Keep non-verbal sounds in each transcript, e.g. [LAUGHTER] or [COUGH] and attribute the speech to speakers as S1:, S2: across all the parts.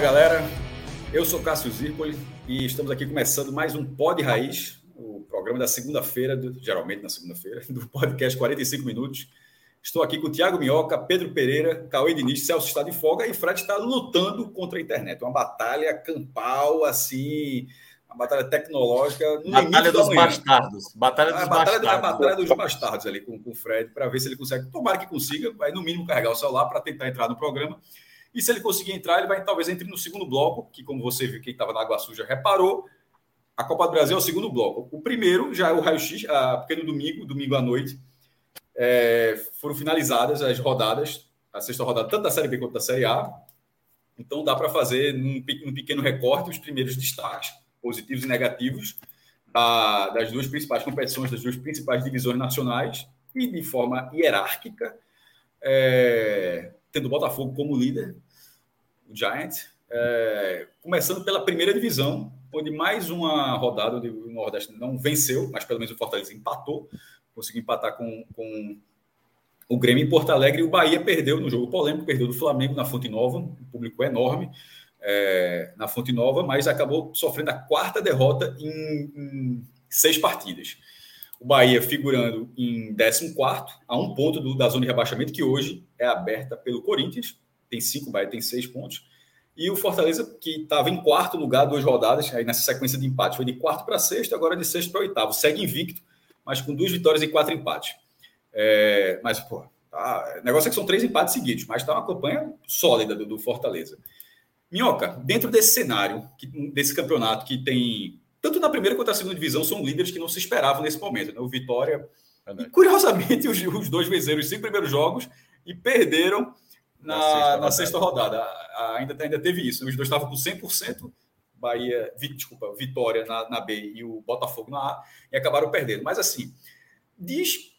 S1: Fala galera, eu sou Cássio Zirpoli e estamos aqui começando mais um Pod Raiz, o programa da segunda-feira, geralmente na segunda-feira, [LAUGHS] do podcast 45 Minutos. Estou aqui com o Tiago Minhoca, Pedro Pereira, Cauê Diniz, Celso está de folga e Fred está lutando contra a internet. Uma batalha campal, assim, uma batalha tecnológica.
S2: Batalha dos bastardos. Batalha dos
S1: a batalha,
S2: bastardos.
S1: A batalha dos bastardos ali com, com o Fred, para ver se ele consegue. Tomara que consiga, vai no mínimo carregar o celular para tentar entrar no programa. E se ele conseguir entrar, ele vai talvez entre no segundo bloco, que como você viu, quem estava na Água Suja reparou, a Copa do Brasil é o segundo bloco. O primeiro já é o raio-x, porque no domingo, domingo à noite, é, foram finalizadas as rodadas, a sexta rodada, tanto da Série B quanto da Série A. Então dá para fazer, num, num, pequeno recorte, os primeiros destaques, positivos e negativos, da, das duas principais competições, das duas principais divisões nacionais, e de forma hierárquica. É, tendo o Botafogo como líder, o Giant, é, começando pela primeira divisão, onde mais uma rodada onde o Nordeste não venceu, mas pelo menos o Fortaleza empatou, conseguiu empatar com, com o Grêmio em Porto Alegre e o Bahia perdeu no jogo polêmico, perdeu do Flamengo na Fonte Nova, um público enorme é, na Fonte Nova, mas acabou sofrendo a quarta derrota em, em seis partidas. O Bahia figurando em 14, a um ponto do, da zona de rebaixamento, que hoje é aberta pelo Corinthians. Tem cinco, o Bahia tem seis pontos. E o Fortaleza, que estava em quarto lugar, duas rodadas, aí nessa sequência de empate, foi de quarto para sexto, agora de sexto para oitavo. Segue invicto, mas com duas vitórias e quatro empates. É, mas, pô, tá, o negócio é que são três empates seguidos, mas está uma campanha sólida do, do, Fortaleza. Minhoca, dentro desse cenário, que, desse campeonato que tem tanto na primeira quanto na segunda divisão, são líderes que não se esperavam nesse momento. Né? O Vitória, e, curiosamente, os, os, dois venceram os cinco primeiros jogos e perderam na, na, sexta, na sexta, rodada. Ainda, ainda teve isso. Os dois estavam com 100%, Bahia, desculpa, Vitória na, na, B e o Botafogo na A, e acabaram perdendo. Mas assim, diz,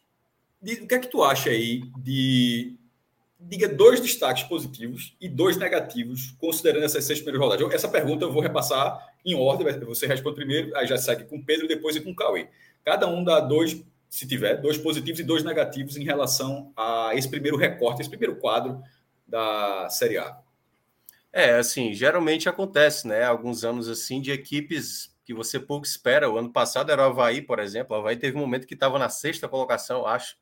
S1: diz o que é que tu acha aí de diga dois destaques positivos e dois negativos, considerando essas seis primeiras rodadas. Essa pergunta eu vou repassar em ordem, você responde primeiro, aí já segue com Pedro, depois e com Cauê. Cada um dá dois, se tiver, dois positivos e dois negativos em relação a esse primeiro recorte, esse primeiro quadro da Série A.
S2: É, assim, geralmente acontece, né? Alguns anos assim de equipes que você pouco espera. O ano passado era o Havaí, por exemplo. O Havaí teve um momento que estava na sexta colocação, acho.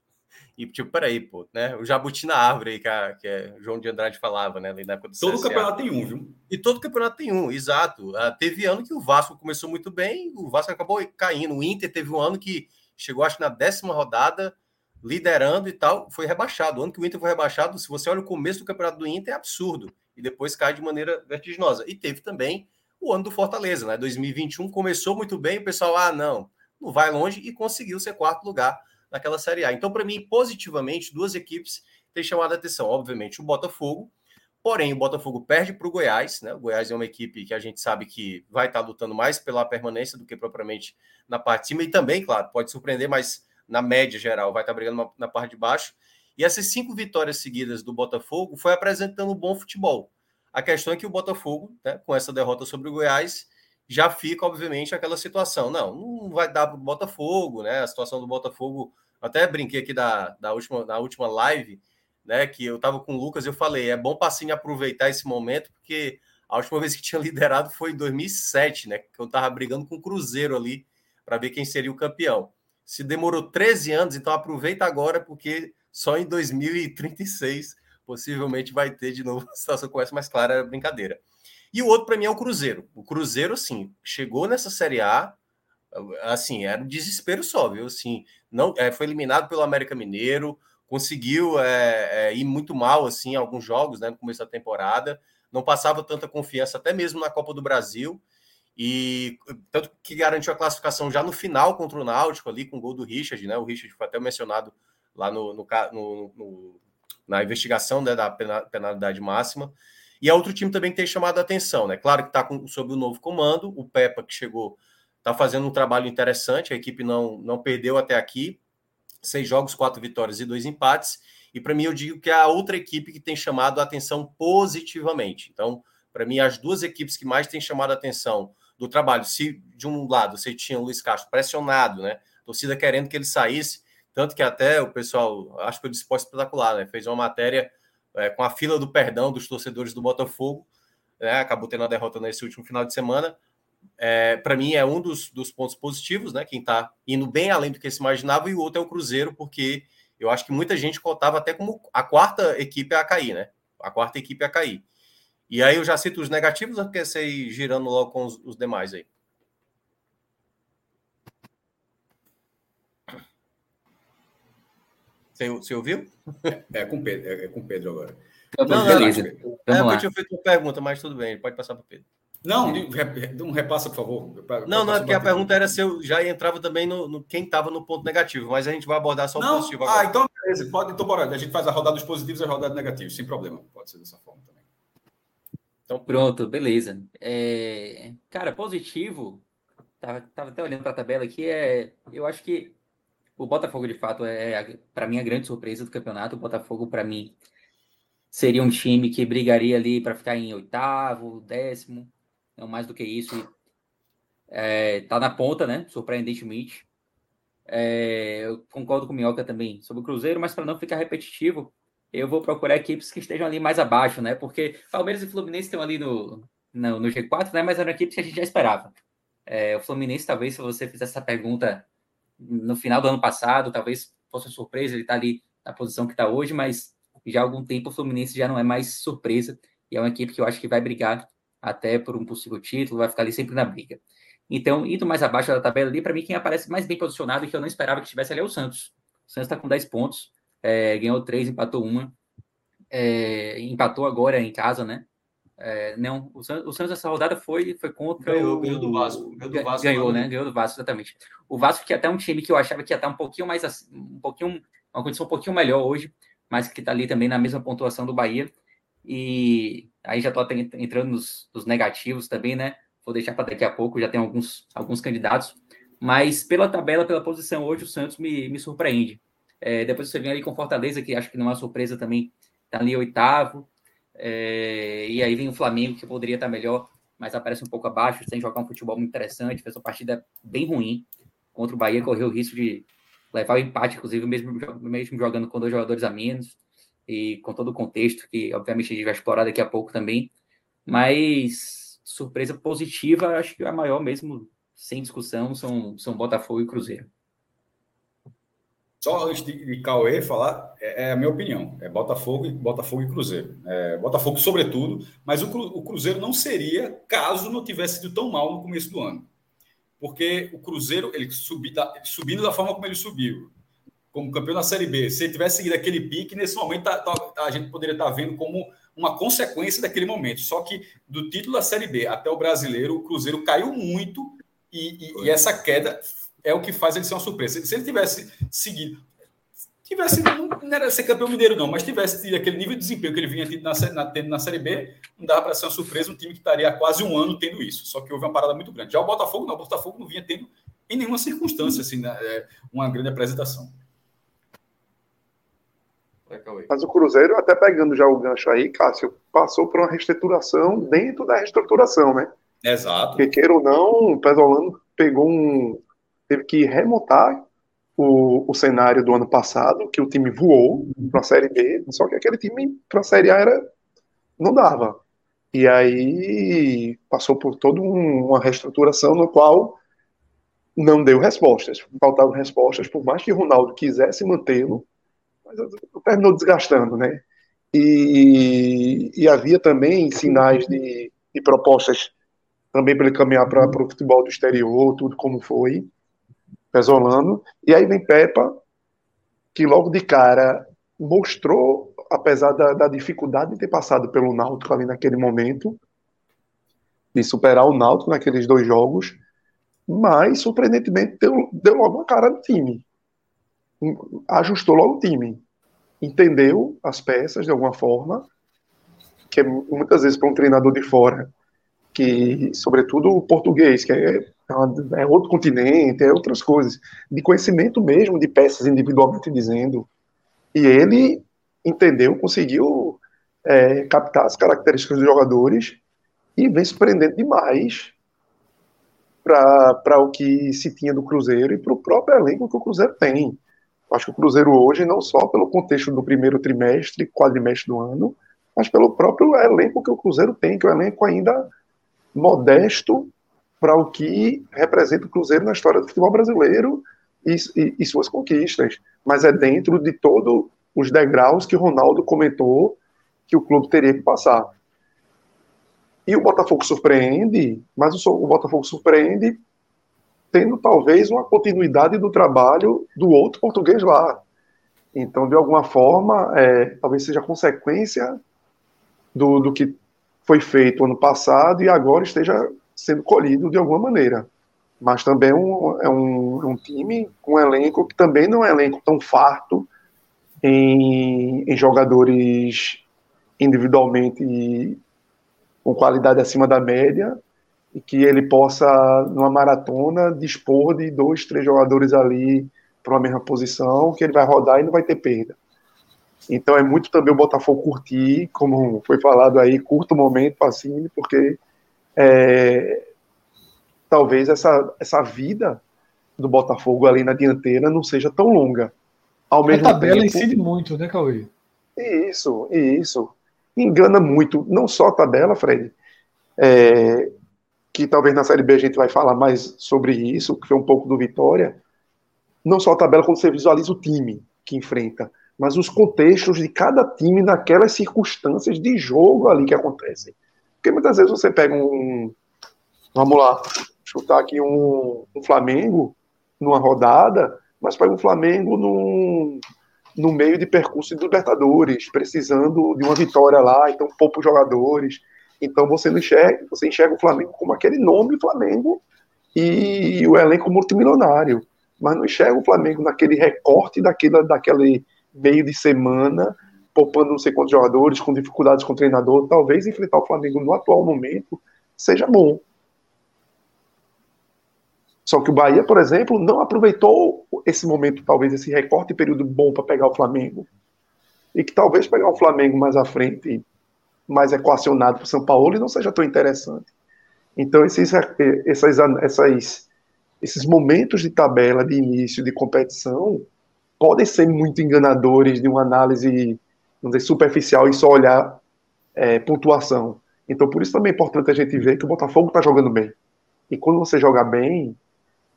S2: E, tipo, peraí, pô, né? O jabuti na árvore aí que, a, que a João de Andrade falava, né? Na época do
S1: todo CSA. campeonato tem um, viu?
S2: E todo campeonato tem um, exato. Uh, teve ano que o Vasco começou muito bem, o Vasco acabou caindo. O Inter teve um ano que chegou, acho que na décima rodada, liderando e tal, foi rebaixado. O ano que o Inter foi rebaixado, se você olha o começo do campeonato do Inter, é absurdo. E depois cai de maneira vertiginosa. E teve também o ano do Fortaleza, né? 2021 começou muito bem, o pessoal, ah, não, não vai longe e conseguiu ser quarto lugar naquela Série A. Então, para mim, positivamente, duas equipes têm chamado a atenção. Obviamente, o Botafogo, porém, o Botafogo perde para o Goiás, né? O Goiás é uma equipe que a gente sabe que vai estar tá lutando mais pela permanência do que propriamente na parte de cima, e também, claro, pode surpreender, mas na média geral vai estar tá brigando na parte de baixo. E essas cinco vitórias seguidas do Botafogo foi apresentando bom futebol. A questão é que o Botafogo, né, com essa derrota sobre o Goiás, já fica, obviamente, aquela situação. Não, não vai dar para o Botafogo, né? A situação do Botafogo. Até brinquei aqui da, da última, na última live, né? Que eu estava com o Lucas e eu falei: é bom passinho aproveitar esse momento, porque a última vez que tinha [LAUGHS] liderado foi em 2007, né? Que eu estava brigando com o Cruzeiro ali para ver quem seria o campeão. Se demorou 13 anos, então aproveita agora, porque só em 2036 possivelmente vai ter de novo [LAUGHS] uma situação com essa, mas claro, era brincadeira. E o outro, para mim, é o Cruzeiro. O Cruzeiro, assim, chegou nessa Série A, assim, era um desespero só, viu? Assim, não, é, foi eliminado pelo América Mineiro, conseguiu é, é, ir muito mal assim alguns jogos né, no começo da temporada, não passava tanta confiança, até mesmo na Copa do Brasil, e tanto que garantiu a classificação já no final contra o Náutico, ali com o gol do Richard, né? O Richard foi até mencionado lá no, no, no, no na investigação né, da penalidade máxima. E é outro time também que tem chamado a atenção, né? Claro que está sob o novo comando, o Pepa, que chegou, está fazendo um trabalho interessante, a equipe não, não perdeu até aqui, seis jogos, quatro vitórias e dois empates. E para mim, eu digo que é a outra equipe que tem chamado a atenção positivamente. Então, para mim, as duas equipes que mais têm chamado a atenção do trabalho, se de um lado você tinha o Luiz Castro pressionado, né? Torcida querendo que ele saísse, tanto que até o pessoal, acho que foi disposto espetacular, né? Fez uma matéria é, com a fila do perdão dos torcedores do Botafogo, né? Acabou tendo a derrota nesse último final de semana. É, para mim é um dos, dos pontos positivos, né? Quem está indo bem além do que se imaginava, e o outro é o Cruzeiro, porque eu acho que muita gente contava até como a quarta equipe a cair, né? A quarta equipe a cair. E aí eu já cito os negativos, ou quer ser girando logo com os, os demais aí? Você, você ouviu?
S1: É, é, com Pedro, é, é com Pedro agora.
S2: Não, não, beleza. Não, é, eu tinha feito uma pergunta, mas tudo bem, pode passar para o Pedro.
S1: Não, um repassa, por favor.
S2: Não, não, é porque a pergunta era se eu já entrava também no, no quem estava no ponto negativo, mas a gente vai abordar só o
S1: não,
S2: positivo
S1: agora. Ah, então beleza. Pode, então bora. A gente faz a rodada dos positivos e a rodada dos negativos, sem problema. Pode ser dessa forma também.
S3: Então, pronto, beleza. É... Cara, positivo. Tava, tava até olhando para a tabela aqui. É... Eu acho que o Botafogo, de fato, é, para mim, a grande surpresa do campeonato. O Botafogo, para mim, seria um time que brigaria ali para ficar em oitavo, décimo não mais do que isso. É, tá na ponta, né? Surpreendentemente. É, eu concordo com o Minhoca também sobre o Cruzeiro, mas para não ficar repetitivo, eu vou procurar equipes que estejam ali mais abaixo, né? Porque Palmeiras e Fluminense estão ali no, no, no G4, né? Mas eram equipes que a gente já esperava. É, o Fluminense, talvez, se você fizesse essa pergunta no final do ano passado, talvez fosse uma surpresa ele estar tá ali na posição que está hoje, mas já há algum tempo o Fluminense já não é mais surpresa e é uma equipe que eu acho que vai brigar até por um possível título, vai ficar ali sempre na briga. Então, indo mais abaixo da tabela ali, para mim, quem aparece mais bem posicionado e que eu não esperava que estivesse ali é o Santos. O Santos está com 10 pontos, é, ganhou 3, empatou uma, é, empatou agora em casa, né? É, não, o Santos, o Santos essa rodada foi, foi contra
S1: ganhou, o. Ganhou do Vasco.
S3: Ganhou, do Vasco, ganhou né? Ganhou do Vasco, exatamente. O Vasco, que é até um time que eu achava que ia estar um pouquinho mais. Um pouquinho, uma condição um pouquinho melhor hoje, mas que está ali também na mesma pontuação do Bahia. E aí já estou entrando nos, nos, negativos também, né? Vou deixar para daqui a pouco, já tem alguns, alguns candidatos. Mas pela tabela, pela posição, hoje o Santos me, me surpreende. É, depois você vem ali com Fortaleza, que acho que não é uma surpresa também, tá ali oitavo. É, e aí vem o Flamengo, que poderia estar melhor, mas aparece um pouco abaixo, sem jogar um futebol muito interessante, fez uma partida bem ruim contra o Bahia, correu o risco de levar o empate, inclusive, mesmo, mesmo jogando com dois jogadores a menos e com todo o contexto, que obviamente a gente vai explorar daqui a pouco também. Mas surpresa positiva, acho que a maior mesmo, sem discussão, são, são Botafogo e Cruzeiro.
S1: Só antes de Cauê falar, é, é, a minha opinião. É Botafogo e Botafogo e Cruzeiro. É, Botafogo, sobretudo, mas o, o Cruzeiro não seria caso não tivesse sido tão mal no começo do ano. Porque o Cruzeiro, ele subi, subindo da forma como ele subiu, como campeão da Série B, se ele tivesse seguido aquele pique, nesse momento tá, tá, a gente poderia estar tá vendo como uma consequência daquele momento. Só que do título da Série B até o brasileiro, o Cruzeiro caiu muito e, e, e essa queda é o que faz ele ser uma surpresa. Se ele tivesse seguido, tivesse, não, era ser campeão mineiro, não, mas tivesse tido aquele nível de desempenho que ele vinha tendo na, na, tendo na Série B, não dava para ser uma surpresa um time que estaria há quase um ano tendo isso. Só que houve uma parada muito grande. Já o Botafogo, não, o Botafogo não vinha tendo em nenhuma circunstância assim, né, é, uma grande apresentação.
S4: Mas o Cruzeiro, até pegando já o gancho aí, Cássio, passou por uma reestruturação dentro da reestruturação, né?
S1: Exato.
S4: Porque queira ou não, o Pesolano pegou um. Teve que remontar o, o cenário do ano passado, que o time voou para a Série B, só que aquele time para a Série A era. não dava. E aí passou por toda um, uma reestruturação no qual não deu respostas. Faltavam respostas, por mais que Ronaldo quisesse mantê-lo, mas terminou desgastando, né? E, e havia também sinais de, de propostas também para ele caminhar para o futebol do exterior, tudo como foi, Pesolano. E aí vem Pepa, que logo de cara mostrou, apesar da, da, dificuldade de ter passado pelo Náutico ali naquele momento, de superar o Náutico naqueles dois jogos, mas surpreendentemente deu, deu logo uma cara no time. Ajustou logo o time. Entendeu as peças de alguma forma, que é muitas vezes para um treinador de fora, que, sobretudo o português, que é, é outro continente, é outras coisas, de conhecimento mesmo de peças individualmente dizendo. E ele entendeu, conseguiu é, captar as características dos jogadores e vem surpreendendo demais para o que se tinha do Cruzeiro e para o próprio elenco que o Cruzeiro tem. Acho que o Cruzeiro hoje, não só pelo contexto do primeiro trimestre, quadrimestre do ano, mas pelo próprio elenco que o Cruzeiro tem, que é um elenco ainda modesto para o que representa o Cruzeiro na história do futebol brasileiro e, e, e suas conquistas. Mas é dentro de todos os degraus que Ronaldo comentou que o clube teria que passar. E o Botafogo surpreende, mas o, o Botafogo surpreende tendo talvez uma continuidade do trabalho do outro português lá. Então, de alguma forma, é, talvez seja consequência do, do que foi feito ano passado e agora esteja sendo colhido de alguma maneira. Mas também um, é um, um time com um elenco que também não é um elenco tão farto em, em jogadores individualmente com qualidade acima da média e que ele possa, numa maratona, dispor de dois, três jogadores ali para a mesma posição, que ele vai rodar e não vai ter perda. Então é muito também o Botafogo curtir, como foi falado aí, curto momento, assim, porque é, talvez essa, essa vida do Botafogo ali na dianteira não seja tão longa.
S5: Ao mesmo a tabela tempo, incide muito, né, Cauê?
S4: Isso, isso engana muito, não só a tabela, Fred, é, que talvez na Série B a gente vai falar mais sobre isso, que foi um pouco do Vitória, não só a tabela, quando você visualiza o time que enfrenta, mas os contextos de cada time naquelas circunstâncias de jogo ali que acontecem. Porque muitas vezes você pega um. Vamos lá, chutar aqui um, um Flamengo numa rodada, mas pega um Flamengo num, no meio de percurso de Libertadores, precisando de uma vitória lá, então poucos jogadores. Então você não enxerga, você enxerga o Flamengo como aquele nome Flamengo e o elenco multimilionário, mas não enxerga o Flamengo naquele recorte daquele, daquele meio de semana, poupando não sei quantos jogadores, com dificuldades com o treinador. Talvez enfrentar o Flamengo no atual momento seja bom. Só que o Bahia, por exemplo, não aproveitou esse momento, talvez esse recorte período bom para pegar o Flamengo. E que talvez pegar o Flamengo mais à frente, mais equacionado para o São Paulo, não seja tão interessante. Então, esses, essas, essas, esses momentos de tabela, de início de competição, podem ser muito enganadores de uma análise vamos dizer, superficial e só olhar é, pontuação. Então, por isso também é importante a gente ver que o Botafogo está jogando bem. E quando você joga bem,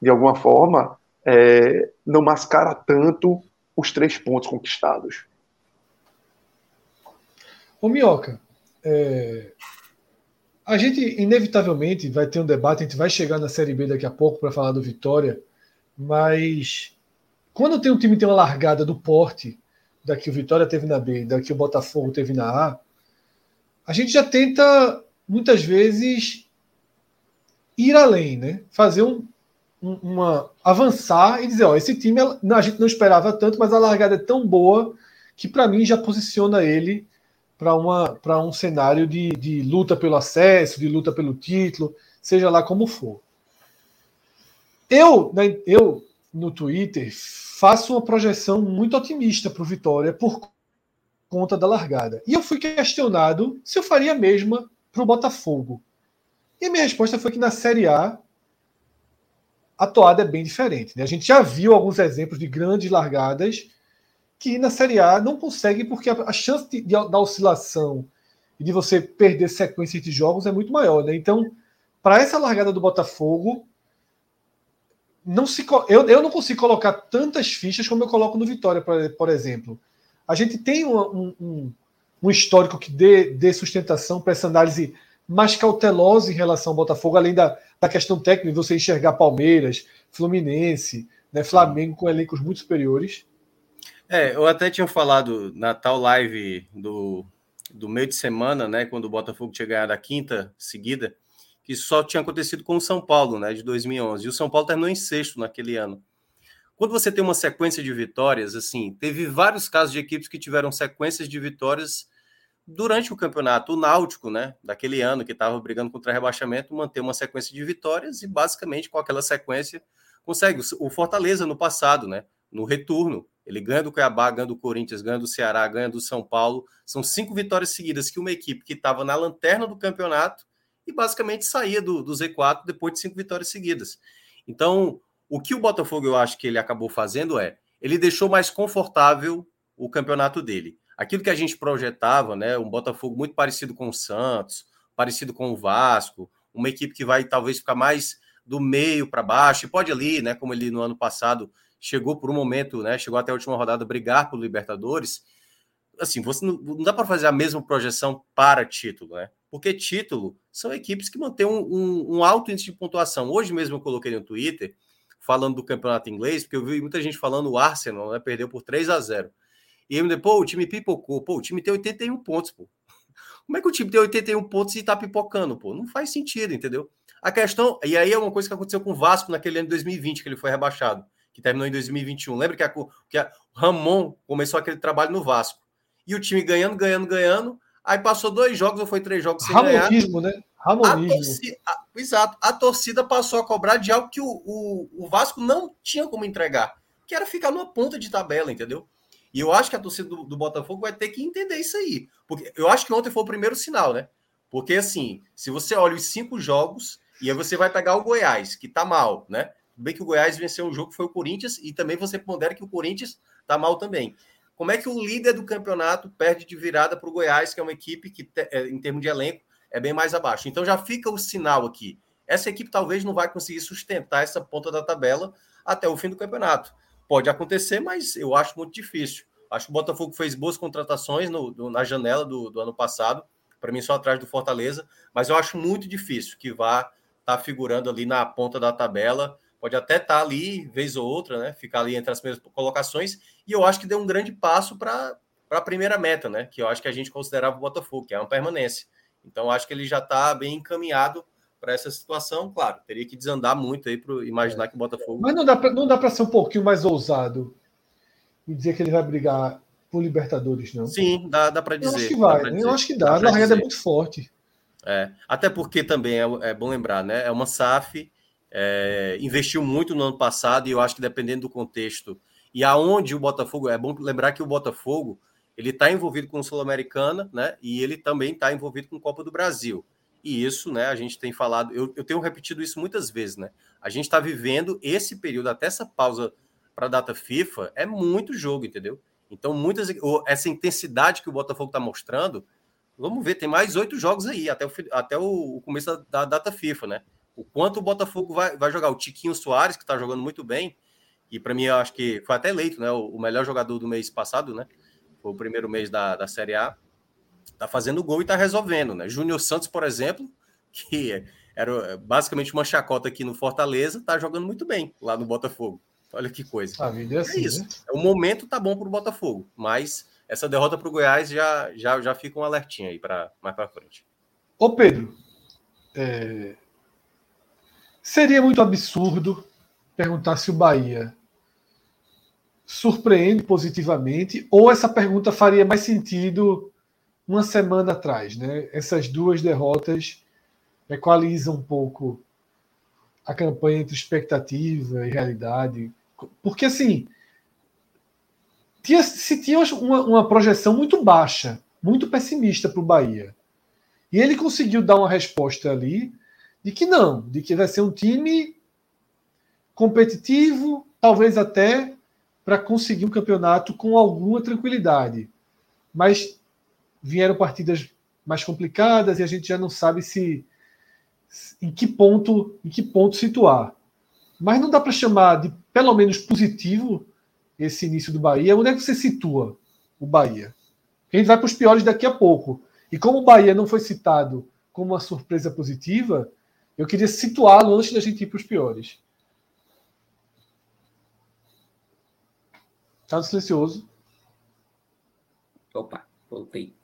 S4: de alguma forma, é, não mascara tanto os três pontos conquistados.
S5: Ô Minhoca, é, a gente inevitavelmente vai ter um debate, a gente vai chegar na Série B daqui a pouco para falar do Vitória, mas quando tem um time que tem uma largada do porte, daqui o Vitória teve na B, daqui o Botafogo teve na A, a gente já tenta muitas vezes ir além, né? Fazer um, uma avançar e dizer, ó, esse time a gente não esperava tanto, mas a largada é tão boa que para mim já posiciona ele para um cenário de, de luta pelo acesso, de luta pelo título, seja lá como for. Eu, né, eu no Twitter faço uma projeção muito otimista para o Vitória por conta da largada. E eu fui questionado se eu faria a mesma para o Botafogo. E a minha resposta foi que na Série A a toada é bem diferente. Né? A gente já viu alguns exemplos de grandes largadas que na Série A não consegue porque a, a chance de, de, da oscilação e de você perder sequência de jogos é muito maior. Né? Então, para essa largada do Botafogo, não se, eu, eu não consigo colocar tantas fichas como eu coloco no Vitória, por, por exemplo. A gente tem um, um, um histórico que dê, dê sustentação para essa análise mais cautelosa em relação ao Botafogo, além da, da questão técnica, você enxergar Palmeiras, Fluminense, né, Flamengo com elencos muito superiores.
S2: É, eu até tinha falado na tal live do, do meio de semana, né, quando o Botafogo tinha ganhado a quinta seguida, que só tinha acontecido com o São Paulo, né, de 2011. E o São Paulo terminou em sexto naquele ano. Quando você tem uma sequência de vitórias, assim, teve vários casos de equipes que tiveram sequências de vitórias durante o campeonato. O Náutico, né, daquele ano que estava brigando contra rebaixamento, manter uma sequência de vitórias e basicamente com aquela sequência consegue. O Fortaleza no passado, né, no retorno, ele ganha do Cuiabá, ganha do Corinthians, ganha do Ceará, ganha do São Paulo. São cinco vitórias seguidas que uma equipe que estava na lanterna do campeonato e basicamente saía do, do Z4 depois de cinco vitórias seguidas. Então, o que o Botafogo eu acho que ele acabou fazendo é ele deixou mais confortável o campeonato dele. Aquilo que a gente projetava, né, um Botafogo muito parecido com o Santos, parecido com o Vasco, uma equipe que vai talvez ficar mais do meio para baixo, e pode ali, né, como ele no ano passado chegou por um momento, né, chegou até a última rodada brigar por Libertadores. Assim, você não, não dá para fazer a mesma projeção para título, né? Porque título são equipes que mantêm um, um, um alto índice de pontuação. Hoje mesmo eu coloquei no Twitter falando do campeonato inglês, porque eu vi muita gente falando o Arsenal, né, perdeu por 3 a 0. E aí, pô, o time pipocou, pô, o time tem 81 pontos, pô. [LAUGHS] Como é que o time tem 81 pontos e tá pipocando, pô? Não faz sentido, entendeu? A questão, e aí é uma coisa que aconteceu com o Vasco naquele ano de 2020, que ele foi rebaixado, que terminou em 2021. Lembra que, a, que Ramon começou aquele trabalho no Vasco. E o time ganhando, ganhando, ganhando. Aí passou dois jogos ou foi três jogos
S5: sem Ramonismo, ganhar. né?
S2: Ramonismo. A torcida, a, exato. A torcida passou a cobrar de algo que o, o, o Vasco não tinha como entregar, que era ficar numa ponta de tabela, entendeu? E eu acho que a torcida do, do, Botafogo vai ter que entender isso aí. Porque eu acho que ontem foi o primeiro sinal, né? Porque assim, se você olha os cinco jogos, e aí você vai pegar o Goiás, que tá mal, né? Bem que o Goiás venceu um jogo que foi o Corinthians, e também você pondera que o Corinthians tá mal também. Como é que o líder do campeonato perde de virada para o Goiás, que é uma equipe que, é, em termos de elenco, é bem mais abaixo? Então já fica o sinal aqui. Essa equipe talvez não vai conseguir sustentar essa ponta da tabela até o fim do campeonato. Pode acontecer, mas eu acho muito difícil. Acho que o Botafogo fez boas contratações no, no, na janela do, do ano passado, para mim só atrás do Fortaleza, mas eu acho muito difícil que vá tá figurando ali na ponta da tabela. Pode até estar tá ali, vez ou outra, né? Ficar ali entre as primeiras colocações. E eu acho que deu um grande passo para a primeira meta, né? Que eu acho que a gente considerava o Botafogo, que é uma permanência. Então, acho que ele já está bem encaminhado para essa situação. Claro, teria que desandar muito aí para imaginar é. que o Botafogo.
S5: Mas não dá para ser um pouquinho mais ousado e dizer que ele vai brigar por Libertadores, não?
S2: Sim, dá, dá para dizer.
S5: Eu acho que vai, eu acho que dá. dá a largada é muito forte.
S2: É, até porque também é, é, bom lembrar, né? É uma SAF, é, investiu muito no ano passado e eu acho que dependendo do contexto e aonde o Botafogo, é bom lembrar que o Botafogo ele está envolvido com o Sul-Americana, né? E ele também está envolvido com a Copa do Brasil. E isso, né? A gente tem falado, eu, eu tenho repetido isso muitas vezes, né? A gente está vivendo esse período, até essa pausa para a data FIFA, é muito jogo, entendeu? Então, muitas essa intensidade que o Botafogo está mostrando Vamos ver, tem mais oito jogos aí, até o, até o, começo da, da, data FIFA, né? O quanto o Botafogo vai, vai jogar. O Tiquinho Soares, que está jogando muito bem, e para mim eu acho que foi até eleito, né? O, o, melhor jogador do mês passado, né? Foi o primeiro mês da, da Série A. Tá fazendo gol e tá resolvendo, né? Júnior Santos, por exemplo, [LAUGHS] que era basicamente uma chacota aqui no Fortaleza, tá jogando muito bem lá no Botafogo. Olha que coisa.
S5: A vida é, assim, é isso. Né?
S2: O momento tá bom para o Botafogo, mas essa derrota para o Goiás já, já, já fica um alertinho aí para mais para frente.
S5: Ô Pedro, é... seria muito absurdo perguntar se o Bahia surpreende positivamente ou essa pergunta faria mais sentido uma semana atrás, né? Essas duas derrotas equalizam um pouco a campanha entre expectativa e realidade, porque assim tinha, se tinha uma, uma projeção muito baixa, muito pessimista para o Bahia. E ele conseguiu dar uma resposta ali de que não, de que vai ser um time competitivo, talvez até para conseguir um campeonato com alguma tranquilidade. Mas vieram partidas mais complicadas e a gente já não sabe se em que ponto, em que ponto situar. Mas não dá para chamar de pelo menos positivo esse início do Bahia. Onde é que você situa o Bahia? A gente vai para os piores daqui a pouco. E como o Bahia não foi citado como uma surpresa positiva, eu queria situá-lo antes da gente ir para os piores. Está silencioso.
S3: Opa, voltei.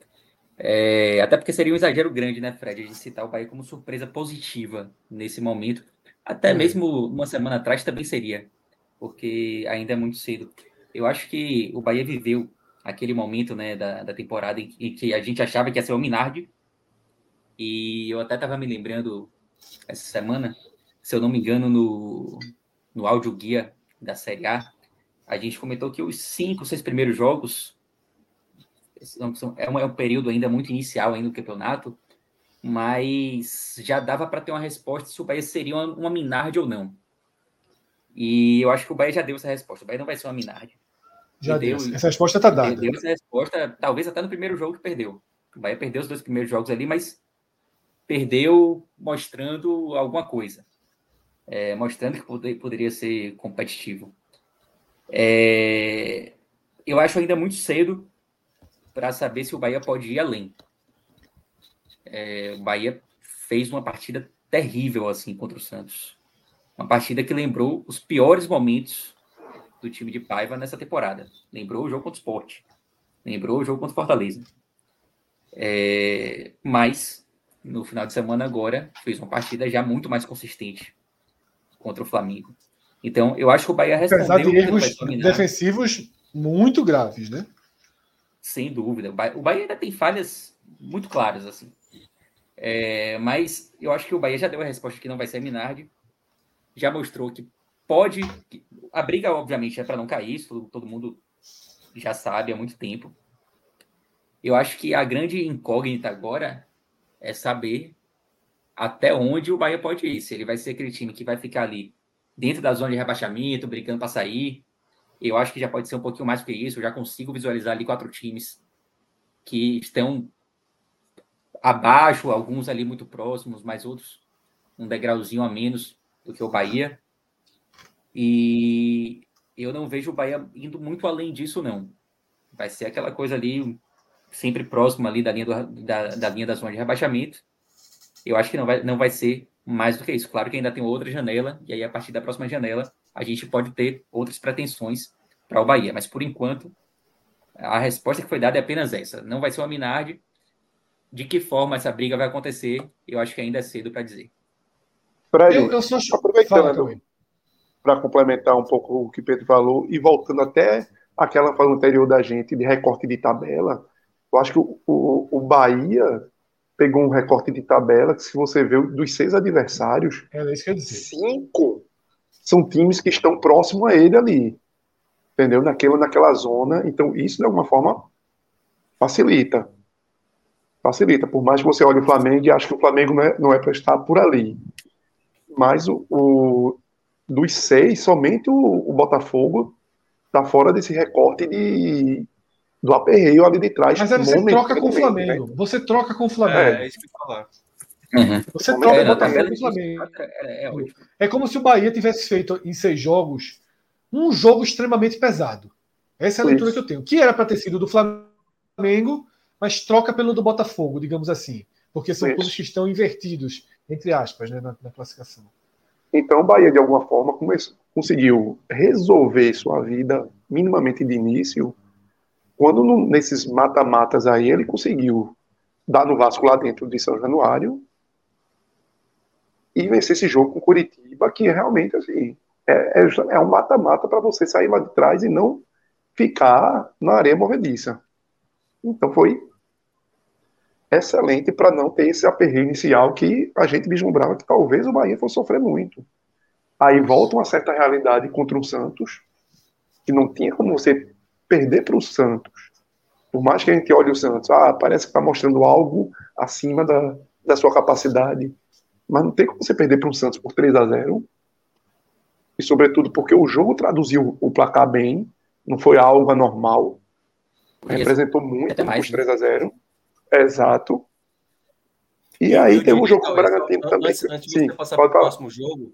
S3: É, até porque seria um exagero grande, né, Fred, a gente citar o Bahia como surpresa positiva nesse momento. Até é. mesmo uma semana atrás também seria, porque ainda é muito cedo. Eu acho que o Bahia viveu aquele momento né, da, da temporada em, em que a gente achava que ia ser o Minardi. E eu até estava me lembrando essa semana, se eu não me engano, no, no áudio guia da Série A, a gente comentou que os cinco, seis primeiros jogos é um, é um período ainda muito inicial ainda do campeonato, mas já dava para ter uma resposta se o Bahia seria uma, uma Minardi ou não. E eu acho que o Bahia já deu essa resposta. O Bahia não vai ser uma Minardi.
S5: Já deu. deu. Essa resposta está dada.
S3: Deu essa resposta, talvez até no primeiro jogo que perdeu. O Bahia perdeu os dois primeiros jogos ali, mas perdeu mostrando alguma coisa. É, mostrando que poder, poderia ser competitivo. É, eu acho ainda muito cedo para saber se o Bahia pode ir além. É, o Bahia fez uma partida terrível assim contra o Santos. Uma partida que lembrou os piores momentos do time de Paiva nessa temporada. Lembrou o jogo contra o Sport. Lembrou o jogo contra o Fortaleza. É, mas, no final de semana agora, fez uma partida já muito mais consistente contra o Flamengo. Então, eu acho que o Bahia respondeu...
S5: Apesar de erros defensivos muito graves, né?
S3: Sem dúvida. O Bahia ainda tem falhas muito claras, assim. É, mas eu acho que o Bahia já deu a resposta que não vai ser Minardi. Já mostrou que pode. A briga, obviamente, é para não cair, isso todo, todo mundo já sabe há muito tempo. Eu acho que a grande incógnita agora é saber até onde o Bahia pode ir. Se ele vai ser aquele time que vai ficar ali dentro da zona de rebaixamento, brincando para sair. Eu acho que já pode ser um pouquinho mais do que isso. Eu já consigo visualizar ali quatro times que estão abaixo, alguns ali muito próximos, mas outros um degrauzinho a menos do que o Bahia. E eu não vejo o Bahia indo muito além disso, não. Vai ser aquela coisa ali, sempre próxima ali da linha, do, da, da linha da zona de rebaixamento. Eu acho que não vai, não vai ser mais do que isso. Claro que ainda tem outra janela, e aí a partir da próxima janela a gente pode ter outras pretensões para o Bahia. Mas por enquanto, a resposta que foi dada é apenas essa. Não vai ser uma Minardi. De que forma essa briga vai acontecer, eu acho que ainda é cedo para dizer.
S4: Fred, eu, eu só aproveitando, para complementar um pouco o que Pedro falou, e voltando até aquela fala anterior da gente de recorte de tabela, eu acho que o, o, o Bahia pegou um recorte de tabela que, se você vê, dos seis adversários,
S5: é dizer.
S4: cinco são times que estão próximo a ele ali. Entendeu? Naquela, naquela zona. Então, isso, de alguma forma, facilita. Facilita. Por mais que você olhe o Flamengo e ache que o Flamengo não é, não é para estar por ali. Mas o, o, dos seis, somente o, o Botafogo está fora desse recorte de, do aperreio ali de trás.
S5: Mas aí você troca com o Flamengo. Né? Você troca com o Flamengo. É, é isso que eu falar. Uhum. Você troca é, o Botafogo com o Flamengo. É, é, é, como se o Bahia tivesse feito em seis jogos um jogo extremamente pesado. Essa é a leitura que eu tenho. Que era para ter sido do Flamengo, mas troca pelo do Botafogo, digamos assim. Porque são coisas que estão invertidos, entre aspas, né, na, na classificação.
S4: Então o Bahia, de alguma forma, começou, conseguiu resolver sua vida minimamente de início quando no, nesses mata-matas aí ele conseguiu dar no Vasco lá dentro de São Januário e vencer esse jogo com Curitiba, que realmente assim, é, é, é um mata-mata para você sair lá de trás e não ficar na areia movediça. Então foi excelente para não ter esse aperreio inicial que a gente vislumbrava que talvez o Bahia fosse sofrer muito. Aí volta uma certa realidade contra o Santos, que não tinha como você perder para o Santos, por mais que a gente olhe o Santos, ah, parece que está mostrando algo acima da, da sua capacidade, mas não tem como você perder para o Santos por 3 a 0 e sobretudo porque o jogo traduziu o placar bem, não foi algo anormal, representou muito os 3 a 0 Exato. E aí tem o jogo com o Bragantino também.
S2: Antes, antes de você passar para o próximo jogo,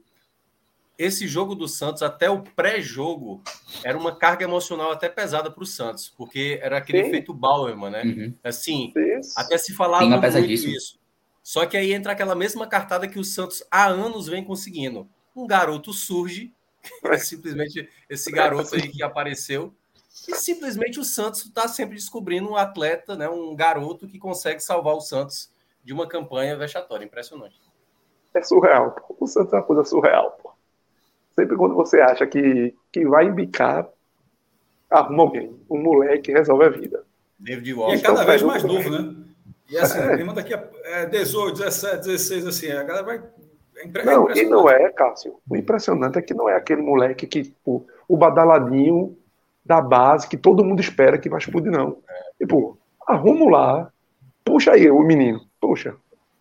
S2: esse jogo do Santos, até o pré-jogo, era uma carga emocional até pesada para o Santos, porque era aquele Sim. efeito Bauerman, né? Uhum. Assim, isso. até se falava muito isso. Só que aí entra aquela mesma cartada que o Santos há anos vem conseguindo. Um garoto surge, [LAUGHS] é simplesmente esse garoto aí que apareceu, E simplesmente o Santos está sempre descobrindo um atleta, né, um garoto que consegue salvar o Santos de uma campanha vexatória. Impressionante.
S4: É surreal. O Santos é uma coisa surreal. Sempre quando você acha que, que vai embicar, arruma alguém. Um moleque resolve a vida.
S1: David Walsh. E é cada vez mais novo, né? E [LAUGHS] assim, é. daqui a é, 18, 17, 16, assim, a galera vai.
S4: É não, e não é, Cássio. O impressionante é que não é aquele moleque que, tipo, o badaladinho da base que todo mundo espera que vai explodir, não. É. Tipo, arrumo lá, puxa aí o menino, puxa.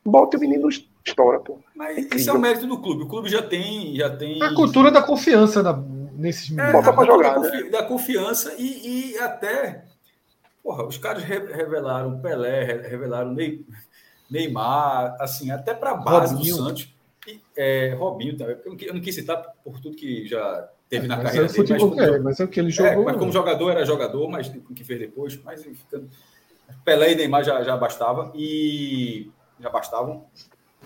S4: Bota o menino estoura, pô.
S1: Mas é isso é o mérito do clube. O clube já tem. Já tem...
S5: A cultura da confiança na, nesses
S1: é, Bota pra jogar. Da, né? da confiança e, e até. Porra, os caras revelaram Pelé, revelaram Neymar, assim, até para a base Robinho. do Santos. E, é, Robinho também. Eu não quis citar por tudo que já teve na mas carreira é dele.
S5: Futebol, mas, como, é, mas é o que ele jogou. É,
S1: mas como jogador era jogador, mas o que fez depois, mas ficando. Pelé e Neymar já, já bastava e já bastavam.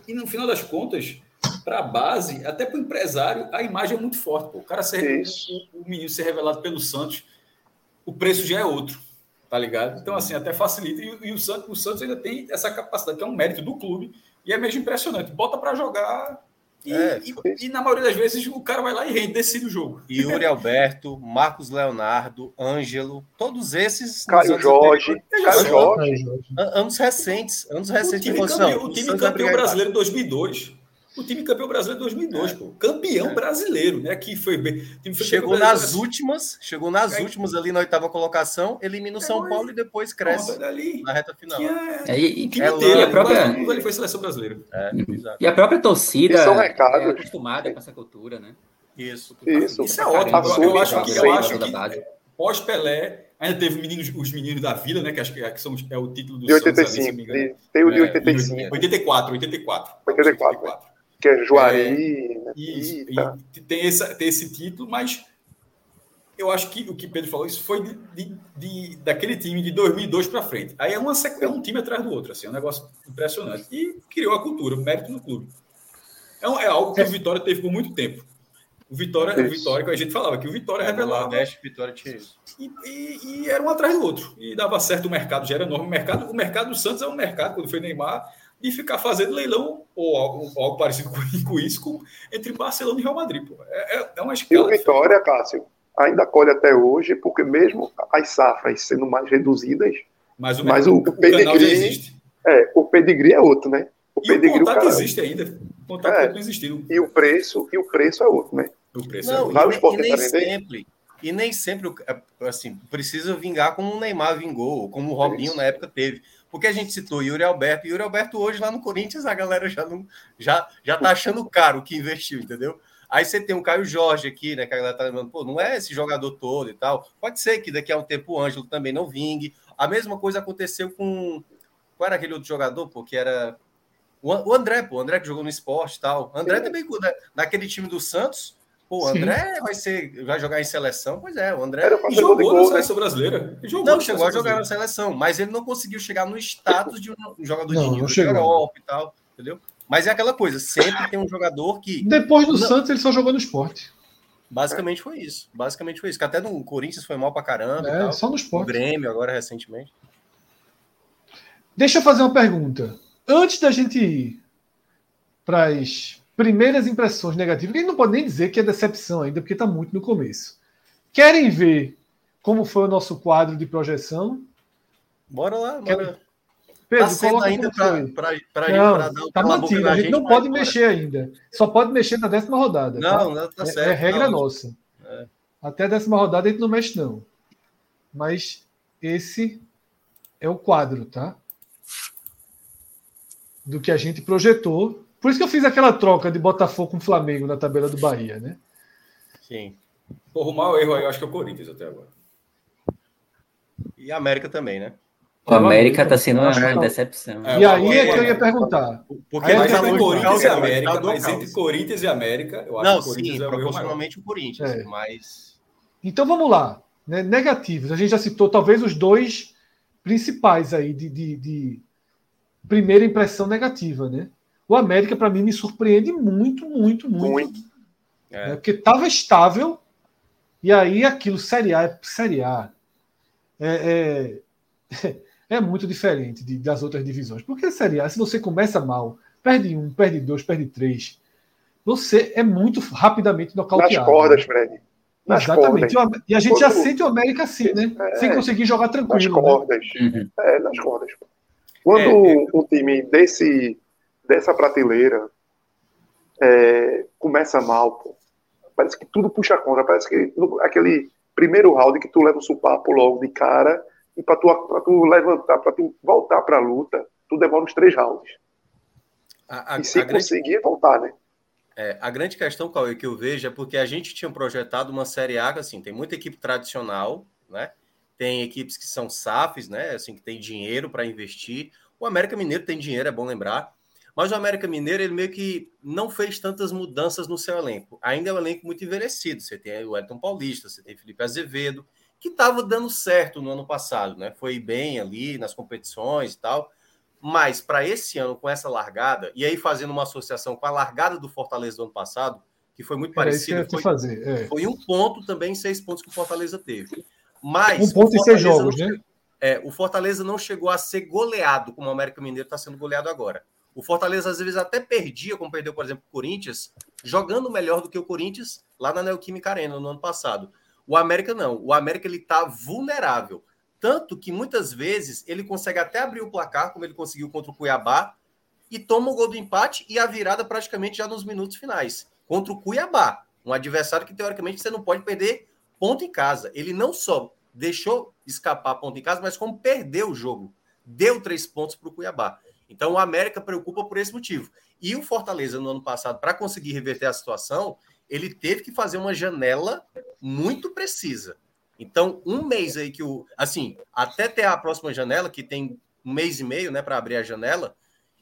S1: E no final das contas, para a base, até para o empresário, a imagem é muito forte. Pô. O cara ser o, o, menino ser revelado pelo Santos, o preço já é outro, tá ligado? Então, assim, até facilita. E, e o, Santos, o Santos ainda tem essa capacidade, que é um mérito do clube, e é mesmo impressionante. Bota para jogar e, é, e, e, na maioria das vezes o cara vai lá e rende, decide o jogo.
S2: Yuri Alberto, Marcos Leonardo, Ângelo, todos esses.
S4: Caio Jorge, Caio
S2: Jorge. Anos recentes. Anos recentes.
S1: O time, campeão, o time campeão brasileiro em 2002. O time campeão brasileiro em 2002, é. pô. Campeão é. brasileiro, né? Que foi bem.
S2: Foi chegou nas últimas, chegou nas é. últimas ali na oitava colocação, elimina o São é, Paulo e depois cresce
S1: dali,
S2: na reta final.
S3: É, e,
S1: e, é inteiro, a própria... ele foi seleção brasileira.
S3: É, e a própria torcida é acostumada com essa cultura, né?
S2: Isso.
S1: Isso, Isso é ótimo. Eu, acho que, eu acho que pós-Pelé, ainda teve meninos, os meninos da vila, né? Que acho que, que são, é o título do
S4: de 85, Santos, ali, Tem o de 85.
S1: 84, 84.
S4: 84. 84 que é Juari. É,
S1: né? isso, e tem, esse, tem esse título, mas eu acho que o que Pedro falou, isso foi de, de, de daquele time de 2002 para frente. Aí é, uma, é um time atrás do outro, assim, é um negócio impressionante. E criou a cultura, o mérito do clube. É, um, é algo que o Vitória teve por muito tempo. O Vitória, o Vitória, que a gente falava, que o Vitória revelava.
S2: Nordeste, Vitória tinha isso.
S1: E, e, e, era um atrás do outro. E dava certo o mercado, já era enorme. O mercado, o mercado do Santos é um mercado, quando foi Neymar, e ficar fazendo leilão ou algo, algo parecido com, [LAUGHS] com isso com, entre Barcelona e Real Madrid. Pô. É, é, é uma escala.
S4: E o Vitória, Cássio, ainda colhe até hoje, porque mesmo as safras sendo mais reduzidas,
S1: mas o,
S4: mas o, o, o pedigree, é, o pedigree é outro, né?
S1: O e pedigree, o contato o existe ainda. O contato é, não existiu.
S4: E o preço, e o preço é outro, né?
S2: O preço não, é outro. E, e, nem sempre, e nem sempre assim, precisa vingar como o Neymar vingou, ou como o Robinho na época teve porque a gente citou Yuri Alberto, e Yuri Alberto hoje lá no Corinthians, a galera já não já, já tá achando caro o que investiu, entendeu? Aí você tem o Caio Jorge aqui, né? Que a galera tá lembrando, pô, não é esse jogador todo e tal. Pode ser que daqui a um tempo o Ângelo também não vingue. A mesma coisa aconteceu com. Qual era aquele outro jogador, pô, que era. O André, pô, o André que jogou no esporte e tal. André também, né, naquele time do Santos, Pô, o André vai ser, vai jogar em seleção? Pois é, o André
S1: jogou gol, na né? seleção brasileira.
S2: Jogou não, chegou a jogar na seleção, mas ele não conseguiu chegar no status de um jogador não, de nível de Europa e tal, entendeu? Mas é aquela coisa, sempre tem um jogador que.
S5: Depois do não... Santos, ele só jogou no esporte.
S2: Basicamente foi isso. Basicamente foi isso. Que até no Corinthians foi mal pra caramba.
S5: É, só no esporte.
S2: O Grêmio, agora recentemente.
S5: Deixa eu fazer uma pergunta. Antes da gente ir para as primeiras impressões negativas, que a gente não pode nem dizer que é decepção ainda, porque está muito no começo. Querem ver como foi o nosso quadro de projeção?
S2: Bora lá, bora.
S5: Pedro, tá coloca ainda para dar Está mantido, a gente, não pode mexer ainda. Só pode mexer na décima rodada.
S2: Tá? Não, tá? não tá certo.
S5: É, é regra não. nossa. É. Até a décima rodada a gente não mexe, não. Mas esse é o quadro, tá? Do que a gente projetou por isso que eu fiz aquela troca de Botafogo com Flamengo na tabela do Bahia, né?
S2: Sim.
S1: Por mal erro aí, eu acho que é o Corinthians até agora.
S2: E a América também, né?
S3: O América está sendo uma decepção.
S5: É, e aí é que eu ia perguntar.
S1: Porque mas entre Corinthians e América, mas entre Corinthians e América, eu acho
S2: Não, que o Corinthians sim, é proporcionalmente o Corinthians, é. mas...
S5: Então vamos lá. Né? Negativos. A gente já citou talvez os dois principais aí de, de, de primeira impressão negativa, né? O América, para mim, me surpreende muito, muito, muito. muito. É. Né? Porque estava estável, e aí aquilo, Série A é Série A. é, é, [LAUGHS] é muito diferente de, das outras divisões. Porque Série A, se você começa mal, perde um, perde dois, perde três, você é muito rapidamente nocauteado.
S4: Nas cordas, Fred.
S5: Nas Exatamente. Cordas. E a gente já sente o América assim, né? É, Sem conseguir jogar tranquilo.
S4: Nas cordas. Né? É, nas cordas. Quando é, um time desse, dessa prateleira é, começa mal, pô, parece que tudo puxa contra. Parece que aquele primeiro round que tu leva o supapo logo de cara e para tu, pra tu levantar, para tu voltar para a luta, tu demora uns três rounds. A, a, e se conseguir, grande... voltar, né?
S2: É, a grande questão, Cauê, que eu vejo é porque a gente tinha projetado uma Série A, assim, tem muita equipe tradicional, né? Tem equipes que são SAFs, né? Assim, que tem dinheiro para investir. O América Mineiro tem dinheiro, é bom lembrar. Mas o América Mineiro, ele meio que não fez tantas mudanças no seu elenco. Ainda é um elenco muito envelhecido. Você tem o Elton Paulista, você tem Felipe Azevedo, que estava dando certo no ano passado, né? Foi bem ali nas competições e tal. Mas para esse ano, com essa largada, e aí fazendo uma associação com a largada do Fortaleza do ano passado, que foi muito parecido.
S5: Foi, fazer,
S2: é. foi um ponto também, seis pontos que o Fortaleza teve. Mas.
S5: Um ponto em seis jogos, né?
S2: É, o Fortaleza não chegou a ser goleado, como o América Mineiro está sendo goleado agora. O Fortaleza, às vezes, até perdia, como perdeu, por exemplo, o Corinthians, jogando melhor do que o Corinthians lá na Neoquímica Arena no ano passado. O América não. O América ele está vulnerável. Tanto que muitas vezes ele consegue até abrir o placar, como ele conseguiu contra o Cuiabá, e toma o gol do empate e a virada praticamente já nos minutos finais. Contra o Cuiabá, um adversário que teoricamente você não pode perder ponto em casa. Ele não só deixou escapar ponto em casa, mas como perdeu o jogo. Deu três pontos para o Cuiabá. Então o América preocupa por esse motivo. E o Fortaleza, no ano passado, para conseguir reverter a situação, ele teve que fazer uma janela muito precisa. Então, um mês aí que o. Assim, até ter a próxima janela, que tem um mês e meio, né, para abrir a janela,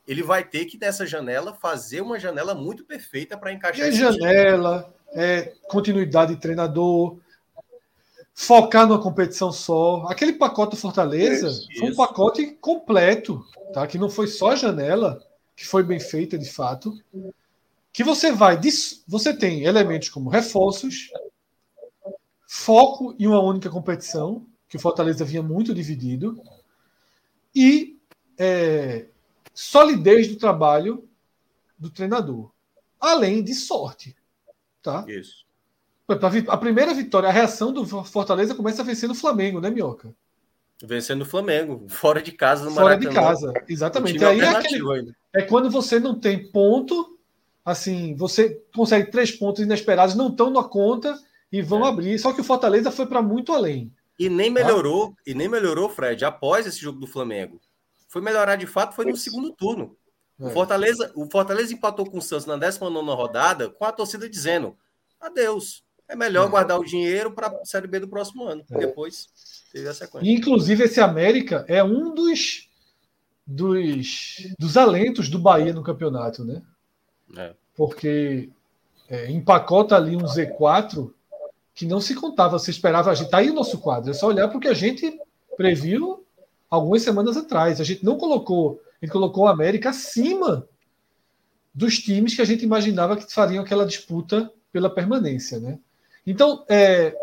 S2: ele vai ter que, nessa janela, fazer uma janela muito perfeita para encaixar.
S5: E janela, é, continuidade de treinador, focar numa competição só. Aquele pacote do Fortaleza foi um pacote completo, tá? Que não foi só a janela, que foi bem feita de fato. Que você vai. Você tem elementos como reforços, foco em uma única competição, que o Fortaleza vinha muito dividido, e é, solidez do trabalho do treinador, além de sorte. Tá?
S2: Isso.
S5: A primeira vitória, a reação do Fortaleza começa vencendo o Flamengo, né, Minhoca?
S2: Vencendo o Flamengo, fora de casa no
S5: Fora de casa, exatamente. Aí é, aquele, é, quando você não tem ponto, assim, você consegue três pontos inesperados, não estão na conta, e vão é. abrir. Só que o Fortaleza foi para muito além.
S2: E nem tá? melhorou, ah. e nem melhorou, Fred, após esse jogo do Flamengo. Foi melhorar de fato, foi no segundo turno. É. O, Fortaleza, o Fortaleza empatou com o Santos na 19 rodada, com a torcida dizendo: adeus. É melhor é. guardar o dinheiro para a Série B do próximo ano. É. Depois teve a sequência.
S5: Inclusive, esse América é um dos, dos, dos alentos do Bahia no campeonato, né? É. Porque é, empacota ali um Z4 que não se contava, você esperava a gente. Tá aí o nosso quadro, é só olhar porque a gente previu algumas semanas atrás. A gente não colocou, a gente colocou o América acima dos times que a gente imaginava que fariam aquela disputa pela permanência, né? Então, é,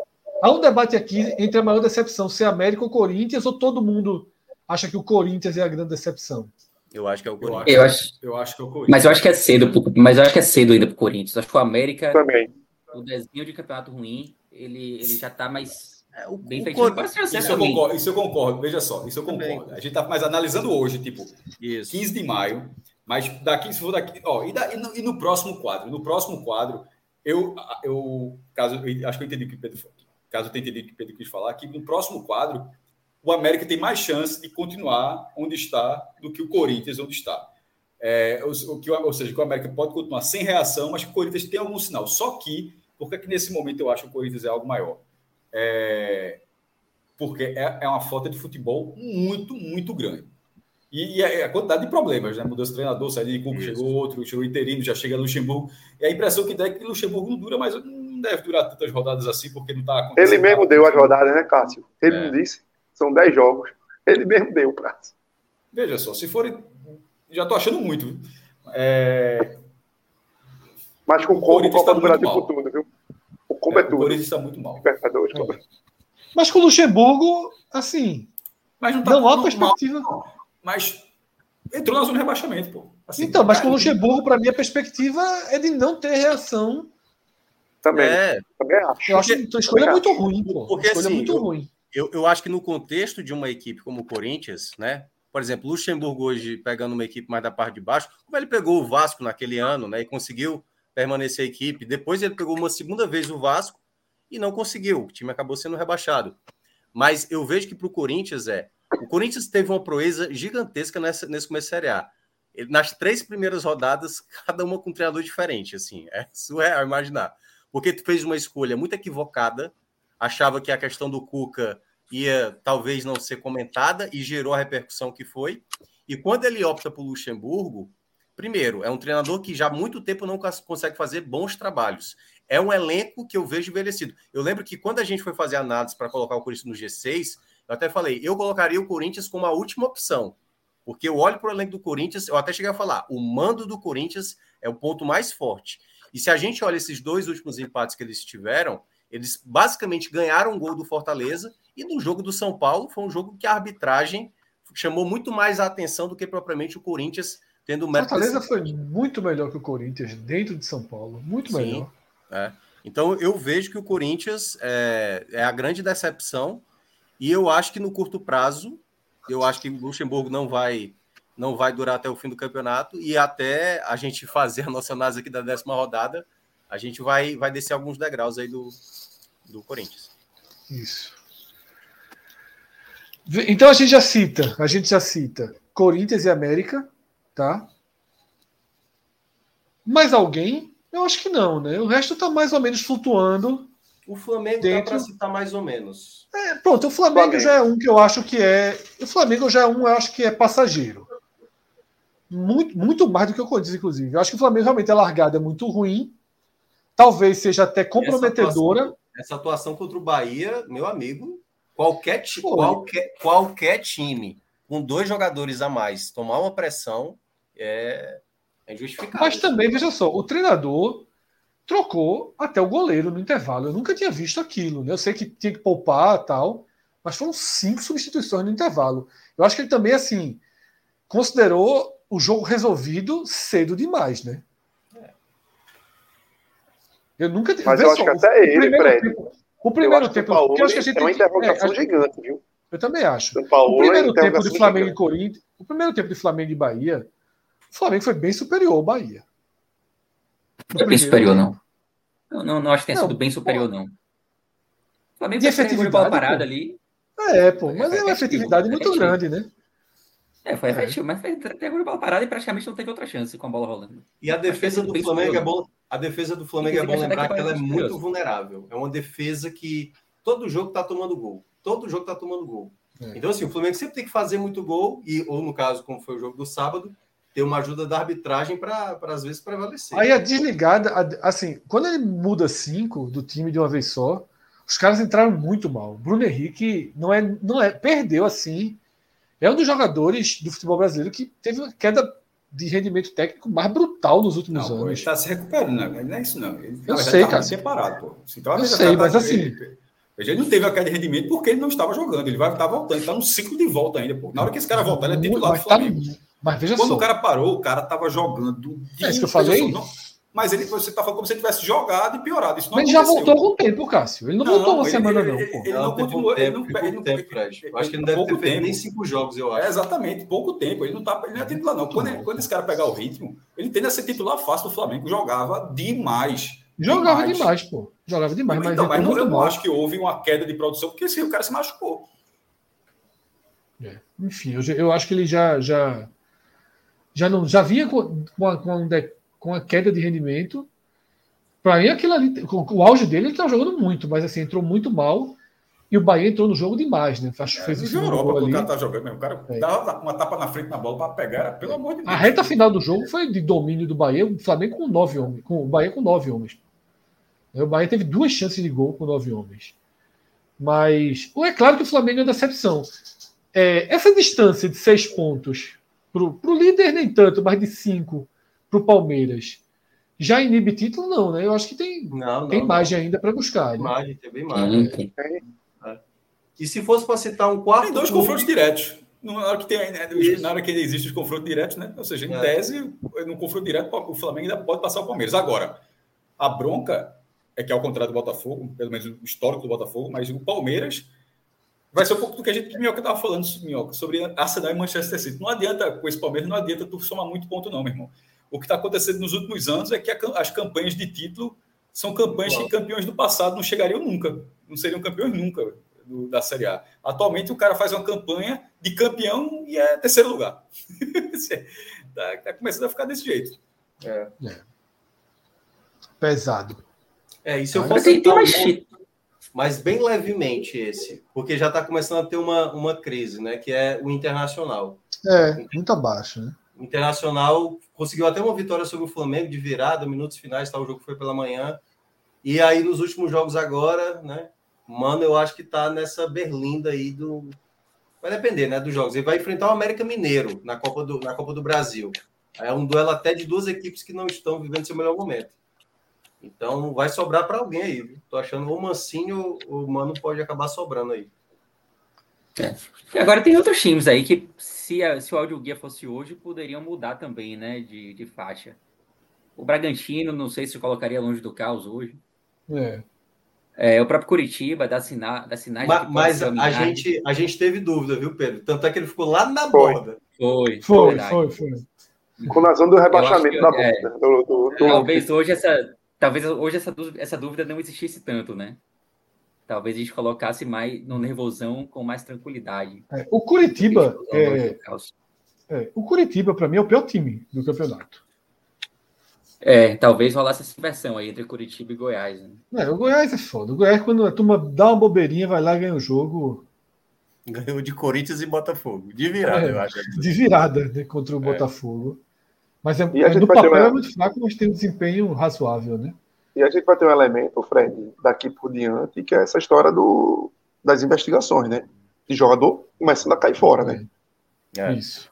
S5: há um debate aqui entre a maior decepção, ser América ou Corinthians, ou todo mundo acha que o Corinthians é a grande decepção?
S2: Eu acho que é o Corinthians.
S3: Eu acho, eu acho que é o Corinthians. Mas eu acho que é cedo, mas eu acho que é cedo ainda para o Corinthians. Acho que o América,
S4: Também.
S3: o desenho de campeonato ruim, ele, ele já está mais
S1: é, o, bem feito. Isso, isso, eu concordo, isso eu concordo, veja só, isso eu concordo. A gente está mais analisando hoje, tipo, isso. 15 de maio, mas daqui, se for daqui, ó, e, da, e, no, e no próximo quadro, no próximo quadro, eu, eu caso, eu, acho que eu entendi o que o Pedro caso eu tenha entendido o que Pedro quis falar, que no próximo quadro, o América tem mais chance de continuar onde está do que o Corinthians onde está. É, o, que, ou seja, que o América pode continuar sem reação, mas que o Corinthians tem algum sinal. Só que por que, nesse momento eu acho que o Corinthians é algo maior? É... Porque é, é uma falta de futebol muito, muito grande. E, e a, a, quantidade de problemas, né? Mudança de treinador, saída de Cuco, chegou outro, chegou interino, já chega Luxemburgo. E a impressão que dá é que Luxemburgo não dura, mas não deve durar tantas rodadas assim, porque não está
S4: acontecendo. Ele mesmo deu as rodadas, né, Cássio? Ele é. não disse. São 10 jogos. Ele mesmo deu o prazo.
S1: Veja só, se forem. Já estou achando muito. É...
S4: Mas com o Copa do Brasil por tudo, viu? O Combo é, é tudo. O
S1: Corinthians está muito mal.
S4: Libertadores, é.
S5: Mas com o Luxemburgo, assim.
S1: Mas não, tá,
S5: não há perspectiva.
S1: Mas entrou na zona de rebaixamento, pô.
S5: Assim, então, mas com o Luxemburgo, para mim, a perspectiva é de não ter reação.
S4: Também. É. Também acho.
S5: Eu acho que a escolha é muito ruim, pô.
S2: Porque,
S5: escolha
S2: assim,
S5: muito
S2: eu,
S5: ruim.
S2: Eu, eu acho que no contexto de uma equipe como o Corinthians, né? Por exemplo, Luxemburgo hoje pegando uma equipe mais da parte de baixo, como ele pegou o Vasco naquele ano, né? E conseguiu permanecer a equipe. Depois ele pegou uma segunda vez o Vasco e não conseguiu. O time acabou sendo rebaixado. Mas eu vejo que para o Corinthians é. O Corinthians teve uma proeza gigantesca nessa, nesse começo de Série A. Nas três primeiras rodadas, [LAUGHS] cada uma com um treinador diferente, assim. É surreal imaginar. Porque tu fez uma escolha muito equivocada, achava que a questão do Cuca ia talvez não ser comentada e gerou a repercussão que foi. E quando ele opta por Luxemburgo, primeiro, é um treinador que já há muito tempo não consegue fazer bons trabalhos. É um elenco que eu vejo envelhecido. Eu lembro que quando a gente foi fazer análise para colocar o Corinthians no G6, eu até falei, eu colocaria o Corinthians como a última opção. Porque eu olho para o elenco do Corinthians, eu até cheguei a falar, o mando do Corinthians é o ponto mais forte. E se a gente olha esses dois últimos empates que eles tiveram, eles basicamente ganharam um gol do Fortaleza e no jogo do São Paulo foi um jogo que a arbitragem chamou muito mais a atenção do que propriamente o Corinthians tendo
S5: mérito. Fortaleza foi muito melhor que o Corinthians dentro de São Paulo, muito Sim, melhor.
S2: É. Então eu vejo que o Corinthians é, é, a grande decepção e eu acho que no curto prazo eu acho que o Luxemburgo não vai não vai durar até o fim do campeonato e até a gente fazer a nossa análise aqui da décima rodada a gente vai vai descer alguns degraus aí do do Corinthians.
S5: Isso. Então a gente já cita, a gente já cita Corinthians e América, tá? Mais alguém? Eu acho que não, né? O resto tá mais ou menos flutuando.
S2: O Flamengo dentro... dá para citar mais ou menos.
S5: É, pronto, o Flamengo, Flamengo, já é um que eu acho que é. O Flamengo já é um, eu acho que é passageiro. Muito, muito mais do que o Corinthians, inclusive. Eu acho que o Flamengo realmente é largada, é muito ruim. Talvez seja até comprometedora
S2: essa atuação contra o Bahia, meu amigo, qualquer, qualquer, qualquer time com dois jogadores a mais tomar uma pressão é, é injustificável.
S5: Mas também, veja só, o treinador trocou até o goleiro no intervalo. Eu nunca tinha visto aquilo. Né? Eu sei que tinha que poupar tal, mas foram cinco substituições no intervalo. Eu acho que ele também, assim, considerou o jogo resolvido cedo demais, né? Eu nunca
S4: Mas eu acho que até ele, Fred.
S5: Tempo, o primeiro tempo.
S4: O eu acho que a gente é uma interrogação é, gigante, viu?
S5: Eu também acho. o primeiro é tempo de Flamengo gigante. e Corinthians, o primeiro tempo de Flamengo e Bahia, o Flamengo foi bem superior ao Bahia.
S3: Não é bem superior, não. não. Não, não, acho que tenha sido bem superior, pô. não. O
S5: Flamengo de efetividade bola parada ali. É, pô, mas é uma efetividade muito grande, né?
S3: É, foi efetivo, mas foi a bola parada e praticamente não teve outra chance com a bola rolando.
S2: E a defesa do Flamengo é bom. A defesa do Flamengo é bom lembrar que ela é muito vulnerável. É uma defesa que todo jogo tá tomando gol. Todo jogo tá tomando gol. É. Então, assim, o Flamengo sempre tem que fazer muito gol, e, ou no caso, como foi o jogo do sábado, ter uma ajuda da arbitragem para, às vezes, prevalecer.
S5: Aí a desligada, assim, quando ele muda cinco do time de uma vez só, os caras entraram muito mal. Bruno Henrique não é, não é, perdeu assim é um dos jogadores do futebol brasileiro que teve uma queda de rendimento técnico mais brutal nos últimos
S1: não,
S5: anos. Ele
S1: está se recuperando, não, não é isso não. Ele,
S5: eu sei, cara.
S1: separado, pô.
S5: Então, eu sei, mas assim...
S1: Ele, ele não teve a queda de rendimento porque ele não estava jogando. Ele vai estar voltando. Está num ciclo de volta ainda, pô. Na hora que esse cara voltar, ele é titular
S5: do Flamengo. Tá, mas veja
S1: Quando
S5: só.
S1: o cara parou, o cara estava jogando.
S5: De... É isso que eu falei?
S1: Não, mas ele, você está falando como se ele tivesse jogado e piorado. Isso não
S5: Mas já voltou com tempo, Cássio. Ele não, não voltou uma semana,
S1: ele,
S5: não.
S1: Ele, ele, não, continua. Ele não perde tempo, Fred. Eu acho que ele não deve ter feito nem cinco jogos, eu acho. É, exatamente, pouco tempo. Ele não, tá, ele não é titular, não. Quando, ele, quando esse cara pegar o ritmo, ele tende a ser titular fácil do Flamengo. Jogava demais.
S5: Jogava demais, demais pô. Jogava demais. Mas, então,
S1: mas não, eu não acho que houve uma queda de produção, porque esse, o cara se machucou.
S5: É. Enfim, eu, eu acho que ele já. já já não já vinha com, com, a, com, a, com a queda de rendimento para mim, aquilo ali, o auge dele, ele estava jogando muito, mas assim, entrou muito mal. E o Bahia entrou no jogo demais, né?
S1: Acho que fez é, o segundo Europa, gol ali. O cara tá jogando mesmo. O cara é. dava uma tapa na frente na bola para pegar, pelo amor de Deus.
S5: A reta final do jogo foi de domínio do Bahia, o Flamengo com nove homens, com o Bahia com nove homens. O Bahia teve duas chances de gol com nove homens. Mas é claro que o Flamengo é decepção. É, essa distância de seis pontos para o líder, nem tanto, mas de cinco para o Palmeiras já inibe título, não, né? Eu acho que tem, não, não, tem margem ainda para buscar. Tem
S2: né? margem, tem bem margem.
S5: É.
S2: E se fosse para citar um quarto.
S1: Tem dois clube... confrontos diretos. Na hora que, tem, né, na hora que existe os confrontos diretos, né? Ou seja, em é. tese, no confronto direto, o Flamengo ainda pode passar o Palmeiras. Agora, a bronca é que, ao contrário do Botafogo, pelo menos o histórico do Botafogo, mas o Palmeiras vai ser um pouco do que a gente Minhoca estava falando, Minhoca, sobre Arsenal e Manchester City. Não adianta, com esse Palmeiras, não adianta tu somar muito ponto, não, meu irmão. O que está acontecendo nos últimos anos é que a, as campanhas de título são campanhas que campeões do passado não chegariam nunca, não seriam campeões nunca do, da Série A. Atualmente o cara faz uma campanha de campeão e é terceiro lugar. Está [LAUGHS] tá começando a ficar desse jeito.
S5: É. é. Pesado.
S2: É, se eu fosse tem, mais mas bem levemente esse, porque já está começando a ter uma, uma crise, né? Que é o Internacional.
S5: É, muito abaixo, né?
S2: O Internacional conseguiu até uma vitória sobre o Flamengo de virada, minutos finais, tá? O jogo foi pela manhã. E aí, nos últimos jogos agora, né? Mano, eu acho que tá nessa berlinda aí do. Vai depender, né? Dos jogos. Ele vai enfrentar o América Mineiro na Copa do, na Copa do Brasil. É um duelo até de duas equipes que não estão vivendo seu melhor momento. Então vai sobrar para alguém aí. Viu? Tô achando o Mancinho, o Mano pode acabar sobrando aí.
S3: É. E agora tem outros times aí que, se, a, se o áudio guia fosse hoje, poderiam mudar também, né? De, de faixa. O Bragantino, não sei se colocaria longe do caos hoje.
S5: É.
S3: É, o próprio Curitiba dá, sina, dá sinais
S2: mas, mas a, gente, a gente teve dúvida, viu, Pedro? Tanto é que ele ficou lá na foi. borda.
S3: Foi,
S5: foi, foi, foi.
S4: Na zona do rebaixamento da
S3: é, borda. Do, do, do, talvez hoje essa, talvez hoje essa dúvida, essa dúvida não existisse tanto, né? Talvez a gente colocasse mais no nervosão com mais tranquilidade.
S5: É, o Curitiba é, é, o Curitiba para mim é o pior time do campeonato.
S3: É, talvez rolasse essa inversão aí entre Curitiba e Goiás. Né?
S5: É, o Goiás é foda. O Goiás, quando a turma dá uma bobeirinha, vai lá e ganha o jogo.
S2: Ganhou de Corinthians e Botafogo. De virada,
S5: é,
S2: eu acho.
S5: De virada né, contra o é. Botafogo. Mas é, é no papel uma... é muito fraco, mas tem um desempenho razoável, né?
S4: E a gente vai ter um elemento, Fred, daqui por diante, que é essa história do, das investigações, né? De jogador começando a cair fora, né?
S5: É. Isso.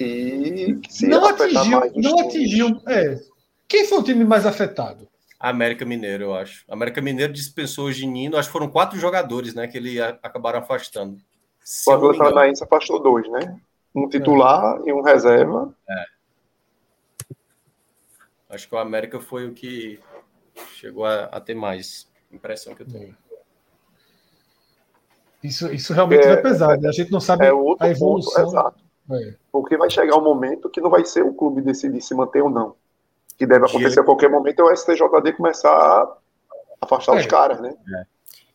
S4: E
S5: se não atingiu, não atingiu. É. Quem foi o time mais afetado?
S2: América Mineiro, eu acho. América Mineiro dispensou o Ginino, acho que foram quatro jogadores, né? Que ele acabaram afastando.
S4: o Atlético Paranaense afastou dois, né? Um titular é. e um reserva.
S2: É. Acho que o América foi o que chegou a, a ter mais impressão que eu tenho.
S5: Isso, isso realmente é, vai pesar, né? A gente não sabe
S4: é a evolução. Ponto, exato. É. Porque vai chegar um momento que não vai ser o clube decidir se manter ou não. Que deve acontecer Diego... a qualquer momento é o STJD começar a afastar é. os caras, né?
S2: É.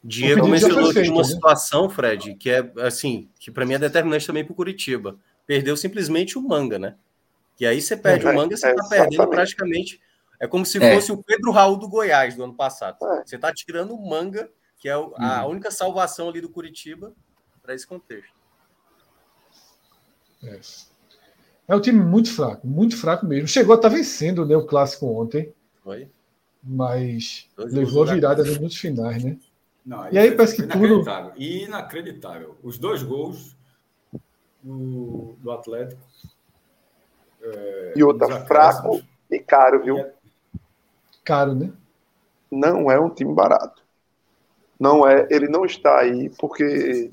S2: Diego mencionou aqui uma né? situação, Fred, que é assim, que para mim é determinante também para o Curitiba. Perdeu simplesmente o manga, né? E aí você perde é, o manga, você está é, perdendo praticamente. É como se é. fosse o Pedro Raul do Goiás do ano passado. É. Você está tirando o manga, que é a uhum. única salvação ali do Curitiba para esse contexto.
S5: É. é um time muito fraco, muito fraco mesmo. Chegou a estar tá vencendo né, o clássico ontem.
S2: Foi.
S5: Mas Dois levou a virada nos minutos finais, né?
S1: Não, e aí parece que tudo. Inacreditável. Os dois gols do, do Atlético
S4: é, e outra, fraco e caro, viu?
S5: Caro, né?
S4: Não é um time barato. Não é, ele não está aí porque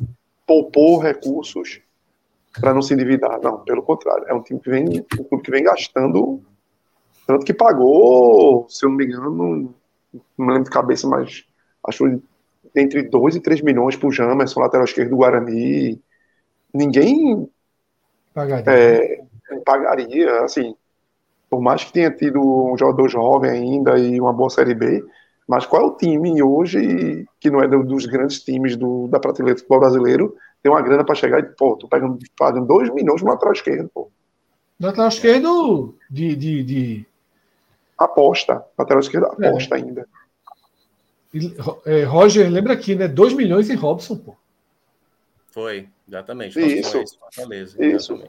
S4: poupou recursos para não se endividar. Não, pelo contrário, é um time que vem, um clube que vem gastando tanto que pagou, se eu não me engano, não me lembro de cabeça, mas acho entre 2 e 3 milhões por Jamerson, lateral esquerdo do Guarani. Ninguém
S5: Pagaria.
S4: É, pagaria, assim, por mais que tenha tido um jogador jovem ainda e uma boa Série B, mas qual é o time hoje, que não é dos grandes times do, da prateleira do futebol brasileiro, tem uma grana para chegar e, pô, tô pegando, pagando 2 milhões no lateral esquerdo, pô.
S5: Lateral esquerdo de, de, de...
S4: Aposta. Lateral esquerdo aposta é. ainda.
S5: É, Roger, lembra aqui, né? 2 milhões em Robson, pô.
S2: Foi. Exatamente.
S4: Isso. Isso. Exatamente.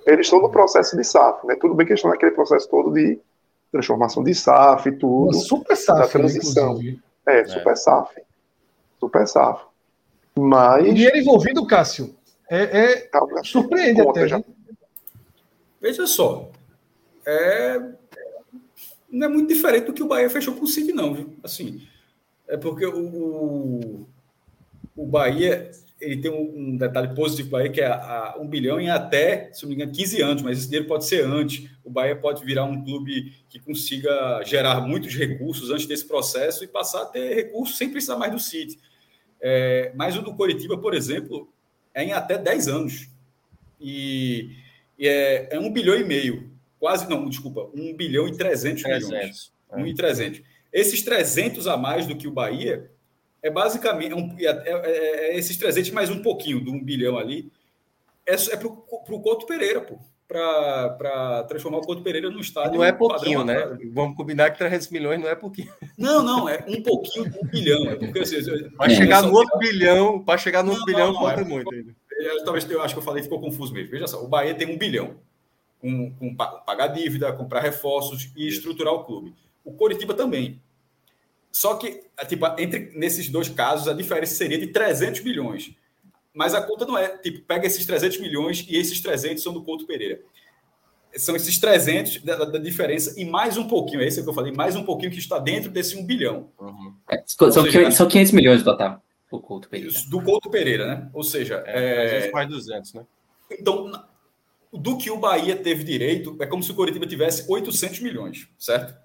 S4: Eles estão no processo de SAF, né? Tudo bem que eles estão naquele processo todo de transformação de SAF e tudo. Uma
S5: super SAF, da
S4: transição. É, é, super é. SAF. Super SAF. Mas.
S5: O dinheiro envolvido, Cássio, é, é... Calma, surpreende até. Já. Né?
S1: Veja só. É... Não é muito diferente do que o Bahia fechou com o Cid, não, viu? Assim. É porque o, o Bahia ele tem um, um detalhe positivo para ele, que é a, a, um bilhão em até, se não me engano, 15 anos, mas esse dinheiro pode ser antes. O Bahia pode virar um clube que consiga gerar muitos recursos antes desse processo e passar a ter recursos sem precisar mais do City. É, mas o do Coritiba, por exemplo, é em até 10 anos. E, e é, é um bilhão e meio. Quase, não, desculpa, um bilhão e 300, 300 milhões. É. Um e 300. Esses 300 a mais do que o Bahia é basicamente é um, é, é, é esses 300 mais um pouquinho de um bilhão ali. É, é para o Couto Pereira, pô. Para transformar o Couto Pereira no estádio.
S2: Não é pouquinho, né? Vamos combinar que 300 milhões não é pouquinho.
S1: Não, não, é um pouquinho de um bilhão. É porque, assim,
S2: para chegar no outro bilhão, para chegar no outro bilhão, conta é, muito ainda.
S1: Talvez eu acho que eu falei ficou confuso mesmo. Veja só, o Bahia tem um bilhão com, com pagar dívida, comprar reforços e estruturar o clube. O Coritiba também. Só que, tipo, entre nesses dois casos, a diferença seria de 300 milhões. Mas a conta não é, tipo, pega esses 300 milhões e esses 300 são do Couto Pereira. São esses 300 da, da diferença e mais um pouquinho, é isso que eu falei, mais um pouquinho que está dentro desse 1 bilhão.
S3: Uhum. É, são, seja, são 500 milhões total.
S1: Do Couto Pereira. Do Couto Pereira, né? Ou seja... É,
S2: é... mais 200, né?
S1: Então, do que o Bahia teve direito, é como se o Coritiba tivesse 800 milhões, certo?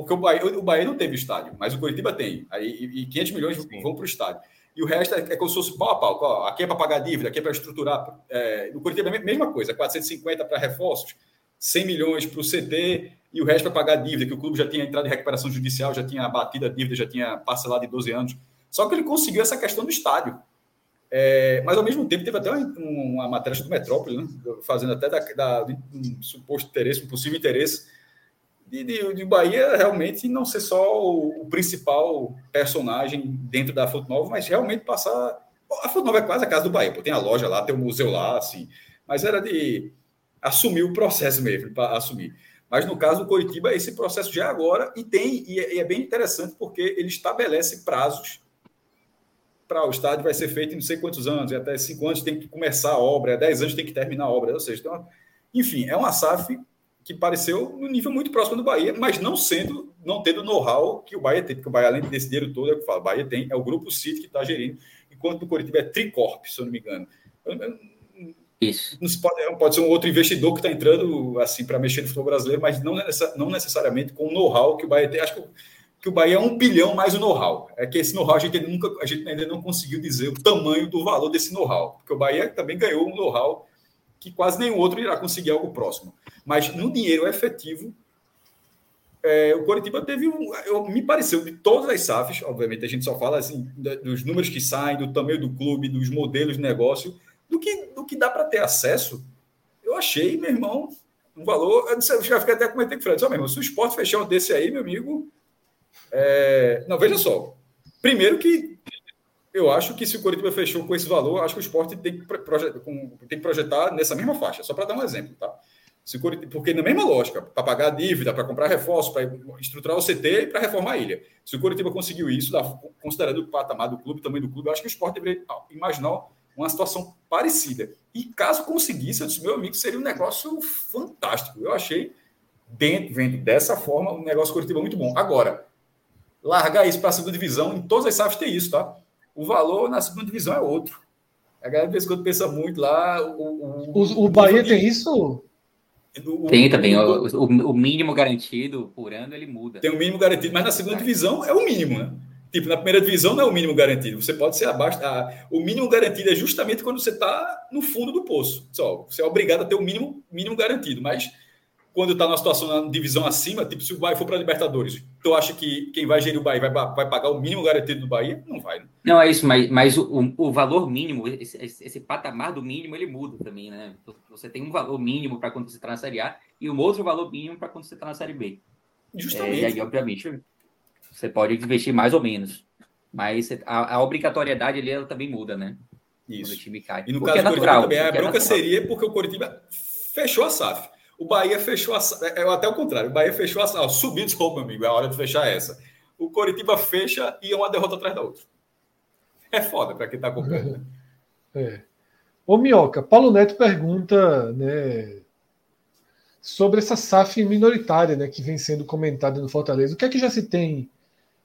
S1: Porque o Bahia, o Bahia não teve estádio, mas o Curitiba tem. Aí, e 500 milhões Sim. vão para o estádio. E o resto é, é como se fosse pau a pau. Aqui é para pagar dívida, aqui é para estruturar. É, no Curitiba é a mesma coisa, 450 para reforços, 100 milhões para o CT e o resto para pagar dívida, que o clube já tinha entrado em recuperação judicial, já tinha batido a dívida, já tinha parcelado em 12 anos. Só que ele conseguiu essa questão do estádio. É, mas ao mesmo tempo teve até uma, uma matéria do Metrópole, né, fazendo até da, da, um suposto interesse, um possível interesse de, de, de Bahia realmente não ser só o, principal personagem dentro da Fonte Nova, mas realmente passar. A Fonte Nova é quase a casa do Bahia, pô, tem a loja lá, tem o museu lá, assim, mas era de assumir o processo mesmo, para assumir. Mas no caso do Coritiba, esse processo já é agora e tem, e é, e é bem interessante porque ele estabelece prazos para o estádio vai ser feito em não sei quantos anos, e até cinco anos tem que começar a obra, é dez anos tem que terminar a obra, ou seja, então, enfim, é uma SAF que pareceu no nível muito próximo do Bahia, mas não sendo, não tendo know-how que o Bahia tem, porque o Bahia, além desse dinheiro todo, é o que fala, o Bahia tem, é o grupo City que está gerindo, enquanto o Coritiba é Tricorp, se eu não me engano.
S3: Isso.
S1: Não pode, pode ser um outro investidor que está entrando assim para mexer no futebol brasileiro, mas não, não necessariamente com o know-how que o Bahia tem. Acho que, que o Bahia é um bilhão mais o know-how. É que esse know-how a gente, nunca, a gente ainda não conseguiu dizer o tamanho do valor desse know-how, porque o Bahia também ganhou um know-how que quase nenhum outro irá conseguir algo próximo. Mas no dinheiro efetivo, é, o Coritiba teve um. Eu, me pareceu de todas as SAFs, obviamente, a gente só fala assim, dos números que saem, do tamanho do clube, dos modelos de negócio, do que, do que dá para ter acesso. Eu achei, meu irmão, um valor. Eu, já fiquei até comentei com o Fred, só mesmo, se o esporte fechar um desse aí, meu amigo. É... Não, veja só. Primeiro que eu acho que se o Coritiba fechou com esse valor, acho que o esporte tem que, projetar, tem que projetar nessa mesma faixa, só para dar um exemplo, tá? Se Coritiba, porque na mesma lógica, para pagar a dívida, para comprar reforço, para estruturar o CT e para reformar a ilha. Se o Coritiba conseguiu isso, considerando o patamar do clube, o tamanho do clube, acho que o esporte deveria imaginar uma situação parecida. E caso conseguisse, eu disse, meu amigo, seria um negócio fantástico. Eu achei, dentro, vendo dessa forma, um negócio Coritiba muito bom. Agora, largar isso para a segunda divisão, em todas as SAFs tem isso, tá? O valor na segunda divisão é outro. A galera, de vez quando, pensa muito lá. O,
S5: o, o, o Bahia tem isso?
S3: tem também. O, o, mínimo garantido por ano ele muda.
S1: Tem o mínimo garantido, mas na segunda divisão é o mínimo, né? Tipo, na primeira divisão não é o mínimo garantido. Você pode ser abaixo. Ah, o mínimo garantido é justamente quando você está no fundo do poço. Só, você é obrigado a ter o mínimo, mínimo garantido. Mas quando está numa situação na divisão acima, tipo, se o Bahia for para a Libertadores, tu acha que quem vai gerir o Bahia vai, vai pagar o mínimo garantido do Bahia? Não vai, né?
S3: Não, é isso, mas, mas o, o valor mínimo, esse, esse, patamar do mínimo, ele muda também, né? Você tem um valor mínimo para quando você está na Série A e um outro valor mínimo para quando você está na Série B. Justamente. É, e aí, obviamente, você pode investir mais ou menos. Mas a, a obrigatoriedade ali, ela também muda, né?
S1: Isso. Quando o time cai. E no caso é do Coritiba também, a é bronca é seria porque o Coritiba fechou a SAF. O Bahia fechou a. É, é até o contrário. O Bahia fechou a. Ó, subiu de meu amigo. É a hora de fechar essa. O Coritiba fecha e é uma derrota atrás da outra. É foda para quem está acompanhando. Né? [LAUGHS]
S5: É. Ô, Minhoca, Paulo Neto pergunta né, sobre essa SAF minoritária né, que vem sendo comentada no Fortaleza. O que é que já se tem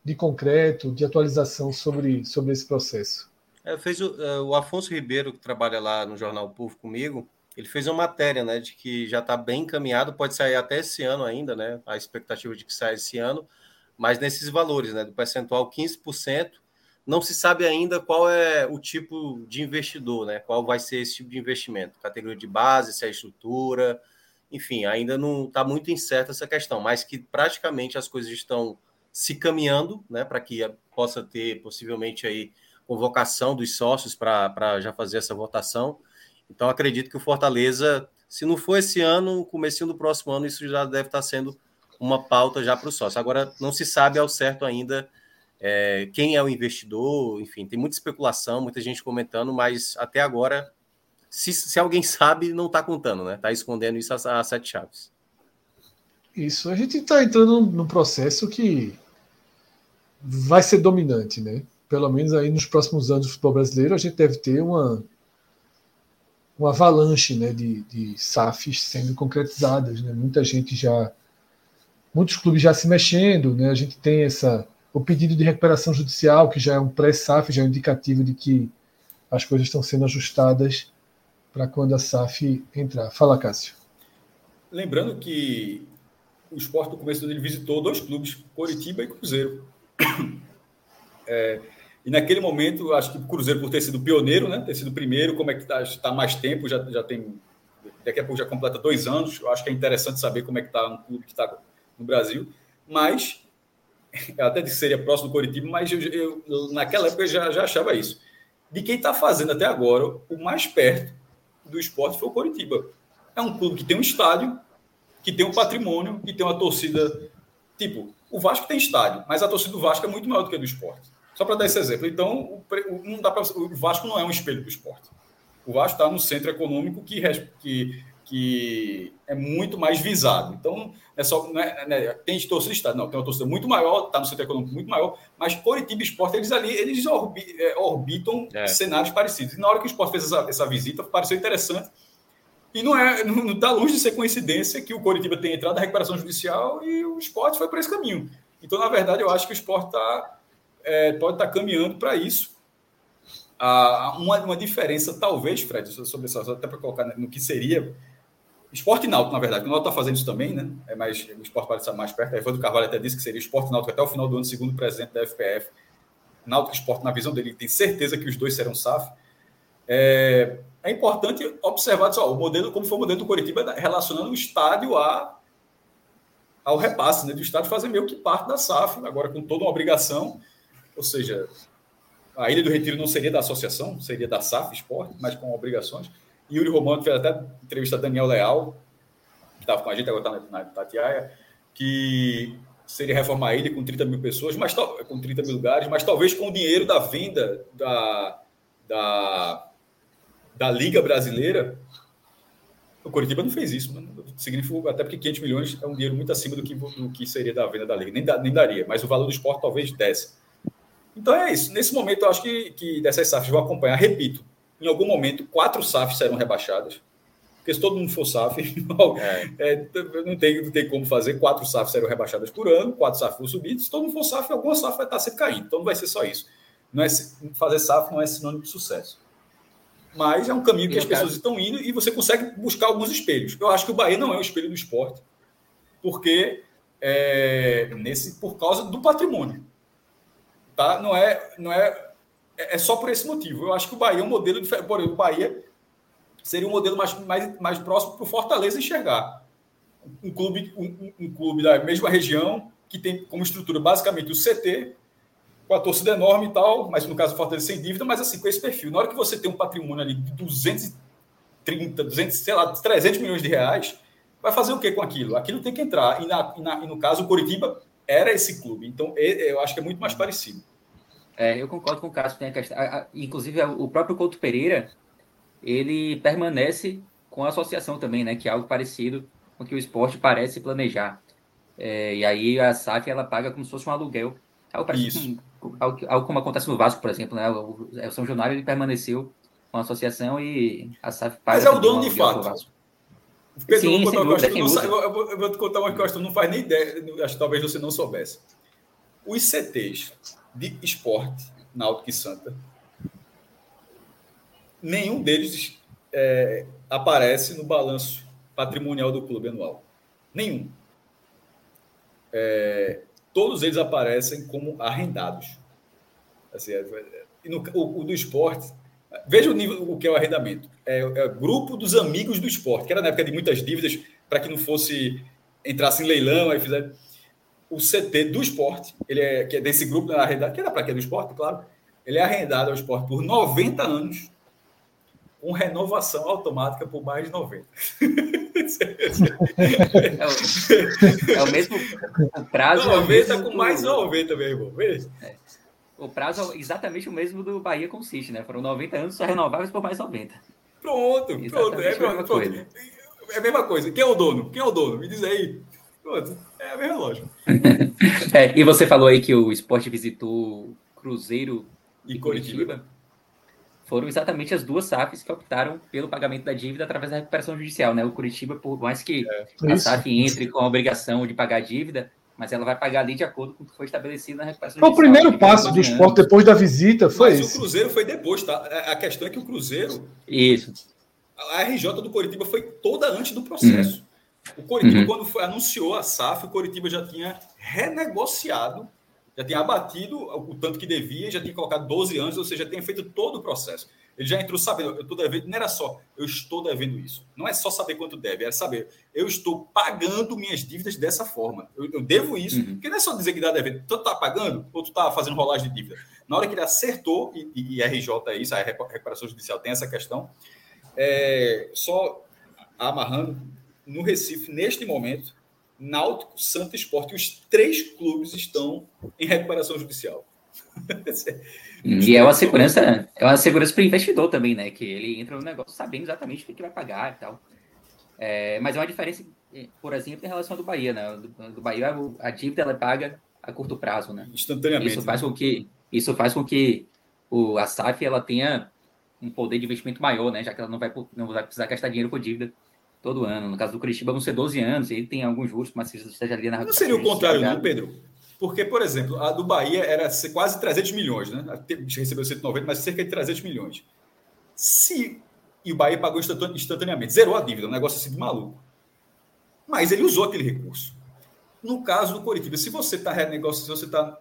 S5: de concreto, de atualização sobre, sobre esse processo?
S2: É, fez o, é, o Afonso Ribeiro, que trabalha lá no Jornal Povo comigo, ele fez uma matéria, né, de que já está bem encaminhado, pode sair até esse ano ainda, né, a expectativa de que saia esse ano, mas nesses valores, né, do percentual 15%, não se sabe ainda qual é o tipo de investidor, né, qual vai ser esse tipo de investimento, categoria de base, se é estrutura, enfim, ainda não está muito incerta essa questão, mas que praticamente as coisas estão se caminhando, né, para que possa ter possivelmente aí convocação dos sócios para já fazer essa votação. Então, acredito que o Fortaleza, se não for esse ano, comecinho do próximo ano, isso já deve estar sendo uma pauta já para o sócio. Agora, não se sabe ao certo ainda é, quem é o investidor, enfim, tem muita especulação, muita gente comentando, mas até agora, se, se alguém [LAUGHS] sabe, não está contando, né? Está escondendo isso a, a sete chaves.
S5: Isso, a gente está entrando num processo que vai ser dominante, né? pelo menos aí nos próximos anos do futebol brasileiro, a gente deve ter uma, uma avalanche né, de, de SAFs sendo concretizadas. Né? Muita gente já. Muitos clubes já se mexendo, né? a gente tem essa, o pedido de recuperação judicial, que já é um pré-SAF, já é um indicativo de que as coisas estão sendo ajustadas para quando a SAF entrar. Fala, Cássio.
S1: Lembrando que o esporte no começo dele visitou dois clubes, Coritiba e Cruzeiro. [COUGHS] É, e naquele momento, acho que o Cruzeiro, por ter sido pioneiro, né, ter sido primeiro, como é que está tá mais tempo, já, já tem. Daqui a pouco já completa dois anos. Eu acho que é interessante saber como é que está um clube que está no Brasil. Mas, [LAUGHS] eu até disse que seria próximo do Coritiba, mas eu, eu, naquela época eu já, já achava isso. De quem está fazendo até agora, o mais perto do esporte foi o Coritiba. É um clube que tem um estádio, que tem um patrimônio, que tem uma torcida. Tipo, o Vasco tem estádio, mas a torcida do Vasco é muito maior do que a do esporte. Só para dar esse exemplo. Então, o, não dá pra, o Vasco não é um espelho do esporte. O Vasco está no centro econômico que, que, que é muito mais visado. Então, é só, não é, né, tem torcida de estado, não, tem uma torcida muito maior, está no centro econômico muito maior, mas Coritiba e Esporte, eles ali, eles orbi, é, orbitam é. cenários parecidos. E na hora que o Esporte fez essa, essa visita, pareceu interessante. E não é, não está longe de ser coincidência que o Coritiba tenha entrado na recuperação judicial e o Esporte foi por esse caminho. Então, na verdade, eu acho que o Esporte está é, pode estar caminhando para isso. Ah, uma, uma diferença, talvez, Fred, sobre essa, até para colocar no que seria. Esporte náutico, na verdade, o Náutico está fazendo isso também, né? É mais, o esporte parece estar mais perto. A Evandro Carvalho até disse que seria esporte náutico até o final do ano, segundo o presidente da FPF. Náutico esporte, na visão dele, tem certeza que os dois serão SAF. É, é importante observar só, o modelo, como foi o modelo do Coritiba, relacionando o estádio a, ao repasse, né? Do estádio fazer meio que parte da SAF, agora com toda uma obrigação ou seja, a Ilha do Retiro não seria da associação, seria da SAF Esporte, mas com obrigações. E Yuri Romano fez até entrevista a Daniel Leal, que estava com a gente, agora está na, Tatiaia, que seria reformar a ilha com 30 mil pessoas, mas com 30 mil lugares, mas talvez com o dinheiro da venda da, da, da Liga Brasileira. O Coritiba não fez isso, mano. até porque 500 milhões é um dinheiro muito acima do que, do que seria da venda da Liga. Nem, da, nem daria, mas o valor do esporte talvez desce. Então é isso. Nesse momento, eu acho que, que dessas SAFs vou acompanhar. Repito, em algum momento, quatro SAFs serão rebaixadas. Porque se todo mundo for SAF, não, [LAUGHS] é. É, não, tem, não tem como fazer. Quatro SAFs serão rebaixadas por ano, quatro SAFs vão subir. Se todo mundo for SAF, alguma SAF vai estar sempre caindo. Então não vai ser só isso. Não é, fazer SAF não é sinônimo de sucesso. Mas é um caminho que as pessoas estão indo e você consegue buscar alguns espelhos. Eu acho que o Bahia não é um espelho do esporte, porque é, nesse, por causa do patrimônio tá? Não é, não é, é só por esse motivo. Eu acho que o Bahia é um modelo diferente. Por exemplo, o Bahia seria um modelo mais, mais, mais próximo para o Fortaleza enxergar. Um clube, um, um, clube da mesma região que tem como estrutura basicamente o CT, com a torcida enorme e tal, mas no caso Fortaleza sem dívida, mas assim, com esse perfil. Na hora que você tem um patrimônio ali de 230, 200, sei lá, 300 milhões de reais, vai fazer o que com aquilo? Aquilo tem que entrar. E, na, e, na, e no caso, o Coritiba era esse clube. Então, eu acho que é muito mais parecido.
S3: É, eu concordo com o Cássio. Tem a questão, a, a, inclusive, o próprio Couto Pereira, ele permanece com a associação também, né? Que é algo parecido com o que o esporte parece planejar. É, e aí a SAF ela paga como se fosse um aluguel. Algo, parecido, algo, algo, como acontece no Vasco, por exemplo, né? O, o São Januário ele permaneceu com a associação e a SAF paga.
S1: Mas é o dono de fato. Pedro, Sim, eu, vou dúvida, não, eu, eu, vou te contar uma questão, não faz nem ideia, acho que talvez você não soubesse. Os CTs de esporte, Náutico e Santa, nenhum deles é, aparece no balanço patrimonial do clube anual. Nenhum. É, todos eles aparecem como arrendados. Assim, é, no, o, o, do esporte, veja o nível o que é o arrendamento. É, é grupo dos amigos do esporte, que era na época de muitas dívidas, para que não fosse entrasse em leilão, aí fizeram. O CT do esporte, ele é, que é desse grupo da arrendado, que era para que é do esporte, claro, ele é arrendado ao esporte por 90 anos, com renovação automática por mais de 90. [LAUGHS]
S3: é, o, é o mesmo o prazo.
S1: 90 é com do... mais 90, meu irmão.
S3: É. O prazo é exatamente o mesmo do Bahia com o City, né? Foram 90 anos só renováveis por mais 90.
S1: Pronto, pronto. É a mesma pronto. coisa. É a mesma coisa. Quem é o dono? Quem é o dono? Me diz aí. Pronto. É a mesma lógica. [LAUGHS]
S3: é, e você falou aí que o esporte visitou Cruzeiro e, e Curitiba. Curitiba foram exatamente as duas SAFs que optaram pelo pagamento da dívida através da recuperação judicial, né? O Curitiba, por mais que é, a SAF entre com a obrigação de pagar a dívida, mas ela vai pagar ali de acordo com o que foi estabelecido na recuperação
S5: judicial. O primeiro passo do esporte depois da visita foi mas esse.
S1: o Cruzeiro foi depois, tá? A questão é que o Cruzeiro...
S3: Isso.
S1: A RJ do Curitiba foi toda antes do processo. Uhum. O Coritiba, uhum. quando foi, anunciou a SAF, o Coritiba já tinha renegociado já tinha abatido o tanto que devia, já tinha colocado 12 anos, ou seja, tinha feito todo o processo. Ele já entrou sabendo, eu estou devendo, não era só, eu estou devendo isso. Não é só saber quanto deve, era saber, eu estou pagando minhas dívidas dessa forma. Eu, eu devo isso, uhum. porque não é só dizer que dá devendo, tu está pagando ou tu está fazendo rolagem de dívida. Na hora que ele acertou, e, e, e RJ é isso, a recuperação judicial tem essa questão, é, só amarrando, no Recife, neste momento, Náutico, Santo Esporte, os três clubes estão em recuperação judicial. [LAUGHS]
S3: e é uma segurança, é uma segurança para o investidor também, né? Que ele entra no negócio sabendo exatamente o que, vai pagar e tal. É, mas é uma diferença, por exemplo, em relação ao do Bahia, né? Do, do Bahia, a dívida ela é paga a curto prazo, né?
S1: Instantaneamente.
S3: Isso faz
S1: né?
S3: com que isso faz com que o, a SAF ela tenha um poder de investimento maior, né? Já que ela não vai, não vai precisar gastar dinheiro com dívida todo ano. No caso do Curitiba, vão ser 12 anos, e ele tem alguns juros, mas se esteja ali na.
S1: Não seria o contrário, não, Pedro? Porque, por exemplo, a do Bahia era quase 300 milhões, né? Recebeu 190, mas cerca de 300 milhões. Se. E o Bahia pagou instantaneamente, zerou a dívida, um negócio assim de maluco. Mas ele usou aquele recurso. No caso do Curitiba, se você está renegociando, você tá,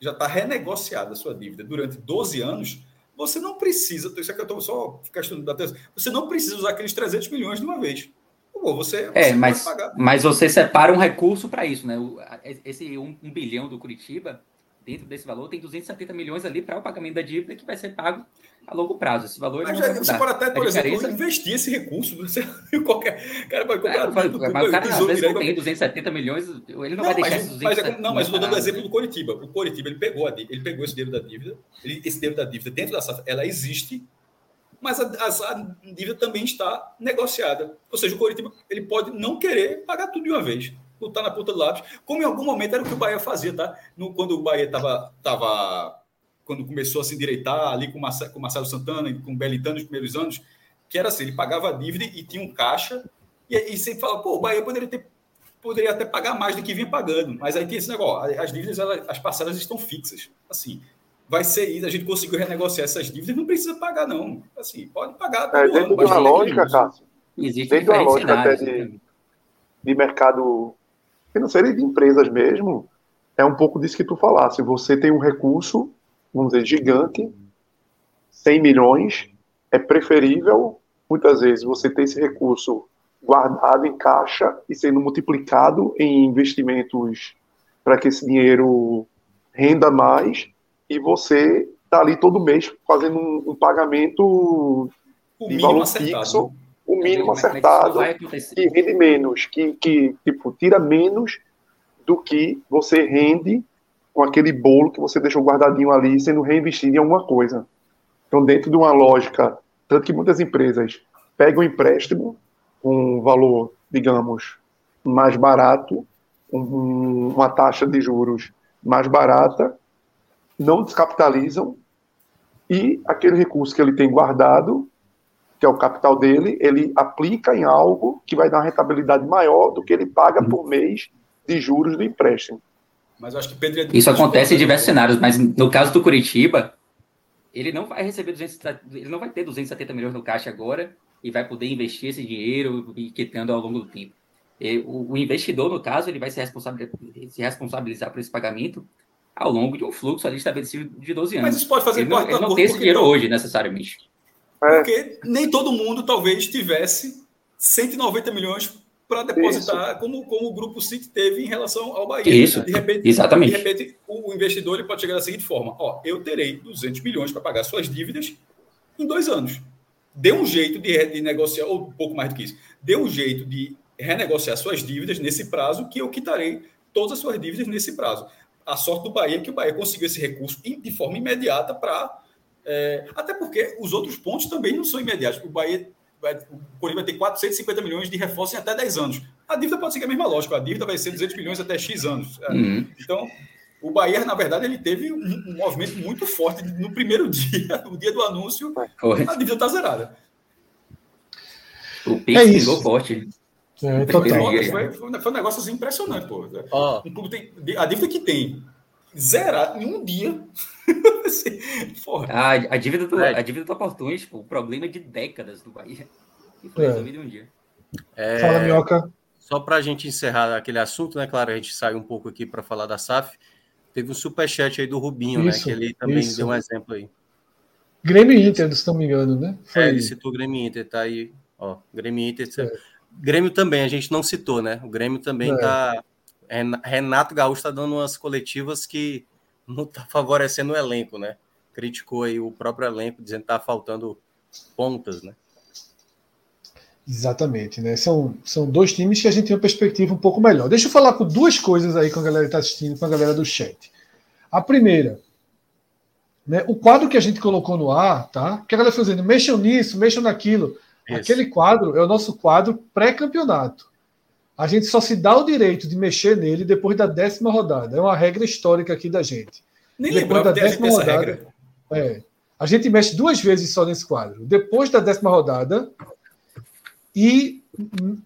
S1: já está renegociada a sua dívida durante 12 anos, você não precisa, isso aqui eu estou só questionando da tese, você não precisa usar aqueles 300 milhões de uma vez. Pô, você,
S3: é, mas, mas você separa um recurso para isso, né? esse 1 um, um bilhão do Curitiba, dentro desse valor, tem 270 milhões ali para o pagamento da dívida que vai ser pago a longo prazo. Esse valor
S1: mas já, você pode até, por exemplo, investir esse recurso. [LAUGHS] Você, qualquer cara vai comprar. É,
S3: tudo, mas o cara, às vezes, não tem 270 milhões, ele não, não vai deixar
S1: mas, esses 270 mas é, Não, mas eu estou dando o exemplo do Coritiba. O Coritiba, ele pegou, a, ele pegou esse dinheiro da dívida, ele, esse dinheiro da dívida dentro da SAF, ela existe, mas a, a, a, dívida também está negociada. Ou seja, o Coritiba ele pode não querer pagar tudo de uma vez, botar na ponta do lápis, como em algum momento era o que o Bahia fazia, tá? No, quando o Bahia estava tava quando começou a se endireitar ali com o Marcelo, Santana e com o Belitano nos primeiros anos, que era assim, ele pagava a dívida e tinha um caixa, e, e sempre falava, pô, o Bahia poderia ter poderia até pagar mais do que vinha pagando, mas aí tem esse negócio, as dívidas, elas, as parcelas estão fixas, assim, vai ser isso, a gente conseguiu renegociar essas dívidas, não precisa pagar não, assim, pode pagar
S4: é, dentro ano, de uma lógica, Cássio, existe dentro de uma lógica até de, de mercado financeiro e de empresas mesmo, é um pouco disso que tu falasse, você tem um recurso vamos dizer, gigante, 100 milhões, é preferível, muitas vezes, você ter esse recurso guardado em caixa e sendo multiplicado em investimentos para que esse dinheiro renda mais e você está ali todo mês fazendo um, um pagamento
S1: o de valor fixo,
S4: né? o mínimo acertado, que rende menos, que, que tipo, tira menos do que você rende com aquele bolo que você deixou guardadinho ali sendo reinvestido em alguma coisa. Então, dentro de uma lógica, tanto que muitas empresas pegam um empréstimo com um valor, digamos, mais barato, um, uma taxa de juros mais barata, não descapitalizam e aquele recurso que ele tem guardado, que é o capital dele, ele aplica em algo que vai dar uma rentabilidade maior do que ele paga por mês de juros do empréstimo.
S3: Mas acho que Pedro Isso acontece em diversos cenários, mas no caso do Curitiba, ele não vai receber 200, ele não vai ter 270 milhões no caixa agora e vai poder investir esse dinheiro quitando ao longo do tempo. O, o investidor, no caso, ele vai se, responsabilizar, se responsabilizar por esse pagamento ao longo de um fluxo ali estabelecido de 12 anos.
S1: Mas isso pode fazer
S3: ele parte não, ele não tem esse dinheiro hoje, necessariamente.
S1: É. Porque nem todo mundo talvez tivesse 190 milhões para depositar, como, como o Grupo City teve em relação ao Bahia.
S3: Isso, de repente, exatamente.
S1: De repente, o investidor ele pode chegar da seguinte forma: ó, eu terei 200 milhões para pagar suas dívidas em dois anos. Dê um jeito de, de negociar, ou um pouco mais do que isso, dê um jeito de renegociar suas dívidas nesse prazo, que eu quitarei todas as suas dívidas nesse prazo. A sorte do Bahia é que o Bahia conseguiu esse recurso de forma imediata para. É, até porque os outros pontos também não são imediatos. O Bahia vai, o Corinthians vai ter 450 milhões de reforço em até 10 anos. A dívida pode seguir a mesma lógica, a dívida vai ser 200 milhões até X anos. É, uhum. Então, o Bahia, na verdade, ele teve um, um, movimento muito forte no primeiro [LAUGHS] dia, no dia do anúncio, a dívida está zerada.
S3: O Pix é isso. forte.
S1: É, foi, foi, um negócio assim, impressionante, pô. Oh. Um tem, a dívida que tem zerado em um dia. [LAUGHS]
S3: a, a, dívida do, é. a dívida do Oportunis, tipo, o problema de décadas do Bahia. E foi é. resolvido em um dia.
S2: É, Fala, Minhoca. Só para a gente encerrar aquele assunto, né? Claro, a gente sai um pouco aqui para falar da SAF. Teve um superchat aí do Rubinho, isso, né? Que ele também isso. deu um exemplo aí.
S5: Grêmio Inter, se não me engano, né?
S2: Foi é, ele citou Grêmio Inter, tá aí. Ó, Grêmio Inter. É. Grêmio também, a gente não citou, né? O Grêmio também é. tá. Renato Gaúcho está dando umas coletivas que não está favorecendo o elenco, né? Criticou aí o próprio elenco, dizendo que está faltando pontas, né?
S5: Exatamente, né? São, são dois times que a gente tem uma perspectiva um pouco melhor. Deixa eu falar com duas coisas aí com a galera que está assistindo, com a galera do chat. A primeira, né, o quadro que a gente colocou no ar, tá? Que a galera fazendo, mexam nisso, mexam naquilo. Isso. Aquele quadro é o nosso quadro pré-campeonato. A gente só se dá o direito de mexer nele depois da décima rodada. É uma regra histórica aqui da gente.
S1: Nem depois da décima rodada.
S5: É, a gente mexe duas vezes só nesse quadro. Depois da décima rodada e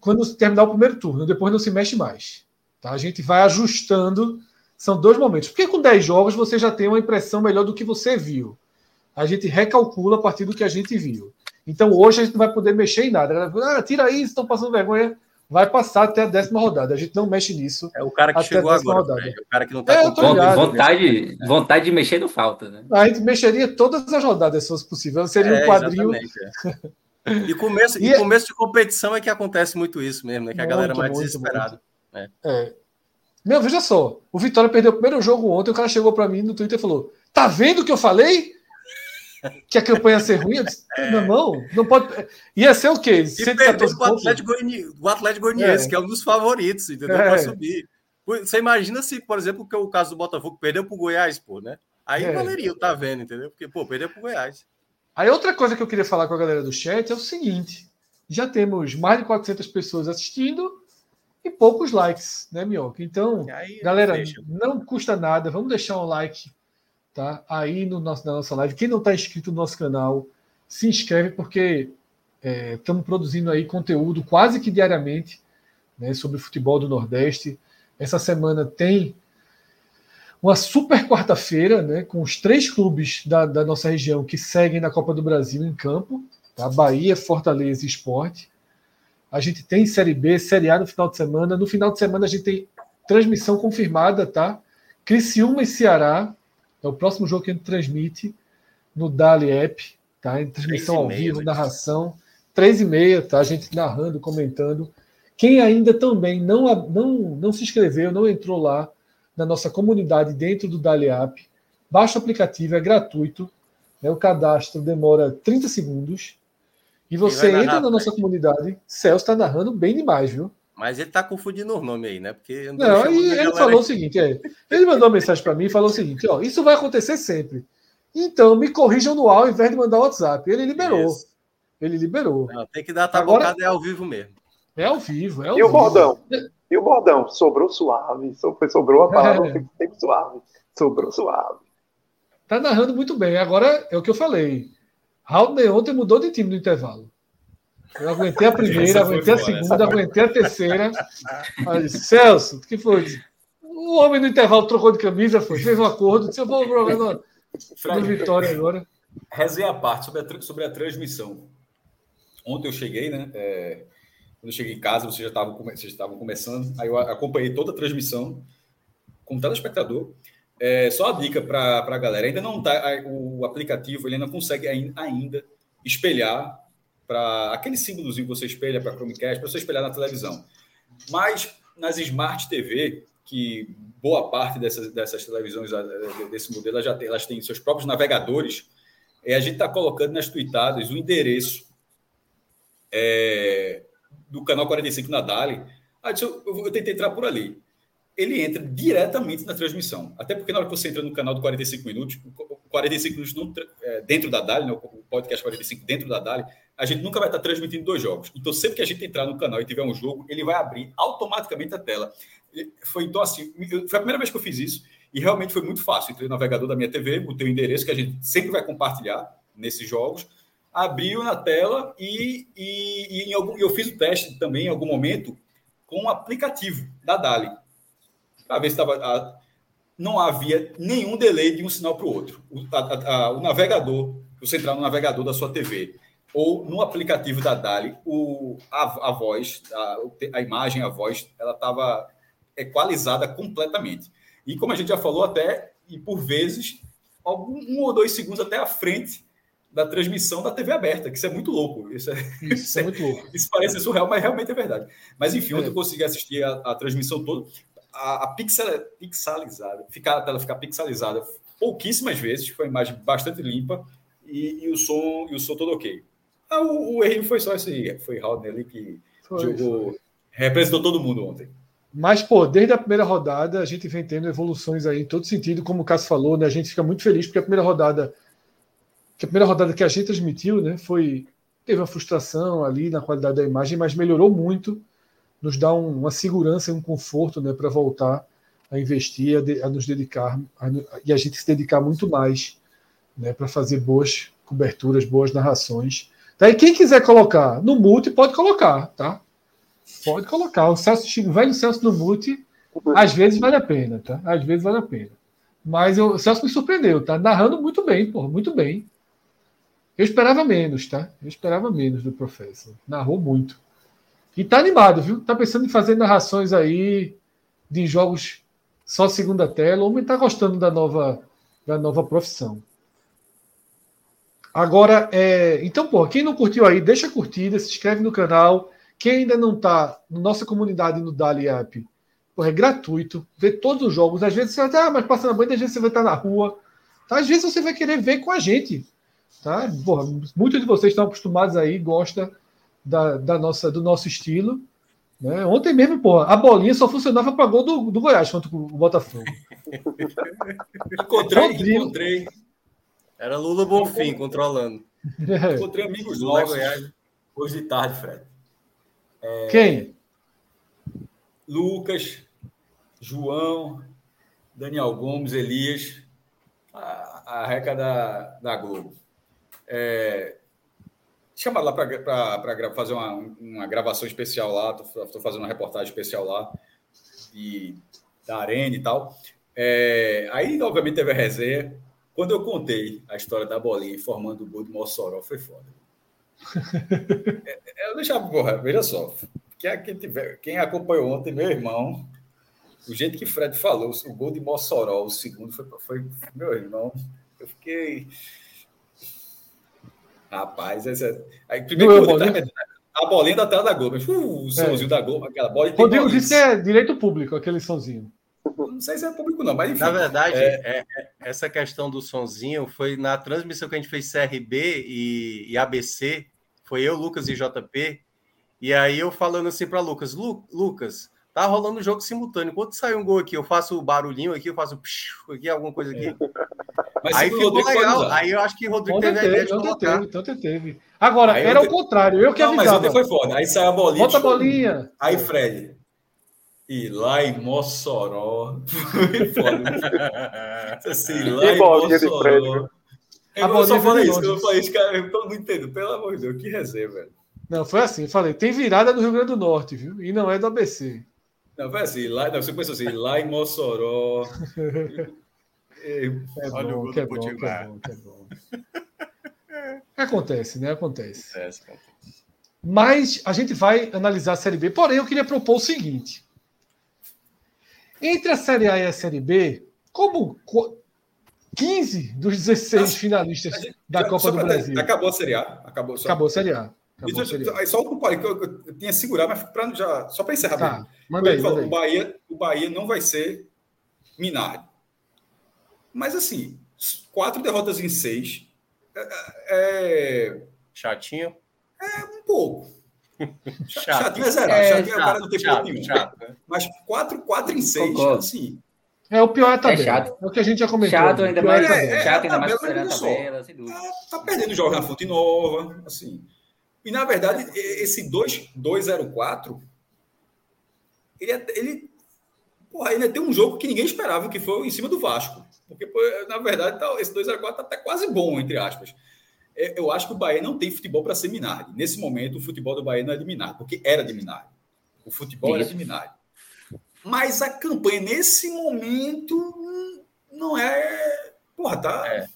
S5: quando terminar o primeiro turno. Depois não se mexe mais. Tá? A gente vai ajustando. São dois momentos. Porque com 10 jogos você já tem uma impressão melhor do que você viu. A gente recalcula a partir do que a gente viu. Então hoje a gente não vai poder mexer em nada. Ah, tira isso, estão passando vergonha vai passar até a décima rodada. A gente não mexe nisso.
S2: É o cara que chegou agora. Né? O cara que não tá
S3: é, com ligado, vontade, né? vontade de mexer não falta, né?
S5: A gente mexeria todas as rodadas se fosse possível. Seria é, um quadril.
S2: É. E começo, e, e começo de competição é que acontece muito isso mesmo, né? Que muito, a galera é mais muito, desesperada. Muito.
S5: É. é. Meu, veja só. O Vitória perdeu o primeiro jogo ontem. O cara chegou para mim no Twitter e falou: Tá vendo o que eu falei? Que a campanha ia ser ruim. Disse. Meu irmão, não pode. Ia ser o quê?
S2: E perdeu o Atlético, o Atlético Goianiense, é. que é um dos favoritos, entendeu? É. Para subir. Você imagina se, por exemplo, que o caso do Botafogo perdeu para o Goiás, pô, né? Aí é. valeria, tá vendo, entendeu? Porque, pô, perdeu para o Goiás.
S5: Aí outra coisa que eu queria falar com a galera do chat é o seguinte: já temos mais de 400 pessoas assistindo e poucos likes, né, Minhoca? Então, aí, galera, não custa nada, vamos deixar um like tá? Aí no nosso, na nossa live. Quem não está inscrito no nosso canal, se inscreve, porque é, estamos produzindo aí conteúdo quase que diariamente né, sobre o futebol do Nordeste. Essa semana tem uma super quarta-feira, né, com os três clubes da, da, nossa região que seguem na Copa do Brasil em campo, tá? Bahia, Fortaleza e Esporte. A gente tem Série B, Série A no final de semana. No final de semana a gente tem transmissão confirmada, tá? Criciúma e Ceará, é o próximo jogo que a gente transmite no Dali App, tá? Em transmissão ao vivo, narração. Três e meia, tá? A gente narrando, comentando. Quem ainda também não, não, não se inscreveu, não entrou lá na nossa comunidade dentro do Dali App, baixa o aplicativo, é gratuito. Né? O cadastro demora 30 segundos. E você entra na nossa comunidade. Celso está narrando bem demais, viu?
S2: Mas ele tá confundindo o nome aí, né? Porque
S5: não, aí ele falou o seguinte: é, ele mandou uma mensagem para mim e falou o seguinte: ó, isso vai acontecer sempre. Então me corrijam no ao invés de mandar o WhatsApp. Ele liberou. Isso. Ele liberou.
S2: Não, tem que dar a tabocada Agora, é ao vivo mesmo.
S5: É ao vivo, é ao
S4: e
S5: vivo.
S4: o bordão? E o bordão? Sobrou suave. Sobrou a palavra é. sempre suave. Sobrou suave.
S5: Tá narrando muito bem. Agora é o que eu falei. Raul ontem mudou de time no intervalo. Eu aguentei a primeira, aguentei a segunda, aguentei a terceira. Aí, Celso, o que foi? O homem no intervalo trocou de camisa, foi, fez um acordo, disse: Eu vou jogar no, no Vitória agora.
S1: resenha à parte sobre a, sobre a transmissão. Ontem eu cheguei, né? É, quando eu cheguei em casa, vocês já estavam, vocês estavam começando. Aí eu acompanhei toda a transmissão como telespectador. É, só a dica para a galera: ainda não tá. O aplicativo ele não consegue ainda espelhar para aquele símbolozinho que você espelha para Chromecast, para você espelhar na televisão. Mas nas Smart TV, que boa parte dessas, dessas televisões desse modelo já tem, elas têm seus próprios navegadores, é, a gente está colocando nas tweetadas o endereço é, do canal 45 na Dali. Ah, eu, eu, tentei entrar por ali ele entra diretamente na transmissão. Até porque na hora que você entra no canal do 45 minutos, 45 minutos não, é, dentro da DALI, né, o podcast 45 dentro da DALI, a gente nunca vai estar transmitindo dois jogos. Então, sempre que a gente entrar no canal e tiver um jogo, ele vai abrir automaticamente a tela. Foi então assim, foi a primeira vez que eu fiz isso e realmente foi muito fácil. Entrei no navegador da minha TV, o teu endereço que a gente sempre vai compartilhar nesses jogos, abriu na tela e, e, e algum, eu fiz o teste também em algum momento com o um aplicativo da DALI para ver se estava. Não havia nenhum delay de um sinal para o outro. O, o navegador, você entrar no navegador da sua TV ou no aplicativo da Dali, o, a, a voz, a, a imagem, a voz, ela estava equalizada completamente. E como a gente já falou, até, e por vezes, algum, um ou dois segundos até à frente da transmissão da TV aberta, que isso é muito louco. Isso, é, isso é muito louco. Isso parece surreal, mas realmente é verdade. Mas enfim, é. ontem eu consegui assistir a, a transmissão toda a, a pixel, pixelizada, ficar, a tela ficar pixelizada pouquíssimas vezes, foi uma imagem bastante limpa e, e o som e o som todo ok. Ah, o, o erro foi só esse, foi Haldner ali que foi, jogou, foi. representou todo mundo ontem.
S5: Mas, pô, desde a primeira rodada a gente vem tendo evoluções aí em todo sentido, como o Cássio falou, né? A gente fica muito feliz porque a primeira rodada, que a primeira rodada que a gente transmitiu, né, foi teve uma frustração ali na qualidade da imagem, mas melhorou muito nos dá um, uma segurança e um conforto né, para voltar a investir, a, de, a nos dedicar a, e a gente se dedicar muito mais né, para fazer boas coberturas, boas narrações. Daí quem quiser colocar no multi pode colocar, tá? Pode colocar. O Celso Chico, velho Celso no multi, às vezes vale a pena, tá? Às vezes vale a pena. Mas eu, o Celso me surpreendeu, tá? Narrando muito bem, porra, muito bem. Eu esperava menos, tá? Eu esperava menos do professor. Narrou muito. E tá animado, viu? Tá pensando em fazer narrações aí de jogos só segunda tela. O homem tá gostando da nova, da nova profissão. Agora, é... então, pô, quem não curtiu aí, deixa a curtida, se inscreve no canal. Quem ainda não tá na nossa comunidade no Dali App, é gratuito, vê todos os jogos. Às vezes você vai estar, ah, mas passa na banha, às vezes você vai estar na rua. Tá? Às vezes você vai querer ver com a gente. Tá? Porra, muitos de vocês estão acostumados aí, gosta da, da nossa, do nosso estilo. Né? Ontem mesmo, pô, a bolinha só funcionava para gol do, do Goiás contra o Botafogo. [LAUGHS]
S1: encontrei, encontrei.
S2: Era Lula Bonfim controlando. [LAUGHS]
S1: Encontrei amigos nossos Goiás. hoje de tarde, Fred.
S5: É... Quem?
S1: Lucas, João, Daniel Gomes, Elias, a, a reca da, da Globo. É, chama lá para fazer uma, uma gravação especial lá, estou fazendo uma reportagem especial lá, e, da Arena e tal. É, aí, obviamente, teve a resenha. Quando eu contei a história da bolinha formando o gol de Mossoró, foi foda. [LAUGHS] é, é eu deixava, porra, veja só. Quem, quem, tiver, quem acompanhou ontem, meu irmão, o jeito que Fred falou, o gol de Mossoró, o segundo, foi, foi meu irmão. Eu fiquei. Rapaz, essa. Aí, primeiro que bolinha... a bolinha da tela da Globo. Uh, o somzinho é. da Globo, aquela bola.
S5: Rodrigo disse que é direito público, aquele somzinho.
S1: Não sei se é público, não, mas enfim.
S2: Na verdade, é... É, é... essa questão do sonzinho foi na transmissão que a gente fez CRB e, e ABC. Foi eu, Lucas e JP. E aí eu falando assim para Lucas: Lu, Lucas, tá rolando um jogo simultâneo. Quando sai um gol aqui, eu faço o barulhinho aqui, eu faço psiu, aqui, alguma coisa aqui. É. Mas aí ficou legal. Aí eu acho que o Rodrigo
S5: teve, teve a ideia de colocar. Teve, então teve. Agora, aí era o contrário. Eu que não, avisava. Mas
S1: ontem foi foda. Aí saiu a bolinha.
S5: Bota a bolinha.
S1: Aí, Fred. E lá em Mossoró. foda. assim, [LAUGHS] lá em Mossoró. Eu a só falei isso, eu falei isso, cara, eu não entendo. Pelo amor de Deus, que resenha, velho.
S5: Não, foi assim, falei, tem virada no Rio Grande do Norte, viu? E não é do ABC.
S1: Não, foi assim, lá, não, você pensou assim, lá em Mossoró. [LAUGHS]
S5: é, Olha bom, o do é Potiguar. É bom, é bom. Acontece, né? Acontece.
S2: Acontece.
S5: Mas a gente vai analisar a Série B. Porém, eu queria propor o seguinte: entre a Série A e a Série B, como co- 15 dos 16
S1: Nossa,
S5: finalistas
S1: gente-
S5: da
S1: Já-
S5: Copa do Brasil.
S1: Acabou a Série A. Acabou, só.
S5: Acabou a Série A. Acabou a Série A.
S1: aí só um parei que eu, eu, eu tinha segurado, mas pra, já, só para encerrar.
S5: Tá, manda aí,
S1: falou,
S5: manda
S1: o,
S5: aí.
S1: Bahia, o Bahia não vai ser Minardi. Mas assim, quatro derrotas em seis é, é
S2: Chatinho.
S1: um pouco.
S2: Chato.
S1: Chatinho é zerado.
S3: É,
S1: Chatinho é o cara não tem ponto
S2: chato,
S1: nenhum.
S2: chato, né?
S1: Mas quatro, quatro em seis,
S3: Concordo.
S1: assim.
S5: É o pior é a tabela.
S3: chato.
S5: É o que a gente já comentou.
S3: Chato
S5: O
S3: ainda
S5: é
S3: mais,
S1: é,
S3: chato ainda mais
S1: tabela
S3: considerando a
S1: é
S3: tabela, sem dúvida.
S1: Tá, tá perdendo jogos na Fonte Nova, assim. E na verdade, esse 2 204 ele, é- ele porra, ele tem um jogo que ninguém esperava, que foi em cima do Vasco. Porque, na verdade, tá- esse 204 tá até quase bom, entre aspas. Eu acho que o Bahia não tem futebol para ser Minardi. Nesse momento, o futebol do Bahia não é de Minardi, porque era de Minardi. O futebol era de Minardi. Mas a campanha, nesse momento, hum, não é. Porra, tá.
S2: É.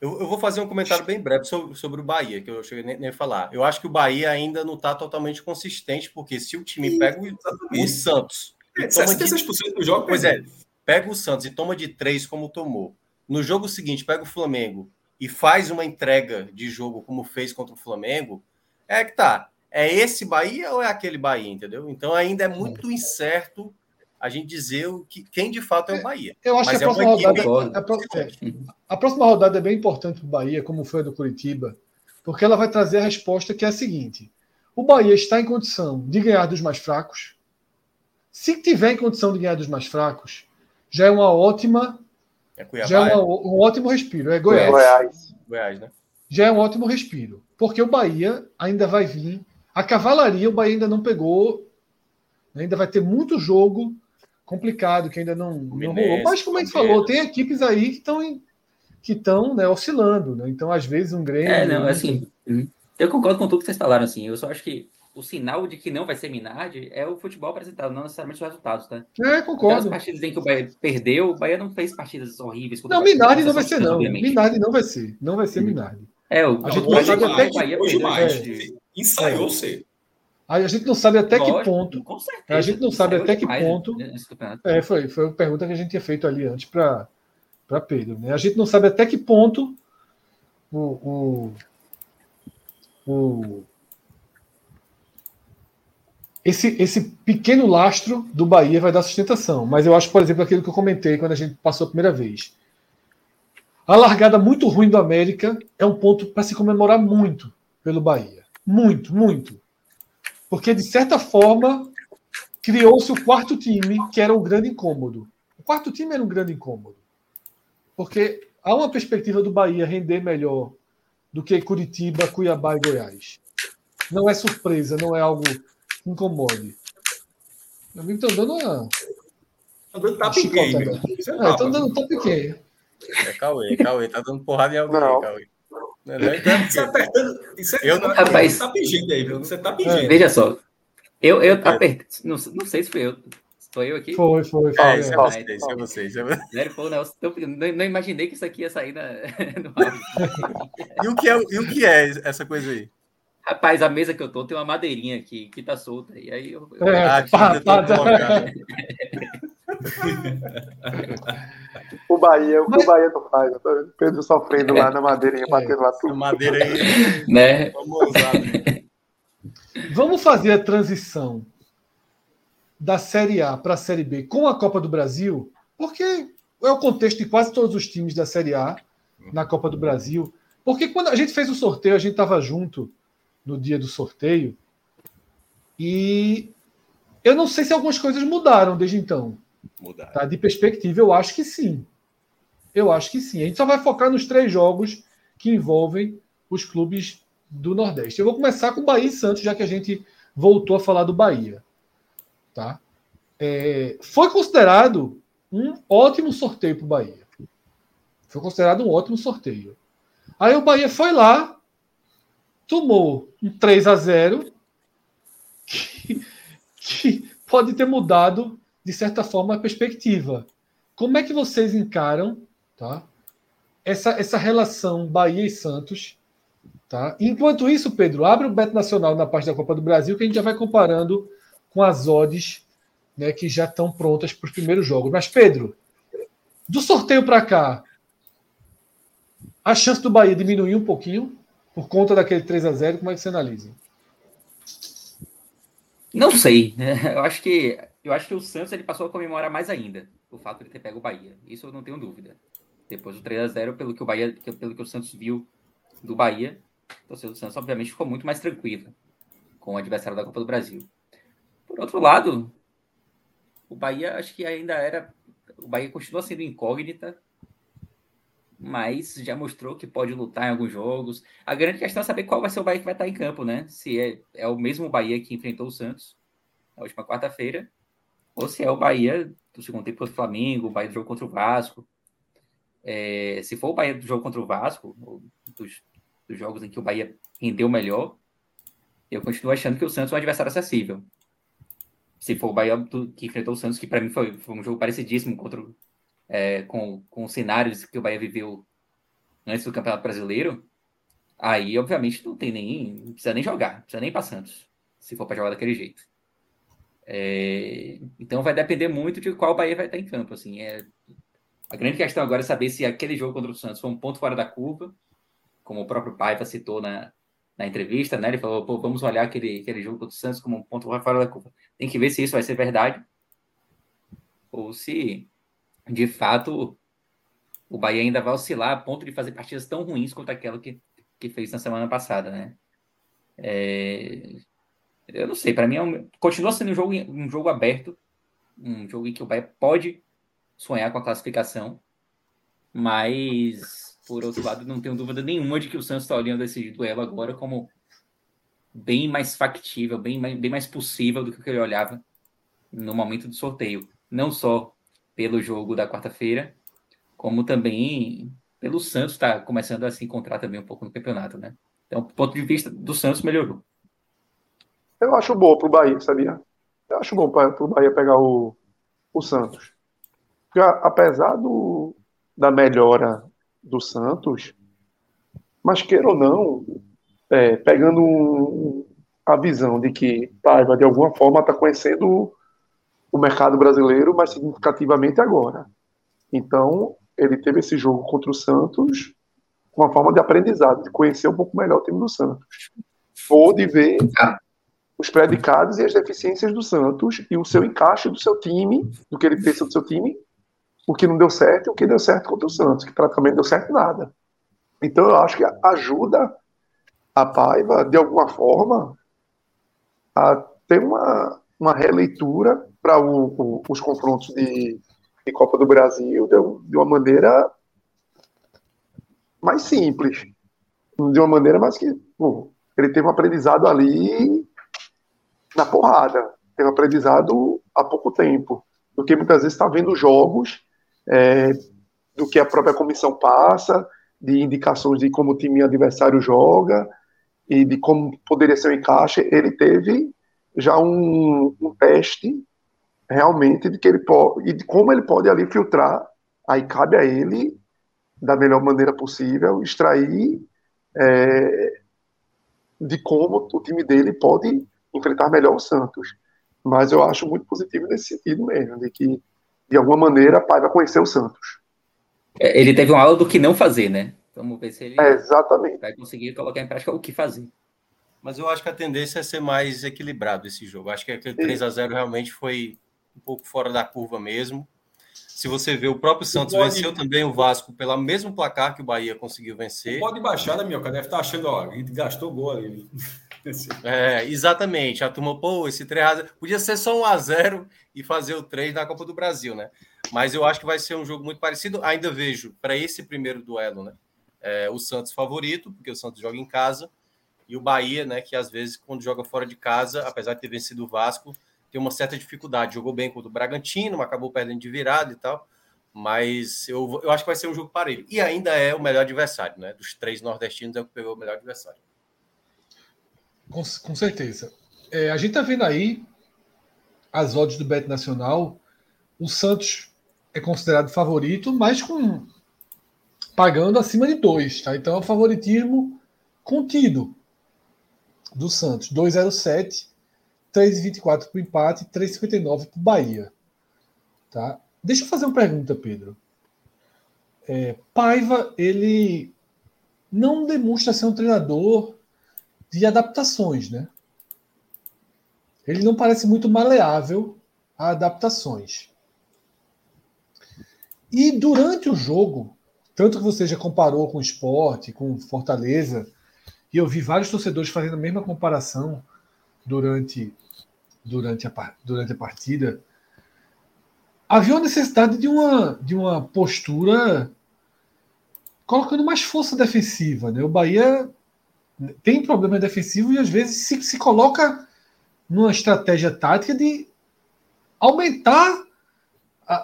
S2: Eu, eu vou fazer um comentário bem breve sobre, sobre o Bahia, que eu cheguei nem, nem a falar. Eu acho que o Bahia ainda não está totalmente consistente, porque se o time pega o, o. Santos e
S1: É,
S2: toma de
S1: 66% do jogo,
S2: Pois é, pega o Santos e toma de três como tomou. No jogo seguinte, pega o Flamengo e faz uma entrega de jogo como fez contra o Flamengo, é que tá. É esse Bahia ou é aquele Bahia, entendeu? Então ainda é muito incerto a gente dizer o que, quem de fato é o Bahia.
S5: Eu acho
S2: Mas
S5: que
S2: é
S5: a
S2: uma
S5: próxima rodada.
S3: equipe-
S5: A, pro- é, a próxima rodada é bem importante para o Bahia, como foi a do Curitiba, porque ela vai trazer a resposta que é a seguinte: o Bahia está em condição de ganhar dos mais fracos. Se tiver em condição de ganhar dos mais fracos, já é uma ótima,
S2: É Cuiabá,
S5: já é
S2: é
S5: uma- um ótimo respiro. É Goiás.
S4: Goiás.
S2: Goiás, né?
S5: Já é um ótimo respiro, porque o Bahia ainda vai vir. A cavalaria o Bahia ainda não pegou, ainda vai ter muito jogo complicado que ainda não, não rolou. Mas como a gente falou, tem equipes aí que estão que estão né, oscilando, né? Então às vezes um Grêmio.
S3: É, não, assim, eu concordo com tudo que vocês falaram, assim, eu só acho que o sinal de que não vai ser Minardi é o futebol apresentado, não necessariamente os resultados, tá?
S5: É, concordo.
S3: partidas em que o Bahia perdeu, o Bahia não fez partidas horríveis.
S5: Não, Minardi não vai ser, não.
S3: obviamente.
S5: Minardi não vai ser. Não vai ser Minardi.
S3: É, o,
S5: A gente
S3: o
S5: não sabe
S3: Bahia-
S5: até
S3: o Bahia
S1: hoje
S3: perdeu,
S1: mais.
S5: é.
S1: Ensaiou ser.
S5: A gente não sabe até que
S3: Lógico,
S5: ponto.
S3: Com certeza.
S5: A gente não sabe até que ponto-. É, foi, foi a pergunta que a gente tinha feito ali antes para Pedro. Né? A gente não sabe até que ponto o, o, o- esse, esse pequeno lastro do Bahia vai dar sustentação. Mas eu acho, por exemplo, aquilo que eu comentei quando a gente passou a primeira vez. A largada muito ruim do América é um ponto para se comemorar muito pelo Bahia. Muito, muito. Porque, de certa forma, criou-se o quarto time, que era um grande incômodo. O quarto time era um grande incômodo. Porque há uma perspectiva do Bahia render melhor do que Curitiba, Cuiabá e Goiás. Não é surpresa, não é algo incomode. Meu amigo estão dando uma.
S1: Andando tá
S5: Chicotada.
S1: pequeno. Isso é
S5: Ah,
S1: tapa.
S5: estão dando um pequeno.
S2: É Cauê, Cauê, tá dando porrada em alguém,
S4: Não.
S2: Cauê. Não, não, é
S1: Isso é apertando. Isso é,
S2: Eu não-
S3: Rapaz.
S1: Você tá pedindo aí, viu? Você tá pedindo.
S3: Veja só, eu, eu apertei, não, não sei se foi eu, foi eu aqui?
S5: Foi, foi, foi.
S2: É,
S5: é.
S2: isso é você, isso é você. É você.
S3: Pô, não, imaginei que isso aqui ia sair na, [LAUGHS] no áudio.
S2: E o, que é, e o que é essa coisa aí?
S3: Rapaz, a mesa que eu tô tem uma madeirinha aqui que tá solta. E aí eu. eu-
S5: É,
S2: Ah,
S5: pá,
S2: tinha
S5: pá.
S4: O Bahia, o que
S5: Mas-
S4: o Bahia não faz. Vendo Pedro sofrendo lá na madeirinha, batendo lá tudo.
S2: madeira aí,
S3: né?
S2: vamos usar.
S5: Vamos fazer a transição da Série A para a Série B com a Copa do Brasil, porque é o contexto de quase todos os times da Série A na Copa do Brasil. Porque quando a gente fez o sorteio, a gente estava junto no dia do sorteio. E eu não sei se algumas coisas mudaram desde então.
S2: Mudar.
S5: Tá? De perspectiva, eu acho que sim. Eu acho que sim. A gente só vai focar nos três jogos que envolvem os clubes do Nordeste. Eu vou começar com Bahia e Santos, já que a gente voltou a falar do Bahia. Tá? É, foi considerado um ótimo sorteio para o Bahia. Foi considerado um ótimo sorteio. Aí o Bahia foi lá, tomou um 3 a 0 que, que pode ter mudado, de certa forma, a perspectiva. Como é que vocês encaram tá, essa, essa relação Bahia e Santos Tá? Enquanto isso, Pedro, abre o Beto Nacional na parte da Copa do Brasil, que a gente já vai comparando com as odds né, que já estão prontas para os primeiros jogos. Mas, Pedro, do sorteio para cá, a chance do Bahia diminuiu um pouquinho por conta daquele 3 a 0 Como é que você analisa?
S3: Não sei. Né? Eu acho que eu acho que o Santos ele passou a comemorar mais ainda o fato de ter pego o Bahia. Isso eu não tenho dúvida. Depois do 3 a 0 pelo que o Bahia, pelo que o Santos viu do Bahia, o torcedor do Santos obviamente ficou muito mais tranquilo com o adversário da Copa do Brasil. Por outro lado, o Bahia acho que ainda era o Bahia continua sendo incógnita, mas já mostrou que pode lutar em alguns jogos. A grande questão é saber qual vai ser o Bahia que vai estar em campo, né? Se é, é o mesmo Bahia que enfrentou o Santos na última quarta-feira, ou se é o Bahia do segundo tempo contra o Flamengo, o Bahia do jogo contra o Vasco. É, se for o Bahia do jogo contra o Vasco, dos, dos jogos em que o Bahia rendeu melhor, eu continuo achando que o Santos é um adversário acessível. Se for o Bahia do, que enfrentou o Santos, que para mim foi, foi, um jogo parecidíssimo contra, é, com, com os cenários que o Bahia viveu antes do Campeonato Brasileiro, aí obviamente não tem nem. Não precisa nem jogar, não precisa nem para Santos, se for para jogar daquele jeito. É, então vai depender muito de qual Bahia vai estar em campo. Assim, é, a grande questão agora é saber se aquele jogo contra o Santos foi um ponto fora da curva, como o próprio Paiva citou na, na entrevista, né? Ele falou, Pô, vamos olhar aquele, aquele jogo contra o Santos como um ponto fora da curva. Tem que ver se isso vai ser verdade ou se, de fato, o Bahia ainda vai oscilar a ponto de fazer partidas tão ruins quanto aquela que, que fez na semana passada, né? É, eu não sei, para mim é um, continua sendo um jogo, um jogo aberto, um jogo em que o Bahia pode sonhar com a classificação, mas por outro lado, não tenho dúvida nenhuma de que o Santos está olhando esse duelo agora como bem mais factível, bem mais, bem mais possível do que ele olhava no momento do sorteio. Não só pelo jogo da quarta-feira, como também pelo Santos estar tá começando a se encontrar também um pouco no campeonato, né? Então, do ponto de vista do Santos, melhorou.
S4: Eu acho bom para o Bahia, sabia? Eu acho bom para o Bahia pegar o, o Santos. Porque apesar do, da melhora do Santos, mas queira ou não, é, pegando um, a visão de que Paiva, de alguma forma, está conhecendo o mercado brasileiro mais significativamente agora. Então, ele teve esse jogo contra o Santos com uma forma de aprendizado, de conhecer um pouco melhor o time do Santos. Pôde ver os predicados e as deficiências do Santos e o seu encaixe do seu time, do que ele pensa do seu time, o que não deu certo e o que deu certo contra o Santos, que praticamente deu certo nada. Então eu acho que ajuda a Paiva, de alguma forma, a ter uma, uma releitura para os confrontos de, de, Copa do Brasil de, de, uma maneira mais simples. De uma maneira mais que. Pô, ele teve um aprendizado ali na porrada. Teve um aprendizado há pouco tempo. Do que muitas vezes está vendo jogos é, do que a própria comissão passa, de indicações de como o time adversário joga e de como poderia ser o encaixe, ele teve já um, um teste realmente de que ele pode e de como ele pode ali filtrar. Aí cabe a ele, da melhor maneira possível, extrair é, de como o time dele pode enfrentar melhor o Santos. Mas eu acho muito positivo nesse sentido mesmo, de que de alguma maneira, Paiva conhecer o Santos.
S3: É, ele teve uma aula do que não fazer, né? Vamos ver se ele
S4: é, exatamente.
S3: vai conseguir colocar em prática o que fazer.
S2: Mas eu acho que a tendência é ser mais equilibrado esse jogo. Acho que aquele 3 a 0 realmente foi um pouco fora da curva mesmo. Se você vê, o próprio Santos pode... venceu também o Vasco pelo mesmo placar que o Bahia conseguiu vencer.
S1: Pode baixar, né, Minhoca? Deve estar achando, ó, gastou gol ali. [LAUGHS]
S2: É, exatamente. A turma, pô, esse 3x0 podia ser só 1x0 e fazer o 3 na Copa do Brasil, né? Mas eu acho que vai ser um jogo muito parecido. Ainda vejo para esse primeiro duelo, né? É, o Santos favorito, porque o Santos joga em casa, e o Bahia, né? Que às vezes, quando joga fora de casa, apesar de ter vencido o Vasco, tem uma certa dificuldade. Jogou bem contra o Bragantino, acabou perdendo de virada e tal. Mas eu, eu acho que vai ser um jogo parelho. E ainda é o melhor adversário, né? Dos três nordestinos é o que pegou o melhor adversário.
S5: Com, com certeza. É, a gente está vendo aí as odds do Bet Nacional. O Santos é considerado favorito, mas com pagando acima de dois, tá? Então é favoritismo contido do Santos. 2,07, 3,24 para o empate, 3,59 para o Bahia. Tá? Deixa eu fazer uma pergunta, Pedro. É, Paiva, ele não demonstra ser um treinador de adaptações, né? Ele não parece muito maleável a adaptações. E durante o jogo, tanto que você já comparou com o esporte, com Fortaleza, e eu vi vários torcedores fazendo a mesma comparação durante, durante, a, durante a partida, havia uma necessidade de uma, de uma postura colocando mais força defensiva. Né? O Bahia tem problema defensivo e às vezes se, se coloca numa estratégia tática de aumentar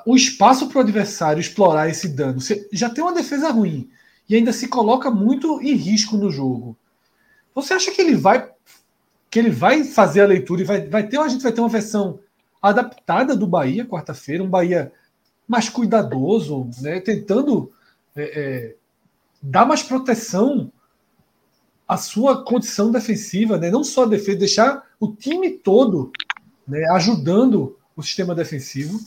S5: o espaço para o adversário explorar esse dano. Você já tem uma defesa ruim e ainda se coloca muito em risco no jogo. Você acha que ele vai que ele vai fazer a leitura e vai, vai ter a gente vai ter uma versão adaptada do Bahia quarta-feira, um Bahia mais cuidadoso, né, tentando é, é, dar mais proteção à sua condição defensiva, né, não só a defesa, deixar o time todo né, ajudando o sistema defensivo.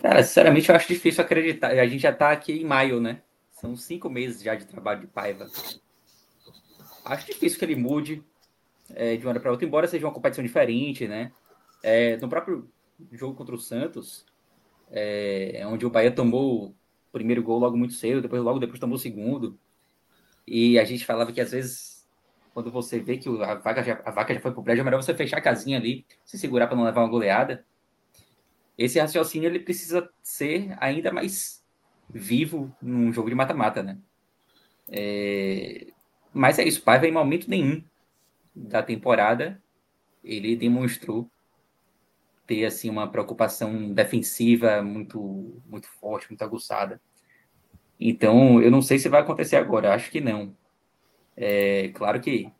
S3: Cara, sinceramente, eu acho difícil acreditar. A gente já está aqui em maio, né? São cinco meses já de trabalho de Paiva. Acho difícil que ele mude é, de uma hora para outra, embora seja uma competição diferente, né? É, no próprio jogo contra o Santos, é, onde o Bahia tomou o primeiro gol logo muito cedo, depois logo depois tomou o segundo. E a gente falava que às vezes, quando você vê que a vaca já, a vaca já foi pro prédio, é melhor você fechar a casinha ali, se segurar para não levar uma goleada esse raciocínio ele precisa ser ainda mais vivo num jogo de mata-mata, né? É... Mas é isso, Paiva em momento nenhum da temporada ele demonstrou ter assim uma preocupação defensiva muito muito forte, muito aguçada. Então, eu não sei se vai acontecer agora, acho que não. É claro que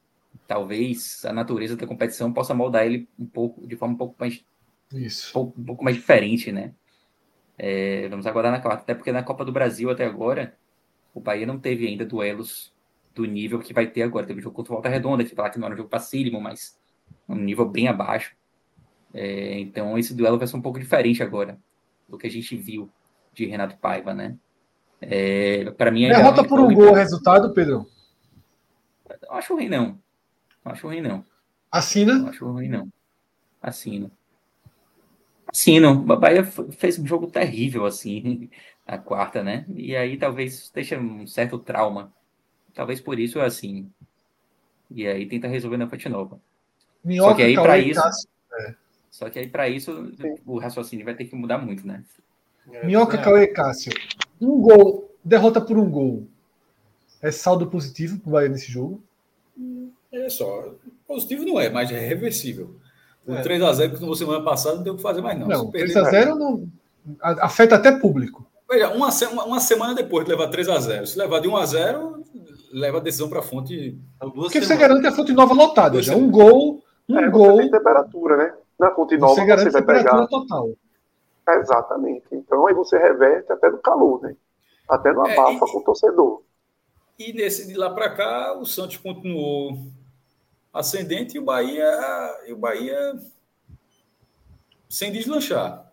S3: talvez a natureza da competição possa moldar ele um pouco de forma um pouco mais
S5: isso.
S3: Um um pouco mais diferente, né? É, vamos aguardar na quarta, até porque na Copa do Brasil até agora, o Bahia não teve ainda duelos do nível que vai ter agora. Teve um jogo contra o Volta Redonda, que falar que não era um jogo facílimo, mas um nível bem abaixo. É, então esse duelo vai ser um pouco diferente agora do que a gente viu de Renato Paiva, né? É, para mim
S5: é derrota por um gol, resultado, Pedro.
S3: Não acho ruim não. Não acho ruim não.
S5: Assina?
S3: Não acho ruim não. Assino. Sim, não. O Bahia fez um jogo terrível, assim, [LAUGHS] a quarta, né? E aí talvez deixa um certo trauma. Talvez por isso, assim. E aí tenta resolver na Fonte Nova. Minhoca, só que aí, para isso. É. Só que aí, para isso, Sim. o raciocínio vai ter que mudar muito, né?
S5: É, Minhoca, é. Cauê Cássio. Um gol, derrota por um gol. É saldo positivo para o Bahia nesse jogo?
S1: Olha só, positivo não é, mas é reversível. O é. 3x0 que tomou semana passada não tem o que fazer mais, não.
S5: Não, 3x0 não afeta até público.
S1: Veja, uma, uma, semana depois de levar 3x0, se levar de 1x0, leva a decisão para a fonte.
S5: Porque você garante a fonte nova lotada. Já. Um gol, um é, gol. Você tem
S4: temperatura, né? Na fonte nova você,
S5: garante
S4: você vai
S5: temperatura pegar. total.
S4: exatamente. Então aí você reverte até no calor, né? Até no abafa é, e, com o torcedor.
S1: E nesse de lá para cá, o Santos continuou ascendente e o Bahia, e o Bahia sem deslanchar.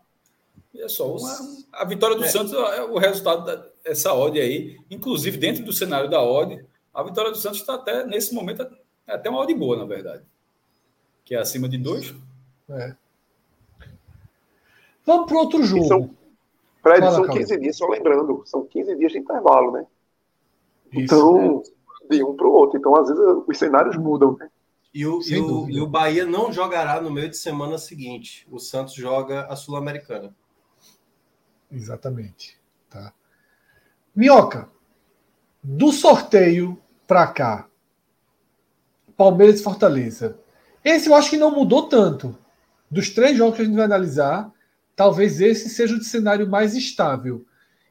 S1: E é só uma, a vitória do é. Santos é o resultado dessa odd aí, inclusive dentro do cenário da odd, a vitória do Santos está até nesse momento é até uma odd boa, na verdade, que é acima de dois. É.
S5: Vamos para outro jogo.
S4: São, Fred, Fala, são 15 dias, só lembrando, são 15 dias de intervalo, né? Isso, então, é. de um para o outro. Então, às vezes, os cenários mudam, né?
S2: E o, e o, e, o, Bahia não jogará no meio de semana seguinte. O Santos joga a Sul-Americana.
S5: Exatamente. Tá. Minhoca, do sorteio para cá, Palmeiras e Fortaleza. Esse eu acho que não mudou tanto. Dos três jogos que a gente vai analisar, talvez esse seja o cenário mais estável.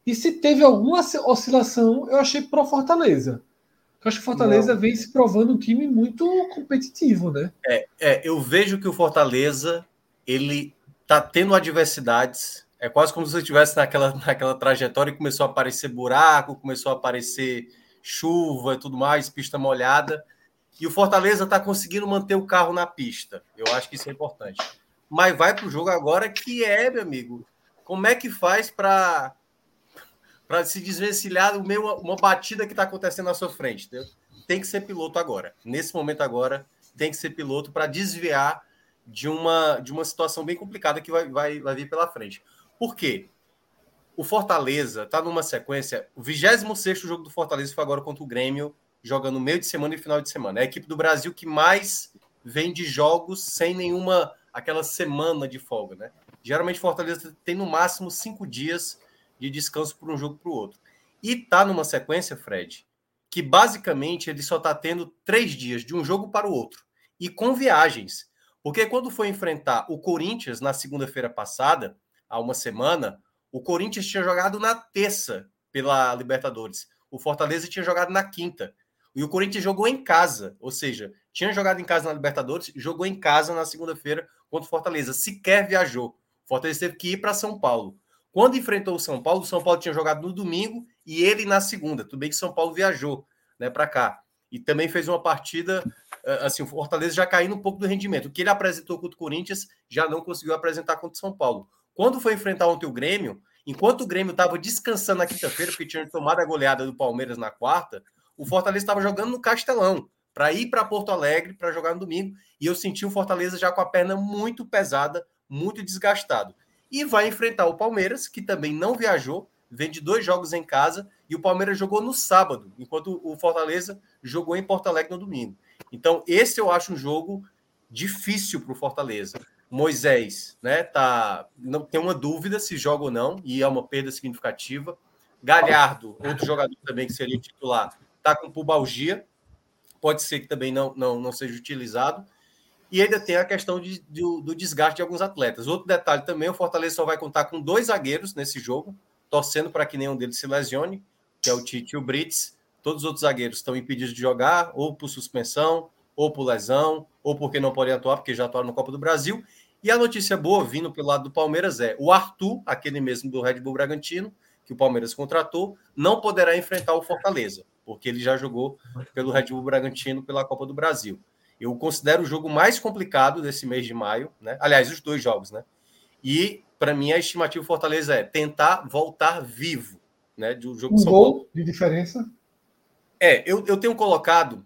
S5: E se teve alguma oscilação, eu achei pro Fortaleza. Eu acho que o Fortaleza não. vem se provando um time muito competitivo, né?
S2: É, é, eu vejo que o Fortaleza ele tá tendo adversidades. É quase como se você estivesse naquela, naquela trajetória e começou a aparecer buraco, começou a aparecer chuva e tudo mais, pista molhada. E o Fortaleza está conseguindo manter o carro na pista. Eu acho que isso é importante. Mas vai para o jogo agora que é, meu amigo. Como é que faz para para se desvencilhar do meio uma batida que está acontecendo na sua frente? Entendeu? Tem que ser piloto agora. Nesse momento agora, tem que ser piloto para desviar de uma, de uma situação bem complicada que vai, vai, vai vir pela frente. Por quê? O Fortaleza está numa sequência. O 26 jogo do Fortaleza foi agora contra o Grêmio, jogando meio de semana e final de semana. É a equipe do Brasil que mais vem de jogos sem nenhuma aquela semana de folga, né? Geralmente Fortaleza tem no máximo cinco dias de descanso para um jogo para o outro. E tá numa sequência, Fred, que basicamente ele só está tendo três dias de um jogo para o outro e com viagens. Porque quando foi enfrentar o Corinthians na segunda-feira passada, há uma semana, o Corinthians tinha jogado na terça pela Libertadores. O Fortaleza tinha jogado na quinta. E o Corinthians jogou em casa, ou seja, tinha jogado em casa na Libertadores, jogou em casa na segunda-feira contra o Fortaleza. Sequer viajou. O Fortaleza teve que ir para São Paulo. Quando enfrentou o São Paulo, o São Paulo tinha jogado no domingo e ele na segunda. Tudo bem que São Paulo viajou né, para cá. E também fez uma partida, eh, assim, o Fortaleza já caindo um pouco do rendimento. O que ele apresentou contra o Corinthians já não conseguiu apresentar contra o São Paulo. Quando foi enfrentar ontem o Grêmio, enquanto o Grêmio estava descansando na quinta-feira, porque tinha tomado a goleada do Palmeiras na quarta, o Fortaleza estava jogando no Castelão para ir para Porto Alegre para jogar no domingo. E eu senti o Fortaleza já com a perna muito pesada, muito desgastado. E vai enfrentar o Palmeiras, que também não viajou, vem de dois jogos em casa, e o Palmeiras jogou no sábado, enquanto o Fortaleza jogou em Porto Alegre no domingo. Então, esse eu acho um jogo difícil para o Fortaleza. Moisés, né, tá, não tem uma dúvida se joga ou não, e é uma perda significativa. Galhardo, outro jogador também que seria titular, tá com pubalgia, pode ser que também não, não, não seja utilizado. E ainda tem a questão de, do, do, desgaste de alguns atletas. Outro detalhe também: o Fortaleza só vai contar com dois zagueiros nesse jogo, torcendo para que nenhum deles se lesione, que é o Tite e o Brits. Todos os outros zagueiros estão impedidos de jogar, ou por suspensão, ou por lesão, ou porque não podem atuar, porque já atuaram no Copa do Brasil. E a notícia boa vindo pelo lado do Palmeiras é: o Arthur, aquele mesmo do Red Bull Bragantino, que o Palmeiras contratou, não poderá enfrentar o Fortaleza, porque ele já jogou pelo Red Bull Bragantino pela Copa do Brasil. Eu considero o jogo mais complicado desse mês de maio, né? Aliás, os dois jogos, né? E para mim a estimativa Fortaleza é tentar voltar vivo, né? Do jogo
S5: um São gol Paulo. de diferença.
S2: É, eu, eu tenho colocado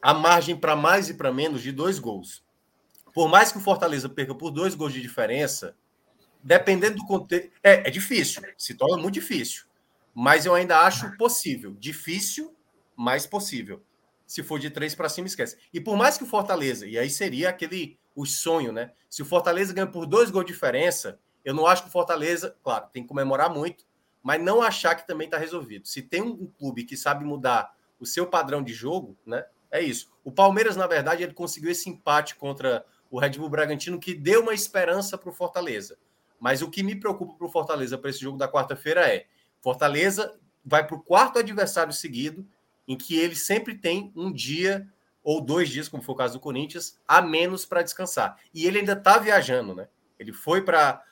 S2: a margem para mais e para menos de dois gols. Por mais que o Fortaleza perca por dois gols de diferença, dependendo do contexto, é, é difícil, se torna muito difícil. Mas eu ainda acho possível, difícil, mas possível. Se for de três para cima, esquece. E por mais que o Fortaleza, e aí seria aquele o sonho, né? Se o Fortaleza ganha por dois gols de diferença, eu não acho que o Fortaleza, claro, tem que comemorar muito, mas não achar que também está resolvido. Se tem um clube que sabe mudar o seu padrão de jogo, né? É isso. O Palmeiras, na verdade, ele conseguiu esse empate contra o Red Bull Bragantino que deu uma esperança para o Fortaleza. Mas o que me preocupa para o Fortaleza para esse jogo da quarta-feira é Fortaleza vai para o quarto adversário seguido em que ele sempre tem um dia ou dois dias, como foi o caso do Corinthians, a menos para descansar. E ele ainda está viajando, né? Ele foi para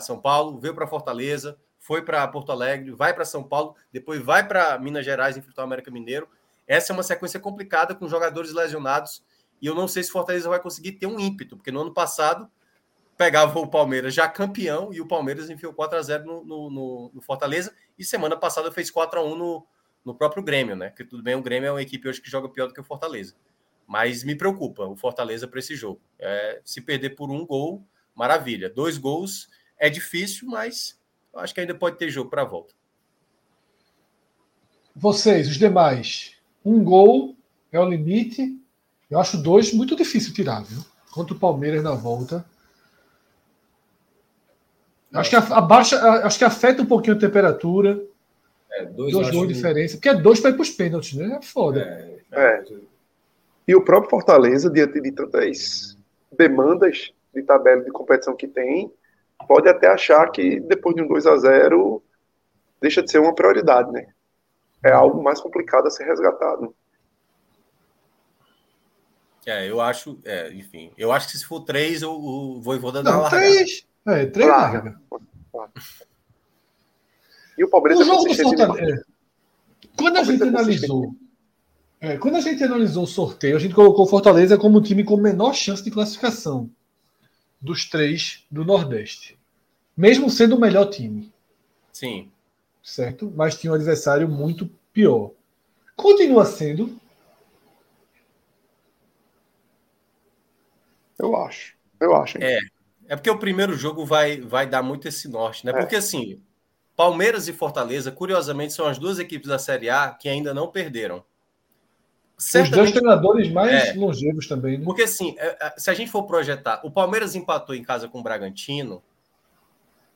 S2: São Paulo, veio para Fortaleza, foi para Porto Alegre, vai para São Paulo, depois vai para Minas Gerais enfrentar o América Mineiro. Essa é uma sequência complicada com jogadores lesionados e eu não sei se Fortaleza vai conseguir ter um ímpeto, porque no ano passado pegava o Palmeiras já campeão e o Palmeiras enfiou 4 a 0 no, no, no Fortaleza e semana passada fez 4 a 1 no, no próprio Grêmio, né? Que tudo bem, o Grêmio é uma equipe hoje que joga pior do que o Fortaleza. Mas me preocupa o Fortaleza para esse jogo. É, se perder por um gol, maravilha. Dois gols é difícil, mas eu acho que ainda pode ter jogo para a volta.
S5: Vocês, os demais, um gol é o limite. Eu acho dois muito difícil tirar, viu? Contra o Palmeiras na volta. Acho que abaixa, acho que afeta um pouquinho a temperatura. É, dois, dois gols de diferença. Porque é dois para ir para os pênaltis, né? É foda.
S4: É, é. E o próprio Fortaleza, diante de tantas demandas de tabela de competição que tem, pode até achar que depois de um 2 a 0 deixa de ser uma prioridade, né? É algo mais complicado a ser resgatado.
S2: É, eu acho, é, enfim, eu acho que se for três, o, o Voivoda dá
S5: Não, três. É, três larga.
S4: E o Palmeiras
S5: o jogo do Fortaleza. Quando a gente analisou. É, quando a gente analisou o sorteio, a gente colocou Fortaleza como o time com menor chance de classificação dos três do Nordeste. Mesmo sendo o melhor time.
S2: Sim.
S5: Certo? Mas tinha um adversário muito pior. Continua sendo.
S4: Eu acho. Eu acho. Hein?
S2: É. É porque o primeiro jogo vai, vai dar muito esse norte, né?
S4: É.
S2: Porque assim, Palmeiras e Fortaleza, curiosamente, são as duas equipes da Série A que ainda não perderam.
S5: Os dois
S2: Certamente,
S5: treinadores mais
S2: É.
S5: longevos também. Né?
S2: porque assim, é, é, se a gente for projetar, o Palmeiras empatou em casa com o Bragantino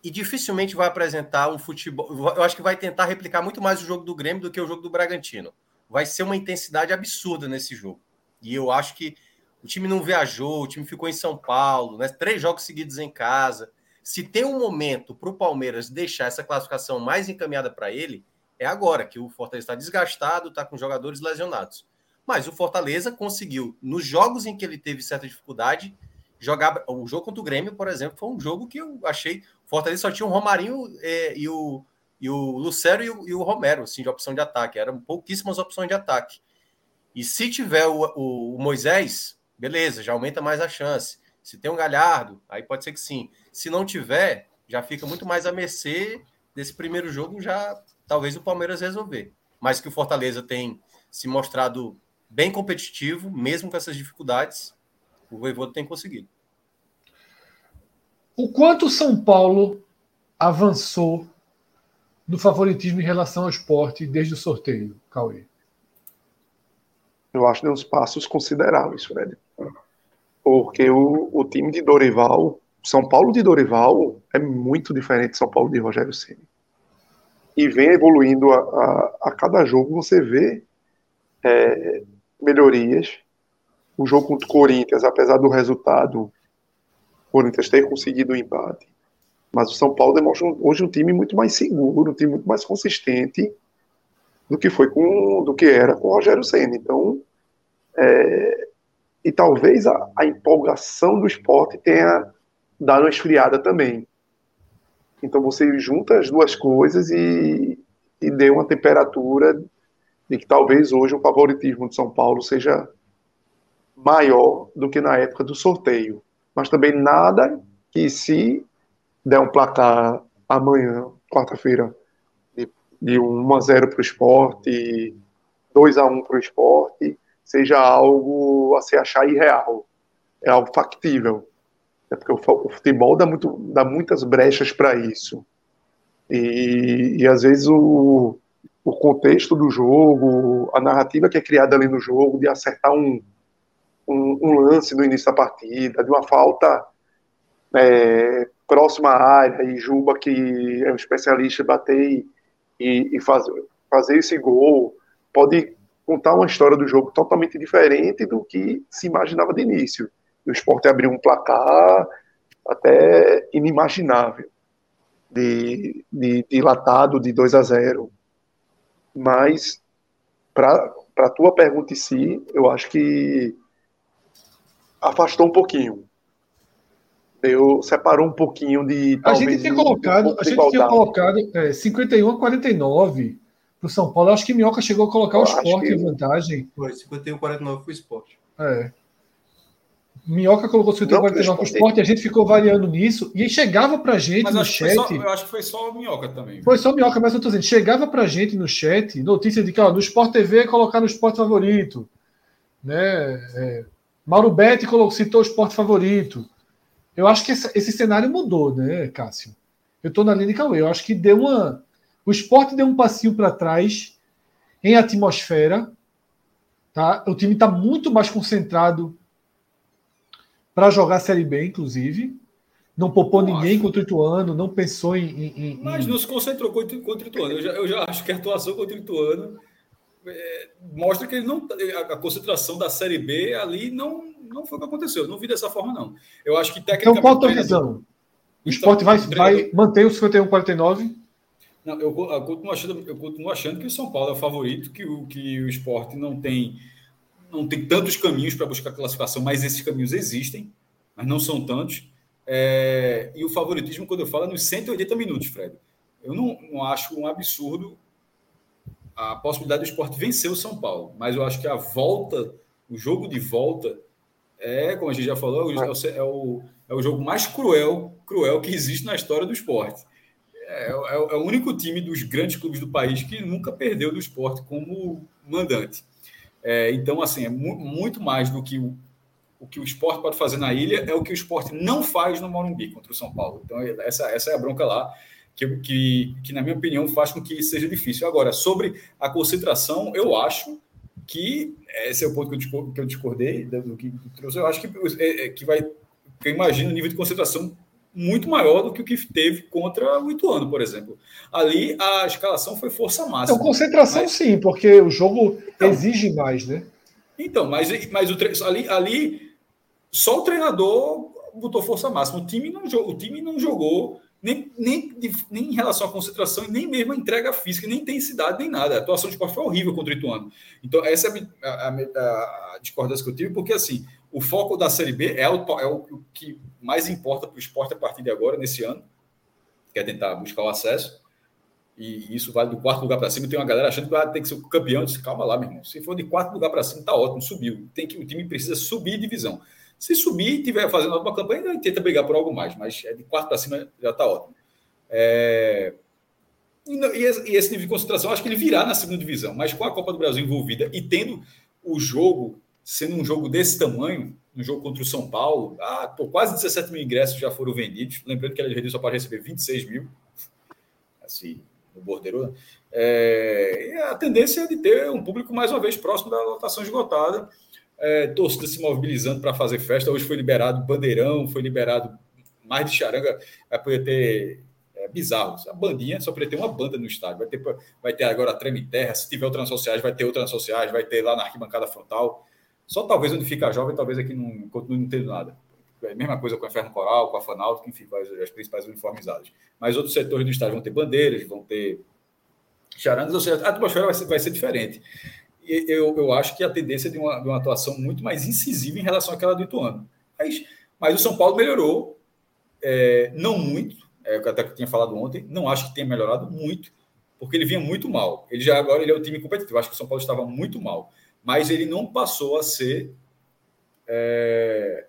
S2: e dificilmente vai apresentar um futebol. Eu acho que vai tentar replicar muito mais o jogo do Grêmio do que o jogo do Bragantino. Vai ser uma intensidade absurda nesse jogo. E eu acho que o time não viajou, o time ficou em São Paulo, né? três jogos seguidos em casa. Se tem um momento para o Palmeiras deixar essa classificação mais encaminhada para ele, é agora, que o Fortaleza está desgastado, está com jogadores lesionados. Mas o Fortaleza conseguiu, nos jogos em que ele teve certa dificuldade, jogar. O jogo contra o Grêmio, por exemplo, foi um jogo que eu achei. O Fortaleza só tinha o Romarinho eh, e, o, e o Lucero e o, e o Romero, assim, de opção de ataque. Eram pouquíssimas opções de ataque. E se tiver o, o- o Moisés, beleza, já aumenta mais a chance. Se tem um Galhardo, aí pode ser que sim. Se não tiver, já fica muito mais à mercê desse primeiro jogo, já talvez o Palmeiras resolver. Mas que o Fortaleza tem se mostrado bem competitivo, mesmo com essas dificuldades, o Voivoda tem conseguido.
S5: O quanto o São Paulo avançou no favoritismo em relação ao esporte desde o sorteio, Cauê?
S4: Eu acho que deu uns passos consideráveis, Fred. Porque o, o time de Dorival, São Paulo de Dorival, é muito diferente de São Paulo de Rogério Ceni. E vem evoluindo a, a, a cada jogo, você vê é, melhorias. O jogo contra o Corinthians, apesar do resultado, o Corinthians ter conseguido o empate. Mas o São Paulo demonstra um- hoje um time muito mais seguro, um time muito mais consistente do que foi com do que era com o Rogério Senna. Então, é, e talvez a, a empolgação do esporte tenha dado uma esfriada também. Então você junta as duas coisas e, e deu uma temperatura de que talvez hoje o favoritismo de São Paulo seja maior do que na época do sorteio. Mas também nada que se der um placar amanhã, quarta-feira, de, de 1 a 0 para o esporte, 2 a 1 para o esporte, seja algo a se achar irreal. É algo factível. É porque o, futebol dá, muito, dá muitas brechas para isso. E, e às vezes o, o contexto do jogo, a narrativa que é criada ali no jogo, de acertar um, um, um lance no início da partida, de uma falta é, próxima à área, e Juba, que é um especialista, bater e, e, faz, fazer esse gol, pode contar uma história do jogo totalmente diferente do que se imaginava de início. O esporte abriu um placar até inimaginável, de, de, dilatado de 2 a 0. Mas, para a tua pergunta em si, eu acho que afastou um pouquinho. Deu, separou um pouquinho de.
S5: A gente tinha colocado,
S4: um
S5: a gente tinha colocado é, 51 a 49 para o São Paulo. Eu acho que Minhoca chegou a colocar o
S4: Eu acho
S5: esporte
S4: que-
S5: em vantagem.
S6: Foi 51 49 foi esporte.
S5: É. Minhoca colocou 51 a
S4: Não,
S5: 49 para o
S4: esporte-
S5: a gente ficou variando nisso. E aí chegava para gente
S1: Mas
S5: no chat.
S1: só, eu acho que foi só o Minhoca também.
S5: Foi só minhoca, mas eu tô dizendo, chegava pra gente no chat notícia de que ó, no Sport TV colocar no esporte favorito. Né? É, Mauro Betti colocou, citou o esporte favorito. Eu acho que esse, esse cenário mudou, né, Cássio? Eu tô na linha de Cauê. Eu acho que deu uma. O esporte deu um passinho para trás em atmosfera. Tá? O time está muito mais concentrado para jogar a Série B, inclusive. Não poupou ninguém
S1: acho.
S5: contra o Ituano, não pensou em. em- em-
S1: Mas não se concentrou contra, contra o Ituano. Eu já, eu já acho que a atuação contra o Ituano é, mostra que ele não a, a concentração da Série B ali não, não foi o que aconteceu. Eu não vi dessa forma, não. Eu acho que
S5: Então,
S1: tecnicamente.
S5: qual a tua visão? O esporte vai, vai manter o 51-49?
S1: Não, eu, eu continuo achando, eu continuo achando que o São Paulo é o favorito, que o, que o esporte não tem, não tem tantos caminhos para buscar classificação, mas esses caminhos existem, mas não são tantos. É, e o favoritismo, quando eu falo, é nos 180 minutos, Fred. Eu não, não acho um absurdo a possibilidade do esporte vencer o São Paulo, mas eu acho que a volta, o jogo de volta, é, como a gente já falou, é o, é o, é o jogo mais cruel, cruel que existe na história do esporte. É, é, é, o único time dos grandes clubes do país que nunca perdeu do esporte como mandante. É, então, assim, é mu muito mais do que o, o que o esporte pode fazer na ilha, é o que o esporte não faz no Morumbi contra o São Paulo. Então, essa, essa é a bronca lá que, que, que, na minha opinião, faz com que seja difícil. Agora, sobre a concentração, eu acho que esse é o ponto que eu discordei do que trouxe. Eu acho que, é, é, que vai. Que eu imagino o nível de concentração muito maior do que o que teve contra o Ituano, por exemplo. Ali a escalação foi força máxima.
S5: Então, concentração mas... sim, porque o jogo então, exige mais, né?
S1: Então, mas, mas o, ali, ali só o treinador botou força máxima. O time não, o time não jogou nem, nem, nem em relação à concentração e nem mesmo entrega física, nem intensidade, nem nada. A atuação de esporte foi horrível contra o Ituano. Então, essa é a, a, a, discordância que eu tive, porque assim, o foco da Série B é o, é o que mais importa para o esporte a partir de agora, nesse ano, que é tentar buscar o acesso. E isso vale do quarto lugar para cima. Tem uma galera achando que vai ter que ser o campeão. Disse, calma lá, meu irmão. Se for de quarto lugar para cima, tá ótimo, subiu. Tem que, o time precisa subir divisão. Se subir e tiver fazendo alguma campanha, ainda tenta brigar por algo mais, mas é de quarto para cima já está ótimo. É... E, esse nível de concentração, acho que ele virá na segunda divisão, mas com a Copa do Brasil envolvida e tendo o jogo sendo um jogo desse tamanho, um jogo contra o São Paulo, ah, pô, quase 17 mil ingressos já foram vendidos. Lembrando que ela só para receber 26 mil, assim, no bordeiro. Né? É, a tendência é de ter um público mais uma vez próximo da lotação esgotada é, torcida se mobilizando para fazer festa. Hoje foi liberado bandeirão, foi liberado mais de charanga, vai poder ter. É bizarro. A bandinha só poderia ter uma banda no estádio. Vai ter, vai ter agora a Treme Terra, se tiver o Transsociais, vai ter o Transsociais, vai ter lá na arquibancada frontal. Só talvez onde fica jovem, talvez aqui não continue não tendo nada. É a mesma coisa com a Inferno Coral, com a Fanáutico, enfim, as, as principais uniformizadas. Mas outros setores do estádio vão ter bandeiras, vão ter charangas, ou seja, a atmosfera vai ser, vai ser diferente eu, eu acho que a tendência de uma, de uma atuação muito mais incisiva em relação àquela do Ituano. Mas, mas o São Paulo melhorou, é, não muito, é, até que eu tinha falado ontem, não acho que tenha melhorado muito, porque ele vinha muito mal. Ele já agora ele é o time competitivo. Acho que o São Paulo estava muito mal, mas ele não passou a ser. É,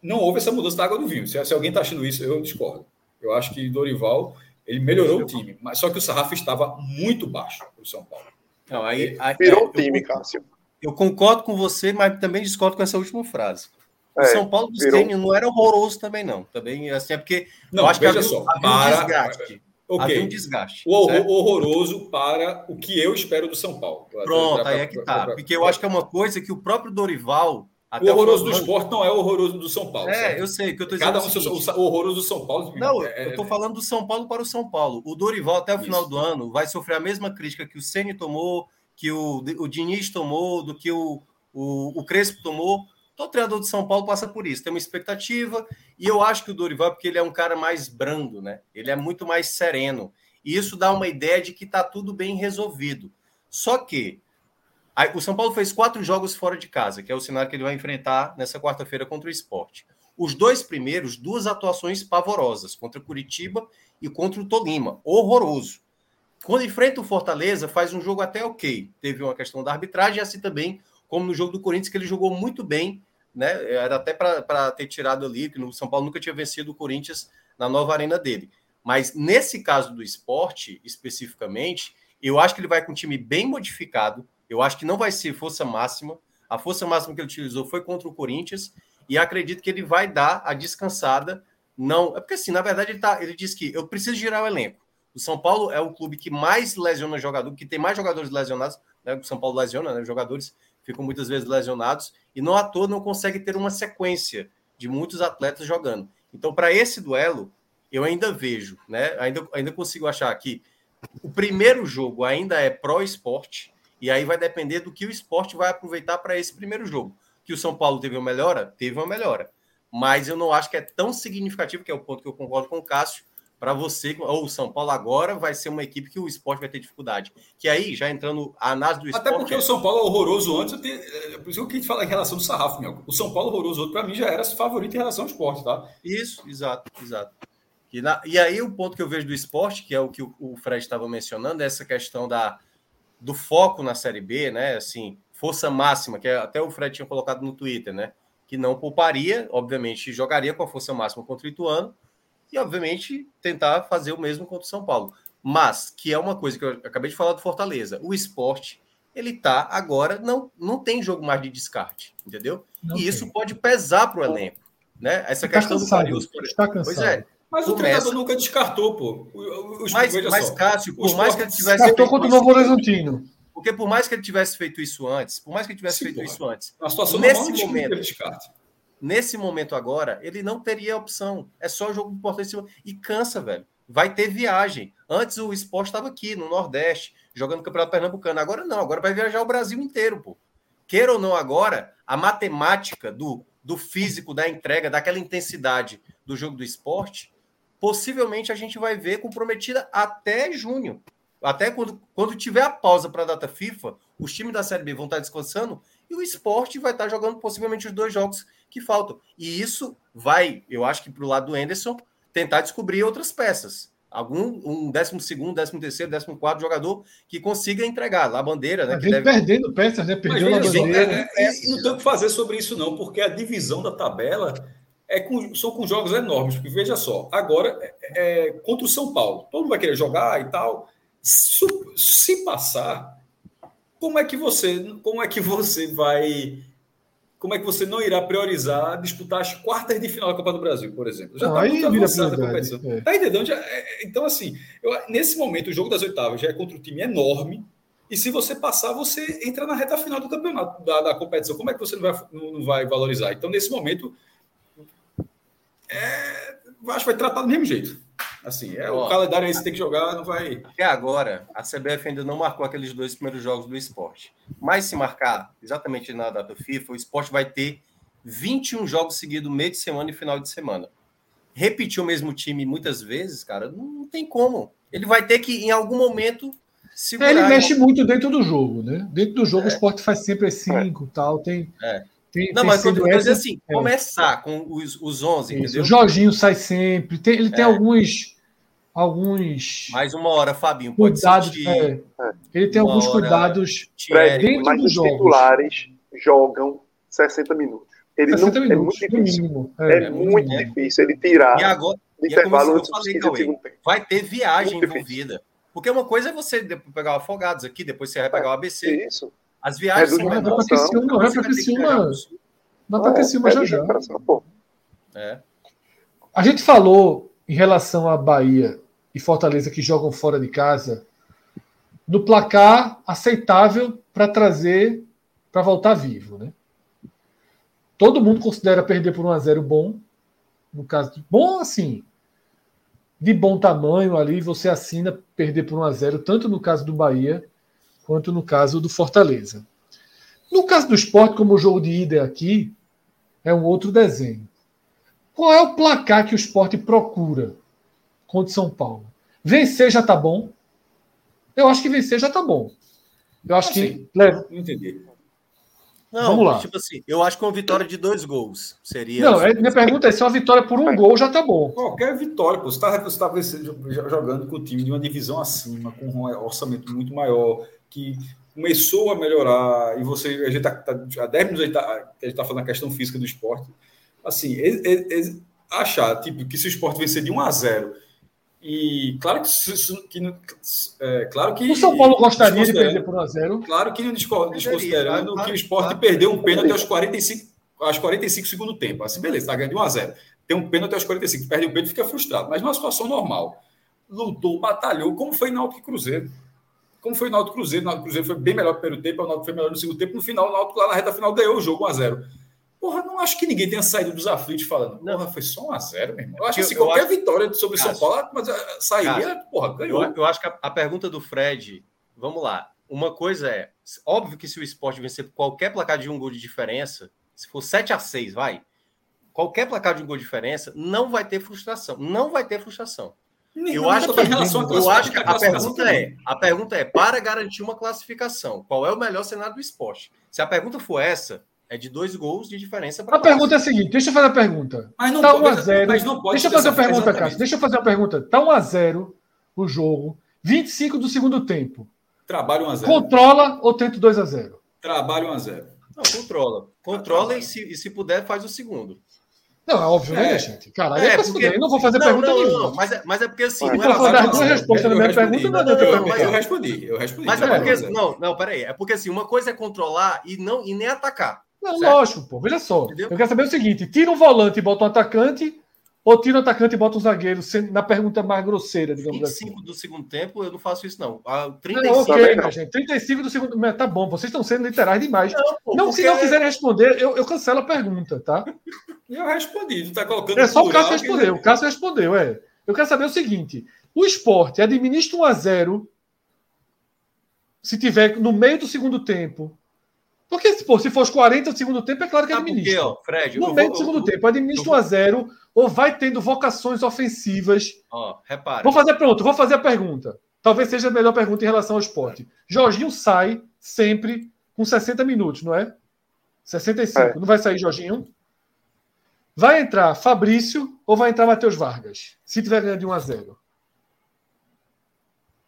S1: não houve essa mudança da água do vinho. Se, se alguém está achando isso, eu discordo. Eu acho que Dorival ele melhorou o time, mas só que o sarrafo estava muito baixo para o São Paulo.
S2: Não, aí,
S4: aí Virou o time, Cássio.
S2: Eu concordo com você, mas também discordo com essa última frase. O é, São Paulo do Stênio não era horroroso também, não. Também, assim, é porque.
S1: Não, eu acho que havia, só, havia para... um
S2: desgaste. Okay. Havia um desgaste.
S1: O horror, horroroso para o que eu espero do São Paulo.
S2: Pronto, aí é que tá. Porque eu acho que é uma coisa que o próprio Dorival.
S1: O horroroso do esporte não é o horroroso do São Paulo.
S2: É, certo? eu sei que eu estou
S1: dizendo. Cada um, o, o horroroso do São Paulo.
S2: Não, é, eu estou falando do São Paulo para o São Paulo. O Dorival, até o isso. final do ano, vai sofrer a mesma crítica que o Ceni tomou, que o, o Diniz tomou, do que o, o, o Crespo tomou. Todo treinador de São Paulo passa por isso, tem uma expectativa, e eu acho que o Dorival, porque ele é um cara mais brando, né? Ele é muito mais sereno. E isso dá uma ideia de que está tudo bem resolvido. Só que aí, o São Paulo fez quatro jogos fora de casa, que é o cenário que ele vai enfrentar nessa quarta-feira contra o esporte. Os dois primeiros, duas atuações pavorosas, contra Curitiba e contra o Tolima. Horroroso. Quando enfrenta o Fortaleza, faz um jogo até ok. Teve uma questão da arbitragem, assim também, como no jogo do Corinthians, que ele jogou muito bem, né? Era até para ter tirado ali, que no São Paulo nunca tinha vencido o Corinthians na nova arena dele. Mas nesse caso do esporte, especificamente, eu acho que ele vai com um time bem modificado. Eu acho que não vai ser força máxima. A força máxima que ele utilizou foi contra o Corinthians. E acredito que ele vai dar a descansada. Não, é porque assim, na verdade, ele, tá, ele diz que eu preciso girar o elenco. O São Paulo é o clube que mais lesiona jogador, que tem mais jogadores lesionados. Né? O São Paulo lesiona, né? Jogadores ficam muitas vezes lesionados e não à toa não consegue ter uma sequência de muitos atletas jogando. Então, para esse duelo, eu ainda vejo, né? Ainda, ainda consigo achar que o primeiro jogo ainda é pró-esporte, e aí vai depender do que o esporte vai aproveitar para esse primeiro jogo. Que o São Paulo teve uma melhora? Teve uma melhora. Mas eu não acho que é tão significativo, que é o ponto que eu concordo com o Cássio, para você, ou o São Paulo agora vai ser uma equipe que o esporte vai ter dificuldade. Que aí, já entrando a análise do esporte.
S1: Até porque é... o São Paulo é horroroso antes, eu tenho, é, por isso que eu queria falar em relação do sarrafo, meu. O São Paulo horroroso para mim já era favorito em relação ao esporte, tá?
S2: Isso, exato, exato. E, na, e aí o ponto que eu vejo do esporte, que é o que o, o Fred estava mencionando, é essa questão da, do foco na Série B, né? Assim, força máxima, que é, até o Fred tinha colocado no Twitter, né? Que não pouparia, obviamente, jogaria com a força máxima contra o Ituano e, obviamente, tentar fazer o mesmo contra o São Paulo. Mas, que é uma coisa que eu acabei de falar do Fortaleza, o esporte, ele tá agora, não, não tem jogo mais de descarte, entendeu? Não e tem. isso pode pesar para o elenco, né? Essa está questão
S5: cansado,
S2: do Carius,
S5: por exemplo. Cansado.
S1: Pois é. Mas Começa. o treinador nunca descartou, pô.
S2: O, o, mas, mas Cássio, por mais que ele tivesse.
S5: Descartou contra o Novo Horizontino.
S2: Porque por mais que ele tivesse feito isso antes, por mais que ele tivesse Sim, feito porra. isso antes,
S1: a situação
S2: nesse momento, nesse momento agora, ele não teria opção. É só jogo importante e cansa, velho. Vai ter viagem. Antes o esporte estava aqui no Nordeste, jogando Campeonato Pernambucano. Agora não, agora vai viajar o Brasil inteiro, pô. Queira ou não agora, a matemática do, do físico, da entrega, daquela intensidade do jogo do esporte, possivelmente a gente vai ver comprometida até junho. Até quando, quando tiver a pausa para a data FIFA, os times da Série B vão estar descansando e o esporte vai estar jogando possivelmente os dois jogos que faltam. E isso vai, eu acho que para o lado do Anderson, tentar descobrir outras peças. Algum um décimo segundo, décimo terceiro, décimo quarto jogador que consiga entregar lá a bandeira, né?
S5: Que deve... perdendo peças, né? Perdeu a bandeira.
S1: É, é, não tem o que fazer sobre isso, não, porque a divisão da tabela é com, são com jogos enormes. Porque veja só, agora é, é, contra o São Paulo, todo mundo vai querer jogar e tal. Se, se passar, como é que você, como é que você vai como é que você não irá priorizar disputar as quartas de final da Copa do Brasil, por exemplo? Já está muito avançada a competição. É. Tá entendendo? Já, é, então, assim, eu, nesse momento, o jogo das oitavas já é contra um time enorme. E se você passar, você entra na reta final do campeonato, da, da competição. Como é que você não vai, não vai valorizar? Então, nesse momento, é, acho que vai tratar do mesmo jeito. Assim, é, Ó, o calendário aí você tem que jogar, não vai.
S2: Até agora, a CBF ainda não marcou aqueles dois primeiros jogos do esporte. Mas se marcar exatamente na data FIFA, o esporte vai ter 21 jogos seguidos, meio de semana e final de semana. Repetir o mesmo time muitas vezes, cara, não tem como. Ele vai ter que, em algum momento,
S5: segurar. Ele mexe muito dentro do jogo, né? Dentro do jogo, é. o esporte faz sempre as 5 e tal. Tem.
S2: É. Tem, não, tem mas quando eu assim, é. começar com os, os 11, Isso, entendeu?
S5: O Jorginho sai sempre. Tem, ele tem é. alguns alguns.
S2: Mais uma hora, Fabinho. Pode
S5: cuidados. É, ele tem uma alguns cuidados
S4: dentro mas dos os jogos. titulares jogam 60 minutos. Ele 60 não, é minutos, é muito difícil. Mínimo, é, é, é, muito difícil ele tirar
S2: e agora, intervalo dos 15 segundos. Vai ter viagem muito envolvida. Difícil. Porque uma coisa é você pegar o Afogados aqui, depois você vai pegar o ABC.
S4: Isso.
S2: As viagens
S5: são menores. Vai para Criciúma, vai para Criciúma. Vai para Criciúma já já.
S2: É.
S5: A gente falou em relação à Bahia e Fortaleza que jogam fora de casa no placar aceitável para trazer para voltar vivo, né? Todo mundo considera perder por 1 a 0 bom, no caso de bom assim, de bom tamanho ali, você assina perder por 1 a 0 tanto no caso do Bahia quanto no caso do Fortaleza. No caso do esporte, como o jogo de ida é aqui, é um outro desenho. Qual é o placar que o esporte procura contra São Paulo? Vencer já tá bom. Eu acho que vencer já tá bom. Eu acho assim, que. Leva.
S1: Entendi.
S2: Não, Vamos lá. Tipo assim, eu acho que uma vitória de dois gols seria.
S5: Não, é, minha pergunta é se uma vitória por um gol já tá bom.
S1: Qualquer vitória, pô. Você está tá, tá jogando com o time de uma divisão acima, com um orçamento muito maior, que começou a melhorar, e você. A gente tá, tá há 10 minutos tá, a gente tá falando a questão física do esporte. Assim, é, é, achar tipo, que se o esporte vencer de 1 a 0 e claro que, que é, claro que
S5: o São Paulo gostaria de perder por 1 a 0.
S1: Claro que desconsiderando que o esporte perdeu um pênalti aos 45 aos 45 segundo tempo. Assim, beleza, está ganhando de 1 a 0. Tem um pênalti aos 45, perde o pênalti fica frustrado, mas numa situação normal. Lutou, batalhou, como foi no Náutico Cruzeiro. Como foi no Náutico Cruzeiro, o Náutico Cruzeiro foi bem melhor no primeiro tempo, o Náutico foi melhor no segundo tempo, no final o Náutico lá na reta final ganhou o jogo 1 a 0. Porra, não acho que ninguém tenha saído dos aflitos falando, porra, foi só um a zero, meu irmão. Eu acho que assim, qualquer acho... vitória sobre Cássio, São Paulo, mas eh, sairia, porra, ganhou.
S2: Eu, eu, acho que a, a, pergunta do Fred, vamos lá. Uma coisa é, óbvio que se o esporte vencer qualquer placar de um gol de diferença, se for 7 a 6 vai, qualquer placar de um gol de diferença, não vai ter frustração. Não vai ter frustração. Eu acho que, eu acho que a pergunta é, a pergunta é para garantir uma classificação, qual é o melhor cenário do esporte? Se a pergunta for essa, é de dois gols de diferença.
S5: A pergunta é a seguinte: deixa eu fazer a pergunta. Mas não tá 1 a 0 mas não pode Deixa eu fazer a pergunta, Cássio. Deixa eu fazer a pergunta. Tá 1 a 0 o jogo, 25 do segundo tempo.
S1: Trabalho 1 a 0
S5: Controla ou tenta 2 a 0
S1: Trabalho 1 a 0
S2: Não, controla. Controla e se, e se puder, faz o segundo.
S5: Não, é óbvio, né,
S1: É.
S5: gente? Caralho,
S2: É,
S5: é,
S2: porque-
S5: eu não vou fazer
S2: não,
S5: pergunta
S2: não,
S5: nenhuma.
S2: não, mas, é, mas é porque assim.
S4: Vai.
S2: não
S5: Então, dar duas respostas na
S1: Eu
S5: minha pergunta, não eu
S2: não,
S1: Mas eu
S5: perguntar.
S1: respondi, eu respondi.
S2: Mas é porque.
S1: 1 a 0.
S2: Não, não, peraí. É porque assim, uma coisa é controlar e, não, e nem atacar.
S5: Não,
S2: Certo?
S5: lógico, pô. Veja só.
S2: Entendeu?
S5: Eu quero saber o seguinte: tira um volante e bota um atacante, ou tira um atacante e bota um zagueiro, na pergunta mais grosseira, digamos assim.
S2: 25 do segundo tempo, eu não faço isso, não. Ah,
S5: Não,
S2: 35.
S5: ok,
S4: também não.
S5: gente. 35 do segundo. Mas Tá bom, vocês estão sendo literais demais.
S2: Não, pô,
S5: Não, se não
S2: é-
S5: quiserem responder, eu, eu cancelo a pergunta, tá?
S1: Eu respondi, tu tá colocando
S5: É só o
S1: plural,
S5: Cássio
S1: quer
S5: respondeu.
S1: dizer,
S5: O Cássio respondeu, é. Eu quero saber o seguinte: o esporte administra 1 a 0 se tiver no meio do segundo tempo. Porque, pô, se for os 40 do segundo tempo, é claro que
S2: Sabe por quê,
S5: administra.
S2: ó, Fred?
S5: No meio
S2: vou-
S5: do segundo
S2: eu-
S5: tempo, administra 1 a 0 ou vai tendo vocações ofensivas.
S2: Ó, repara.
S5: Vou fazer pronto, vou fazer a pergunta. Talvez seja a melhor pergunta em relação ao esporte. Jorginho sai sempre com 60 minutos, não é? 65.
S4: É.
S5: Não vai sair Jorginho? Vai entrar Fabrício ou vai entrar Matheus Vargas? Se tiver ganhando de 1 a 0.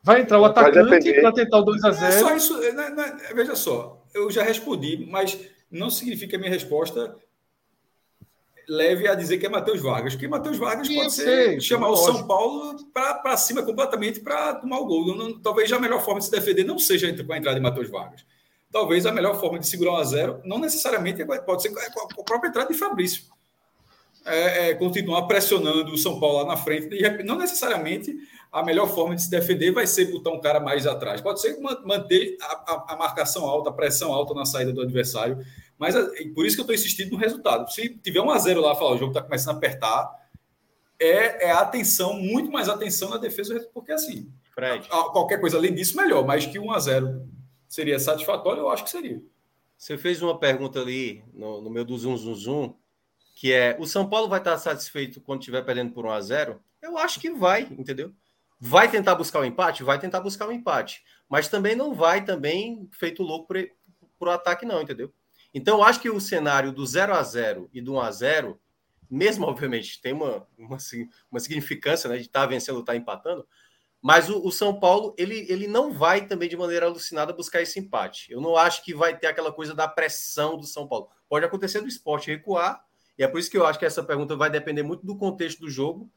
S5: Vai entrar o atacante para tentar o 2 a
S1: É
S5: 0.
S1: só isso. é, não- não- veja só, eu já respondi, mas não significa que a minha resposta leve a dizer que é Matheus Vargas, porque Matheus Vargas pode ser
S5: sei,
S1: chamar o. São Paulo para cima completamente para tomar o gol. Não- não- talvez a melhor forma de se defender não seja com a entrada de Matheus Vargas. Talvez a melhor forma de segurar um a zero, não necessariamente é- pode ser com a própria entrada de Fabrício. É, é, continuar pressionando o São Paulo lá na frente. Repente, não necessariamente a melhor forma de se defender vai ser botar um cara mais atrás. Pode ser man- manter a, a- a marcação alta, a pressão alta na saída do adversário. Mas e por isso que eu estou insistindo no resultado. Se tiver um a zero lá, falar o jogo está começando a apertar, é, é atenção, muito mais atenção na defesa, porque assim,
S2: Fred,
S1: a- qualquer coisa além disso, melhor. Mas que 1 a 0 seria satisfatório, eu acho que seria.
S2: você fez uma pergunta ali no, no meu do Zoom Zoom Zoom, que é: o São Paulo vai estar satisfeito quando estiver perdendo por 1 a 0 Eu acho que vai, entendeu? Vai tentar buscar o empate? Vai tentar buscar o empate. Mas também não vai também feito louco por, por ataque, não, entendeu? Então, eu acho que o cenário do 0 a 0 e do 1 a 0 mesmo, [LAUGHS] obviamente, tem uma, uma, uma significância né, de estar vencendo ou estar empatando, mas o, o São Paulo, ele, ele não vai também de maneira alucinada buscar esse empate. Eu não acho que vai ter aquela coisa da pressão do São Paulo. Pode acontecer do esporte recuar, e é por isso que eu acho que essa pergunta vai depender muito do contexto do jogo.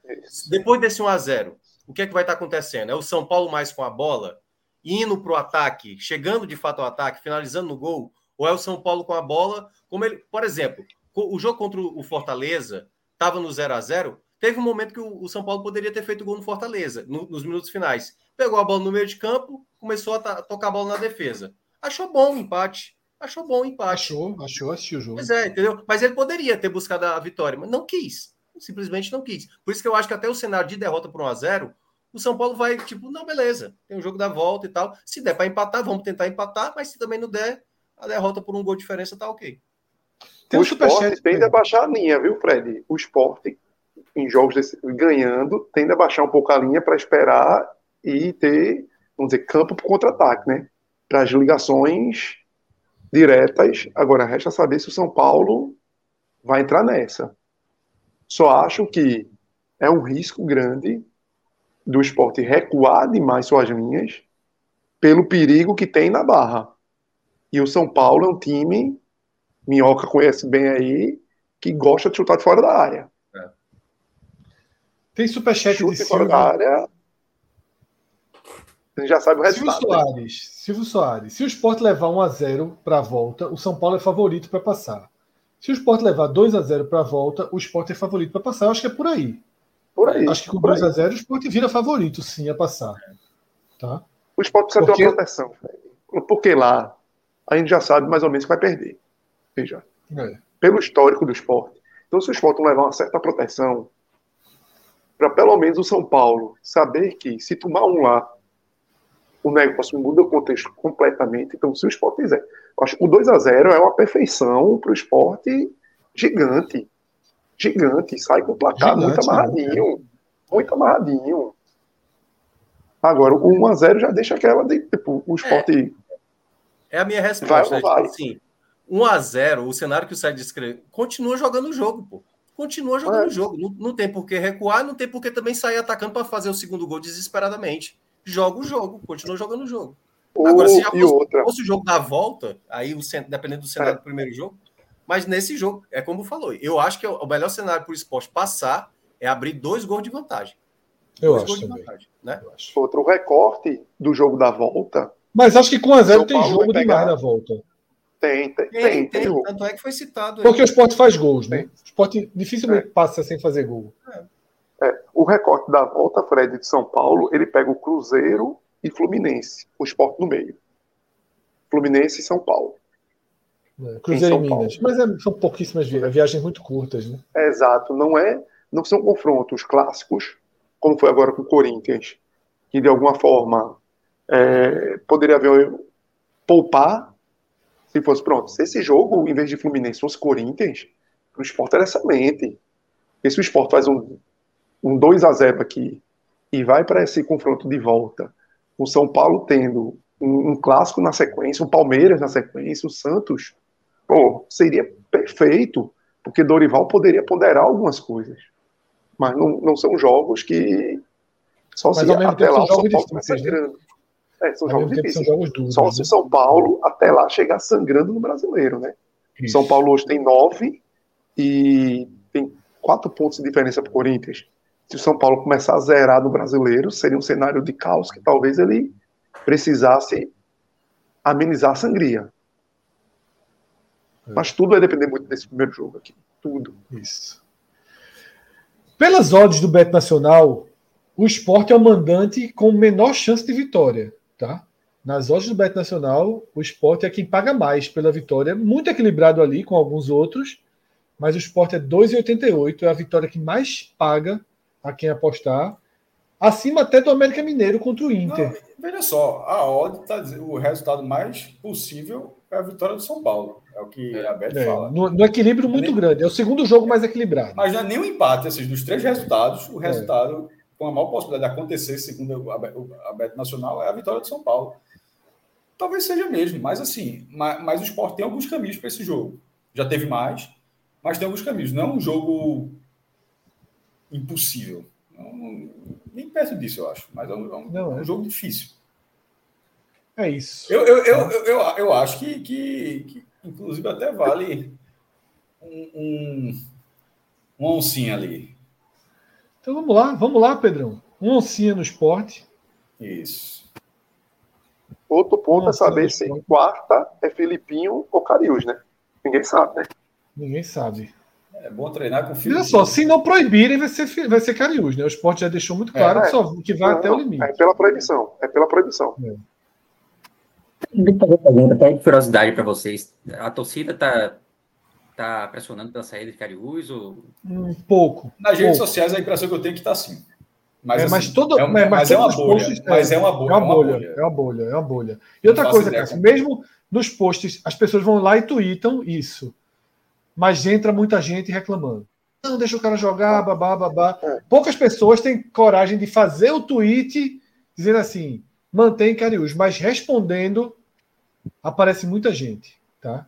S2: Depois desse 1 a 0 o que é que vai estar acontecendo? É o São Paulo mais com a bola, indo para o ataque, chegando de fato ao ataque, finalizando no gol? Ou é o São Paulo com a bola, como ele, por exemplo, o jogo contra o Fortaleza estava no 0 a 0 teve um momento que o, São Paulo poderia ter feito gol no Fortaleza, no- nos minutos finais. Pegou a bola no meio de campo, começou a tocar a bola na defesa. Achou bom o empate. Achou bom o empate.
S5: Achou, achou, assistiu o jogo.
S2: Pois é, entendeu? Mas ele poderia ter buscado a vitória, mas não quis. Simplesmente não quis. Por isso que eu acho que até o cenário de derrota por 1 a 0 o São Paulo vai, tipo, não, beleza, tem o jogo da volta e tal. Se der para empatar, vamos tentar empatar, mas se também não der, a derrota por um gol de diferença tá ok.
S5: Tem
S4: o
S5: um
S4: esporte tende a baixar a linha, viu, Fred? O esporte, em jogos desse- ganhando, tende a baixar um pouco a linha para esperar e ter, vamos dizer, campo para contra-ataque, né? Para as ligações diretas. Agora, resta saber se o São Paulo vai entrar nessa. Só acho que é um risco grande do esporte recuar demais suas linhas pelo perigo que tem na barra. E o São Paulo é um time Minhoca conhece bem aí, que gosta de chutar de fora da área.
S5: Tem superchat de
S4: Chute de fora da
S5: Silvio,
S4: área, a gente já sabe o
S5: Silvio
S4: resultado. né?
S5: Soares. Silvio Soares. Se o Sport levar 1 a 0 para a volta, o São Paulo é favorito para passar. Se o Sport levar 2 a 0 para a volta, o Sport é favorito para passar. Eu acho que é por aí.
S4: Por aí.
S5: Acho que com
S4: por
S5: 2
S4: aí.
S5: a 0 o Sport vira favorito, sim, a passar. Tá?
S4: O esporte precisa
S5: Porque-
S4: ter uma proteção. Porque lá a gente já sabe mais ou menos que vai perder. Veja,
S5: É.
S4: pelo histórico do esporte. Então, se o esporte não levar uma certa proteção, para pelo menos o São Paulo saber que se tomar um lá, o negócio muda o contexto completamente. Então, se o esporte fizer. eu Acho que o 2 a 0 é uma perfeição para o esporte gigante. Gigante. Sai com o placar
S5: Gigante,
S4: muito amarradinho. Muito amarradinho. Agora, o 1 a 0 já deixa aquela de, tipo, o esporte.
S2: É a minha
S4: Vai
S2: resposta. é,
S4: vai?
S2: tipo assim, 1 a 0 o cenário que o Sérgio descreveu, continua jogando o jogo, pô. Continua jogando
S4: É.
S2: o jogo. Não, não tem por que recuar, não tem por que também sair atacando para fazer o segundo gol desesperadamente. Joga o jogo, continua jogando o jogo. Agora, se já fosse,
S4: outra.
S2: fosse o jogo da volta, aí o dependendo do cenário
S4: É.
S2: do primeiro jogo. Mas nesse jogo, é como falou, eu acho que o melhor cenário para o esporte passar é abrir dois gols de vantagem.
S5: Eu
S2: dois
S5: acho
S2: gols de vantagem, né?
S5: eu acho.
S4: Outro recorte do jogo da volta.
S5: Mas acho que com a zero tem jogo demais na volta.
S4: Tem, tem,
S2: Tem,
S4: tem.
S2: tem,
S4: jogo.
S2: tanto é que foi citado aí.
S5: Porque o esporte faz gols, né? O esporte dificilmente passa sem fazer gol.
S4: O recorte da volta, Fred, de São Paulo, ele pega o Cruzeiro e Fluminense, o esporte no meio. Fluminense e São Paulo.
S5: né? Cruzeiro
S4: Em
S5: e
S4: São
S5: Minas. Mas é- são pouquíssimas vi- viagens muito curtas, né?
S4: É exato, não é, não são confrontos clássicos, como foi agora com o Corinthians, que de alguma forma é, poderia haver poupar se fosse pronto. Se esse jogo, em vez de Fluminense, fosse Corinthians, o esporte era excelente. Porque se o esporte faz um, um 2 a 0 aqui e vai para esse confronto de volta, o São Paulo tendo um, um clássico na sequência, o Palmeiras na sequência, o Santos, pô, seria perfeito porque Dorival poderia ponderar algumas coisas. Mas não, não são jogos que só
S5: Mas
S4: se até lá
S5: são
S4: o São Paulo estiver
S5: difíceis, né?
S4: sangrando. É, são jogos
S5: tempo são
S4: difíceis.
S5: jogos duros.
S4: Só
S5: né?
S4: se o São Paulo até lá chegar sangrando no brasileiro, né?
S5: Isso.
S4: São Paulo hoje tem nove e tem quatro pontos de diferença para o Corinthians. Se o São Paulo começar a zerar no brasileiro, seria um cenário de caos que talvez ele precisasse amenizar a sangria.
S5: É.
S4: Mas tudo vai depender muito desse primeiro jogo aqui. Tudo.
S5: Isso. Pelas odds do Bet Nacional, o esporte é o mandante com menor chance de vitória. Tá? Nas odds do Bet Nacional, o esporte é quem paga mais pela vitória. Muito equilibrado ali com alguns outros, mas o esporte é 2,88, é a vitória que mais paga a quem apostar. Acima até do América Mineiro contra o Inter.
S1: Não, veja só, a odd está dizendo o resultado mais possível é a vitória do São Paulo. É o que a Beth
S5: É,
S1: fala.
S5: no, no equilíbrio muito
S1: Nem-
S5: grande. É o segundo jogo mais equilibrado.
S1: Mas não é nem um empate, assim, dos três resultados,
S5: É.
S1: o resultado com a maior possibilidade de acontecer, segundo a a Bet Nacional, é a vitória do São Paulo. Talvez seja mesmo, mas assim, mas, mas o Sport tem alguns caminhos para esse jogo. Já teve mais, mas tem alguns caminhos. Não é um jogo impossível. Não- nem perto disso, eu acho. Mas é um, é um-
S5: Não, é.
S1: um jogo difícil.
S5: É isso.
S1: Eu, eu, eu, eu, eu, eu acho que, que, que, inclusive, até vale um, um, uma oncinha ali.
S5: Então vamos lá, vamos lá, Pedrão. Um oncinha no esporte.
S1: Isso.
S4: Outro ponto é saber se quarta é Filipinho ou Cariús, né? Ninguém sabe, né?
S5: Ninguém sabe.
S1: É bom treinar com filho.
S5: Olha só, se não proibirem, vai ser, vai ser Cariús, né? O esporte já deixou muito claro
S4: É,
S5: que, só, que vai
S4: Não,
S5: até o limite.
S4: É pela proibição. É pela proibição.
S3: Fazer uma pergunta até de curiosidade para vocês. A torcida tá, tá pressionando pela saída de Cariús? Ou...
S5: Um pouco.
S1: Nas redes
S5: pouco.
S1: sociais, a impressão que eu tenho é que está assim. Mas,
S5: É,
S1: assim,
S5: mas todo-
S1: é, um-
S5: mas- mas
S1: é uma bolha.
S5: posts-
S1: mas é uma bolha.
S5: É uma bolha, é uma bolha, é uma bolha. E outra coisa,
S1: ideia
S5: Cássio,
S1: como-
S5: mesmo nos posts, as pessoas vão lá e tweetam isso. Mas entra muita gente reclamando. Não, deixa o cara jogar, babá, babá. Poucas pessoas têm coragem de fazer o tweet dizendo assim, mantém Cariús, mas respondendo aparece muita gente, tá?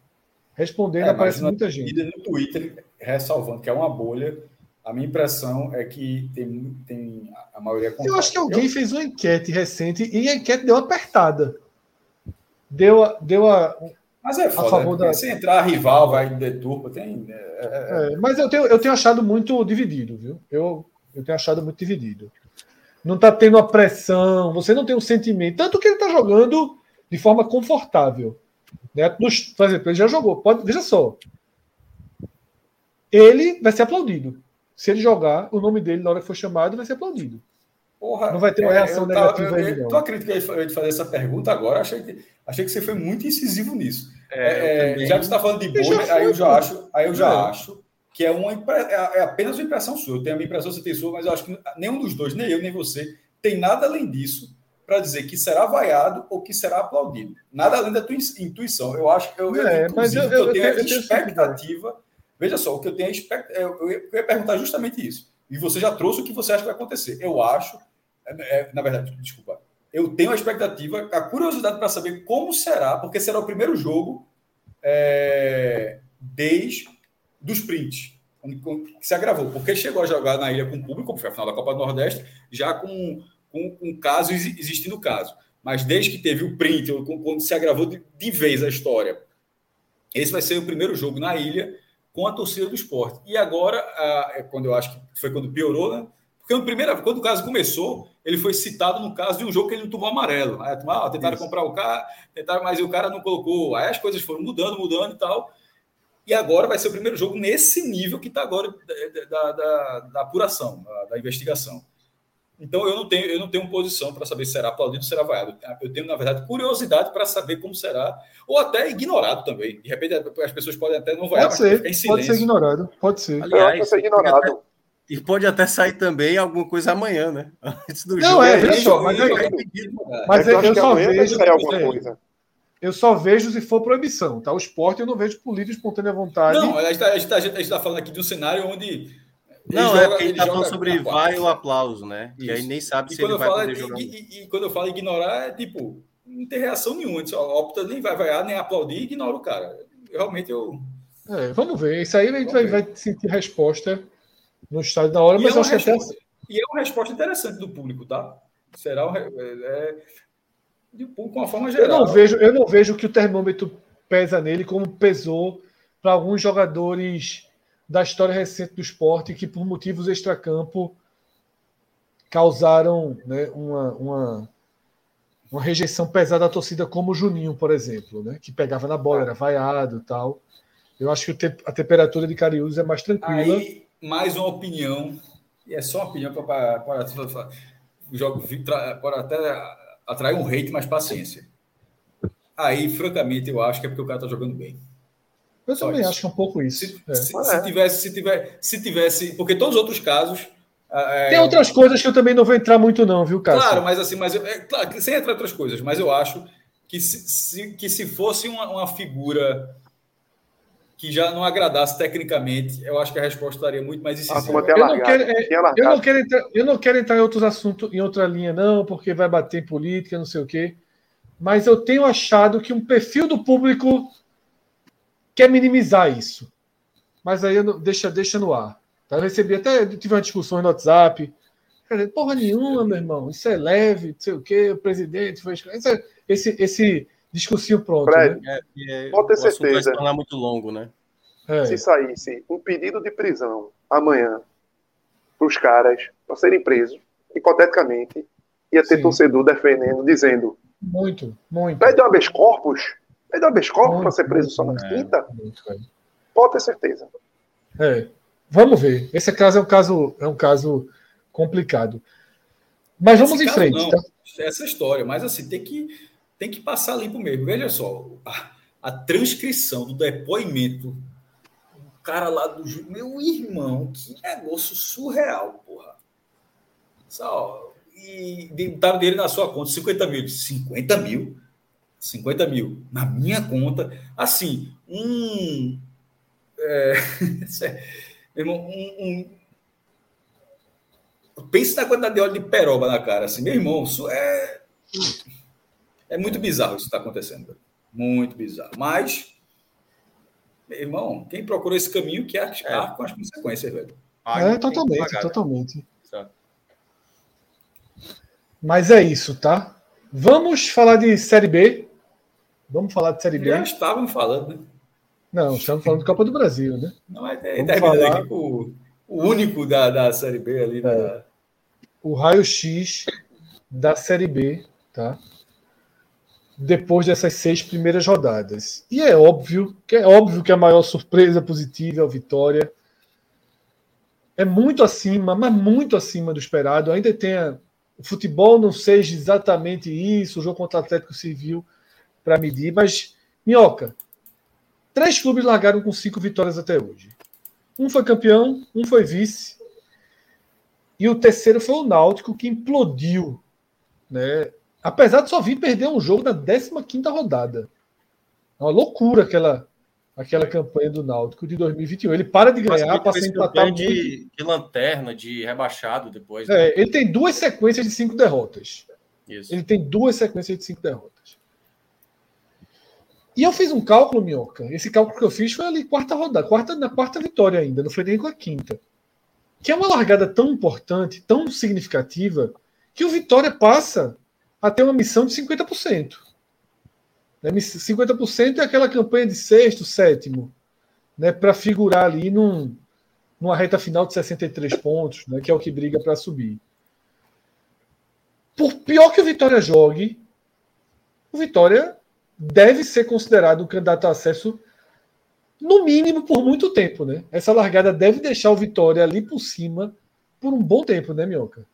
S5: Respondendo
S1: É,
S5: aparece
S1: na-
S5: muita gente.
S1: E no Twitter, ressalvando que é uma bolha, a minha impressão é que tem, tem a maioria
S5: Eu acho que alguém fez uma enquete recente e a enquete deu uma apertada. Deu deu a,
S1: Mas é foda,
S5: favor
S1: né?
S5: da-
S1: Se entrar rival, vai deturpa, tem. é, É,
S5: mas eu tenho, eu tenho achado muito dividido, viu? Eu, eu tenho achado muito dividido. Não está tendo a pressão, você não tem um sentimento. Tanto que ele está jogando de forma confortável. Né? Nos, por exemplo, ele já jogou. Pode, veja só. Ele vai ser aplaudido. Se ele jogar, o nome dele, na hora que for chamado, vai ser aplaudido.
S1: Porra,
S5: Não vai ter uma
S1: é,
S5: reação
S1: eu tava-
S5: negativa
S1: eu-
S5: aí,
S1: eu-
S5: não.
S1: Tu acredita que eu ia te fazer essa pergunta agora? Achei que, achei que você foi muito incisivo nisso.
S2: É,
S1: É,
S2: também-
S1: já que você está falando de
S5: já
S1: bolha, aí eu já acho, aí eu já
S5: É.
S1: acho que é uma é é apenas uma impressão sua. Eu tenho a minha impressão, você tem sua, mas eu acho que nenhum dos dois, nem eu nem você, tem nada além disso para dizer que será vaiado ou que será aplaudido. Nada além da tua in- intuição. Eu acho que eu, eu,
S5: É, mas
S1: inclusive,
S5: eu-
S1: eu,
S5: eu
S1: tenho
S5: eu tenho
S1: expectativa. Veja só, o que eu tenho a expect... eu, eu eu ia perguntar justamente isso. E você já trouxe o que você acha que vai acontecer. Eu acho, é, é, na verdade, desculpa. Eu tenho a expectativa, a curiosidade para saber como será, porque será o primeiro jogo é, desde dos prints, que se agravou. Porque chegou a jogar na ilha com o público, como foi a final da Copa do Nordeste, já com, com, com caso, exi- existindo caso. mas desde que teve o print, quando se agravou de, de vez a história, esse vai ser o primeiro jogo na ilha com a torcida do esporte. E agora, é quando eu acho que foi quando piorou, né? Porque no primeiro, quando o caso começou, ele foi citado no caso de um jogo que ele não tomou amarelo. Aí, ah, tentaram Isso. comprar o cara, tentaram, mas o cara não colocou. Aí as coisas foram mudando, mudando e tal. E agora vai ser o primeiro jogo nesse nível que está agora da, da, da, apuração, da, da, investigação. Então eu não tenho, eu não tenho posição para saber se será aplaudido ou será vaiado. Eu tenho, na verdade, curiosidade para saber como será, ou até ignorado também. De repente as pessoas podem até não vaiar,
S5: pode ser, pode ser ignorado, pode ser. Aliás,
S2: pode ser ignorado. E pode até sair também alguma coisa amanhã, né? [LAUGHS]
S5: Antes do não, jogo. é, veja só, mas, eu, mas eu, eu só vejo. Eu só vejo se for proibição, tá? O esporte eu não vejo por livre espontânea vontade.
S1: Não, a gente está tá, tá falando aqui de um cenário onde.
S2: Não, joga, é porque gente está falando sobre vai o aplauso, né? Isso. E aí nem sabe e se ele vai falo, poder
S1: e,
S2: jogar.
S1: E, e, e, quando eu falo ignorar, é tipo, não tem reação nenhuma. A gente opta, nem vai vaiar, nem aplaudir, ignora o cara. Realmente eu.
S5: É, vamos ver. Isso aí a gente vai, vai sentir resposta no estádio da hora, mas é acho que até.
S1: E é uma resposta interessante do público, tá? Será um, é, é, de público, uma forma geral.
S5: Eu não vejo, eu não vejo que o termômetro pesa nele como pesou para alguns jogadores da história recente do esporte que, por motivos extracampo, causaram né, uma, uma, uma rejeição pesada da torcida, como o Juninho, por exemplo, né, que pegava na bola, era vaiado tal. Eu acho que a temperatura de Cariús é mais tranquila.
S1: Aí, mais uma opinião, e é só uma opinião para, jogo, para até atrair um hate, mais paciência. Aí, francamente, eu acho que é porque o cara está jogando bem.
S5: Eu também acho que é um pouco isso.
S1: Se, é. se, se, tivesse, se, tiver, se tivesse. Porque todos os outros casos.
S5: É, Tem outras coisas que eu também não vou entrar muito, não, viu, Cássio?
S1: Claro, mas assim, mas é, claro, sem entrar em outras coisas, mas eu acho que se, se que se fosse uma, uma figura que já não agradasse tecnicamente, eu acho que a resposta estaria muito mais incisiva.
S5: Eu, não quero, é, eu, não quero entrar, eu não quero entrar em outros assuntos, em outra linha, não, porque vai bater em política, não sei o quê. Mas eu tenho achado que um perfil do público quer minimizar isso. Mas aí não, deixa, deixa no ar. Tá? Eu recebi até, tive uma discussão no WhatsApp. Porra nenhuma, meu irmão. Isso é leve, não sei o quê, o presidente foi. Esse, esse, discursinho pronto. Fred,
S4: né? é, é, pode ter certeza. Vai se
S2: muito longo, né?
S4: É. Se saísse um pedido de prisão amanhã para os caras para serem presos, hipoteticamente, ia ter Sim. torcedor defendendo, dizendo:
S5: Muito, muito.
S4: Pede um habeas corpus? Pede um habeas corpus para ser preso só na é, quinta? Muito, pode ter certeza.
S5: É. Vamos ver. Esse caso é um caso, é um caso complicado. Mas vamos Esse em frente. Não, tá?
S1: Essa história, mas assim, tem que tem que passar limpo mesmo. Veja só, a, a transcrição do depoimento do cara lá do meu irmão, que negócio surreal, porra. Só, e botaram dele na sua conta 50 mil. 50 mil? 50 mil. Na minha conta. Assim, um. É, [LAUGHS] irmão, um, um, pense na quantidade de óleo de peroba na cara. Assim, meu irmão, isso é. É muito bizarro isso que está acontecendo. Muito bizarro. Mas, meu irmão, quem procurou esse caminho que arcar é. com as consequências, velho.
S5: é, totalmente, totalmente. Mas é isso, tá? Vamos falar de Série B. Vamos falar de Série B.
S1: Já estávamos falando, né?
S5: Não, estamos falando de Copa do Brasil, né?
S1: Não, é, é falar... aqui o, o único da, da Série B ali. É. Da...
S5: O raio-x da Série B, tá? depois dessas seis primeiras rodadas. E é óbvio que é óbvio que a maior surpresa positiva é o Vitória. É muito acima, mas muito acima do esperado. Ainda tem a, o futebol não seja exatamente isso, o jogo contra o Atlético serviu para medir, mas Minhoca, três clubes largaram com cinco vitórias até hoje. Um foi campeão, um foi vice, e o terceiro foi o Náutico que implodiu, né? Apesar de só vir perder um jogo na 15 rodada. É uma loucura aquela, aquela campanha do Náutico de 2021. Ele para de ganhar, passa a empatar
S2: de, muito... de lanterna, de rebaixado depois.
S5: Né? É, ele tem duas sequências de cinco derrotas. Isso. Ele tem duas sequências de cinco derrotas. E eu fiz um cálculo, Minhoca. Esse cálculo que eu fiz foi ali quarta rodada, quarta, na quarta vitória ainda, não foi nem com a quinta. Que é uma largada tão importante, tão significativa, que o Vitória passa a ter uma missão de 50%. Né? 50% é aquela campanha de sexto, sétimo, né? para figurar ali num, numa reta final de 63 pontos, né? que é o que briga para subir. Por pior que o Vitória jogue, o Vitória deve ser considerado um candidato a acesso no mínimo por muito tempo, né? Essa largada deve deixar o Vitória ali por cima por um bom tempo, né, Minhoca?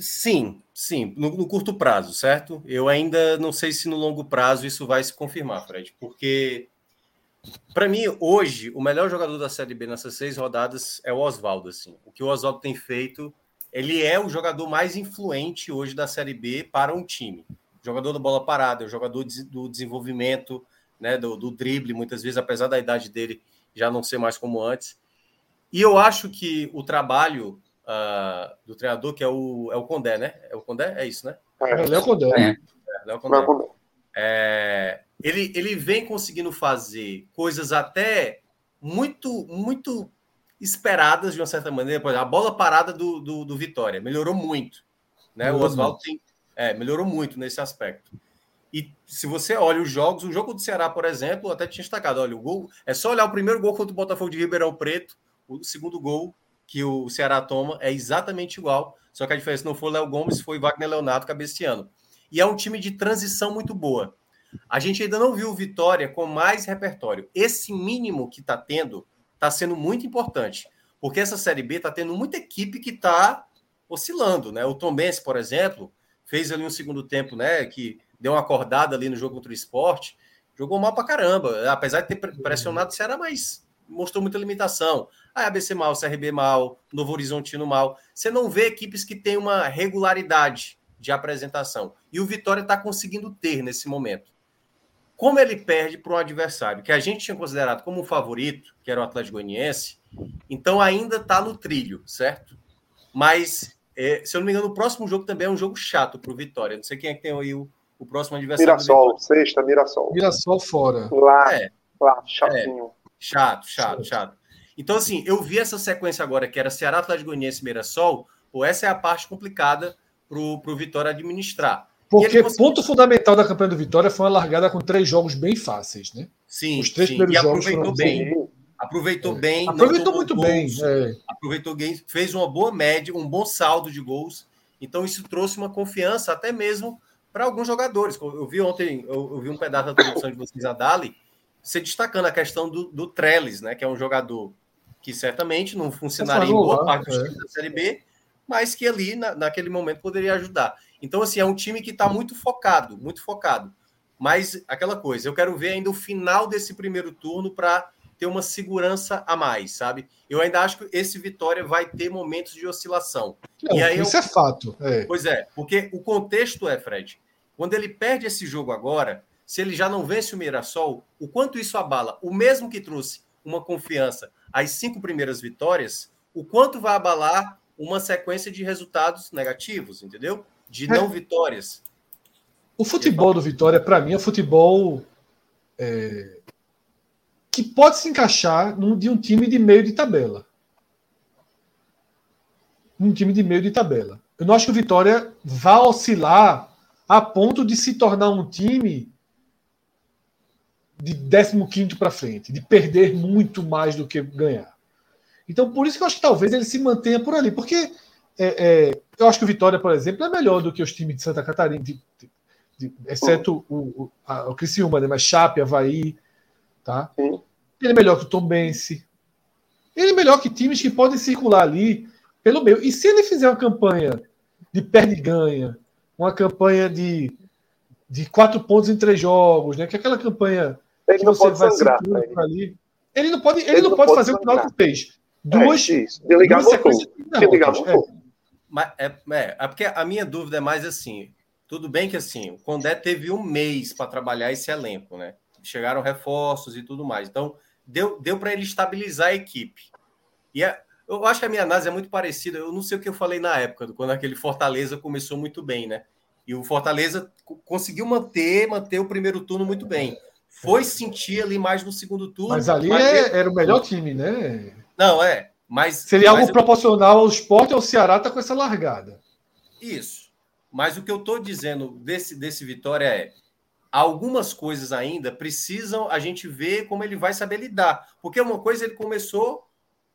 S2: Sim, sim, no, no, curto prazo, certo? Eu ainda não sei se no longo prazo isso vai se confirmar, Fred, porque para mim hoje o melhor jogador da Série B nessas seis rodadas é o Oswaldo. Assim, o que o Oswaldo tem feito, ele é o jogador mais influente hoje da Série B para um time. Jogador da bola parada, o jogador do desenvolvimento, né, do, do drible, muitas vezes, apesar da idade dele já não ser mais como antes. E eu acho que o trabalho uh, do treinador, que é o, é o Condé, né? É o Condé? É isso, né?
S5: É, é Léo Condé. É.
S2: É, Léo Condé. É, ele, ele vem conseguindo fazer coisas até muito, muito esperadas de uma certa maneira. Por exemplo, a bola parada do, do, do Vitória melhorou muito. Né? o Oswaldo tem, é, melhorou muito nesse aspecto. E se você olha os jogos, o jogo do Ceará, por exemplo, até tinha destacado: olha, o gol. É só olhar o primeiro gol contra o Botafogo de Ribeirão Preto, o segundo gol que o Ceará toma é exatamente igual. Só que a diferença não foi Léo Gomes, foi Wagner Leonardo cabeceando. E é um time de transição muito boa. A gente ainda não viu Vitória com mais repertório. Esse mínimo que está tendo está sendo muito importante. Porque essa Série B está tendo muita equipe que está oscilando. Né? O Tom Benz, por exemplo, fez ali um segundo tempo, né? Que deu uma acordada ali no jogo contra o esporte. Jogou mal para caramba. Apesar de ter pressionado o Ceará, mas mostrou muita limitação. A ABC mal, CRB mal, Novo Horizontino mal. Você não vê equipes que têm uma regularidade de apresentação. E o Vitória está conseguindo ter nesse momento. Como ele perde para um adversário que a gente tinha considerado como um favorito, que era o Atlético Goianiense, então ainda está no trilho, certo? Mas, é, se eu não me engano, o próximo jogo também é um jogo chato para o Vitória. Não sei quem é que tem aí o, o próximo adversário.
S4: Mirassol, sexta, Mirassol.
S5: Mirassol fora.
S4: Lá, é, lá chatinho.
S2: É. Chato, chato, chato. Então, assim, eu vi essa sequência agora, que era Ceará, Atlético Goianiense e Mirassol, ou essa é a parte complicada para o Vitória administrar.
S5: Porque conseguiu... ponto fundamental da campanha do Vitória foi uma largada com três jogos bem fáceis, né?
S2: Sim, Os três sim. primeiros e jogos aproveitou bem. Aproveitou é. bem.
S5: Aproveitou muito gols, bem. É.
S2: Aproveitou bem, fez uma boa média, um bom saldo de gols. Então, isso trouxe uma confiança até mesmo para alguns jogadores. Eu vi ontem, eu, eu vi um pedaço da produção de vocês, a Dali, você destacando a questão do, do Trellis, né? Que é um jogador que certamente não funcionaria em boa parte é. da Série B, mas que ali, na, naquele momento, poderia ajudar. Então, assim, é um time que está muito focado, muito focado. Mas aquela coisa, eu quero ver ainda o final desse primeiro turno para ter uma segurança a mais, sabe? Eu ainda acho que esse Vitória vai ter momentos de oscilação.
S5: Não,
S2: e
S5: isso eu... é fato.
S2: É. Pois é, porque o contexto é, Fred, quando ele perde esse jogo agora, se ele já não vence o Mirassol, o quanto isso abala? O mesmo que trouxe uma confiança às cinco primeiras vitórias, o quanto vai abalar uma sequência de resultados negativos, entendeu? De é. não vitórias.
S5: O futebol do Vitória, para mim, é futebol é, que pode se encaixar num, de um time de meio de tabela. Um time de meio de tabela. Eu não acho que o Vitória vá oscilar a ponto de se tornar um time de 15 para frente, de perder muito mais do que ganhar. Então, por isso que eu acho que talvez ele se mantenha por ali, porque é, é, eu acho que o Vitória, por exemplo, é melhor do que os times de Santa Catarina, de, de, de, exceto o, o, a, o Criciúma, né? mas Chape, Havaí, tá? Ele é melhor que o Tom Bense. Ele é melhor que times que podem circular ali pelo meio. E se ele fizer uma campanha de perde e ganha, uma campanha de, de quatro pontos em três jogos, né? Que é aquela campanha
S4: ele não pode sangrar.
S5: Ali. Ele não pode, ele, ele não, não, pode, pode fazer sangrar. o que o Náutico fez. Duas,
S4: é, isso. Desligar duas motor. Desligar
S2: motor. É. Mas é, é, é, porque a minha dúvida é mais assim. Tudo bem que assim, o Condé teve um mês para trabalhar esse elenco, né? Chegaram reforços e tudo mais. Então, deu, deu para ele estabilizar a equipe. E é, eu acho que a minha análise é muito parecida. Eu não sei o que eu falei na época, quando aquele Fortaleza começou muito bem, né? E o Fortaleza conseguiu manter, manter o primeiro turno muito bem. Foi sentir ali mais no segundo turno.
S5: Mas ali mas é, era o melhor time, né?
S2: Não, é. Mas.
S5: Seria
S2: mas
S5: algo eu... proporcional ao esporte ao Ceará tá com essa largada.
S2: Isso. Mas o que eu estou dizendo desse, desse Vitória é algumas coisas ainda precisam a gente ver como ele vai saber lidar. Porque uma coisa ele começou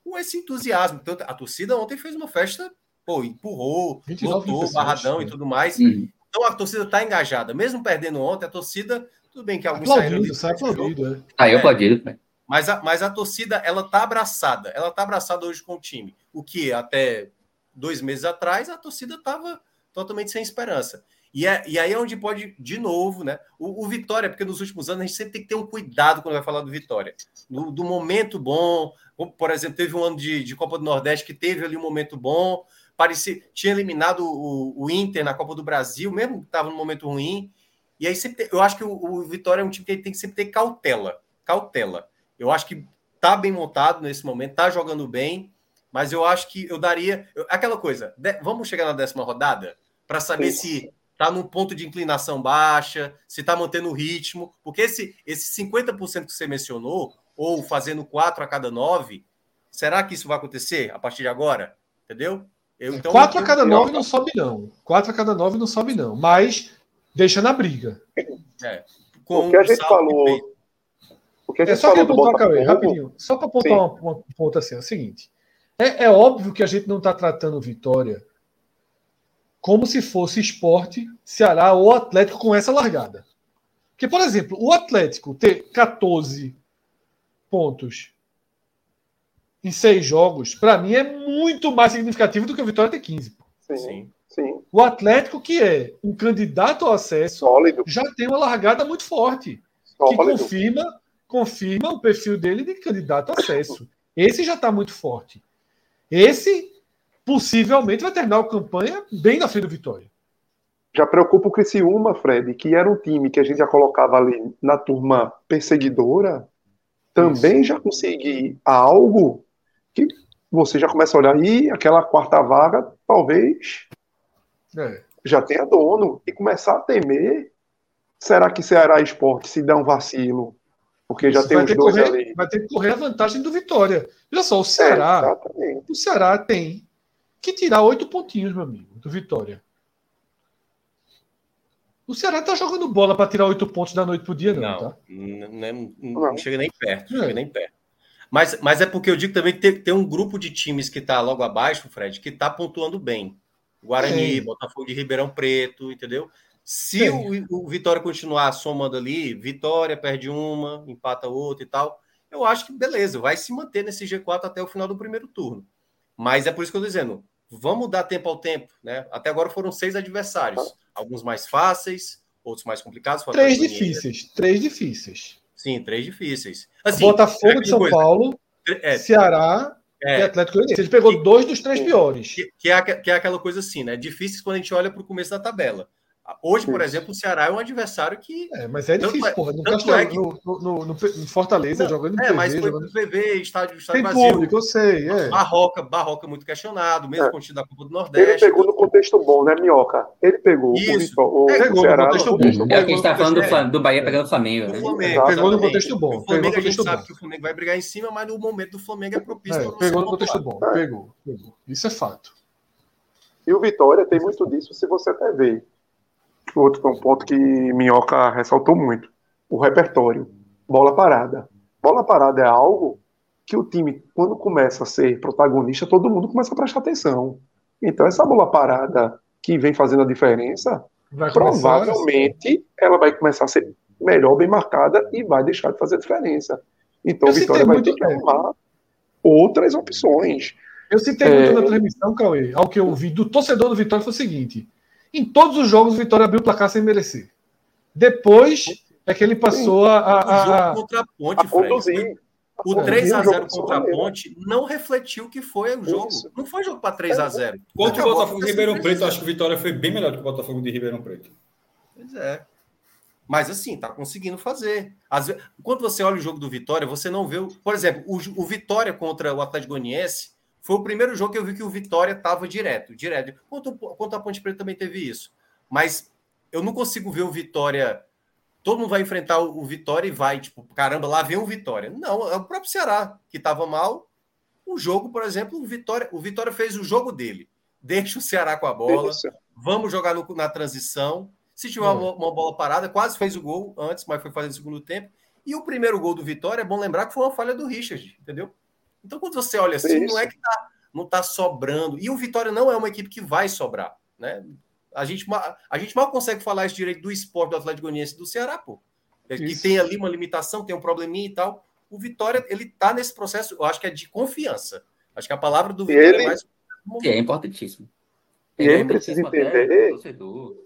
S2: com esse entusiasmo. Então, a torcida ontem fez uma festa, pô, empurrou, lotou, barradão né? e tudo mais. Uhum. Então a torcida está engajada. Mesmo perdendo ontem, a torcida, tudo bem que alguns
S5: aplaudido, saíram. Sai aplaudido, é.
S3: Aí eu aplaudido, né?
S2: Mas a, mas a torcida, ela tá abraçada. Ela tá abraçada hoje com o time. O que até dois meses atrás, a torcida estava totalmente sem esperança. E, é, e aí é onde pode, de novo, né? O, o, Vitória, porque nos últimos anos a gente sempre tem que ter um cuidado quando vai falar do Vitória. Do, do momento bom, por exemplo, teve um ano de, de, Copa do Nordeste que teve ali um momento bom, parecia, tinha eliminado o, o Inter na Copa do Brasil, mesmo que estava num momento ruim. E aí sempre, eu acho que o, o Vitória é um time que tem que sempre ter cautela. Cautela. Eu acho que tá bem montado nesse momento, tá jogando bem, mas eu acho que eu daria. Eu, aquela coisa, de, vamos chegar na décima rodada para saber se está num ponto de inclinação baixa, se está mantendo o ritmo, porque esse, esse 50% que você mencionou, ou fazendo 4 a cada 9, será que isso vai acontecer a partir de agora? Entendeu?
S5: Eu, então, 4 a cada 9 não sobe, não. 4 a cada 9 não sobe, não. Mas deixa na briga.
S4: É. Com o que a gente falou.
S5: O que a gente é só falou pontuar, Cauê, rapidinho. Só para pontuar um, um ponto assim, é o seguinte. É, é óbvio que a gente não está tratando Vitória como se fosse esporte, Ceará ou Atlético com essa largada. Porque, por exemplo, o Atlético ter 14 pontos em seis jogos, para mim é muito mais significativo do que o Vitória ter 15.
S4: Sim, sim.
S5: O Atlético, que é um candidato ao acesso, Sólido. já tem uma largada muito forte. Sólido. Que confirma, confirma o perfil dele de candidato ao acesso. Esse já está muito forte. Esse possivelmente vai terminar a campanha bem na frente do Vitória.
S4: Já preocupa o Criciúma, Fred, que era um time que a gente já colocava ali na turma perseguidora, também Isso. já conseguir algo que você já começa a olhar e aquela quarta vaga talvez é. já tenha dono e começar a temer. Será que Ceará Esporte se dá um vacilo? Porque Isso, já tem os dois
S5: correr,
S4: ali.
S5: Vai ter que correr a vantagem do Vitória. Olha só, o Ceará. É, o Ceará tem que tirar oito pontinhos, meu amigo, do Vitória. O Ceará tá jogando bola para tirar oito pontos da noite pro dia, não, não tá?
S2: Não, não, não, não chega nem perto, é. chega nem perto. Mas, mas é porque eu digo também que tem, tem um grupo de times que está logo abaixo, Fred, que está pontuando bem. Guarani, Sim. Botafogo de Ribeirão Preto, entendeu? Se o, o, Vitória continuar somando ali, Vitória perde uma, empata outra e tal, eu acho que beleza, vai se manter nesse G4 até o final do primeiro turno. Mas é por isso que eu estou dizendo, vamos dar tempo ao tempo, né? Até agora foram seis adversários, alguns mais fáceis, outros mais complicados.
S5: Três difíceis, três difíceis.
S2: Sim, três difíceis. Assim,
S5: Botafogo é de São coisa. Paulo, é, Ceará é, e Atlético Goianiense. Ele pegou que, dois dos três piores.
S2: Que, que, é, que é aquela coisa assim, né? Difíceis quando a gente olha para o começo da tabela. Hoje, por exemplo, o Ceará é um adversário que.
S5: É, mas é difícil, é, porra. No, Castelo, é que... no, no, no, no, Fortaleza, não, jogando no
S2: É,
S5: PV,
S2: mas foi
S5: jogando...
S2: no PV, estádio, estádio
S5: Tem vazio. público, eu sei. É.
S2: Barroca, Barroca muito questionado, mesmo é. contido da Copa do Nordeste.
S4: Ele pegou no contexto bom, né, Minhoca? Ele pegou.
S2: Isso.
S4: O, o,
S2: é,
S5: pegou Ceará, no contexto bom.
S3: É o que a gente tá falando do, do Bahia pegando o Flamengo.
S2: Né? Flamengo
S5: pegou no contexto bom.
S2: O Flamengo a gente sabe que o Flamengo vai brigar em cima, mas no momento do Flamengo é propício.
S5: É, pegou no contexto bom. Pegou, pegou. Isso é fato.
S4: E o Vitória tem muito disso, se você até ver outro um ponto que Minhoca ressaltou muito. O repertório. Bola parada. Bola parada é algo que o time, quando começa a ser protagonista, todo mundo começa a prestar atenção. Então, essa bola parada que vem fazendo a diferença, provavelmente ela vai começar a ser melhor, bem marcada e vai deixar de fazer a diferença. Então, o Vitória vai ter que arrumar outras opções.
S5: Eu citei é... muito na transmissão, Cauê, ao que eu ouvi do torcedor do Vitória foi o seguinte: em todos os jogos, o Vitória abriu o placar sem merecer. Depois é que ele passou a, a, a,
S2: o jogo contra a Ponte, a Fred, o 3x0 contra a Ponte não refletiu o que foi o jogo. Isso. Não foi jogo para 3x0.
S1: Contra o Botafogo de Ribeirão Preto, acho que o Vitória foi bem melhor que o Botafogo de Ribeirão Preto.
S2: Pois é. Mas assim, tá conseguindo fazer. Às vezes, quando você olha o jogo do Vitória, você não vê. O... Por exemplo, o, o Vitória contra o Atlético Goianiense foi o primeiro jogo que eu vi que o Vitória estava direto, direto. Quanto, quanto a Ponte Preta também teve isso. Mas eu não consigo ver o Vitória. Todo mundo vai enfrentar o, Vitória e vai, tipo, caramba, lá vem o Vitória. Não, é o próprio Ceará que estava mal. O jogo, por exemplo, o Vitória, o Vitória fez o jogo dele. Deixa o Ceará com a bola, vamos jogar no, na transição. Se tiver uma,
S5: É.
S2: uma bola parada, quase fez o gol antes, mas foi fazer no segundo tempo. E o primeiro gol do Vitória, é bom lembrar que foi uma falha do Richard, entendeu? Então, quando você olha assim,
S4: Isso.
S2: não é que tá, não tá sobrando. E o Vitória não é uma equipe que vai sobrar, né? A gente, a gente mal consegue falar isso direito do esporte do Atlético Goianiense e do Ceará, pô. É Que tem ali uma limitação, tem um probleminha e tal. O Vitória, ele tá nesse processo, eu acho que é de confiança. Acho que a palavra do Vitória
S4: ele-
S2: é mais.
S3: Que é importantíssimo.
S4: E ele precisa
S3: importantíssimo até
S4: entender-
S3: torcedor.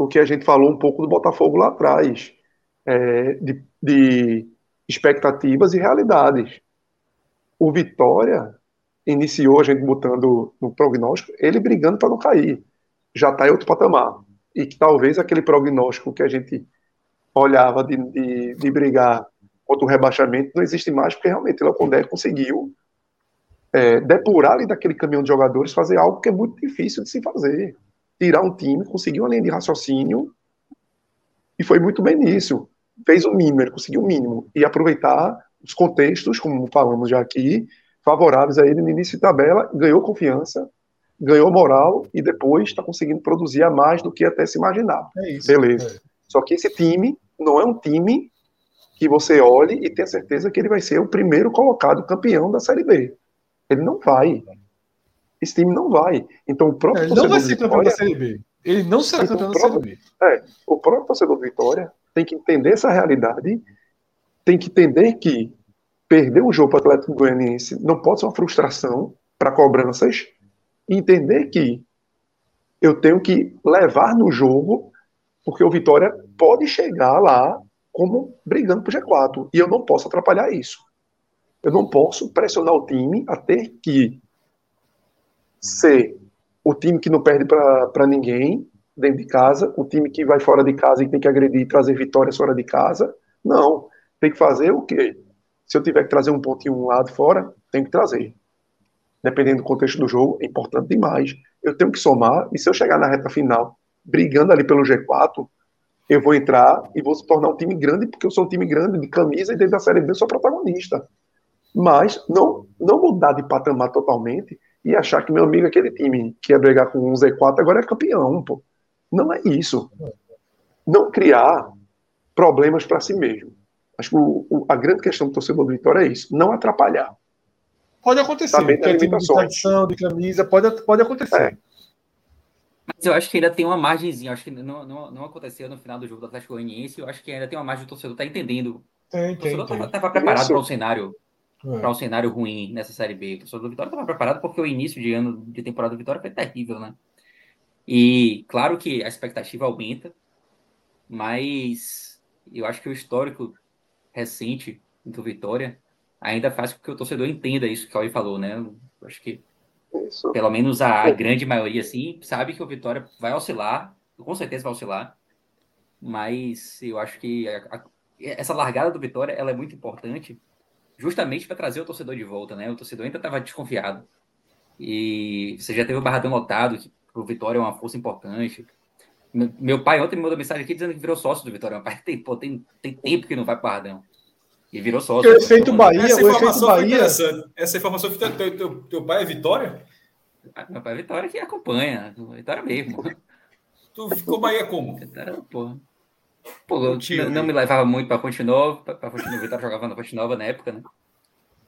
S4: o que a gente falou um pouco do Botafogo lá atrás, é, de, de expectativas e realidades. O Vitória iniciou a gente botando no prognóstico, ele brigando para não cair. Já está em outro patamar. E que talvez aquele prognóstico que a gente olhava de, de, de brigar contra o rebaixamento não existe mais, porque realmente o Condé conseguiu é, depurar ali daquele caminhão de jogadores, fazer algo que é muito difícil de se fazer tirar um time, conseguiu uma linha de raciocínio e foi muito bem nisso. Fez o mínimo, ele conseguiu o mínimo e aproveitar os contextos, como falamos já aqui, favoráveis a ele no início de tabela, ganhou confiança, ganhou moral e depois está conseguindo produzir a mais do que até se imaginava.
S5: É isso.
S4: Beleza. Só que esse time não é um time que você olhe e tenha certeza que ele vai ser o primeiro colocado campeão da Série B. Ele não vai. Esse time não vai. Então o
S5: É,
S4: próprio
S5: ele não vai ser campeão da Série B. Ele não será
S4: Então,
S5: campeão da
S4: prova-
S5: Série B.
S4: o próprio torcedor do Vitória tem que entender essa realidade, tem que entender que perder um jogo para o Atlético Goianiense não pode ser uma frustração para cobranças, e entender que eu tenho que levar no jogo, porque o Vitória pode chegar lá como brigando para o G4, e eu não posso atrapalhar isso. Eu não posso pressionar o time a ter que ser o time que não perde para ninguém, dentro de casa, o time que vai fora de casa e tem que agredir e trazer vitórias fora de casa. Não. Tem que fazer o quê? Se eu tiver que trazer um pontinho um lado fora, tem que trazer. Dependendo do contexto do jogo, é importante demais. Eu tenho que somar, e se eu chegar na reta final, brigando ali pelo G4, eu vou entrar e vou se tornar um time grande, porque eu sou um time grande de camisa e dentro da Série B eu sou protagonista. Mas não, não mudar de patamar totalmente e achar que, meu amigo, aquele time que ia brigar com um Z4 agora é campeão, pô. Não é isso. Não criar problemas para si mesmo. Acho que o, o- a grande questão do torcedor do Vitória é isso. Não atrapalhar.
S5: Pode acontecer.
S4: Sabendo
S5: que é time de tradição, de camisa, pode, pode acontecer.
S4: É.
S3: Mas eu acho que ainda tem uma margenzinha. eu Acho que não, não, não aconteceu no final do jogo do Atlético Goianiense. Eu acho que ainda tem uma margem do torcedor tá entendendo.
S5: Tem,
S3: O
S5: tem,
S3: torcedor
S5: tem.
S3: estava preparado para um cenário
S5: É.
S3: para um cenário ruim nessa Série B. O torcedor do Vitória estava preparado porque o início de ano de temporada do Vitória foi terrível, né? E claro que a expectativa aumenta, mas eu acho que o histórico recente do Vitória ainda faz com que o torcedor entenda isso que o Cauê falou, né? Eu acho que
S4: Isso.
S3: pelo menos a, a grande maioria, assim, sabe que o Vitória vai oscilar, com certeza vai oscilar, mas eu acho que a- a- essa largada do Vitória ela é muito importante justamente para trazer o torcedor de volta, né? O torcedor ainda estava desconfiado. E você já teve o Barradão lotado, que o Vitória é uma força importante. Meu- Meu pai ontem me mandou mensagem aqui dizendo que virou sócio do Vitória. Meu pai tem, pô, tem, tem tempo que não vai para o Barradão. E virou sócio.
S5: O efeito Bahia,
S1: Essa
S5: o efeito
S1: informação
S5: Bahia.
S1: interessante. Essa informação foi. Teu, teu, teu pai é Vitória?
S3: Meu pai é Vitória que acompanha. Vitória mesmo.
S1: Tu ficou Bahia como?
S3: Vitória, pô. Pô, eu
S2: tio,
S3: não, não me levava muito para Fonte Nova, para Fonte Nova, o Vitória jogava na Fonte Nova na época, né?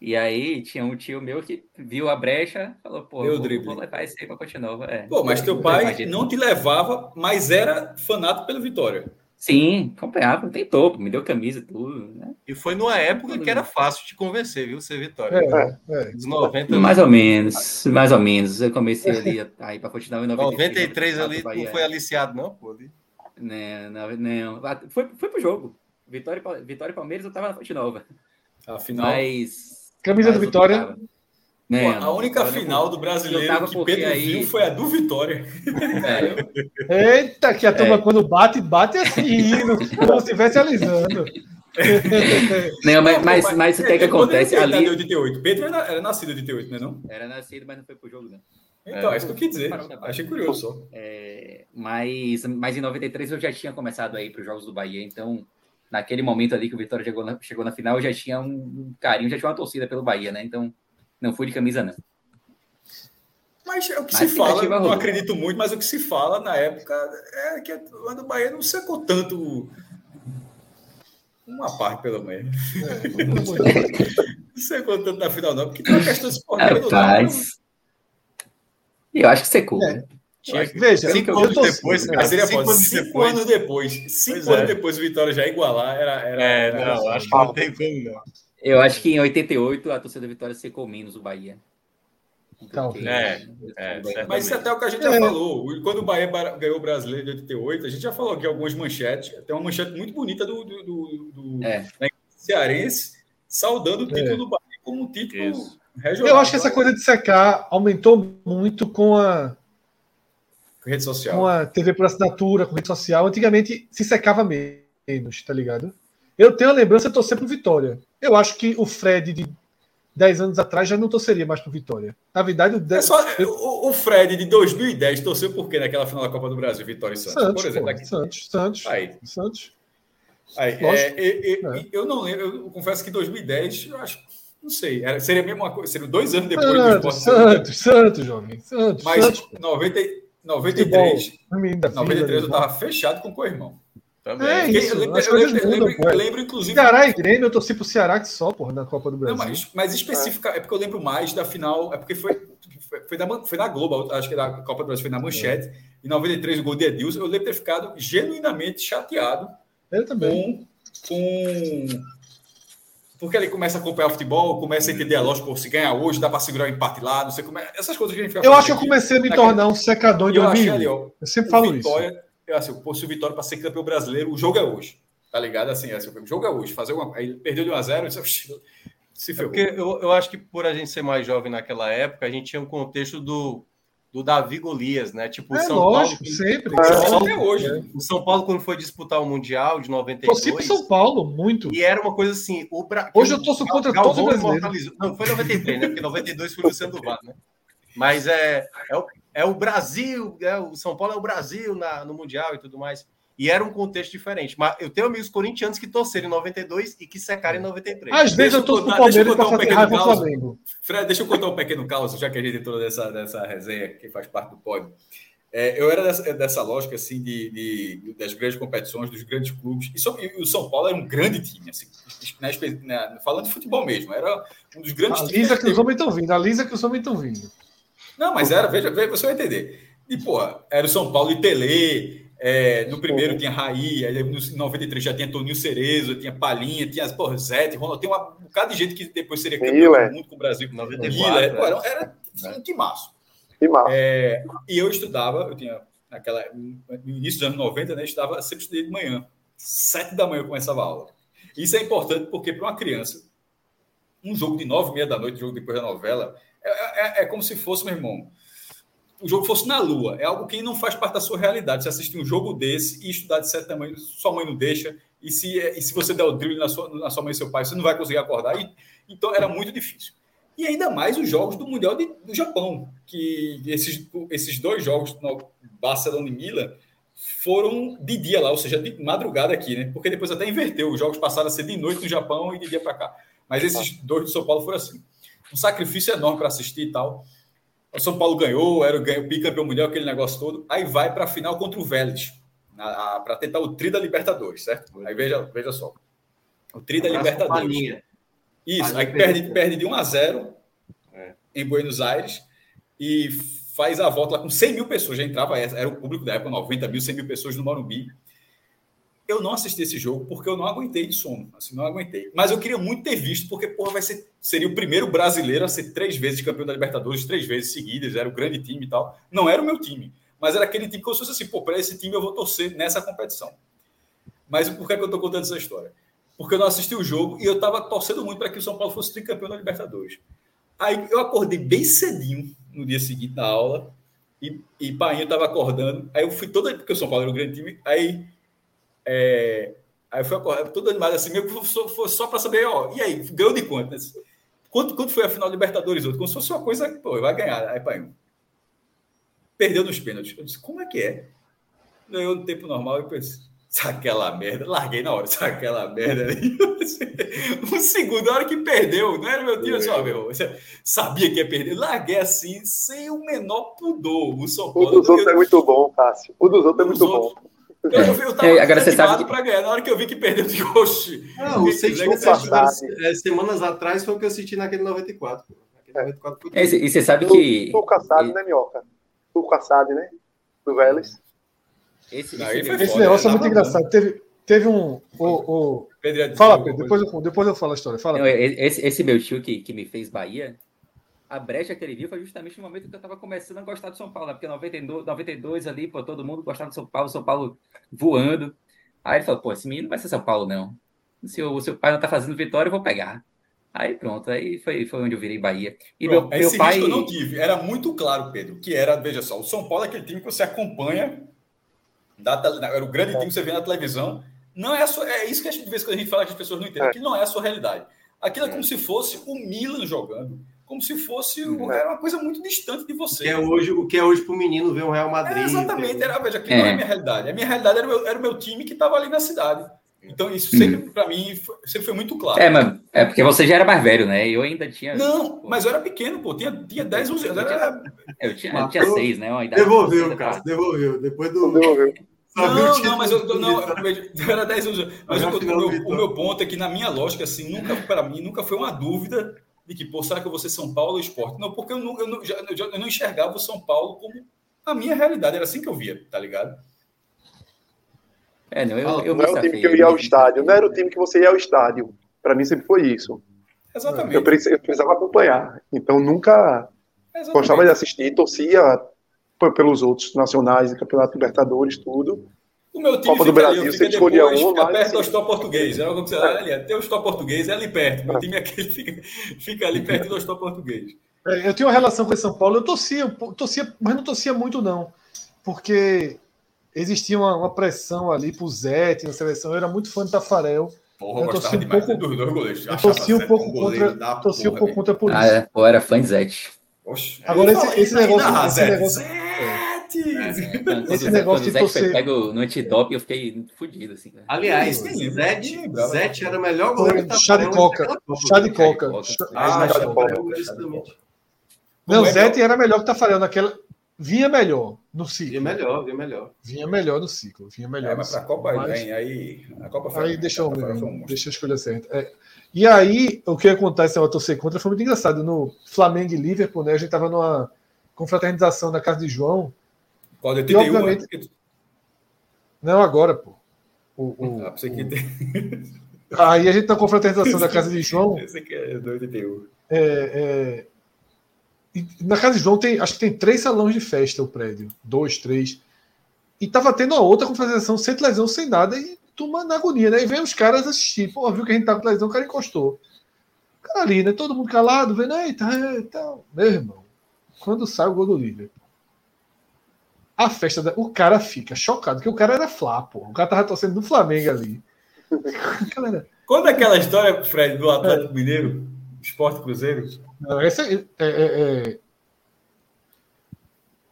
S3: E aí tinha um tio meu que viu a brecha, falou, pô,
S1: Deu
S3: vou,
S1: drible.
S3: vou levar esse aí Fonte Nova. É.
S1: Pô, mas teu pai não te levava, mas era fanático pelo Vitória.
S3: Sim, acompanhava, tentou, pô, me deu camisa e tudo, né?
S2: E foi numa época que era fácil de convencer, viu? Ser Vitória.
S5: É, é.
S2: Dos 90,
S3: Mais ou menos, mais ou menos. Eu comecei ali a, a ir pra Fonte Nova em
S2: 93
S3: 93
S2: ali
S3: Bahia.
S2: não foi aliciado, não, pô. Ali.
S3: Né, não, não. Ah, Foi, foi pro jogo. Vitória, e Vitória e Palmeiras eu tava na Fonte Nova.
S1: Afinal,
S3: Mas.
S5: Camisa
S3: mas
S5: do Vitória.
S3: tava.
S1: Pô,
S3: Né,
S1: a única
S3: não-
S1: final do brasileiro que Pedro
S3: aí-
S1: viu foi a do Vitória.
S3: É,
S5: Eita, que a turma
S3: É.
S5: quando bate, bate assim, [LAUGHS] como se estivesse alisando. [LAUGHS]
S3: Não, mas, mas, mas o que é que acontece ali?
S1: idade de 88. Pedro era, era nascido de 88, não é não?
S3: Era nascido, mas não foi pro jogo, né?
S1: Então,
S3: É.
S1: é, isso que eu quis dizer. Achei curioso só.
S3: É, mas, mas em 93 eu já tinha começado a ir para os Jogos do Bahia, então naquele momento ali que o Vitória chegou na, chegou na final, eu já tinha um carinho, já tinha uma torcida pelo Bahia, né? Então não fui de camisa, não.
S1: Mas é o que
S3: Mas
S1: se fala, não
S3: rolou.
S1: acredito muito, mas o que se fala na época é que lá do Bahia não secou tanto. Uma parte, pelo menos. Não secou tanto na final, não, porque tem uma questão esportiva.
S3: Rapaz. Eu acho que secou.
S5: É.
S3: né?
S2: Tinha-
S5: Veja,
S2: Cinco anos
S5: tô-
S2: depois, cara,
S1: Seria
S2: cinco anos
S1: Cinco
S2: depois.
S1: anos depois. Cinco
S2: Pois
S1: anos
S2: é.
S1: depois o Vitória já igualar, era. era,
S2: É,
S1: era-
S2: não, acho que não tem como, não.
S3: Eu acho que em 88 a torcida da Vitória secou menos o Bahia.
S5: Talvez.
S2: É, é,
S1: Mas isso é até o que a gente
S5: É.
S1: já falou. Quando o Bahia ganhou o brasileiro de 88, a gente já falou aqui algumas manchetes. Tem uma manchete muito bonita do, do, do, do
S3: É.
S1: Cearense saudando o título
S5: É.
S1: do Bahia como um título
S2: Isso.
S1: regional.
S5: Eu acho que essa coisa de secar aumentou muito com a,
S1: Rede social.
S5: com a TV por assinatura, com rede social. Antigamente se secava menos, tá ligado? Eu tenho a lembrança de torcer pro Vitória. Eu acho que o Fred de 10 anos atrás já não torceria mais pro Vitória. Na verdade, o,
S1: É só, o, o Fred de 2010 torceu por quê naquela final da Copa do Brasil, Vitória e Santos?
S5: Santos,
S1: por exemplo,
S5: pô,
S1: aqui.
S5: Santos, Santos,
S1: Aí,
S5: Santos.
S1: aí, é, é. Eu não lembro, eu confesso que 2010, eu acho, não sei, era, seria a mesma coisa, seria dois anos depois do
S5: Santos,
S1: Sport
S5: Santos, Santos, jovem. Santos,
S1: Mas
S5: Santos.
S1: 90, 93,
S5: Menino da
S1: 93
S5: Vila,
S1: eu tava fechado com o co-irmão.
S2: Também.
S5: É isso,
S1: eu lembro, eu lembro,
S5: mudam,
S1: eu lembro, inclusive.
S5: Ceará e Grêmio, eu torci pro Ceará que só, porra, na Copa do
S1: Não,
S5: Brasil.
S1: mas, mas específica, é porque eu lembro mais da final, é porque foi, foi, foi, na, foi na Globo, acho que da Copa do Brasil foi na Manchete, em 93 o gol de Edilson, eu lembro de ter ficado genuinamente chateado
S5: Eu também.
S1: com, com. Porque ele começa a acompanhar o futebol, começa a entender a lógica, se ganhar hoje, dá para segurar o empate lá, não sei como é. Essas coisas que a gente fica
S5: Eu acho que eu comecei a me tornar um secador de
S1: eu ali, ó,
S5: Eu sempre falo isso.
S1: Eu, assim, pô, se o Vitória para ser campeão brasileiro, o jogo é hoje. Tá ligado? Assim, assim, o jogo é hoje. Fazer uma. Aí ele perdeu de 1 a 0 eu disse, "Oxi, se
S2: É
S1: ferrou.
S2: porque eu, eu acho que por a gente ser mais jovem naquela época, a gente tinha um contexto do, do Davi Golias, né? Tipo, o
S5: É
S2: São
S5: lógico,
S2: Paulo.
S5: sempre.
S4: É.
S2: São Paulo,
S1: até hoje.
S2: o São Paulo, quando foi disputar o Mundial de
S5: Torci
S2: 92.
S5: pro São Paulo, muito.
S2: E era uma coisa assim. O Bra...
S5: Hoje
S2: o
S5: eu torço contra
S2: Galvão
S5: todo brasileiro.
S2: imortalizou- Não, foi 93, né? Porque 92 foi o Luciano do VAR, né? Mas é, é, o, é o Brasil, é, o São Paulo é o Brasil na, no Mundial e tudo mais. E era um contexto diferente. Mas eu tenho amigos corintianos que torceram em 92 e que secaram em 93.
S5: Às vezes eu torço pro
S1: contar- deixa eu
S5: Palmeiras pra
S1: contar um pequeno caos.
S5: Flamengo.
S1: Fred, deixa eu contar um pequeno caos, já que a gente entrou nessa, nessa resenha que faz parte do pódio. É, eu era dessa, dessa lógica assim de, de- das grandes competições, dos grandes clubes. E, só- e o São Paulo era um grande time, assim, na na- falando de futebol mesmo. Era um dos grandes times.
S5: Alisa que os homens estão vindo. Alisa que os homens estão vindo.
S1: Não, mas era, veja, veja, você vai entender. E, porra, era o São Paulo e Tele. é, no primeiro tinha Raí, aí no 93 já tinha Toninho Cerezo, tinha Palinha, tinha porra, Zete, Ronaldo, tem uma- um bocado de gente que depois seria campeão do mundo com o Brasil.
S2: 94,
S1: Miller,
S2: né?
S1: pô, era, era um timaço.
S4: Que massa.
S1: É, e eu estudava, eu tinha naquela, no início dos anos 90, né, eu estudava, sempre estudei de manhã. Sete da manhã eu começava a aula. Isso é importante porque para uma criança, um jogo de nove e meia da noite, jogo depois da novela, é, é- é como se fosse, meu irmão, o jogo fosse na lua. É algo que não faz parte da sua realidade. Você assistir um jogo desse e estudar de sete da manhã, sua mãe não deixa. E se, e se você der o drible na sua, na sua mãe e seu pai, você não vai conseguir acordar. E, então era muito difícil. E ainda mais os jogos do Mundial de- do Japão, que esses, esses dois jogos, Barcelona e Milan, foram de dia lá, ou seja, de madrugada aqui, né? Porque depois até inverteu, os jogos passaram a ser de noite no Japão e de dia para cá. Mas esses dois do São Paulo foram assim. Um sacrifício enorme para assistir e tal. O São Paulo ganhou, era o ganho, bicampeão mundial, aquele negócio todo. Aí vai para a final contra o Vélez, para tentar o tri da Libertadores, certo? Aí veja, veja só. O tri da Libertadores. Isso, aí perde, perde de 1 a 0
S2: É.
S1: em Buenos Aires e faz a volta lá com 100 mil pessoas. Já entrava, era o público da época, 90 mil, 100 mil pessoas no Morumbi. Eu não assisti esse jogo porque eu não aguentei de sono. Assim, não aguentei. Mas eu queria muito ter visto, porque porra, vai ser, seria o primeiro brasileiro a ser três vezes campeão da Libertadores, três vezes seguidas. Era o grande time e tal. Não era o meu time, mas era aquele time que eu fosse assim, pô, para esse time eu vou torcer nessa competição. Mas por que, é que eu estou contando essa história? Porque eu não assisti o jogo e eu estava torcendo muito para que o São Paulo fosse tricampeão da Libertadores. Aí eu acordei bem cedinho no dia seguinte na aula e, e Painho estava acordando. Aí eu fui todo porque o São Paulo era um grande time. Aí, é, aí eu fui acordar, todo animado assim, meio que só, foi só para saber, ó, e aí, ganhou de quanto? né? Quanto, quanto foi a final Libertadores outro? Como se fosse uma coisa, pô, vai ganhar. Aí Painho perdeu nos pênaltis. Eu disse, como é que é? Ganhou no tempo normal. Eu pensei, Sabe aquela merda? Larguei na hora, [LAUGHS] sabe aquela merda ali? [LAUGHS] um segundo, na hora que perdeu, não era meu time, só, meu. Sabia que ia perder. Larguei assim, sem o menor pudor. O São Paulo.
S4: O dos outros é muito bom, Cássio. O dos outros é muito bom.
S1: Eu, eu, eu tava
S3: É, agora você sabe que-
S1: para ganhar. Na hora que eu vi que perdeu, eu digo, oxi.
S6: Não, o
S4: passado.
S6: é, semanas atrás foi o que eu assisti naquele 94. pô. Naquele 94 foi
S3: É, e você sabe que.
S4: tu Assad, né, Minhoca? Tu Assad, né? Do Vélez.
S3: Esse,
S1: Não,
S3: esse
S5: Esse
S1: foda,
S5: negócio é
S1: né?
S5: muito
S1: Tava
S5: engraçado. Teve, teve um. O, o... Fala, Pedro, depois eu, depois eu falo a história. Fala.
S3: Não, é, esse, esse meu tio que, que me fez Bahia, a brecha que ele viu foi justamente no momento que eu tava começando a gostar do São Paulo, né? porque 92, 92 ali, pô, todo mundo gostava do São Paulo, São Paulo voando. Aí ele falou, pô, esse menino não vai ser São Paulo, não. Se o seu pai não tá fazendo vitória, eu vou pegar. Aí pronto, aí foi, foi onde eu virei Bahia. E meu,
S1: Pronto,
S3: meu
S1: esse
S3: pai.
S1: risco eu não tive. Era muito claro, Pedro, que era, veja só, o São Paulo é aquele time que você acompanha, da era o grande time que você vê na televisão. Não é, a sua, é isso que a gente, de vez em quando a gente fala que as pessoas não entendem,
S4: É.
S1: que não é a sua realidade. Aquilo é como se fosse o Milan jogando, como se fosse o-
S4: É.
S1: era uma coisa muito distante de
S6: O
S1: você.
S6: que é hoje, o que é hoje pro menino ver um Real Madrid.
S1: É, exatamente, era, veja, aquilo
S3: É.
S1: não é a minha realidade. A minha realidade era o meu, era o meu time que estava ali na cidade. Então, isso sempre, para mim, foi- sempre foi muito claro.
S3: É, mas é porque você já era mais velho, né? Eu ainda tinha.
S1: Não, mas eu era pequeno, pô. Tinha, tinha 10, 11 anos. Era...
S3: Eu tinha, [LAUGHS] eu
S6: Matou.
S3: tinha seis, né? Uma idade
S6: Devolveu,
S3: seis,
S6: Cássio,
S3: tá?
S6: devolveu. Depois do.
S4: Devolveu. [LAUGHS]
S6: O
S1: Não, não, mas eu, não,
S6: Vitória.
S1: eu era 10 anos. Mas
S6: Mas
S1: o, o meu, o meu ponto é que, na minha lógica, assim, nunca, para mim, nunca foi uma dúvida de que, pô, será que eu vou ser São Paulo ou esporte? Não, porque eu não, eu não, já- eu já- eu não enxergava o São Paulo como a minha realidade. Era assim que eu via, tá ligado?
S3: É, não, eu, eu
S4: Não
S3: me
S4: é o time
S3: safei,
S4: que eu ia ao estádio. Não era o time que você ia ao estádio. Pra mim sempre foi isso.
S1: Exatamente.
S4: Eu precis- eu precisava acompanhar. Então nunca
S1: Exatamente.
S4: gostava de assistir, torcia pelos outros nacionais, Campeonato Libertadores, tudo.
S1: O meu time
S4: Copa do
S1: fica ali,
S4: Brasil,
S1: eu
S4: você
S1: fica
S4: escolhia
S1: depois,
S4: um,
S1: fica perto do Ostó Português. Era como você ali, tem o Ostó Português, é ali perto. Meu time é aquele [LAUGHS] que fica, fica ali perto do Ostó Português.
S5: É, Eu tenho uma relação com esse São Paulo. Eu torcia, torcia, mas não torcia muito, não. Porque existia uma, uma pressão ali pro Zete na seleção. Eu era muito fã de Tafarel.
S1: Porra,
S5: Eu
S1: eu
S5: torci
S1: gostava
S5: um pouco-
S1: dos dois goleiros.
S5: Eu torcia um
S1: Zé
S5: pouco contra.
S1: da
S5: Torcia um pouco contra por
S3: Ah,
S5: isso.
S3: é, pô, era fã de Zete.
S1: Oxe,
S5: Agora, esse- esse negócio- esse
S1: Zé.
S5: negócio-
S1: Zete! [LAUGHS]
S3: Quando
S5: Esse
S3: o Zé-
S5: negócio
S3: quando
S5: de torcer-
S3: pego no antidoping, eu fiquei fudido, assim. cara.
S6: Aliás,
S1: lembrava.
S6: Zete era o melhor goleiro que
S5: Chá de coca. Chá de
S6: né?
S5: coca. Chá-
S1: Ah,
S4: Chá de coca.
S6: justamente.
S5: Não,
S1: é
S5: Zete era melhor que o Tafarel naquela. Vinha melhor no ciclo.
S6: melhor, via melhor.
S5: Vinha melhor no ciclo. Vinha melhor
S1: É, mas pra
S5: ciclo.
S1: Copa
S5: Mas-
S1: vem, aí. A Copa foi.
S5: Aí deixa eu,
S1: a um
S5: deixa eu escolher certo. É. E aí, o que acontece ao torcer contra foi muito engraçado. No Flamengo e Liverpool, né? A gente tava numa confraternização na casa de João.
S1: Qual de
S5: E,
S1: 81?
S5: obviamente,
S1: né?
S5: Não agora, pô. O- o-
S1: Ah, pensei que tem.
S5: Aí a gente na confraternização da [LAUGHS] casa de João.
S1: Pensei que é do 81.
S5: é, é, e na casa de João tem, acho que tem três salões de festa o prédio. Dois, três. E tava tendo a outra confraternização sem televisão, sem nada, e turma na agonia, né? E vem os caras assistir. Pô, viu que a gente tava com televisão, o cara encostou. O cara ali, né? Todo mundo calado, vendo, eita, eita. Meu irmão, quando sai o gol do Liverpool, a festa, da... o cara fica chocado, porque o cara era Flá, pô. O cara tava torcendo do Flamengo ali. Galera,
S1: Conta aquela história, Fred, do Atlético Mineiro, Esporte Cruzeiro.
S5: Não, esse é, é- é- é-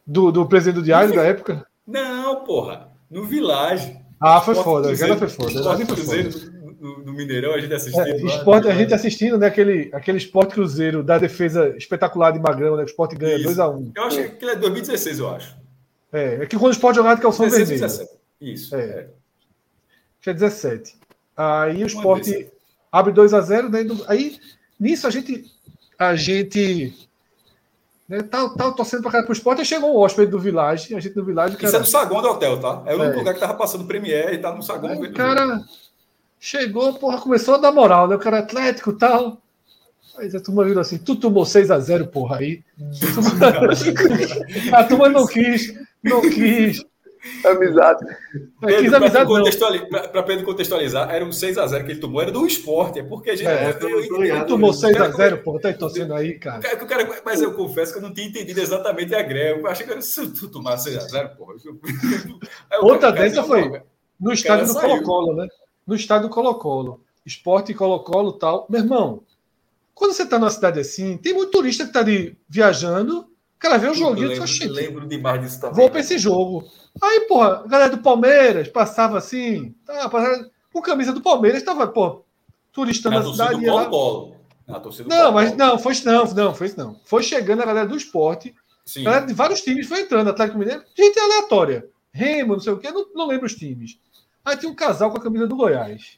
S5: do, do presidente do Diário da época?
S1: Não, porra. No Village.
S5: Ah, foi foda.
S1: Cruzeiro,
S5: foi foda.
S1: Esporte
S5: foi
S1: Cruzeiro
S5: foda.
S1: do, do- do Mineirão, a gente assistindo.
S5: É,
S1: lá,
S5: esporte,
S1: no
S5: a gente assistindo, né? Aquele, aquele esporte cruzeiro da defesa espetacular de Magrão, né? O esporte ganha
S1: Isso.
S5: 2x1.
S1: Eu acho que aquilo é 2016, eu acho.
S5: É, é que quando o esporte jogava de calção
S1: 16,
S5: vermelho.
S1: 17. Isso.
S5: É.
S1: é.
S5: É 17. Aí o
S1: Uma
S5: esporte
S1: vez.
S5: abre 2x0, né? do- Aí, nisso, a gente. A gente. Né, tá, tá torcendo pra cá pro esporte, aí chegou o hóspede do Village, a gente no Village,
S1: Isso é
S5: cara,
S1: no saguão do hotel, tá? É o único
S5: É.
S1: lugar que tava passando Premier e tá no saguão.
S5: Aí cara chegou, porra, começou a dar moral, né? O cara é atlético e tal. Aí a turma virou assim, tu tomou 6x0, porra, aí. [LAUGHS] [LAUGHS] a turma não quis, [LAUGHS] não quis.
S4: Amizade.
S5: Quis
S1: Pedro, contextualizar, era um 6x0 que ele tomou, era do esporte. É porque a gente.
S5: É,
S1: eu-
S6: eu.
S5: Tu tomou
S1: o cara-
S5: 6x0, porra, tá torcendo aí, cara.
S1: cara- o cara- mas eu confesso que eu não tinha entendido exatamente a greve. Eu achei que era se tu tomar 6x0, porra. Aí o
S5: Outra
S1: cara-
S5: dessa foi
S1: porra,
S5: no estádio do. Colo-Colo, né? No estádio do Colo-Colo. Esporte Colo-Colo e tal. Meu irmão, quando você tá numa cidade assim, tem muito turista que tá ali viajando cara vê o joguinho
S1: lembro,
S5: "Oxente,
S1: lembro demais disso também.
S5: Vou pra esse jogo. Aí, porra, a galera do Palmeiras passava assim, tá, passava com camisa do Palmeiras, tava, pô, turistando
S1: Na
S5: a cidade.
S1: do
S5: lá.
S1: Na torcida do
S5: Não, mas não, foi isso não, não, foi isso não. Foi chegando a galera do esporte,
S1: Sim.
S5: galera de vários times foi entrando, Atlético Mineiro, gente aleatória. Remo, não sei o quê, não, não lembro os times. Aí tinha um casal com a camisa do Goiás.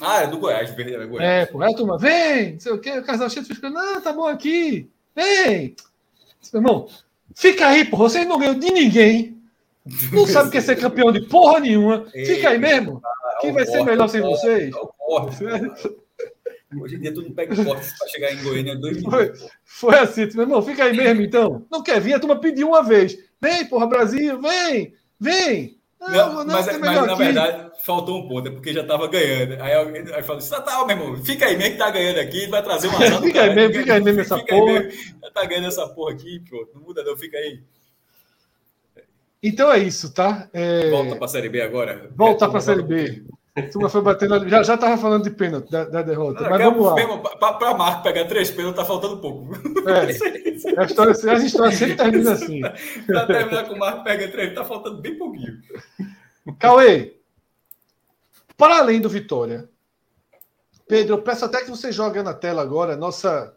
S1: Ah, é do Goiás, verdade, é Goiás.
S5: É, pô, aí a turma, vem, não sei o quê, o casal cheio de frescura, não, tá bom aqui, vem. Meu irmão, fica aí, porra, vocês não ganham de ninguém. Não sabe o que é ser campeão de porra nenhuma. Fica aí mesmo. Quem vai ser melhor sem vocês?
S1: É corte. Hoje em dia tu não pega o corte para chegar em Goiânia em dois
S5: Foi,
S1: minutos.
S5: foi assim, meu irmão, fica aí mesmo então. Não quer vir, a turma pediu uma vez. Vem, porra, Brasil, vem, vem.
S1: Não, mas,
S5: tá
S1: mas, na verdade faltou um ponto, é porque já estava ganhando. Aí alguém aí falou assim: tá, tá, meu irmão, fica aí mesmo que tá ganhando aqui, vai trazer uma [LAUGHS]
S5: Fica aí mesmo, fica aí mesmo essa porra.
S1: mesmo, já tá ganhando essa porra aqui, pronto. Não muda, não, fica aí.
S5: Então é isso, tá? É,
S1: Volta pra Série B agora.
S5: voltar
S1: É,
S5: para a Série B. A turma foi batendo. Já, já tava falando de pênalti, da, da derrota. Mas vamos lá.
S1: pra Marco pegar três pênaltis, tá faltando pouco.
S5: É, [LAUGHS] a história, as histórias sempre terminam assim.
S1: pra terminar com o Marco pega três, tá faltando bem pouquinho.
S5: Cauê, para além do Vitória, Pedro, eu peço até que você jogue na tela agora nossa,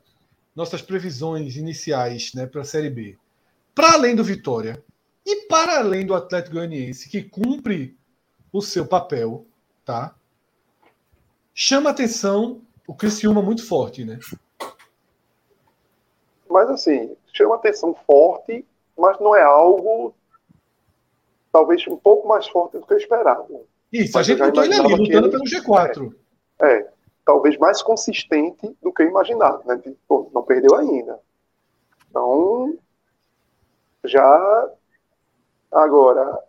S5: nossas previsões iniciais né, para a Série B. Para além do Vitória e para além do Atlético Goianiense, que cumpre o seu papel, tá? Chama atenção o Criciúma muito forte, né?
S4: Mas assim, chama atenção forte, mas não é algo talvez um pouco mais forte do que eu esperava.
S5: Isso, a
S4: Mas
S5: gente
S4: eu já
S5: botou ele ali, lutando
S4: ele-
S5: pelo G4.
S4: É, talvez mais consistente do que eu imaginava, né? Pô, não perdeu ainda. Então, já agora,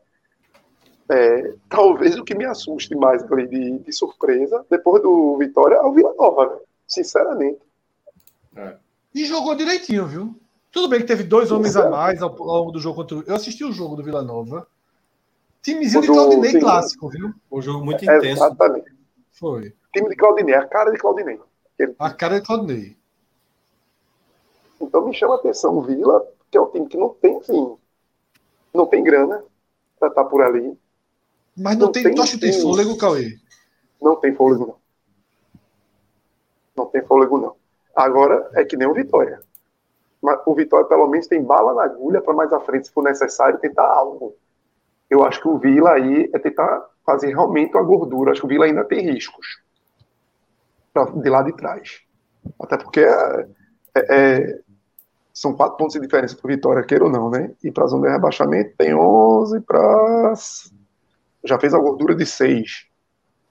S4: é, talvez o que me assuste mais ali de, de surpresa, depois do Vitória, é o Vila Nova, né? sinceramente.
S5: E jogou direitinho, viu? Tudo bem que teve dois homens a mais ao longo do jogo contra o... Eu assisti o jogo do Vila Nova. Timezinho de Claudinei
S4: sim.
S5: clássico, viu?
S2: Um jogo muito
S4: É,
S2: intenso.
S4: exatamente.
S5: Foi.
S4: Time de Claudinei, a cara de Claudinei.
S5: A cara de Claudinei.
S4: Então me chama a atenção o Vila, que é um time que não tem, assim, não tem grana para estar por ali.
S5: Mas não,
S4: Não
S5: tem,
S4: tem
S5: tu acha que tem fôlego, Cauê?
S4: Não tem fôlego, não. Não tem fôlego, não. Agora é que nem o Vitória. Mas o Vitória, pelo menos, tem bala na agulha para mais à frente, se for necessário, tentar algo. Eu acho que o Vila aí é tentar fazer realmente uma gordura. Acho que o Vila ainda tem riscos de lá de trás. Até porque é- é- são quatro pontos de diferença para o Vitória, queira ou não, né? E para a zona de rebaixamento tem 11 para. Já fez a gordura de 6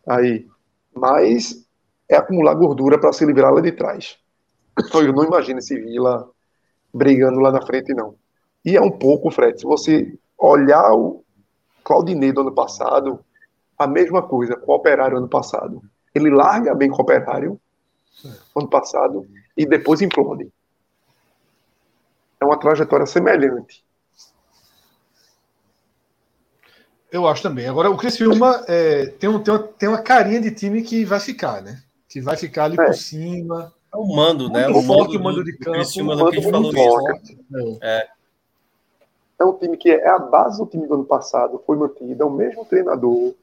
S4: aí. Mas é acumular gordura para se livrar lá de trás. Então, Eu não imagino esse Vila brigando lá na frente, não. E é um pouco, Fred, se você olhar o Claudinei do ano passado, a mesma coisa com o Operário ano passado. Ele larga bem com o Operário ano passado e depois implode. É uma trajetória semelhante.
S5: Eu acho também. Agora, o Criciúma é, tem, um, tem, uma, tem uma carinha de time que vai ficar, né? Que vai ficar ali
S4: É.
S5: por cima.
S2: É o mando, né? O
S5: forte
S2: mando
S5: o mando
S2: do-
S5: de campo,
S2: Criciúma,
S4: um
S2: né, que a gente
S4: mando
S2: falou
S4: muito
S2: isso.
S4: forte.
S5: É.
S4: É um time que é a base do time do ano passado, foi mantida, é o mesmo treinador,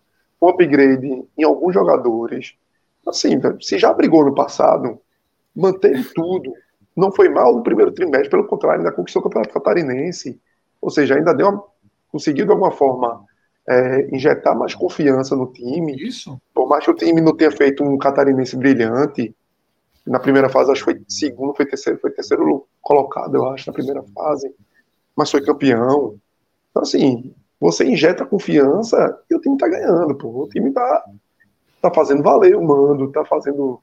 S4: um upgrade em alguns jogadores. Assim, velho, se já brigou no passado, manteve tudo. Não foi mal no primeiro trimestre, pelo contrário, ainda conquistou o Campeonato Catarinense. Ou seja, ainda deu uma, conseguiu de alguma forma é, injetar mais confiança no time.
S5: Isso?
S4: Por mais que o time não tenha feito um catarinense brilhante, na primeira fase acho que foi segundo, foi terceiro, foi terceiro colocado, eu acho, na primeira fase, mas foi campeão. Então, assim, você injeta confiança e o time tá ganhando, pô. O time tá, tá fazendo valer o mando, tá fazendo.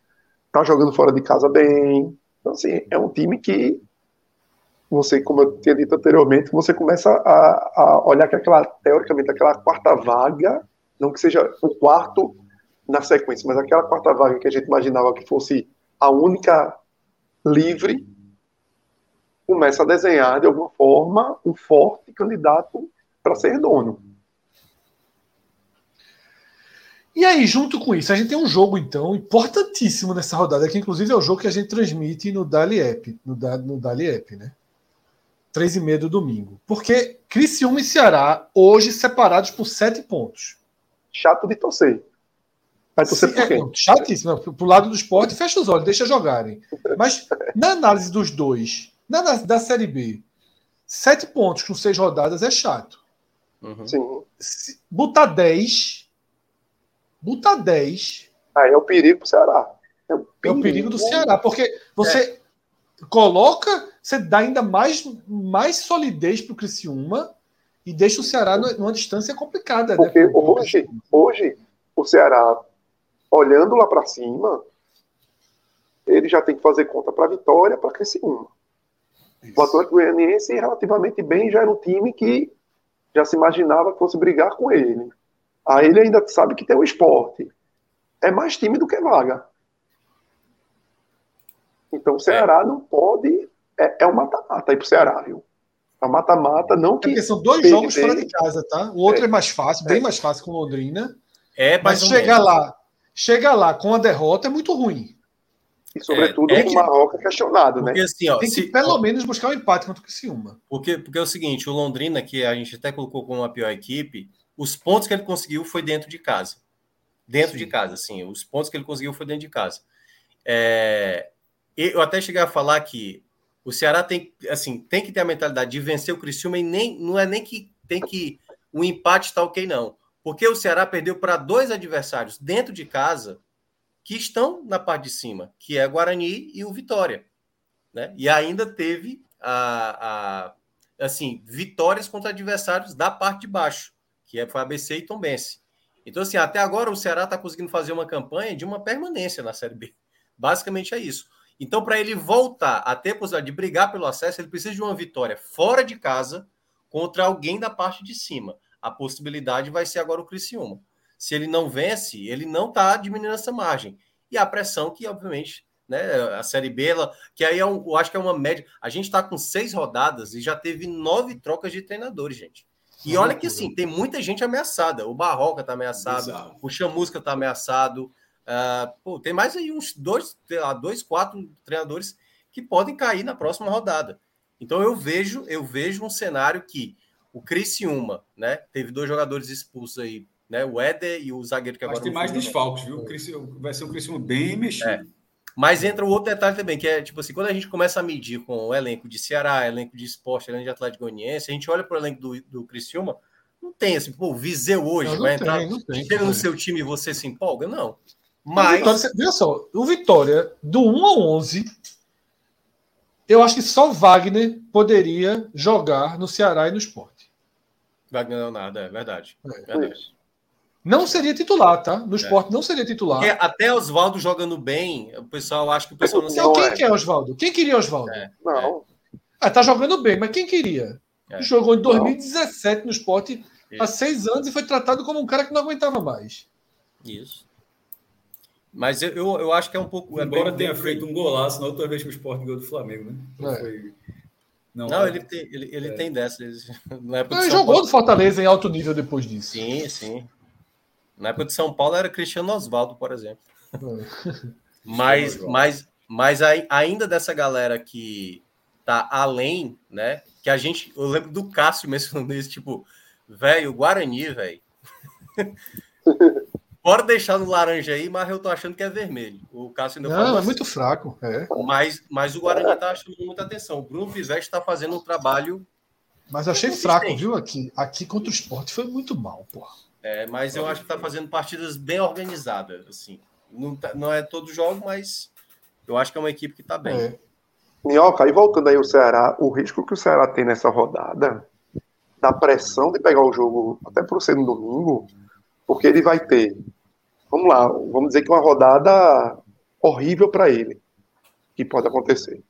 S4: tá jogando fora de casa bem. Então, assim, é um time que você, como eu tinha dito anteriormente, você começa a, a olhar que aquela, teoricamente, aquela quarta vaga, não que seja o quarto na sequência, mas aquela quarta vaga que a gente imaginava que fosse a única livre, começa a desenhar de alguma forma um forte candidato para ser dono.
S5: E aí, junto com isso, a gente tem um jogo, então, importantíssimo nessa rodada, que inclusive é o jogo que a gente transmite no Dali App, no, no Dali App, né? Três e meia do domingo. Porque Criciúma e Ceará, hoje separados por sete pontos.
S4: Chato de torcer. Vai torcer
S5: Sim,
S4: por
S5: é,
S4: quem?
S5: não, chatíssimo. Pro lado do esporte, fecha os olhos, deixa jogarem. Mas na análise dos dois, na análise da Série B, sete pontos com seis rodadas é chato.
S2: Uhum.
S4: Sim.
S5: Se botar 10, botar 10
S4: Aí é o perigo pro Ceará. É o
S5: é o perigo do Ceará, porque você coloca, você dá ainda mais, mais solidez para o Criciúma e deixa o Ceará numa, distância complicada.
S4: Porque
S5: né, com o
S4: hoje, hoje, o Ceará, olhando lá para cima, ele já tem que fazer conta para vitória, para Criciúma. O Atlético Goianiense, relativamente bem, já era um time que já se imaginava que fosse brigar com ele. Aí ele ainda sabe que tem o esporte. É mais time do que vaga. Então o Ceará não pode. É, é um mata-mata aí pro Ceará, viu? É um mata-mata, não
S5: É
S4: que.
S5: porque são dois jogos
S4: tem-
S5: fora de casa, tá? O outro é,
S4: É.
S5: mais fácil, bem mais fácil com Londrina.
S2: É,
S5: Mas chegar lá, chegar lá com a derrota é muito ruim.
S4: E sobretudo
S2: É, é que-
S4: o Marroca questionado, né?
S2: Porque assim, ó,
S5: Tem que
S2: se-
S5: pelo menos buscar um empate contra o Criciúma.
S2: Porque, porque é o seguinte, o Londrina, que a gente até colocou como a pior equipe, os pontos que ele conseguiu foi dentro de casa. Dentro de casa, sim. Os pontos que ele conseguiu foi dentro de casa. É, eu até cheguei a falar que o Ceará tem, assim, tem que ter a mentalidade de vencer o Criciúma e nem, não é nem que tem que o empate está ok, não. Porque o Ceará perdeu para dois adversários dentro de casa que estão na parte de cima, que é Guarani e o Vitória. Né? E ainda teve a, a assim, vitórias contra adversários da parte de baixo, que é, foi ABC e Tombense. Então, assim, até agora o Ceará está conseguindo fazer uma campanha de uma permanência na Série B. Basicamente é isso. Então, para ele voltar a ter a possibilidade de brigar pelo acesso, ele precisa de uma vitória fora de casa contra alguém da parte de cima. A possibilidade vai ser agora o Criciúma. Se ele não vence, ele não está diminuindo essa margem. E a pressão que, obviamente, né, a Série B, ela, que aí é um, eu acho que é uma média. A gente está com seis rodadas e já teve nove trocas de treinadores, gente. E olha que assim, tem muita gente ameaçada. O Barroca está ameaçado,
S1: Bizarro.
S2: o Chamusca está ameaçado. Ah, pô, tem mais aí uns dois, sei lá, dois, quatro treinadores que podem cair na próxima rodada. Então eu vejo, eu vejo um cenário que o Criciúma, né? Teve dois jogadores expulsos aí, né? O Éder e o zagueiro que
S1: Mas
S2: agora
S1: tem
S2: não
S1: mais desfalques, viu? O Criciúma- Vai ser um Criciúma bem mexido.
S2: É. Mas entra o outro detalhe também, que é tipo assim, quando a gente começa a medir com o elenco de Ceará, elenco de esporte, elenco de Atlético Goianiense, a gente olha para o elenco do, do Criciúma, não tem assim, pô, Viseu hoje
S5: Não, não
S2: vai
S5: tem,
S2: entrar,
S5: não tem,
S2: chega no seu time e você se empolga? Não.
S5: O
S2: Mas,
S5: Vitória, veja só, o Vitória, do 1 ao 11, eu acho que só Wagner poderia jogar no Ceará e no esporte.
S2: Wagner Leonardo, é verdade.
S5: É.
S2: verdade.
S5: Não seria titular, tá? No esporte não seria titular.
S2: Porque até Oswaldo jogando bem, o pessoal acha que o pessoal não
S5: Então,
S4: Não
S5: quem
S4: é.
S5: que é Oswaldo? Quem queria Oswaldo?
S2: É.
S4: Não.
S5: Ah, tá jogando bem, mas quem queria?
S2: É.
S5: Jogou em 2017 no esporte há seis anos e foi tratado como um cara que não aguentava mais.
S2: Isso. Mas eu, eu, eu acho que é um pouco. é
S1: Embora
S2: bem-
S1: tenha
S2: bem-
S1: feito um golaço na outra vez que o Sport ganhou do Flamengo, né?
S5: É.
S1: Foi- Não,
S2: Não,
S1: é.
S2: ele tem, ele, ele
S1: É.
S2: tem dessa. ele- [LAUGHS] Na época
S5: Ele
S2: São
S5: jogou
S2: Paulo-
S5: do Fortaleza em alto nível depois disso.
S2: Sim, sim. Na época de São Paulo era Cristiano Oswaldo, por exemplo.
S5: É.
S2: Mas, mas, mas ai- ainda dessa galera que tá além, né? Que a gente. Eu lembro do Cássio mencionando isso, tipo, velho, o Guarani, velho. [LAUGHS] Bora deixar no laranja aí, mas eu tô achando que é vermelho. O Cássio ainda
S5: Não, é
S2: assim.
S5: muito fraco. É.
S2: Mas, mas o Guarani tá chamando muita atenção. O Bruno Pivete está fazendo um trabalho.
S5: Mas eu achei fraco, viu? Aqui, aqui contra o esporte foi muito mal, porra.
S2: é, mas eu acho que tá fazendo partidas bem organizadas. Assim. Não, tá- não é todo jogo, mas eu acho que é uma equipe que tá bem.
S5: É.
S4: Minhoca, e voltando aí o Ceará, o risco que o Ceará tem nessa rodada, da pressão de pegar o jogo até por ser no domingo, porque ele vai ter, vamos lá, vamos dizer que uma rodada horrível para ele, que pode acontecer.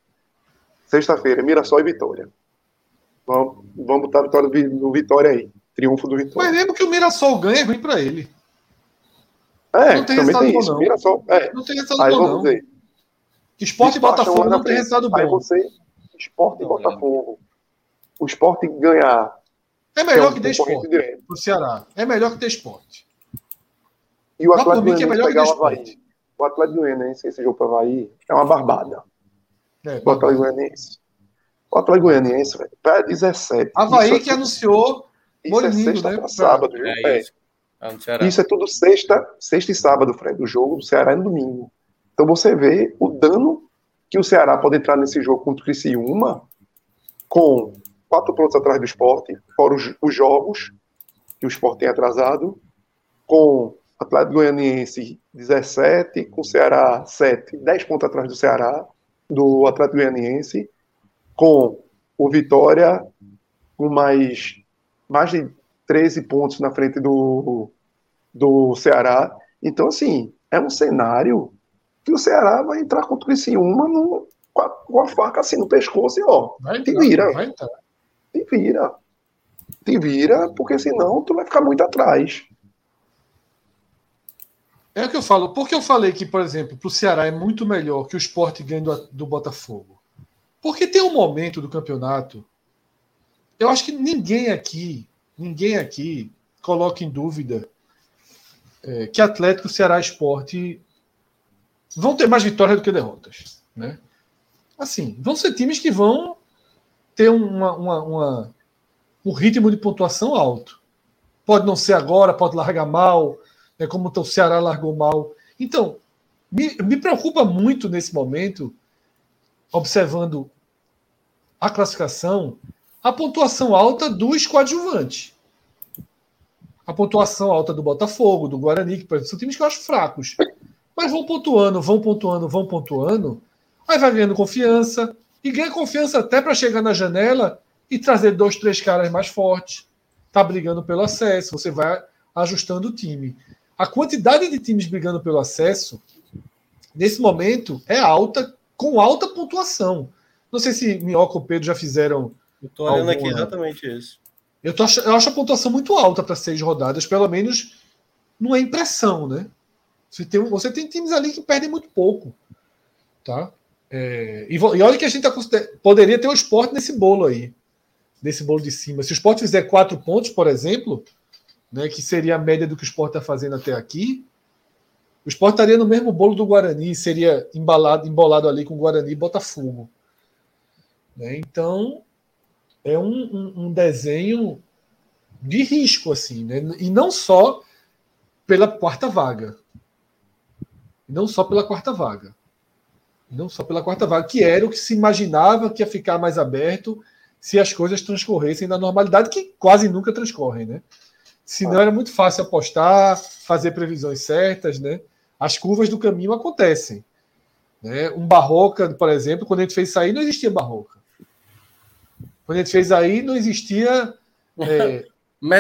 S4: Sexta-feira, Mirassol e Vitória. Vamos, vamos botar a vitória do, Vi- do Vitória aí, triunfo do
S5: Mas
S4: Vitória.
S5: mesmo que o Mirassol ganhe, é ruim pra ele.
S4: É,
S5: não tem
S4: também
S5: resultado
S4: tem
S5: bom,
S4: isso.
S5: não.
S4: Mirassol, é.
S5: Não tem resultado
S4: Aí
S5: bom,
S4: vamos
S5: não.
S4: ver.
S5: Esporte e
S4: Despacham
S5: Botafogo não tem resultado
S4: Aí
S5: bom.
S4: você, esporte e
S2: Não,
S4: Botafogo. O esporte ganhar.
S5: É
S4: é
S5: melhor que ter esporte pro Ceará. É melhor que ter esporte.
S4: E o Atlético
S5: é
S4: Goianiense
S5: melhor que
S4: pegar o Havaí. O Atlético Goianiense, esse jogo para Havaí, é uma barbada.
S5: É,
S4: O Atlético Goianiense. O Atlético Goianiense, velho, tá 17.
S5: Havaí
S4: Isso é
S5: que anunciou
S4: Isso é sexta
S5: né,
S4: sábado, viu?
S2: É
S4: É.
S2: isso. Ceará.
S4: Isso é tudo sexta, sexta e sábado, Fred. O jogo do Ceará é no domingo. Então você vê o dano que o Ceará pode entrar nesse jogo contra o Criciúma com quatro pontos atrás do esporte, fora os, os jogos que o esporte tem atrasado, com Atlético Goianiense 17, com o Ceará 7, 10 pontos atrás do Ceará, do Atlético Goianiense, com o Vitória com mais, mais de 13 pontos na frente do, do Ceará. Então, assim, é um cenário que o Ceará vai entrar contra o Criciúma no, com, a, com a faca assim no pescoço e ó,
S5: Vai
S4: Te vira.
S5: vai entrar.
S4: te vira. Te vira, porque senão tu vai ficar muito atrás.
S5: É o que eu falo. Por que eu falei que, por exemplo, para o Ceará é muito melhor que o esporte ganhe do, do Botafogo? Porque tem um momento do campeonato. Eu acho que ninguém aqui, ninguém aqui coloca em dúvida é, que Atlético, Ceará Esporte vão ter mais vitórias do que derrotas. Né? Assim, vão ser times que vão ter uma, uma- uma- um ritmo de pontuação alto. Pode não ser agora, pode largar mal, né, como o Ceará largou mal. Então, me, me preocupa muito nesse momento, observando a classificação, a pontuação alta dos coadjuvantes. A pontuação alta do Botafogo, do Guarani, que são times que eu acho fracos. Mas vão pontuando, vão pontuando, vão pontuando. Aí vai ganhando confiança. E ganha confiança até para chegar na janela e trazer dois, três caras mais fortes. Tá brigando pelo acesso. Você vai ajustando o time. A quantidade de times brigando pelo acesso, nesse momento, é alta, com alta pontuação. Não sei se Minhoca ou Pedro já fizeram.
S2: Eu tô olhando aqui
S5: Alguma-
S2: exatamente isso.
S5: Eu, tô eu acho a pontuação muito alta para seis rodadas, pelo menos não é impressão, né? Você tem, um- você tem times ali que perdem muito pouco. Tá? É, e, e olha que a gente tá poderia ter o esporte nesse bolo aí. Nesse bolo de cima. Se o esporte fizer quatro pontos, por exemplo, né, que seria a média do que o esporte está fazendo até aqui, o esporte estaria no mesmo bolo do Guarani, seria embalado, embolado ali com o Guarani e Botafogo. Né? Então, é um, um- um desenho de risco, assim, né? E não só pela quarta vaga. Não só pela quarta vaga. Não só pela quarta vaga, que era o que se imaginava que ia ficar mais aberto se as coisas transcorressem na normalidade, que quase nunca transcorrem, né? Senão era muito fácil apostar, fazer previsões certas, né? As curvas do caminho acontecem. Né? Um Barroca, por exemplo, quando a gente fez isso aí, não existia Barroca. Quando a gente fez aí, não existia [LAUGHS] é,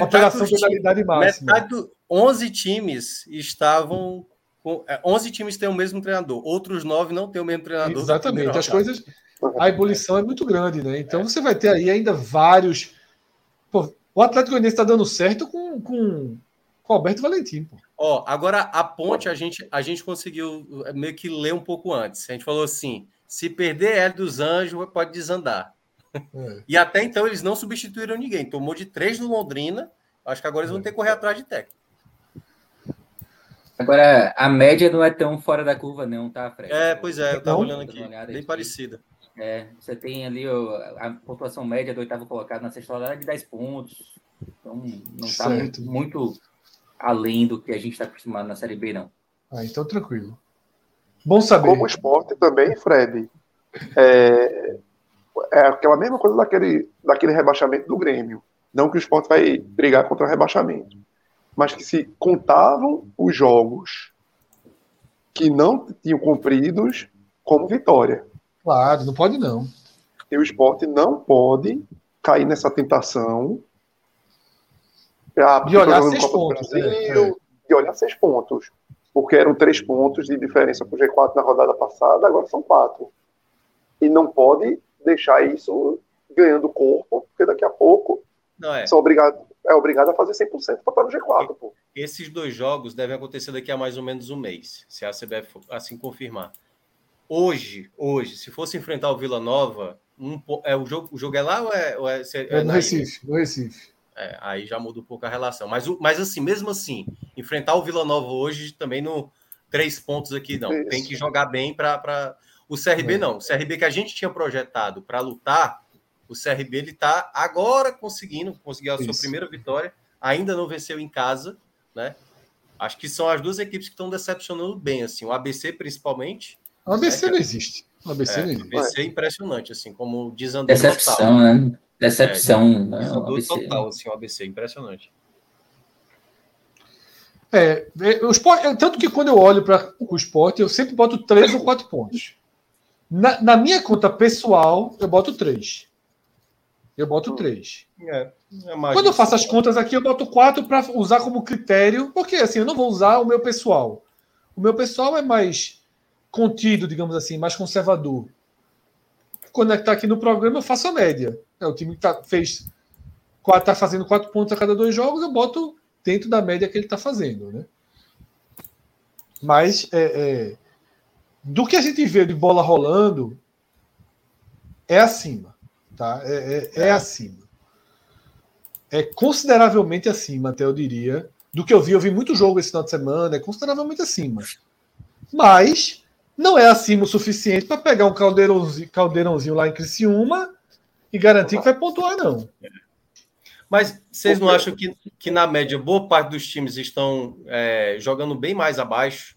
S5: operação
S2: dos times-
S5: penalidade máxima.
S2: Metade do 11 times estavam. Com, é, 11 times têm o mesmo treinador, outros 9 não têm o mesmo treinador.
S5: Exatamente. As coisas. A ebulição é muito grande, né? Então você vai ter aí ainda vários. Pô, o Atlético Goianiense está dando certo com, com, com o Alberto Valentim. Pô.
S2: Ó, agora a ponte a gente, a gente conseguiu meio que ler um pouco antes. A gente falou assim: se perder Hélio dos Anjos, pode desandar.
S5: É.
S2: E até então eles não substituíram ninguém. Tomou de três no Londrina. Acho que agora eles vão ter que correr atrás de técnico.
S3: Agora, a média não é tão fora da curva, não, tá, Fred?
S2: É, pois é, eu tava
S5: Não?
S2: olhando aqui. Bem
S3: aqui.
S2: parecida.
S3: É, você tem ali o- a pontuação média do oitavo colocado na sexta rodada de 10 pontos. Então, não está muito, muito além do que a gente está acostumado na Série B, não.
S5: Ah, então tranquilo. Bom saber.
S4: Como esporte também, Fred, é, é aquela mesma coisa daquele, daquele rebaixamento do Grêmio. Não que o esporte vai brigar contra o rebaixamento, mas que se contavam os jogos que não tinham cumpridos como vitória.
S5: Claro, não pode não.
S4: E o esporte não pode cair nessa tentação ah,
S5: De olhar
S4: jogando
S5: seis pontos,
S4: Brasil,
S5: é,
S4: de olhar seis pontos. Porque eram três pontos de diferença para o G4 na rodada passada, agora são quatro. E não pode deixar isso ganhando corpo, porque daqui a pouco
S2: Não é.
S4: são obrigado, é obrigado a fazer 100% para estar no G4. Pô.
S2: Esses dois jogos devem acontecer daqui a mais ou menos um mês, se a CBF assim confirmar. Hoje, hoje, se fosse enfrentar o Vila Nova, um, é, o, jogo, o jogo é lá ou é, ou é, é
S5: É no
S2: na ilha?
S5: Recife, no Recife.
S2: É, aí já muda um pouco a relação. Mas, mas assim, mesmo assim, enfrentar o Vila Nova hoje também no três pontos aqui, não.
S4: Isso.
S2: Tem que jogar bem para. O CRB
S5: É.
S2: não. O CRB que a gente tinha projetado para lutar O CRB ele está agora conseguindo conseguir a sua
S5: Isso.
S2: primeira vitória, ainda não venceu em casa, né? Acho que são as duas equipes que estão decepcionando bem, assim, o ABC principalmente.
S5: O ABC
S2: É,
S5: não existe. O ABC
S2: É,
S5: não existe.
S2: ABC é impressionante, assim, como desandou
S3: Decepção, né? Decepção. né? O
S2: Desandou
S3: ABC.
S2: total, assim, o ABC, impressionante.
S5: É, é, o esporte, é, tanto que quando eu olho para o esporte, eu sempre boto três ou quatro pontos. Na, na minha conta pessoal, eu boto três. Eu boto três.
S2: É, é mais
S5: Quando eu faço as contas aqui, eu boto quatro para usar como critério, porque assim, eu não vou usar o meu pessoal. O meu pessoal é mais contido, digamos assim, mais conservador. Quando está aqui no programa, eu faço a média. É, o time que tá, fez tá fazendo quatro pontos a cada dois jogos, eu boto dentro da média que ele está fazendo, né? Mas é, é, do que a gente vê de bola rolando, é acima, tá? É, é- é acima é consideravelmente acima, até eu diria, do que eu vi. Eu vi muito jogo esse final de semana, é consideravelmente acima. Mas não é acima o suficiente para pegar um caldeirãozinho, caldeirãozinho lá em Criciúma e garantir que vai pontuar, não.
S2: Mas vocês não acham que, que, na média, boa parte dos times estão é, jogando bem mais abaixo?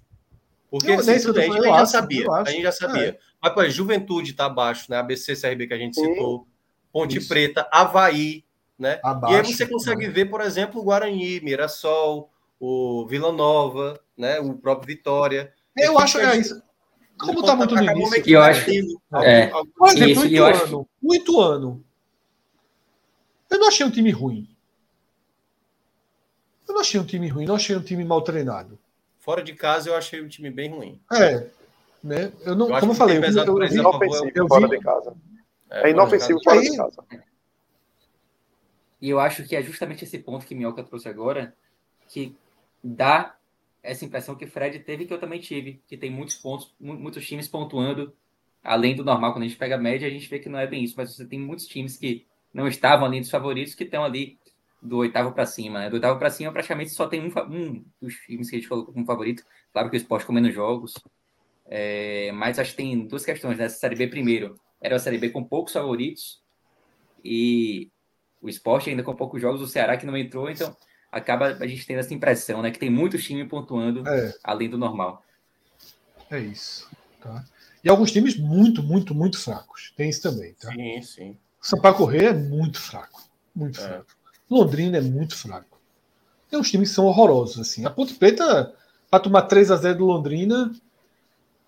S2: Porque
S5: Não,
S2: assim,
S5: é
S2: tudo a gente já
S5: acho,
S2: sabia. A gente já sabia. Mas, pô, Juventude está abaixo, né? ABC, CRB que a gente citou, Ponte
S5: Isso.
S2: Preta, Havaí, né? e aí
S5: Abaixo,
S2: você consegue
S5: né?
S2: ver, por exemplo, o Guarani, Mirassol, o Vila Nova, né? o próprio Vitória.
S5: Eu acho que é isso. Como está muito no início.
S3: E eu acho- é.
S2: algum- algum-
S5: Por exemplo,
S3: Isso, eu acho
S5: Ituano. O Ituano. Eu não achei um time ruim. Eu não achei um time ruim, não achei um time mal treinado.
S2: Fora de casa, eu achei o time bem ruim.
S5: É. Né? Eu não,
S2: Eu
S5: como eu
S2: que
S5: falei, eu,
S2: pesado
S5: eu, vi,
S2: exemplo,
S4: Inofensivo
S5: eu
S4: fora
S5: vi-
S4: de casa.
S2: É,
S4: É
S2: fora
S4: inofensivo fora
S5: Aí-
S4: de casa.
S3: E eu acho que é justamente esse ponto que Minhoca trouxe agora que dá essa impressão que Fred teve que eu também tive, que tem muitos pontos, mu- muitos times pontuando além do normal. Quando a gente pega a média, a gente vê que não é bem isso, mas você tem muitos times que não estavam ali dos favoritos que estão ali do oitavo para cima, né? Do oitavo para cima, praticamente só tem um, um dos times que a gente colocou como favorito. Claro que o esporte com menos jogos. É, mas acho que tem duas questões, né? Essa Série B primeiro era uma Série B com poucos favoritos e o esporte ainda com poucos jogos, o Ceará que não entrou, então acaba a gente tendo essa impressão, né? Que tem muitos times pontuando
S5: É,
S3: além do normal.
S5: é isso. Tá? E alguns times muito, muito, muito fracos. Tem isso também, tá?
S2: Sim, sim.
S5: Sampaio Correia é muito fraco. Muito
S2: É.
S5: fraco. Londrina é muito fraco. Tem uns times que são horrorosos, assim. A Ponte Preta, para tomar 3 a 0 do Londrina,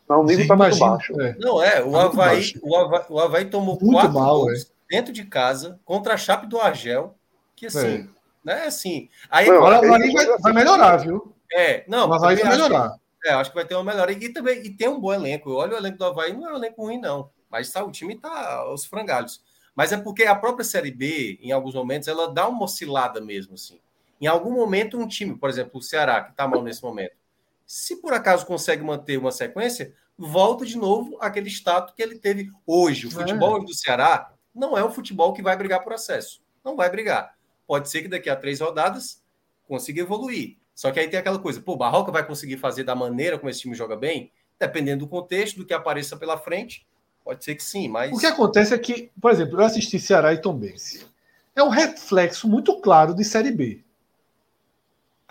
S4: Não, o nível tá
S5: imagina.
S4: baixo.
S5: É.
S2: Não, é, o
S5: Tá
S2: Havaí, o Havaí, o Havaí tomou
S5: Muito
S2: quatro
S5: mal,
S2: gols dentro de casa contra a Chape do Argel, que assim,
S5: É.
S2: né, assim, aí
S4: Não,
S5: Agora
S4: é
S5: vai,
S4: assim,
S5: vai melhorar, viu?
S2: é, não, também
S5: vai
S2: acho-
S5: melhorar.
S2: É, acho que vai ter uma melhora. E também e tem um bom elenco. Eu olho o elenco do Havaí, não é um elenco ruim, não. Mas tá, o time tá aos frangalhos. Mas é porque a própria Série B, em alguns momentos, ela dá uma oscilada mesmo, assim. Em algum momento, um time, por exemplo, o Ceará, que tá mal nesse momento, se por acaso consegue manter uma sequência, volta de novo aquele status que ele teve hoje. O
S5: É.
S2: futebol do Ceará não é um futebol que vai brigar por acesso. Não vai brigar. Pode ser que daqui a três rodadas consiga evoluir. Só que aí tem aquela coisa, pô, o Barroca vai conseguir fazer da maneira como esse time joga bem? Dependendo do contexto, do que apareça pela frente, pode ser que sim, mas.
S5: O que acontece é que, por exemplo, eu assisti Ceará e Tombense. É um reflexo muito claro de Série B.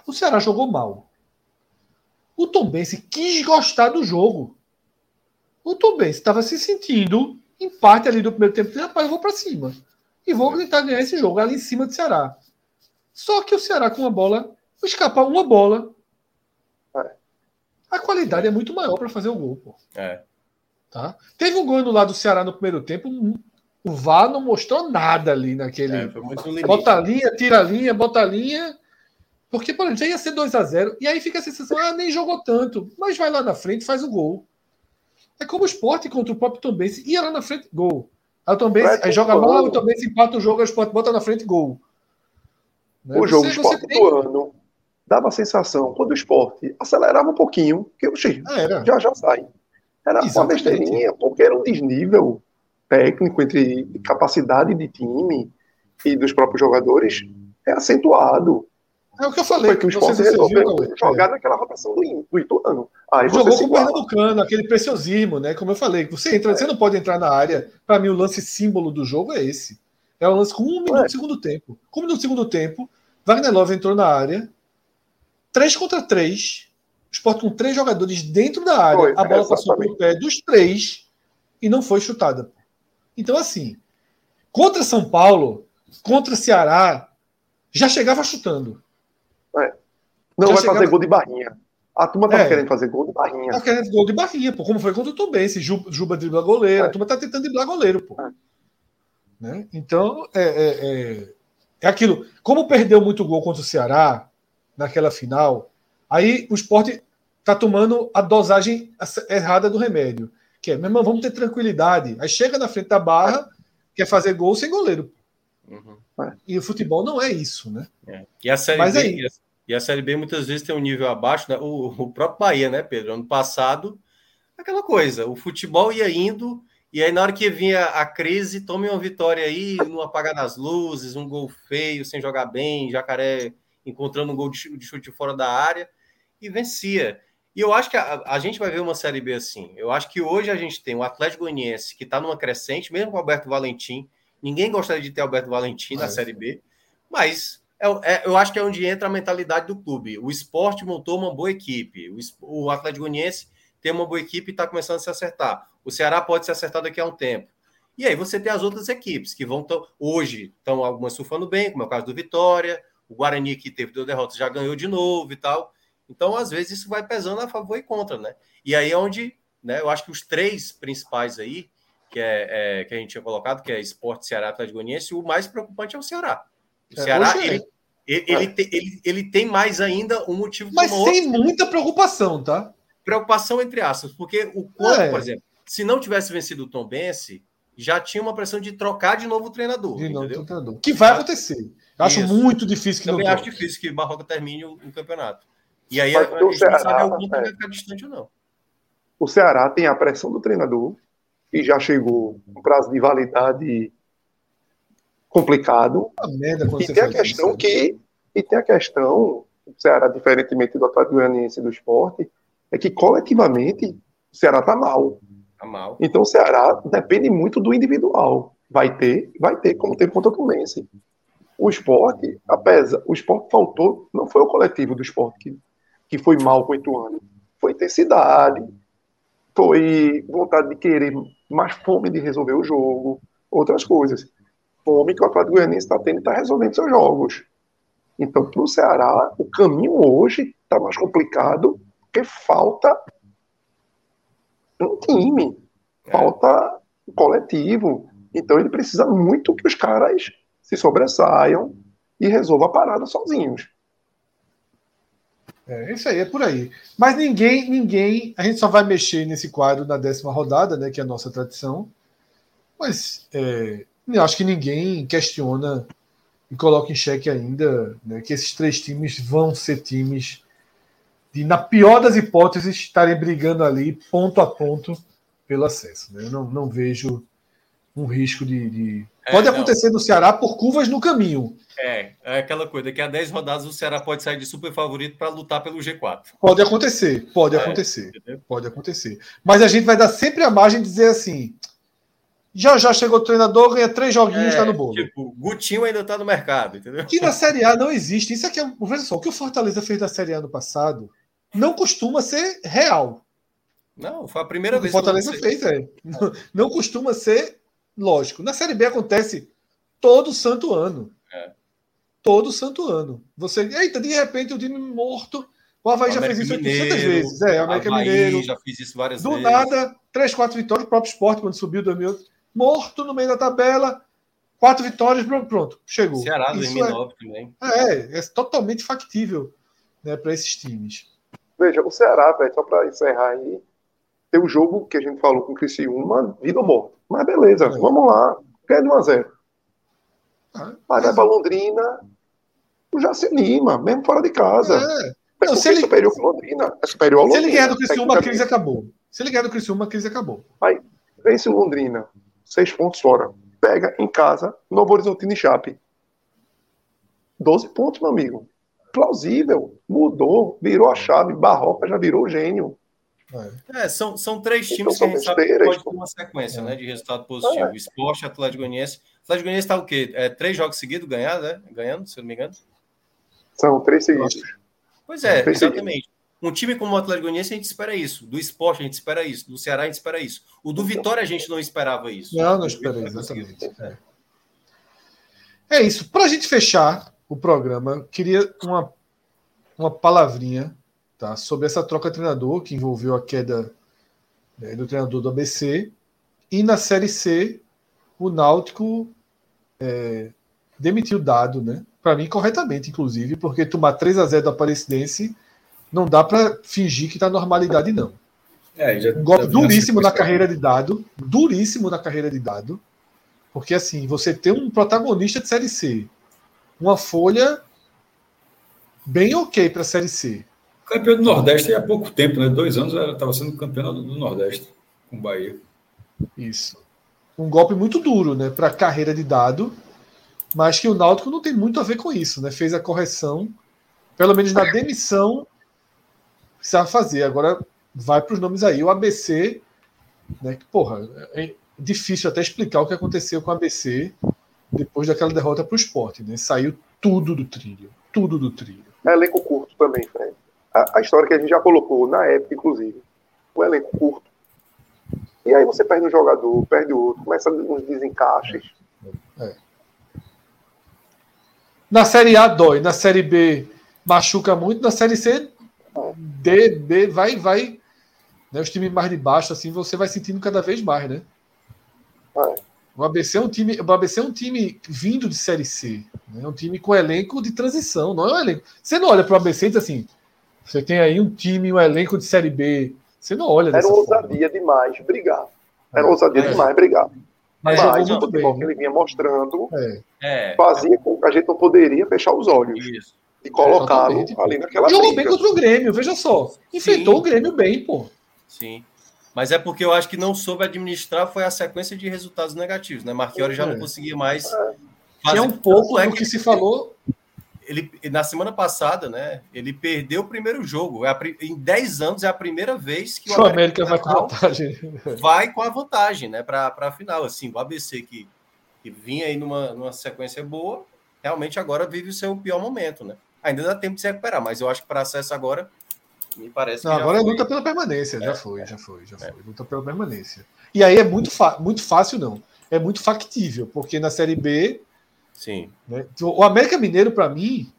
S5: O Ceará jogou mal. O Tombense quis gostar do jogo. O Tombense estava se sentindo em parte ali do primeiro tempo. Rapaz, eu vou para cima. E vou tentar ganhar esse jogo ali em cima do Ceará. Só que o Ceará com uma bola, escapar uma bola. A qualidade é muito maior para fazer o gol, pô.
S2: É.
S5: Tá? Teve um gol no lado do Ceará no primeiro tempo. O VAR não mostrou nada ali naquele.
S2: É,
S5: bota a linha, tira a linha, bota a linha. Porque, por exemplo, já ia ser 2 a 0 E aí fica a sensação, ah, nem jogou tanto. Mas vai lá na frente faz o gol. É como o esporte contra o próprio Tombense. Ia lá na frente, gol. Aí o Tombense,
S4: Fred
S5: aí joga mal, o Tombense empata o jogo, aí o esporte bota na frente, gol. Né?
S4: O jogo do esporte
S5: tem-
S4: do ano dava a sensação, quando o esporte acelerava um pouquinho, que oxi,
S5: Ah, era.
S4: já já sai. Era uma
S5: Exatamente.
S4: besteirinha, porque era um desnível técnico entre capacidade de time e dos próprios jogadores é acentuado.
S5: É o que eu falei.
S4: Foi que o esporte resolveu
S5: viu,
S4: jogar naquela rotação do, do Ituano. Aí
S5: Jogou com o. Pernambucano, aquele preciosismo, né? Como eu falei, você entra, você não pode entrar na área. Para mim, o lance símbolo do jogo é esse. É o lance com um minuto
S4: É.
S5: do segundo tempo. Com um minuto do segundo tempo, Wagner Love entrou na área, três contra três, o Sport com três jogadores dentro da área,
S4: Foi,
S5: a bola passou pelo pé dos três e não foi chutada. Então, assim, contra São Paulo, contra Ceará, já chegava chutando.
S4: Não
S5: Já
S4: vai
S5: chegava-
S4: fazer gol de barrinha. A turma tá
S5: É.
S4: querendo fazer gol de barrinha.
S5: Tá querendo gol de barrinha, pô. Como foi contra o Tombense. Juba, Juba dribla goleiro.
S4: É.
S5: A turma tá tentando driblar goleiro, pô.
S4: É.
S5: Né? Então, é, é, é, é aquilo. Como perdeu muito gol contra o Ceará naquela final, aí o esporte tá tomando a dosagem errada do remédio. Que é, meu irmão, vamos ter tranquilidade. Aí chega na frente da barra, quer fazer gol sem goleiro.
S2: Uhum.
S5: E o futebol não é isso, né?
S2: É. E a Série
S5: Mas
S2: B,
S5: aí-
S2: e a- Série B muitas vezes tem um nível abaixo, né? O, o próprio Bahia, né, Pedro? Ano passado, aquela coisa, o futebol ia indo, e aí na hora que vinha a crise, tome uma vitória aí, no apagar das luzes, um gol feio, sem jogar bem, Jacaré encontrando um gol de chu- de chute fora da área, e vencia. E eu acho que a, a gente vai ver uma Série B assim. Eu acho que hoje a gente tem o Atlético Goianiense, que está numa crescente, mesmo com o Alberto Valentim. Ninguém gostaria de ter Alberto Valentim na
S5: Mas-
S2: Série B, mas é, é- eu acho que é onde entra a mentalidade do clube. O esporte montou uma boa equipe. O, o Atlético Goianiense tem uma boa equipe e está começando a se acertar. O Ceará pode se acertar daqui a um tempo. E aí você tem as outras equipes que vão tão, hoje estão algumas surfando bem, como é o caso do Vitória, o Guarani que teve duas derrotas já ganhou de novo e tal. Então, às vezes, isso vai pesando a favor e contra, né? E aí é onde, né, eu acho que os três principais aí, que, é, é, que a gente tinha colocado, que é Esporte, Ceará, Atlético Goianiense, o mais preocupante é o Ceará. O
S5: É,
S2: Ceará,
S5: é.
S2: ele, ele, ele, tem, ele, ele tem mais ainda um motivo
S5: Mas
S2: uma outra
S5: sem muita preocupação, tá?
S2: preocupação entre aspas, porque o quanto,
S5: É.
S2: por exemplo, se não tivesse vencido o Tom Bense, já tinha uma pressão de trocar de novo o treinador,
S5: De novo,
S2: entendeu?
S5: treinador. Que vai acontecer. Eu acho
S2: Isso.
S5: muito difícil que
S2: Também
S5: não
S2: acho
S5: troque.
S2: difícil que Barroca termine o, o campeonato. E aí
S4: Mas
S2: a, a
S4: o
S2: gente não sabe
S4: Ceará,
S2: o quanto
S4: é.
S2: vai ficar distante ou não.
S4: O Ceará tem a pressão do treinador, que já chegou com prazo de validade complicado.
S5: Uma merda quando
S4: E
S5: você
S4: tem a questão
S5: isso.
S4: que. E tem a questão, o Ceará, diferentemente do Atlético Goianiense e do esporte, é que coletivamente o Ceará está mal.
S2: Tá mal.
S4: Então o Ceará depende muito do individual. Vai ter, vai ter, como teve contra o Fluminense. O esporte, apesar, o esporte faltou, não foi o coletivo do esporte que, que foi mal com o Ituano. Foi intensidade, foi vontade de querer mais fome de resolver o jogo, outras coisas. Fome que o Atlético Goianiense está tendo e está resolvendo seus jogos. Então, para o Ceará, o caminho hoje está mais complicado, porque falta um time, falta um coletivo. Então, ele precisa muito que os caras se sobressaiam e resolvam a parada sozinhos.
S5: É isso aí, é por aí. Mas ninguém, ninguém. A gente só vai mexer nesse quadro na décima rodada, né? Que é a nossa tradição. Mas é, acho que ninguém questiona e coloca em xeque ainda né, que esses três times vão ser times de, na pior das hipóteses, estarem brigando ali ponto a ponto pelo acesso. né? Eu não, não vejo um risco de. de-
S2: É,
S5: Pode
S2: não.
S5: acontecer no Ceará por curvas no caminho.
S2: É, é aquela coisa, daqui a 10 rodadas o Ceará pode sair de super favorito para lutar pelo G4.
S5: Pode acontecer, pode
S2: É,
S5: acontecer.
S2: entendeu?
S5: Pode acontecer. Mas a gente vai dar sempre a margem de dizer assim: já já chegou o treinador, ganha três joguinhos,
S2: É,
S5: tá no bolo.
S2: Tipo, Gutinho ainda tá no mercado, entendeu?
S5: Que na Série A não existe. Isso aqui é. Veja só, o que o Fortaleza fez na Série A no passado não costuma ser real.
S2: Não, foi a primeira
S5: O que
S2: vez
S5: o Fortaleza
S2: que
S5: fez, é. Não, [LAUGHS] não costuma ser lógico. Na Série B acontece todo santo ano.
S2: É.
S5: Todo santo ano. Você, eita, de repente o time morto. O Havaí já fez isso 800 vezes. É, o América
S2: Havaí
S5: Mineiro.
S2: já fiz isso várias
S5: Do
S2: vezes.
S5: nada, três, quatro vitórias. O próprio esporte, quando subiu 2008, morto no meio da tabela. Quatro vitórias, pronto, pronto chegou.
S2: Ceará
S5: Isso
S2: 2009 também.
S5: é, é, é totalmente factível né, para esses times.
S4: Veja, o Ceará, velho, só para encerrar aí, tem o jogo que a gente falou com o Criciúma, vida ou morte. Mas beleza,
S5: É.
S4: vamos lá. Ganha de 1 a 0
S5: Ah,
S4: Mas vai para Londrina, já se anima, mesmo fora de casa.
S5: É.
S4: É,
S5: Não, se ele-
S4: é superior com Londrina. É superior ao
S5: Se ele
S4: Londrina.
S5: ganhar do Criciúma, a crise acabou. Se ele ganhar do Criciúma, a crise acabou.
S4: Vence Londrina, seis pontos fora. Pega em casa, Novo Horizontino e Chape. 12 pontos, meu amigo. plausível. Mudou, virou a chave. Barroca já virou gênio.
S2: É, são, são três
S4: Então
S2: times
S4: são
S2: que a gente sabe que pode ter uma sequência
S5: É.
S2: né, de resultado positivo.
S4: É.
S2: Esporte, Atlético Goianiense. Atlético Goianiense está o quê? É, três jogos seguidos ganhado, né? Ganhando, se eu não me engano.
S4: São três seguidos.
S2: Pois é,
S4: Três
S2: exatamente. Um time como o Atlético Goianiense a gente espera isso. Do esporte a gente espera isso. Do Ceará a gente espera isso. O do Vitória a gente não esperava isso.
S5: Não, não esperei, exatamente. É, É isso. Para a gente fechar o programa, eu queria uma, uma palavrinha tá, sobre essa troca de treinador que envolveu a queda né, do treinador do ABC. E na Série C, o Náutico é, demitiu o dado, né? Para mim, corretamente, inclusive, porque tomar 3 a 0 do Aparecidense não dá para fingir que tá normalidade, não.
S1: É, já-
S5: Um golpe duríssimo na carreira de dado. Duríssimo na carreira de dado. Porque assim, você tem um protagonista de Série C. Uma folha bem ok para Série C.
S1: Campeão do Nordeste há pouco tempo, né? Dois anos ela estava sendo campeão do do Nordeste com o Bahia.
S5: Isso. Um golpe muito duro, né, para a carreira de dado, mas que o Náutico não tem muito a ver com isso, né? Fez a correção, pelo menos na demissão, precisava fazer. Agora vai para os nomes aí. O ABC, né? Que, porra, é difícil até explicar o que aconteceu com o ABC depois daquela derrota para o esporte, né? Saiu tudo do trilho. Tudo do trilho.
S4: É elenco curto também, Fred. A, a história que a gente já colocou na época, inclusive. O elenco curto. E aí você perde um jogador, perde outro, começa uns desencaixes.
S5: Na Série A dói, na Série B machuca muito, na Série C D, B vai, vai. Né, os times mais de baixo, assim, você vai sentindo cada vez mais, né?
S4: É.
S5: O ABC é um time, o ABC é um time vindo de Série C, né? É um time com elenco de transição, não é um elenco. Você não olha para o ABC e diz assim, você tem aí um time, um elenco de Série B, você não olha
S4: Era
S5: dessa forma.
S4: ousadia demais brigar. Era ousadia
S5: É.
S4: demais brigar.
S5: Mas
S4: Mas, o futebol
S5: bem,
S4: que
S5: né?
S4: ele vinha mostrando
S5: É.
S2: É,
S4: fazia com que a gente não poderia fechar os olhos
S2: isso.
S4: E colocá-lo ali naquela
S5: Jogou bem contra o Grêmio, veja só. Enfrentou
S2: Sim.
S5: o Grêmio bem, pô.
S2: Sim. Mas é porque eu acho que não soube administrar foi a sequência de resultados negativos, né? Marchiori já
S5: É.
S2: não conseguia mais
S5: Que é um pouco
S2: é
S5: do que se falou.
S2: ele na semana passada, né? Ele perdeu o primeiro jogo. É a em 10 anos é a primeira vez que
S5: O América vai com
S2: Natal
S5: vantagem.
S2: vai com a vantagem, né? Para a final. Assim, o ABC que, que vinha aí numa, numa sequência boa, realmente agora vive o seu pior momento, né? Ainda dá tempo de se recuperar, mas eu acho que para acesso agora me parece
S5: Não,
S2: que já
S5: agora é luta pela permanência. Já
S2: É,
S5: foi, já foi, já foi. Luta pela permanência. E aí é muito, muito fácil, não. É muito factível, porque na Série B,
S2: Sim.
S5: né, o América Mineiro, para mim,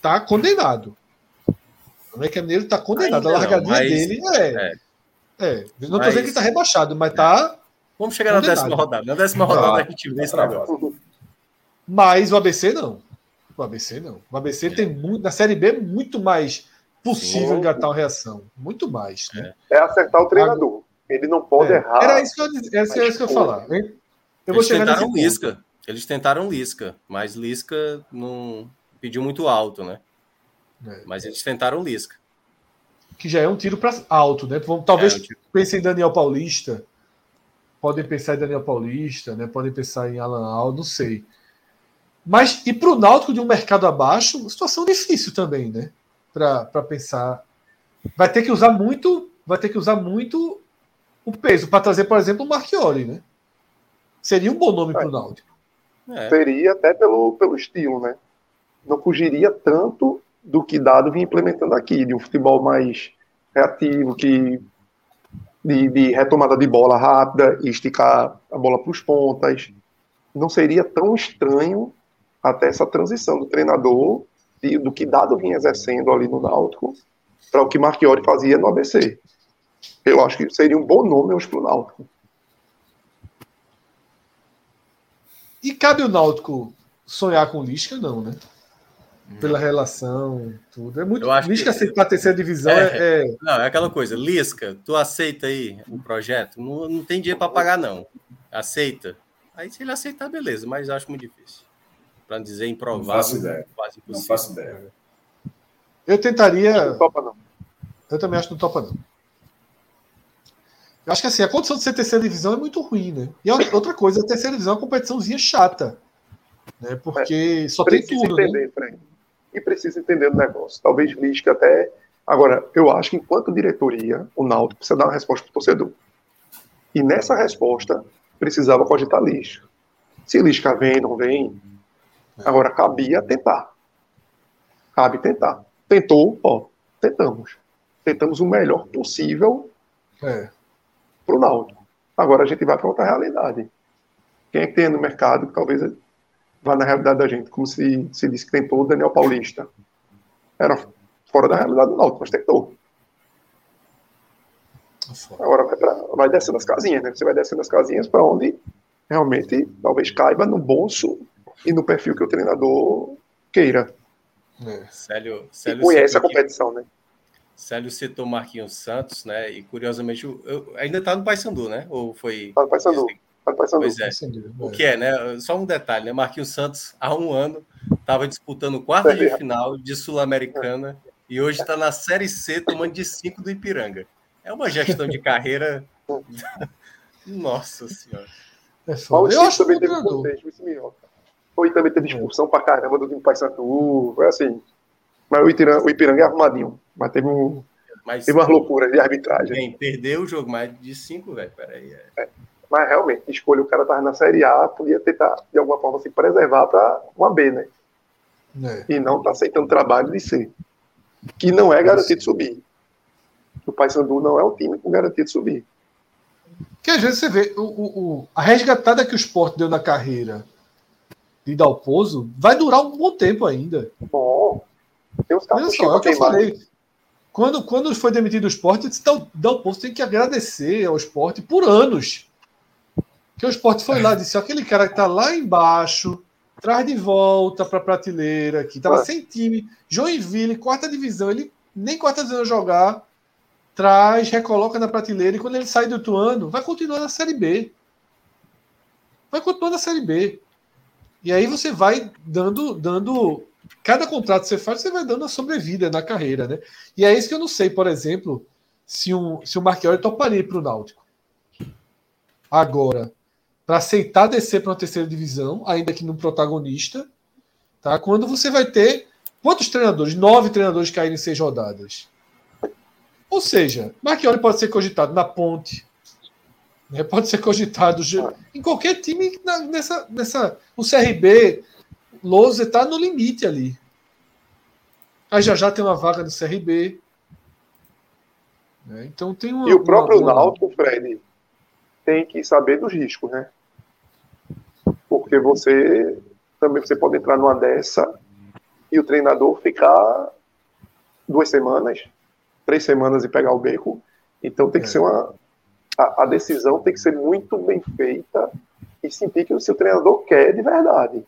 S5: tá condenado. O América Mineiro tá condenado.
S2: Ainda
S5: a largadinha
S2: mas-
S5: dele é.
S2: é.
S5: é. Não tô
S2: Mas-
S5: dizendo que tá rebaixado, mas tá.
S2: Vamos chegar na décima rodada. Na décima rodada a gente vê esse
S1: Tá
S2: negócio.
S5: Mas o ABC não. O ABC não. O ABC tem muito. Na Série B é muito mais possível engatar uma reação. Muito mais. Né?
S4: É acertar o treinador. Ele não pode
S5: É,
S4: errar.
S5: Era isso que eu, ia dizer, era isso que eu ia falar. hein? Eu vou
S2: Eles tentaram
S5: ponto.
S2: Lisca. Eles tentaram Lisca, mas Lisca não pediu muito alto, né?
S5: É.
S2: Mas eles tentaram Lisca.
S5: que já é um tiro para alto, né? Talvez
S2: É,
S5: pensem em Daniel Paulista, podem pensar em Daniel Paulista, né? Podem pensar em Alan Aldo, não sei. Mas e para o Náutico de um mercado abaixo, uma situação difícil também, né? Para pensar, vai ter que usar muito, vai ter que usar muito o peso para trazer, por exemplo, o Marchiori, né? Seria um bom nome para o Náutico.
S2: É,
S4: Seria até pelo, pelo estilo, né? Não fugiria tanto do que Dado vinha implementando aqui, de um futebol mais reativo, que de, de retomada de bola rápida e esticar a bola para os pontas. Não seria tão estranho até essa transição do treinador de- do que Dado vinha exercendo ali no Náutico para o que Marchiori fazia no ABC. Eu acho que seria um bom nome hoje para o Náutico.
S5: E cabe o Náutico sonhar com Lisca, não, né? Pela relação, tudo. É muito.
S2: Eu acho
S5: Lisca
S2: que-
S5: aceitar a terceira divisão
S2: É.
S5: é- é
S2: Não, é aquela coisa. Lisca, tu aceita aí o projeto? Não, não tem dinheiro para pagar, não. Aceita? Aí se ele aceitar, beleza, mas acho muito difícil. Para não dizer
S1: Não
S2: improvável.
S1: faço ideia.
S2: Quase
S1: Não faço ideia.
S5: Eu tentaria.
S4: Não topa, não.
S5: Eu também acho que não topa, não. Eu acho que assim, a condição de ser terceira divisão é muito ruim, né? E a outra coisa, a terceira divisão é uma competiçãozinha chata. Né? Porque só tem
S4: Precisa
S5: tudo, né?
S4: entender, Fred. e precisa entender o negócio. Talvez Lisca até. Agora, eu acho que enquanto diretoria, o Náutico precisa dar uma resposta para o torcedor. E nessa resposta, precisava cogitar Lisca. Se Lisca vem, não vem, agora cabia tentar. Cabe tentar. Tentou, ó, tentamos. Tentamos o melhor possível
S5: É.
S4: para o Náutico. Agora a gente vai para outra realidade. Quem é que tem no mercado que talvez vá na realidade da gente? Como se, se disse que tentou o Daniel Paulista. Era fora da realidade do Náutico, mas tentou. Agora vai, pra, vai descendo as casinhas, né? Você vai descendo as casinhas para onde realmente talvez caiba no bolso e no perfil que o treinador queira.
S5: É.
S2: Célio,
S4: E
S2: Célio
S4: conhece a competição, né?
S2: Célio citou Marquinhos Santos, né? E curiosamente, eu- eu- ainda tá no Paysandu, né? Ou foi.
S4: Tá no Paysandu. Tá no Paysandu.
S2: Pois é. O que é, né? Só um detalhe, né? Marquinhos Santos, há um ano, estava disputando quarta de final de Sul-Americana e hoje está na Série C tomando de 5 do Ipiranga. É uma gestão de carreira. [LAUGHS] [LAUGHS] Nossa Senhora.
S5: É Eu acho
S4: também teve
S5: treinador.
S4: contexto, esse. Foi também teve expulsão pra caramba do time do Paysandu. Foi assim. Mas o Ipiranga, o Ipiranga é arrumadinho. Mas teve, um,
S2: Mas
S4: teve umas loucuras de arbitragem.
S2: bem, perdeu o jogo, mas de 5, velho. Peraí. É.
S4: Mas realmente, escolha o cara tava na Série A, podia tentar, de alguma forma, se preservar para uma B, né?
S5: É.
S4: E não tá aceitando trabalho de C. Que não é garantido de subir. O Paysandu não é um time com garantia de subir.
S5: Que às vezes você vê o, o- o- a resgatada que o esporte deu na carreira de Dalpozo vai durar um bom tempo ainda.
S4: Bom, tem uns
S5: Olha só, é o que eu falei. Quando, quando foi demitido o esporte, Dal- Dalpozo tem que agradecer ao esporte por anos. Que o esporte foi lá e disse: aquele cara que tá lá embaixo, traz de volta para a prateleira, que estava
S4: É.
S5: sem time, Joinville, quarta divisão, ele nem quarta divisão jogar, traz, recoloca na prateleira, e quando ele sai do outro ano, vai continuar na Série B. Vai continuar na Série B. E aí você vai dando, dando. Cada contrato que você faz, você vai dando a sobrevida na carreira, né? E é isso que eu não sei, por exemplo, se, um, se o Marchiori toparia para o Náutico. Agora, para aceitar descer para uma terceira divisão, ainda que no protagonista, tá? Quando você vai ter quantos treinadores? Nove treinadores caírem em seis rodadas. Ou seja, Marchiori pode ser cogitado na ponte, né? pode ser cogitado ge- em qualquer time nessa, nessa. O CRB, Lousa está no limite ali. Aí já já tem uma vaga no CRB. né? Então tem uma,
S4: E o próprio
S5: uma-
S4: Náutico, Fred, tem que saber dos riscos, né? Porque você também você pode entrar numa dessa e o treinador ficar duas semanas, três semanas e pegar o beco. Então tem que
S5: É.
S4: ser uma. A, a decisão tem que ser muito bem feita e sentir que o seu treinador quer de verdade.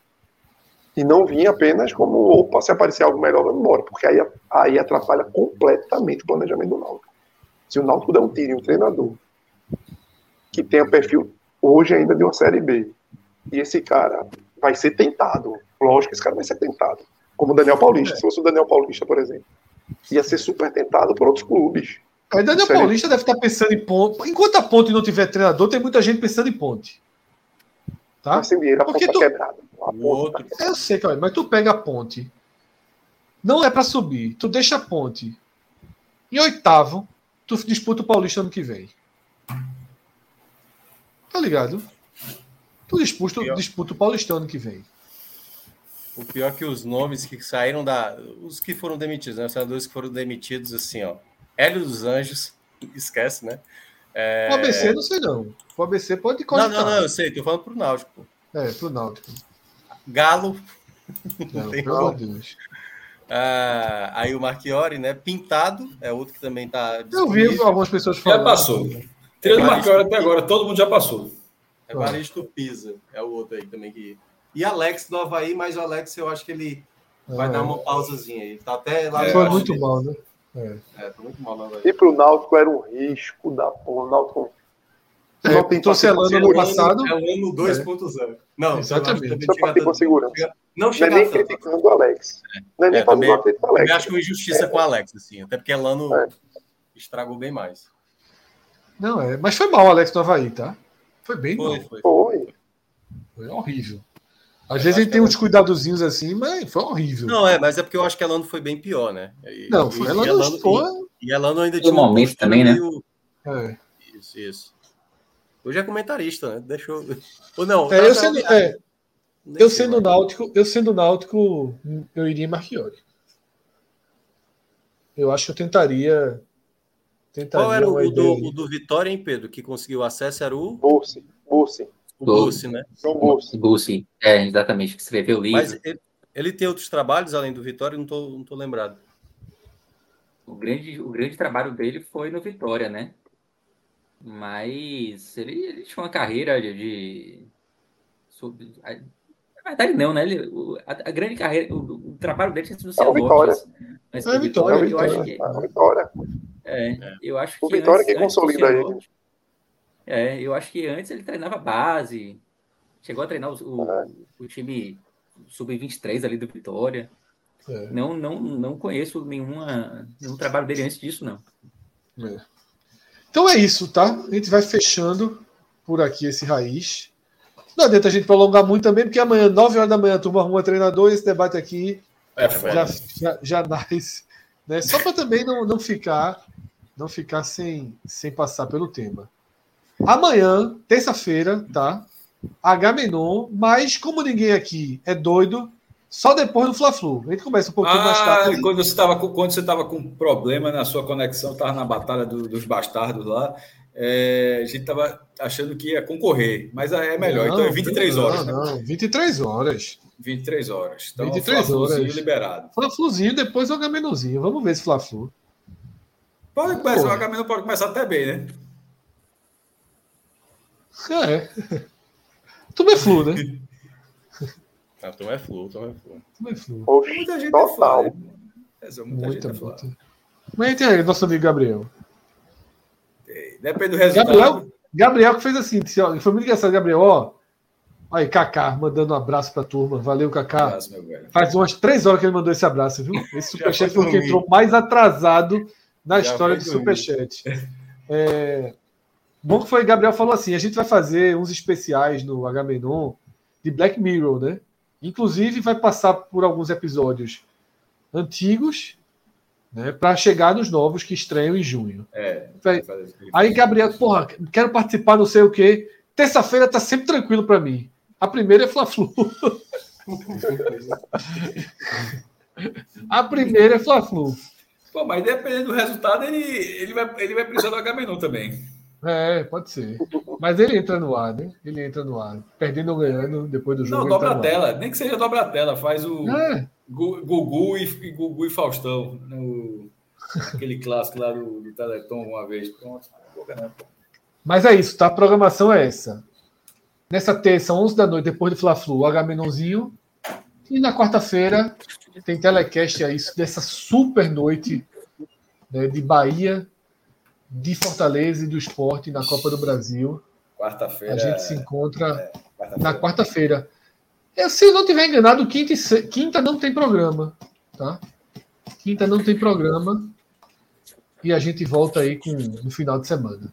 S4: E não vir apenas como, opa, se aparecer algo melhor, vamos embora. Porque aí, aí atrapalha completamente o planejamento do Náutico. Se o Náutico der um tiro em um treinador que tenha perfil hoje ainda de uma Série B, e esse cara vai ser tentado, lógico que esse cara vai ser tentado, como o Daniel Paulista, se fosse o Daniel Paulista, por exemplo, ia ser super tentado por outros clubes.
S5: Aí Daniel
S4: Sério?
S5: Paulista deve estar pensando em ponte. Enquanto a ponte não tiver treinador, tem muita gente pensando em ponte. Tá?
S4: A
S5: Porque
S4: ponta
S5: tu-
S4: quebrada. A ponta
S2: outro,
S4: tá
S5: Eu sei, cara, mas tu pega a ponte. Não é para subir. Tu deixa a ponte. Em oitavo, tu disputa o Paulista ano que vem. Tá ligado? Tu disputa,
S2: Pior.
S5: disputa o Paulista ano que vem.
S2: o pior é que os nomes que saíram da. Os que foram demitidos, né? Os senadores que foram demitidos, assim, ó. Hélio dos Anjos, [LAUGHS] esquece, né? É...
S5: O ABC, não sei não. O ABC pode
S2: Não,
S5: cogitar.
S2: não, não, eu sei, tô falando pro Náutico. pô.
S5: É, pro Náutico.
S2: Galo,
S5: Não, [LAUGHS]
S2: tem
S5: pelo Deus.
S2: ah, aí o Marchiori, né? Pintado, é outro que também tá.
S5: Eu vi algumas pessoas
S1: Já
S5: falando.
S1: passou. Tirando o. Marchiori até agora, todo mundo já passou.
S2: Evaristo Pisa, é o outro aí também que. E Alex do Havaí, mas o Alex eu acho que ele vai
S5: É.
S2: dar uma pausazinha aí. Tá até lá
S1: É,
S2: no
S5: Foi muito mal, né? É.
S2: É, tá muito mal lá, velho.
S4: E pro Náutico era um risco da porra. O Náutico
S5: É,
S4: não tem paciência
S5: no passado.
S2: É o ano 2.0. Não,
S5: Exatamente.
S2: eu acho que
S4: Só
S2: chega
S4: com segurança.
S2: tanto. Chega- Não
S4: Não é
S2: chega
S4: nem criticando o Alex. Não é nem
S2: É,
S4: fazendo
S2: também-
S4: ao
S2: Eu
S4: Alex.
S2: acho que uma injustiça com o Alex, assim. Até porque Lano
S4: É.
S2: estragou bem mais.
S5: Não, é. Mas foi mal o Alex no Havaí, tá? Foi bem
S2: Foi,
S5: mal.
S2: foi.
S4: Foi.
S5: Foi horrível. Às vezes a gente tem uns cuidadozinhos assim, mas foi horrível.
S2: Não, é, mas é porque eu acho que Elano foi bem pior, né? E,
S5: Não, foi
S2: e,
S5: ela
S2: e
S5: não
S2: e, e Elano ainda
S3: Foi
S2: tinha
S3: um momento também, né?
S2: meio-
S5: É.
S2: Isso, isso. Hoje é comentarista, né? Deixa eu. Ou não,
S5: É, eu sendo, é, eu sendo náutico, eu sendo náutico, eu iria em Marchiori. Eu acho que eu tentaria. tentaria
S2: Qual era o, do, o do Vitória, hein, Pedro? Que conseguiu acesso era o,
S4: Bursi, Bursi,
S2: o Bussi, né?
S4: João Bursi.
S3: Bussi. É, exatamente. que Escreveu o livro.
S2: Mas ele, ele tem outros trabalhos além do Vitória, não tô, não tô lembrado.
S3: O grande, o grande trabalho dele foi no Vitória, né? Mas ele, ele tinha uma carreira de. de- sobre- a- na verdade, não, né? Ele, o- a, a grande carreira, o, o trabalho dele tinha sido no
S4: É o Vitória.
S3: Cianorte. Mas
S5: É Vitória,
S3: Vitória, eu acho que.
S4: a vitória.
S3: É, eu acho que
S4: O Vitória
S3: antes-
S4: que consolida ele.
S3: É, eu acho que antes ele treinava base. Chegou a treinar o, o,
S4: É.
S3: o time sub-23 ali do Vitória.
S5: É.
S3: Não, não, não conheço nenhuma, nenhum trabalho dele antes disso, não.
S5: É. Então é isso, tá? A gente vai fechando por aqui esse raiz. Não adianta a gente prolongar muito também, porque amanhã, 9 horas da manhã, a turma arruma treinador e esse debate aqui
S1: É
S5: já, já, já nasce. Né? Só para também não, não ficar não ficar sem, sem passar pelo tema. Amanhã, terça-feira, tá? H-Menon, mas como ninguém aqui é doido, só depois do Fla-Flu. A gente começa um pouquinho mais
S1: Ah,
S5: tarde.
S1: quando você estava com, quando você com problema na sua conexão, estava na batalha do- dos bastardos lá, é, a gente estava achando que ia concorrer, mas é melhor. então é 23 horas,
S5: não,
S1: né?
S5: Não, 23 horas.
S1: 23 horas. Então,
S5: 23
S1: Fla-Fluzinho
S5: horas.
S1: liberado.
S5: Fla-Fluzinho, depois o H-Menonzinho. Vamos ver esse Fla-Flu.
S1: Pode começar, o H pode começar até bem, né?
S5: É. Tudo é Flu, né? [LAUGHS]
S2: Ah, então é flu, então é flu.
S5: É Flu.
S4: Oxe,
S1: Muita gente é
S4: total.
S1: né? Essa, muita,
S5: Muita,
S1: gente é
S5: muita. Mas aí tem aí, nosso amigo Gabriel.
S1: Depende do resultado.
S5: Gabriel, Gabriel que fez assim, disse, ó, foi muito engraçado, Gabriel, ó. Aí, Kaká, mandando um abraço pra turma. Valeu, Kaká.
S1: Abraço, meu velho.
S5: Faz umas três horas que ele mandou esse abraço, viu? Esse [LAUGHS] superchat
S2: foi
S5: o que entrou mais atrasado na
S2: Já
S5: história do
S2: dormir.
S5: superchat. É... Bom que foi, Gabriel falou assim, a gente vai fazer uns especiais no H-Menon de Black Mirror, né? Inclusive vai passar por alguns episódios antigos, né? Para chegar nos novos que estreiam em junho.
S1: É.
S5: Vai-. Aí, Gabriel, porra, quero participar, não sei o quê. Terça-feira tá sempre tranquilo para mim. A primeira é Fla-Flu. [LAUGHS] A primeira é Fla-Flu.
S1: Pô, mas dependendo do resultado, ele, ele, vai, ele vai precisar do H também.
S5: É, pode ser. Mas ele entra no ar, né? Ele entra no ar. Perdendo ou ganhando depois do jogo.
S1: Não, dobra
S5: tá
S1: a tela. Nem que seja dobra a tela. Faz o
S5: É,
S1: Gu- Gugu e, Gugu e Faustão. No, aquele clássico lá do, do Teleton uma vez. Pronto. né?
S5: mas é isso, tá? A programação é essa. Nessa terça, 11 da noite, depois do Fla-Flu, o H-Menonzinho. E na quarta-feira tem telecast aí dessa super noite né, de Bahia, de Fortaleza e do esporte na Copa do Brasil.
S1: Quarta-feira.
S5: A gente se encontra
S1: quarta-feira.
S5: na quarta-feira. Eu, Se eu não tiver enganado, quinta, se- quinta não tem programa, tá? Quinta não tem programa e a gente volta aí com, no final de semana.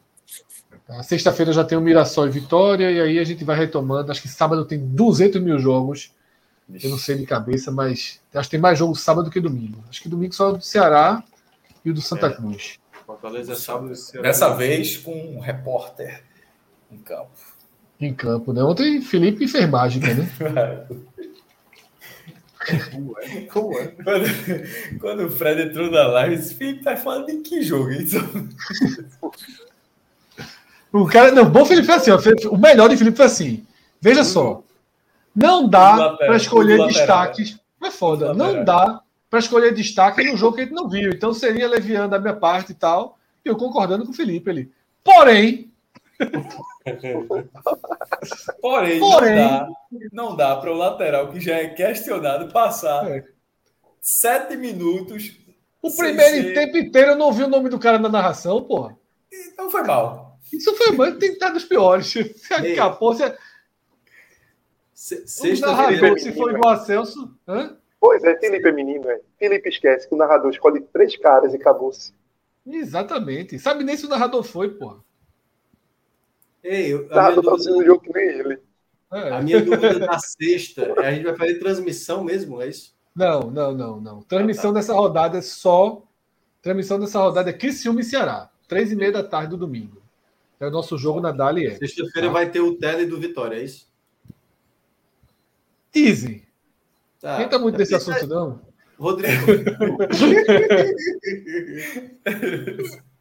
S5: Tá? Sexta-feira já tem o Mirassol e Vitória e aí a gente vai retomando. Acho que sábado tem 200 mil jogos. Eu não sei de cabeça, mas acho que tem mais jogo sábado do que domingo. Acho que domingo só é o do Ceará e o do Santa
S2: É.
S5: Cruz.
S6: Fortaleza é sábado.
S1: Dessa vez com um repórter em campo.
S5: Em campo, né? Ontem Felipe fez mágica, né? [LAUGHS]
S6: Como é? É?
S1: Quando, quando o Fred entrou na live, esse Felipe tá falando de que jogo? Então, [LAUGHS]
S5: O cara, não, bom Felipe foi assim, ó, o melhor de Felipe foi assim. Veja só, não dá para escolher
S1: lateral,
S5: destaques. É foda, não dá para escolher destaque no jogo que a gente não viu. Então seria leviando da minha parte e tal. E eu concordando com o Felipe ali. Porém,
S1: porém, [LAUGHS]
S5: Porém.
S1: não dá, dá para o lateral que já é questionado passar
S5: É.
S1: sete minutos.
S5: o primeiro
S1: ser-
S5: tempo inteiro eu não ouvi o nome do cara na narração, porra.
S1: Então foi mal.
S5: Isso foi muito, tem que estar dos piores. [LAUGHS] Se acabou, se,
S6: Se-
S5: o
S6: Sexta-feira.
S5: se for igual a Celso. Hã?
S4: Pois é, Felipe é menino, é. Felipe esquece que o narrador escolhe três caras e acabou-se.
S5: Exatamente. Sabe nem se o narrador foi, porra.
S6: Ei, eu-
S4: O
S6: a minha
S4: narrador tá
S6: dúvida-
S4: jogo que nem ele.
S5: É.
S6: A minha dúvida da sexta é a gente vai fazer transmissão mesmo, é isso?
S5: Não, não, não, não. Transmissão dessa rodada é só. Transmissão dessa rodada é Criciúma e Ceará. Três e meia da tarde do domingo. É o nosso jogo na Dali.
S6: Sexta-feira vai ter o tele do Vitória, é isso?
S5: Easy.
S6: Tá.
S5: Quem tá muito nesse assunto, não?
S6: Rodrigo. [LAUGHS]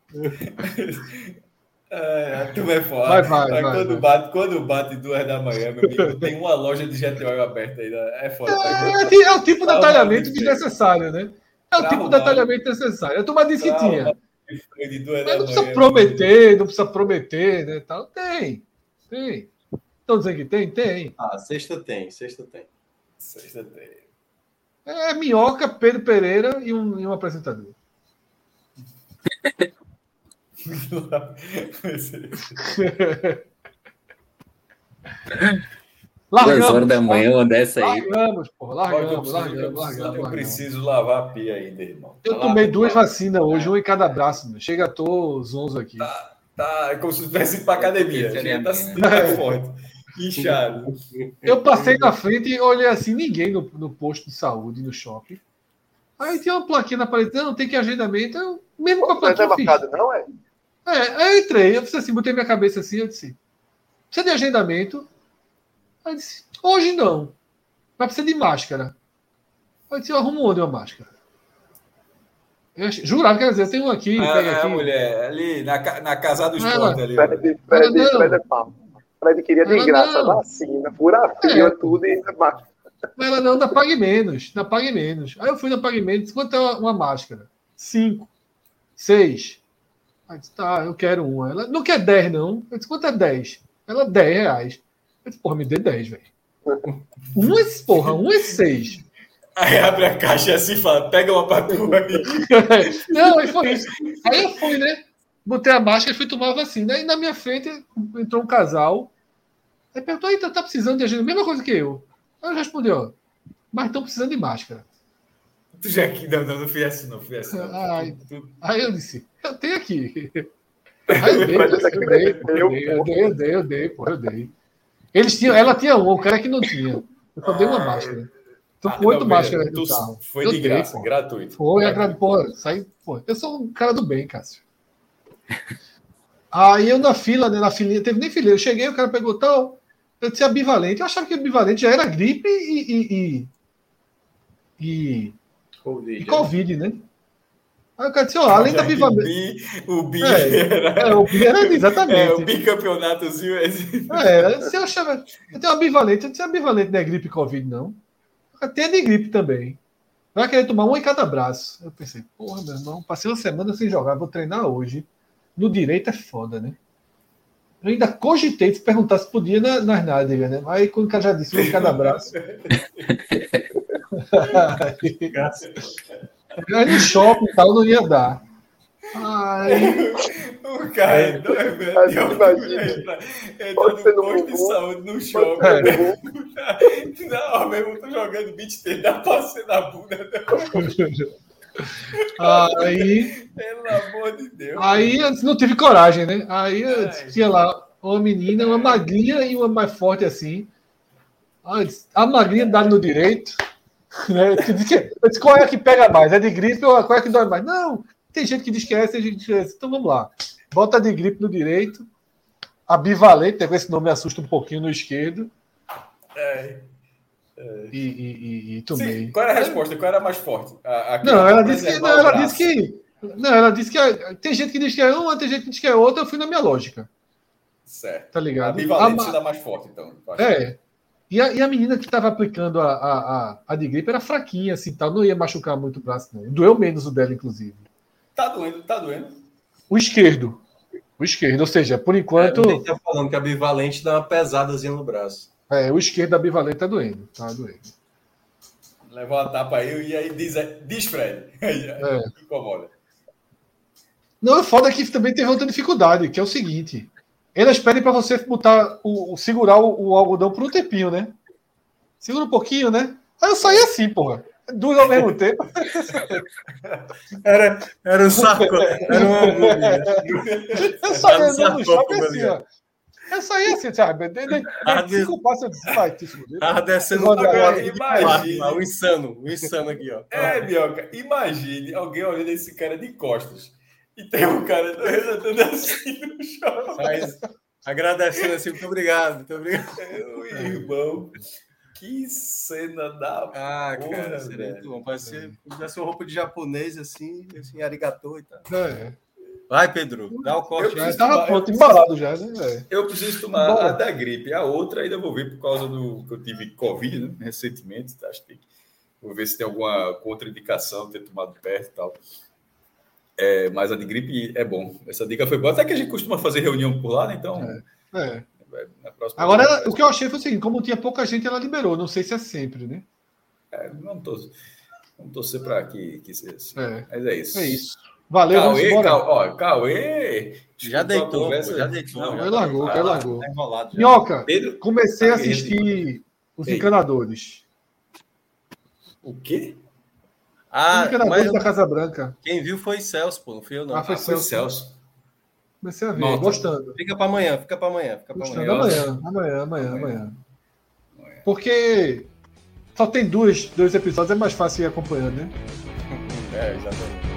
S1: É, a turma é foda.
S5: Vai, vai, vai,
S1: quando,
S5: vai.
S1: Bate, quando bate duas da manhã, meu amigo, tem uma loja de GTO aberta ainda. É foda.
S5: É, é o tipo de
S1: Tá
S5: detalhamento desnecessário, né? É o
S1: Tá
S5: tipo de detalhamento necessário. A turma disse que
S1: Tá
S5: tinha. Mas não precisa
S1: manhã,
S5: prometer, não precisa prometer, né? Tal. Tem, tem. Estão dizendo que tem? Tem.
S6: Ah, sexta tem, sexta tem.
S1: Sexta tem.
S5: É Minhoca, Pedro Pereira e um, e um apresentador. [LAUGHS]
S3: Duas horas da manhã, uma dessa aí.
S5: Largamos, porra. Largamos, largamos,
S1: preciso-
S5: largamos.
S1: Eu
S5: largamos.
S1: preciso lavar a pia ainda, irmão.
S5: Eu
S1: Tá
S5: tomei
S1: lá-
S5: duas vacinas hoje, uma em cada braço. meu. Chega, tô zonzo aqui.
S1: Tá, é como se tivesse ido pra academia.
S3: Seria
S1: Chega, tá, [LAUGHS] tá forte. Inchado.
S5: Eu passei na frente e olhei assim, ninguém no, no posto de saúde, no shopping. Aí tinha uma plaquinha na parede, não, tem que agendamento. Eu, mesmo com a
S4: Não é
S5: plaquinha, eu fiz.
S4: marcado, não, é?
S5: É, aí eu entrei, eu fiz assim, botei minha cabeça assim, eu disse, precisa de agendamento? Aí eu disse, hoje não, mas precisa de máscara. Aí eu disse, eu arrumo onde uma máscara? Eu jurava que dizer, tem um aqui,
S1: Ah,
S5: pega
S1: é,
S5: aqui.
S1: a mulher, ali na, na casa do
S5: Ela-
S1: esporte ali. ó.
S4: Fred, Fred,
S5: não.
S4: Fred queria de
S5: Ela
S4: graça,
S5: não.
S4: vacina, fura fila,
S5: É.
S4: tudo e.
S5: Mas ela não, ainda pague menos, ainda pague menos. Aí eu fui na Pague Menos, disse, quanto é uma, uma máscara? Cinco, seis. Aí eu disse, tá, eu quero uma. Ela, não quer dez, não. Eu disse, quanto é dez? Ela, dez reais. Eu disse, porra, me dê dez, velho. Um é, porra, um é seis.
S1: Aí abre a caixa assim e fala: pega uma pra tu aí. [LAUGHS]
S5: não, aí foi isso. Aí eu fui, né? Botei a máscara e fui tomar a vacina. Aí na minha frente entrou um casal. Aí perguntou, aí tá precisando de agenda? Mesma coisa que eu. Aí eu respondi, ó, mas estão precisando de máscara.
S1: Tu já aqui, não, não, não fui assim, não, fui assim. Não. Tu-
S5: Aí eu disse, eu tenho aqui. [LAUGHS] Aí eu dei, eu dei, eu dei, eu dei, eu dei, eu dei, eu dei, pô, eu dei. Eles tinham, ela tinha um, o cara que não tinha. Eu só dei uma máscara. Tô
S1: Ah,
S5: com oito
S1: não,
S5: máscaras no carro.
S1: Foi
S5: Eu
S1: de
S5: dei,
S1: graça,
S5: pô.
S1: gratuito.
S5: Foi, agrado, pô, saí, pô. Eu sou um cara do bem, Cássio. Aí eu na fila, né, na filinha, teve nem fileira. Eu cheguei, o cara perguntou, tal. Eu disse ambivalente. Eu achava que ambivalente já era gripe e, e, e, e,
S6: Covid.
S5: e Covid, né? Aí o cara disse, ó, além da ambivalente.
S1: bi- O bi
S5: É,
S1: era,
S5: É, o bi era [LAUGHS]
S1: é, o
S5: exatamente.
S1: bicampeonatozinho. esse.
S5: É, se eu achava. Eu tenho ambivalente, eu disse ambivalente não é gripe e Covid, não. Tem de gripe também. Vai querer tomar um em cada braço. Eu pensei, porra, meu irmão, passei uma semana sem jogar, vou treinar hoje. No direito é foda, né? Eu ainda cogitei de perguntar se podia na, nas nádegas, né? Aí quando o cara já disse um cada braço. [LAUGHS] Aí no shopping e tal não ia dar. Aí,
S1: O cara é doido.
S4: Mas.
S1: Entra, entra
S4: Pode
S1: no posto de saúde, no shopping.
S5: É. [LAUGHS]
S1: Não, meu irmão, tô jogando beat tênis, dá pra ser na bunda, [LAUGHS]
S5: aí
S1: pelo amor de Deus.
S5: Aí eu não tive coragem, né? Aí eu
S1: Ai.
S5: tinha lá uma menina, uma magrinha e uma mais forte assim. Disse, a magrinha dá no direito. [LAUGHS] Né? Eu disse, eu disse, qual é a que pega mais? É de gripe ou qual é que dói mais? Não, tem gente que diz que é essa, tem gente que diz que é essa. Então vamos lá. Bota de gripe no direito. A bivalente, com esse nome me assusta um pouquinho no esquerdo.
S1: É.
S5: E, e, e, e tomei.
S1: Sim, qual era a resposta? Qual era a mais forte? A, a que
S5: Não, ela disse que. Não, ela disse que. Não, ela disse que. a- Tem gente que diz que é uma, tem gente que diz que é outra. Eu fui na minha lógica,
S1: Certo.
S5: tá
S1: A
S5: ligado?
S1: bivalente
S5: ma-
S1: se dá mais forte, então.
S5: É. E a, e a menina que estava aplicando a, a, a, a de gripe era fraquinha, assim, tal, não ia machucar muito o braço, não. Doeu menos o dela, inclusive.
S1: Tá doendo, tá doendo.
S5: O esquerdo. O esquerdo, ou seja, por enquanto,
S6: É, tá falando que a bivalente dá uma pesadazinha no braço.
S5: É, o esquerdo da bivalente tá doendo. Tá doendo.
S1: Levou uma tapa aí e aí diz, diz Fred. [LAUGHS] Aí,
S5: É.
S1: Incomoda.
S5: Não, é foda que também teve outra dificuldade, que é o seguinte. Elas pedem para você botar o, o- segurar o, o algodão por um tempinho, né? Segura um pouquinho, né? Aí eu saí assim, porra. Duas ao mesmo tempo. [LAUGHS]
S6: Era, era um saco. Era [LAUGHS] hambúrguer.
S5: Eu saí
S6: no
S5: andando no shopping assim, ó. Essa aí, assim, sabe? De, de, de, cinco passos eu disse, vai, te fuder.
S2: Tava descendo
S5: Agora,
S2: lá, o insano, o insano aqui, ó.
S1: É, Bioca, imagine alguém olhando esse cara de costas e tem um cara relatando assim no chão.
S2: Mas, agradecendo assim, muito obrigado, muito obrigado.
S1: Meu irmão, que cena da.
S2: Ah,
S1: Porra,
S2: cara,
S1: velho.
S2: seria muito bom. Parece ser, tivesse uma roupa de japonês assim, assim, arigatô e tal.
S5: É,
S2: Vai, Pedro, dá o corte.
S1: Eu
S5: já tava
S1: tomar-
S5: pronto, embalado já, né, velho?
S1: Eu preciso tomar
S5: Bora.
S1: a da gripe. A outra ainda vou ver por causa do que eu tive Covid, né? Recentemente. tá? Acho que vou ver se tem alguma contraindicação de ter tomado perto e tal. É, mas a de gripe é bom. Essa dica foi boa. Até que a gente costuma fazer reunião por lá, né? Então,
S5: É.
S1: na próxima.
S5: Agora, ela- o que eu achei foi o seguinte: como tinha pouca gente, ela liberou. Não sei se é sempre, né?
S1: É, vamos, torcer, vamos torcer para que, que seja assim.
S5: É.
S1: Mas é isso.
S5: É isso. Valeu, vamos
S1: Cauê,
S5: embora.
S1: Cauê, ó, Cauê.
S2: Já deitou,
S1: conversa?
S2: pô, já deitou.
S1: Não,
S2: já
S5: Ele largou, ele
S2: lá,
S5: largou.
S2: Tá enrolado já.
S5: Minhoca,
S1: Pedro,
S5: comecei a
S1: ele-
S5: assistir Os
S1: Ei.
S5: Encanadores.
S1: o quê?
S5: Os
S2: Ah,
S5: Encanadores
S2: mas
S5: da Casa Branca.
S2: quem viu foi Celso, pô, não fui eu não.
S5: Ah, foi
S1: Ah, foi
S5: Celso.
S1: Celso.
S5: Comecei a ver,
S1: Nota.
S5: gostando.
S2: Fica pra amanhã, fica pra amanhã, fica pra
S5: Gostando
S2: amanhã.
S5: amanhã, amanhã, amanhã,
S1: Amanhã.
S5: amanhã. Porque só tem dois, dois episódios, é mais fácil ir acompanhando, né? [LAUGHS]
S2: É, exatamente.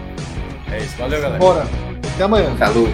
S2: É isso, valeu, galera.
S5: Bora. Até amanhã.
S3: Falou.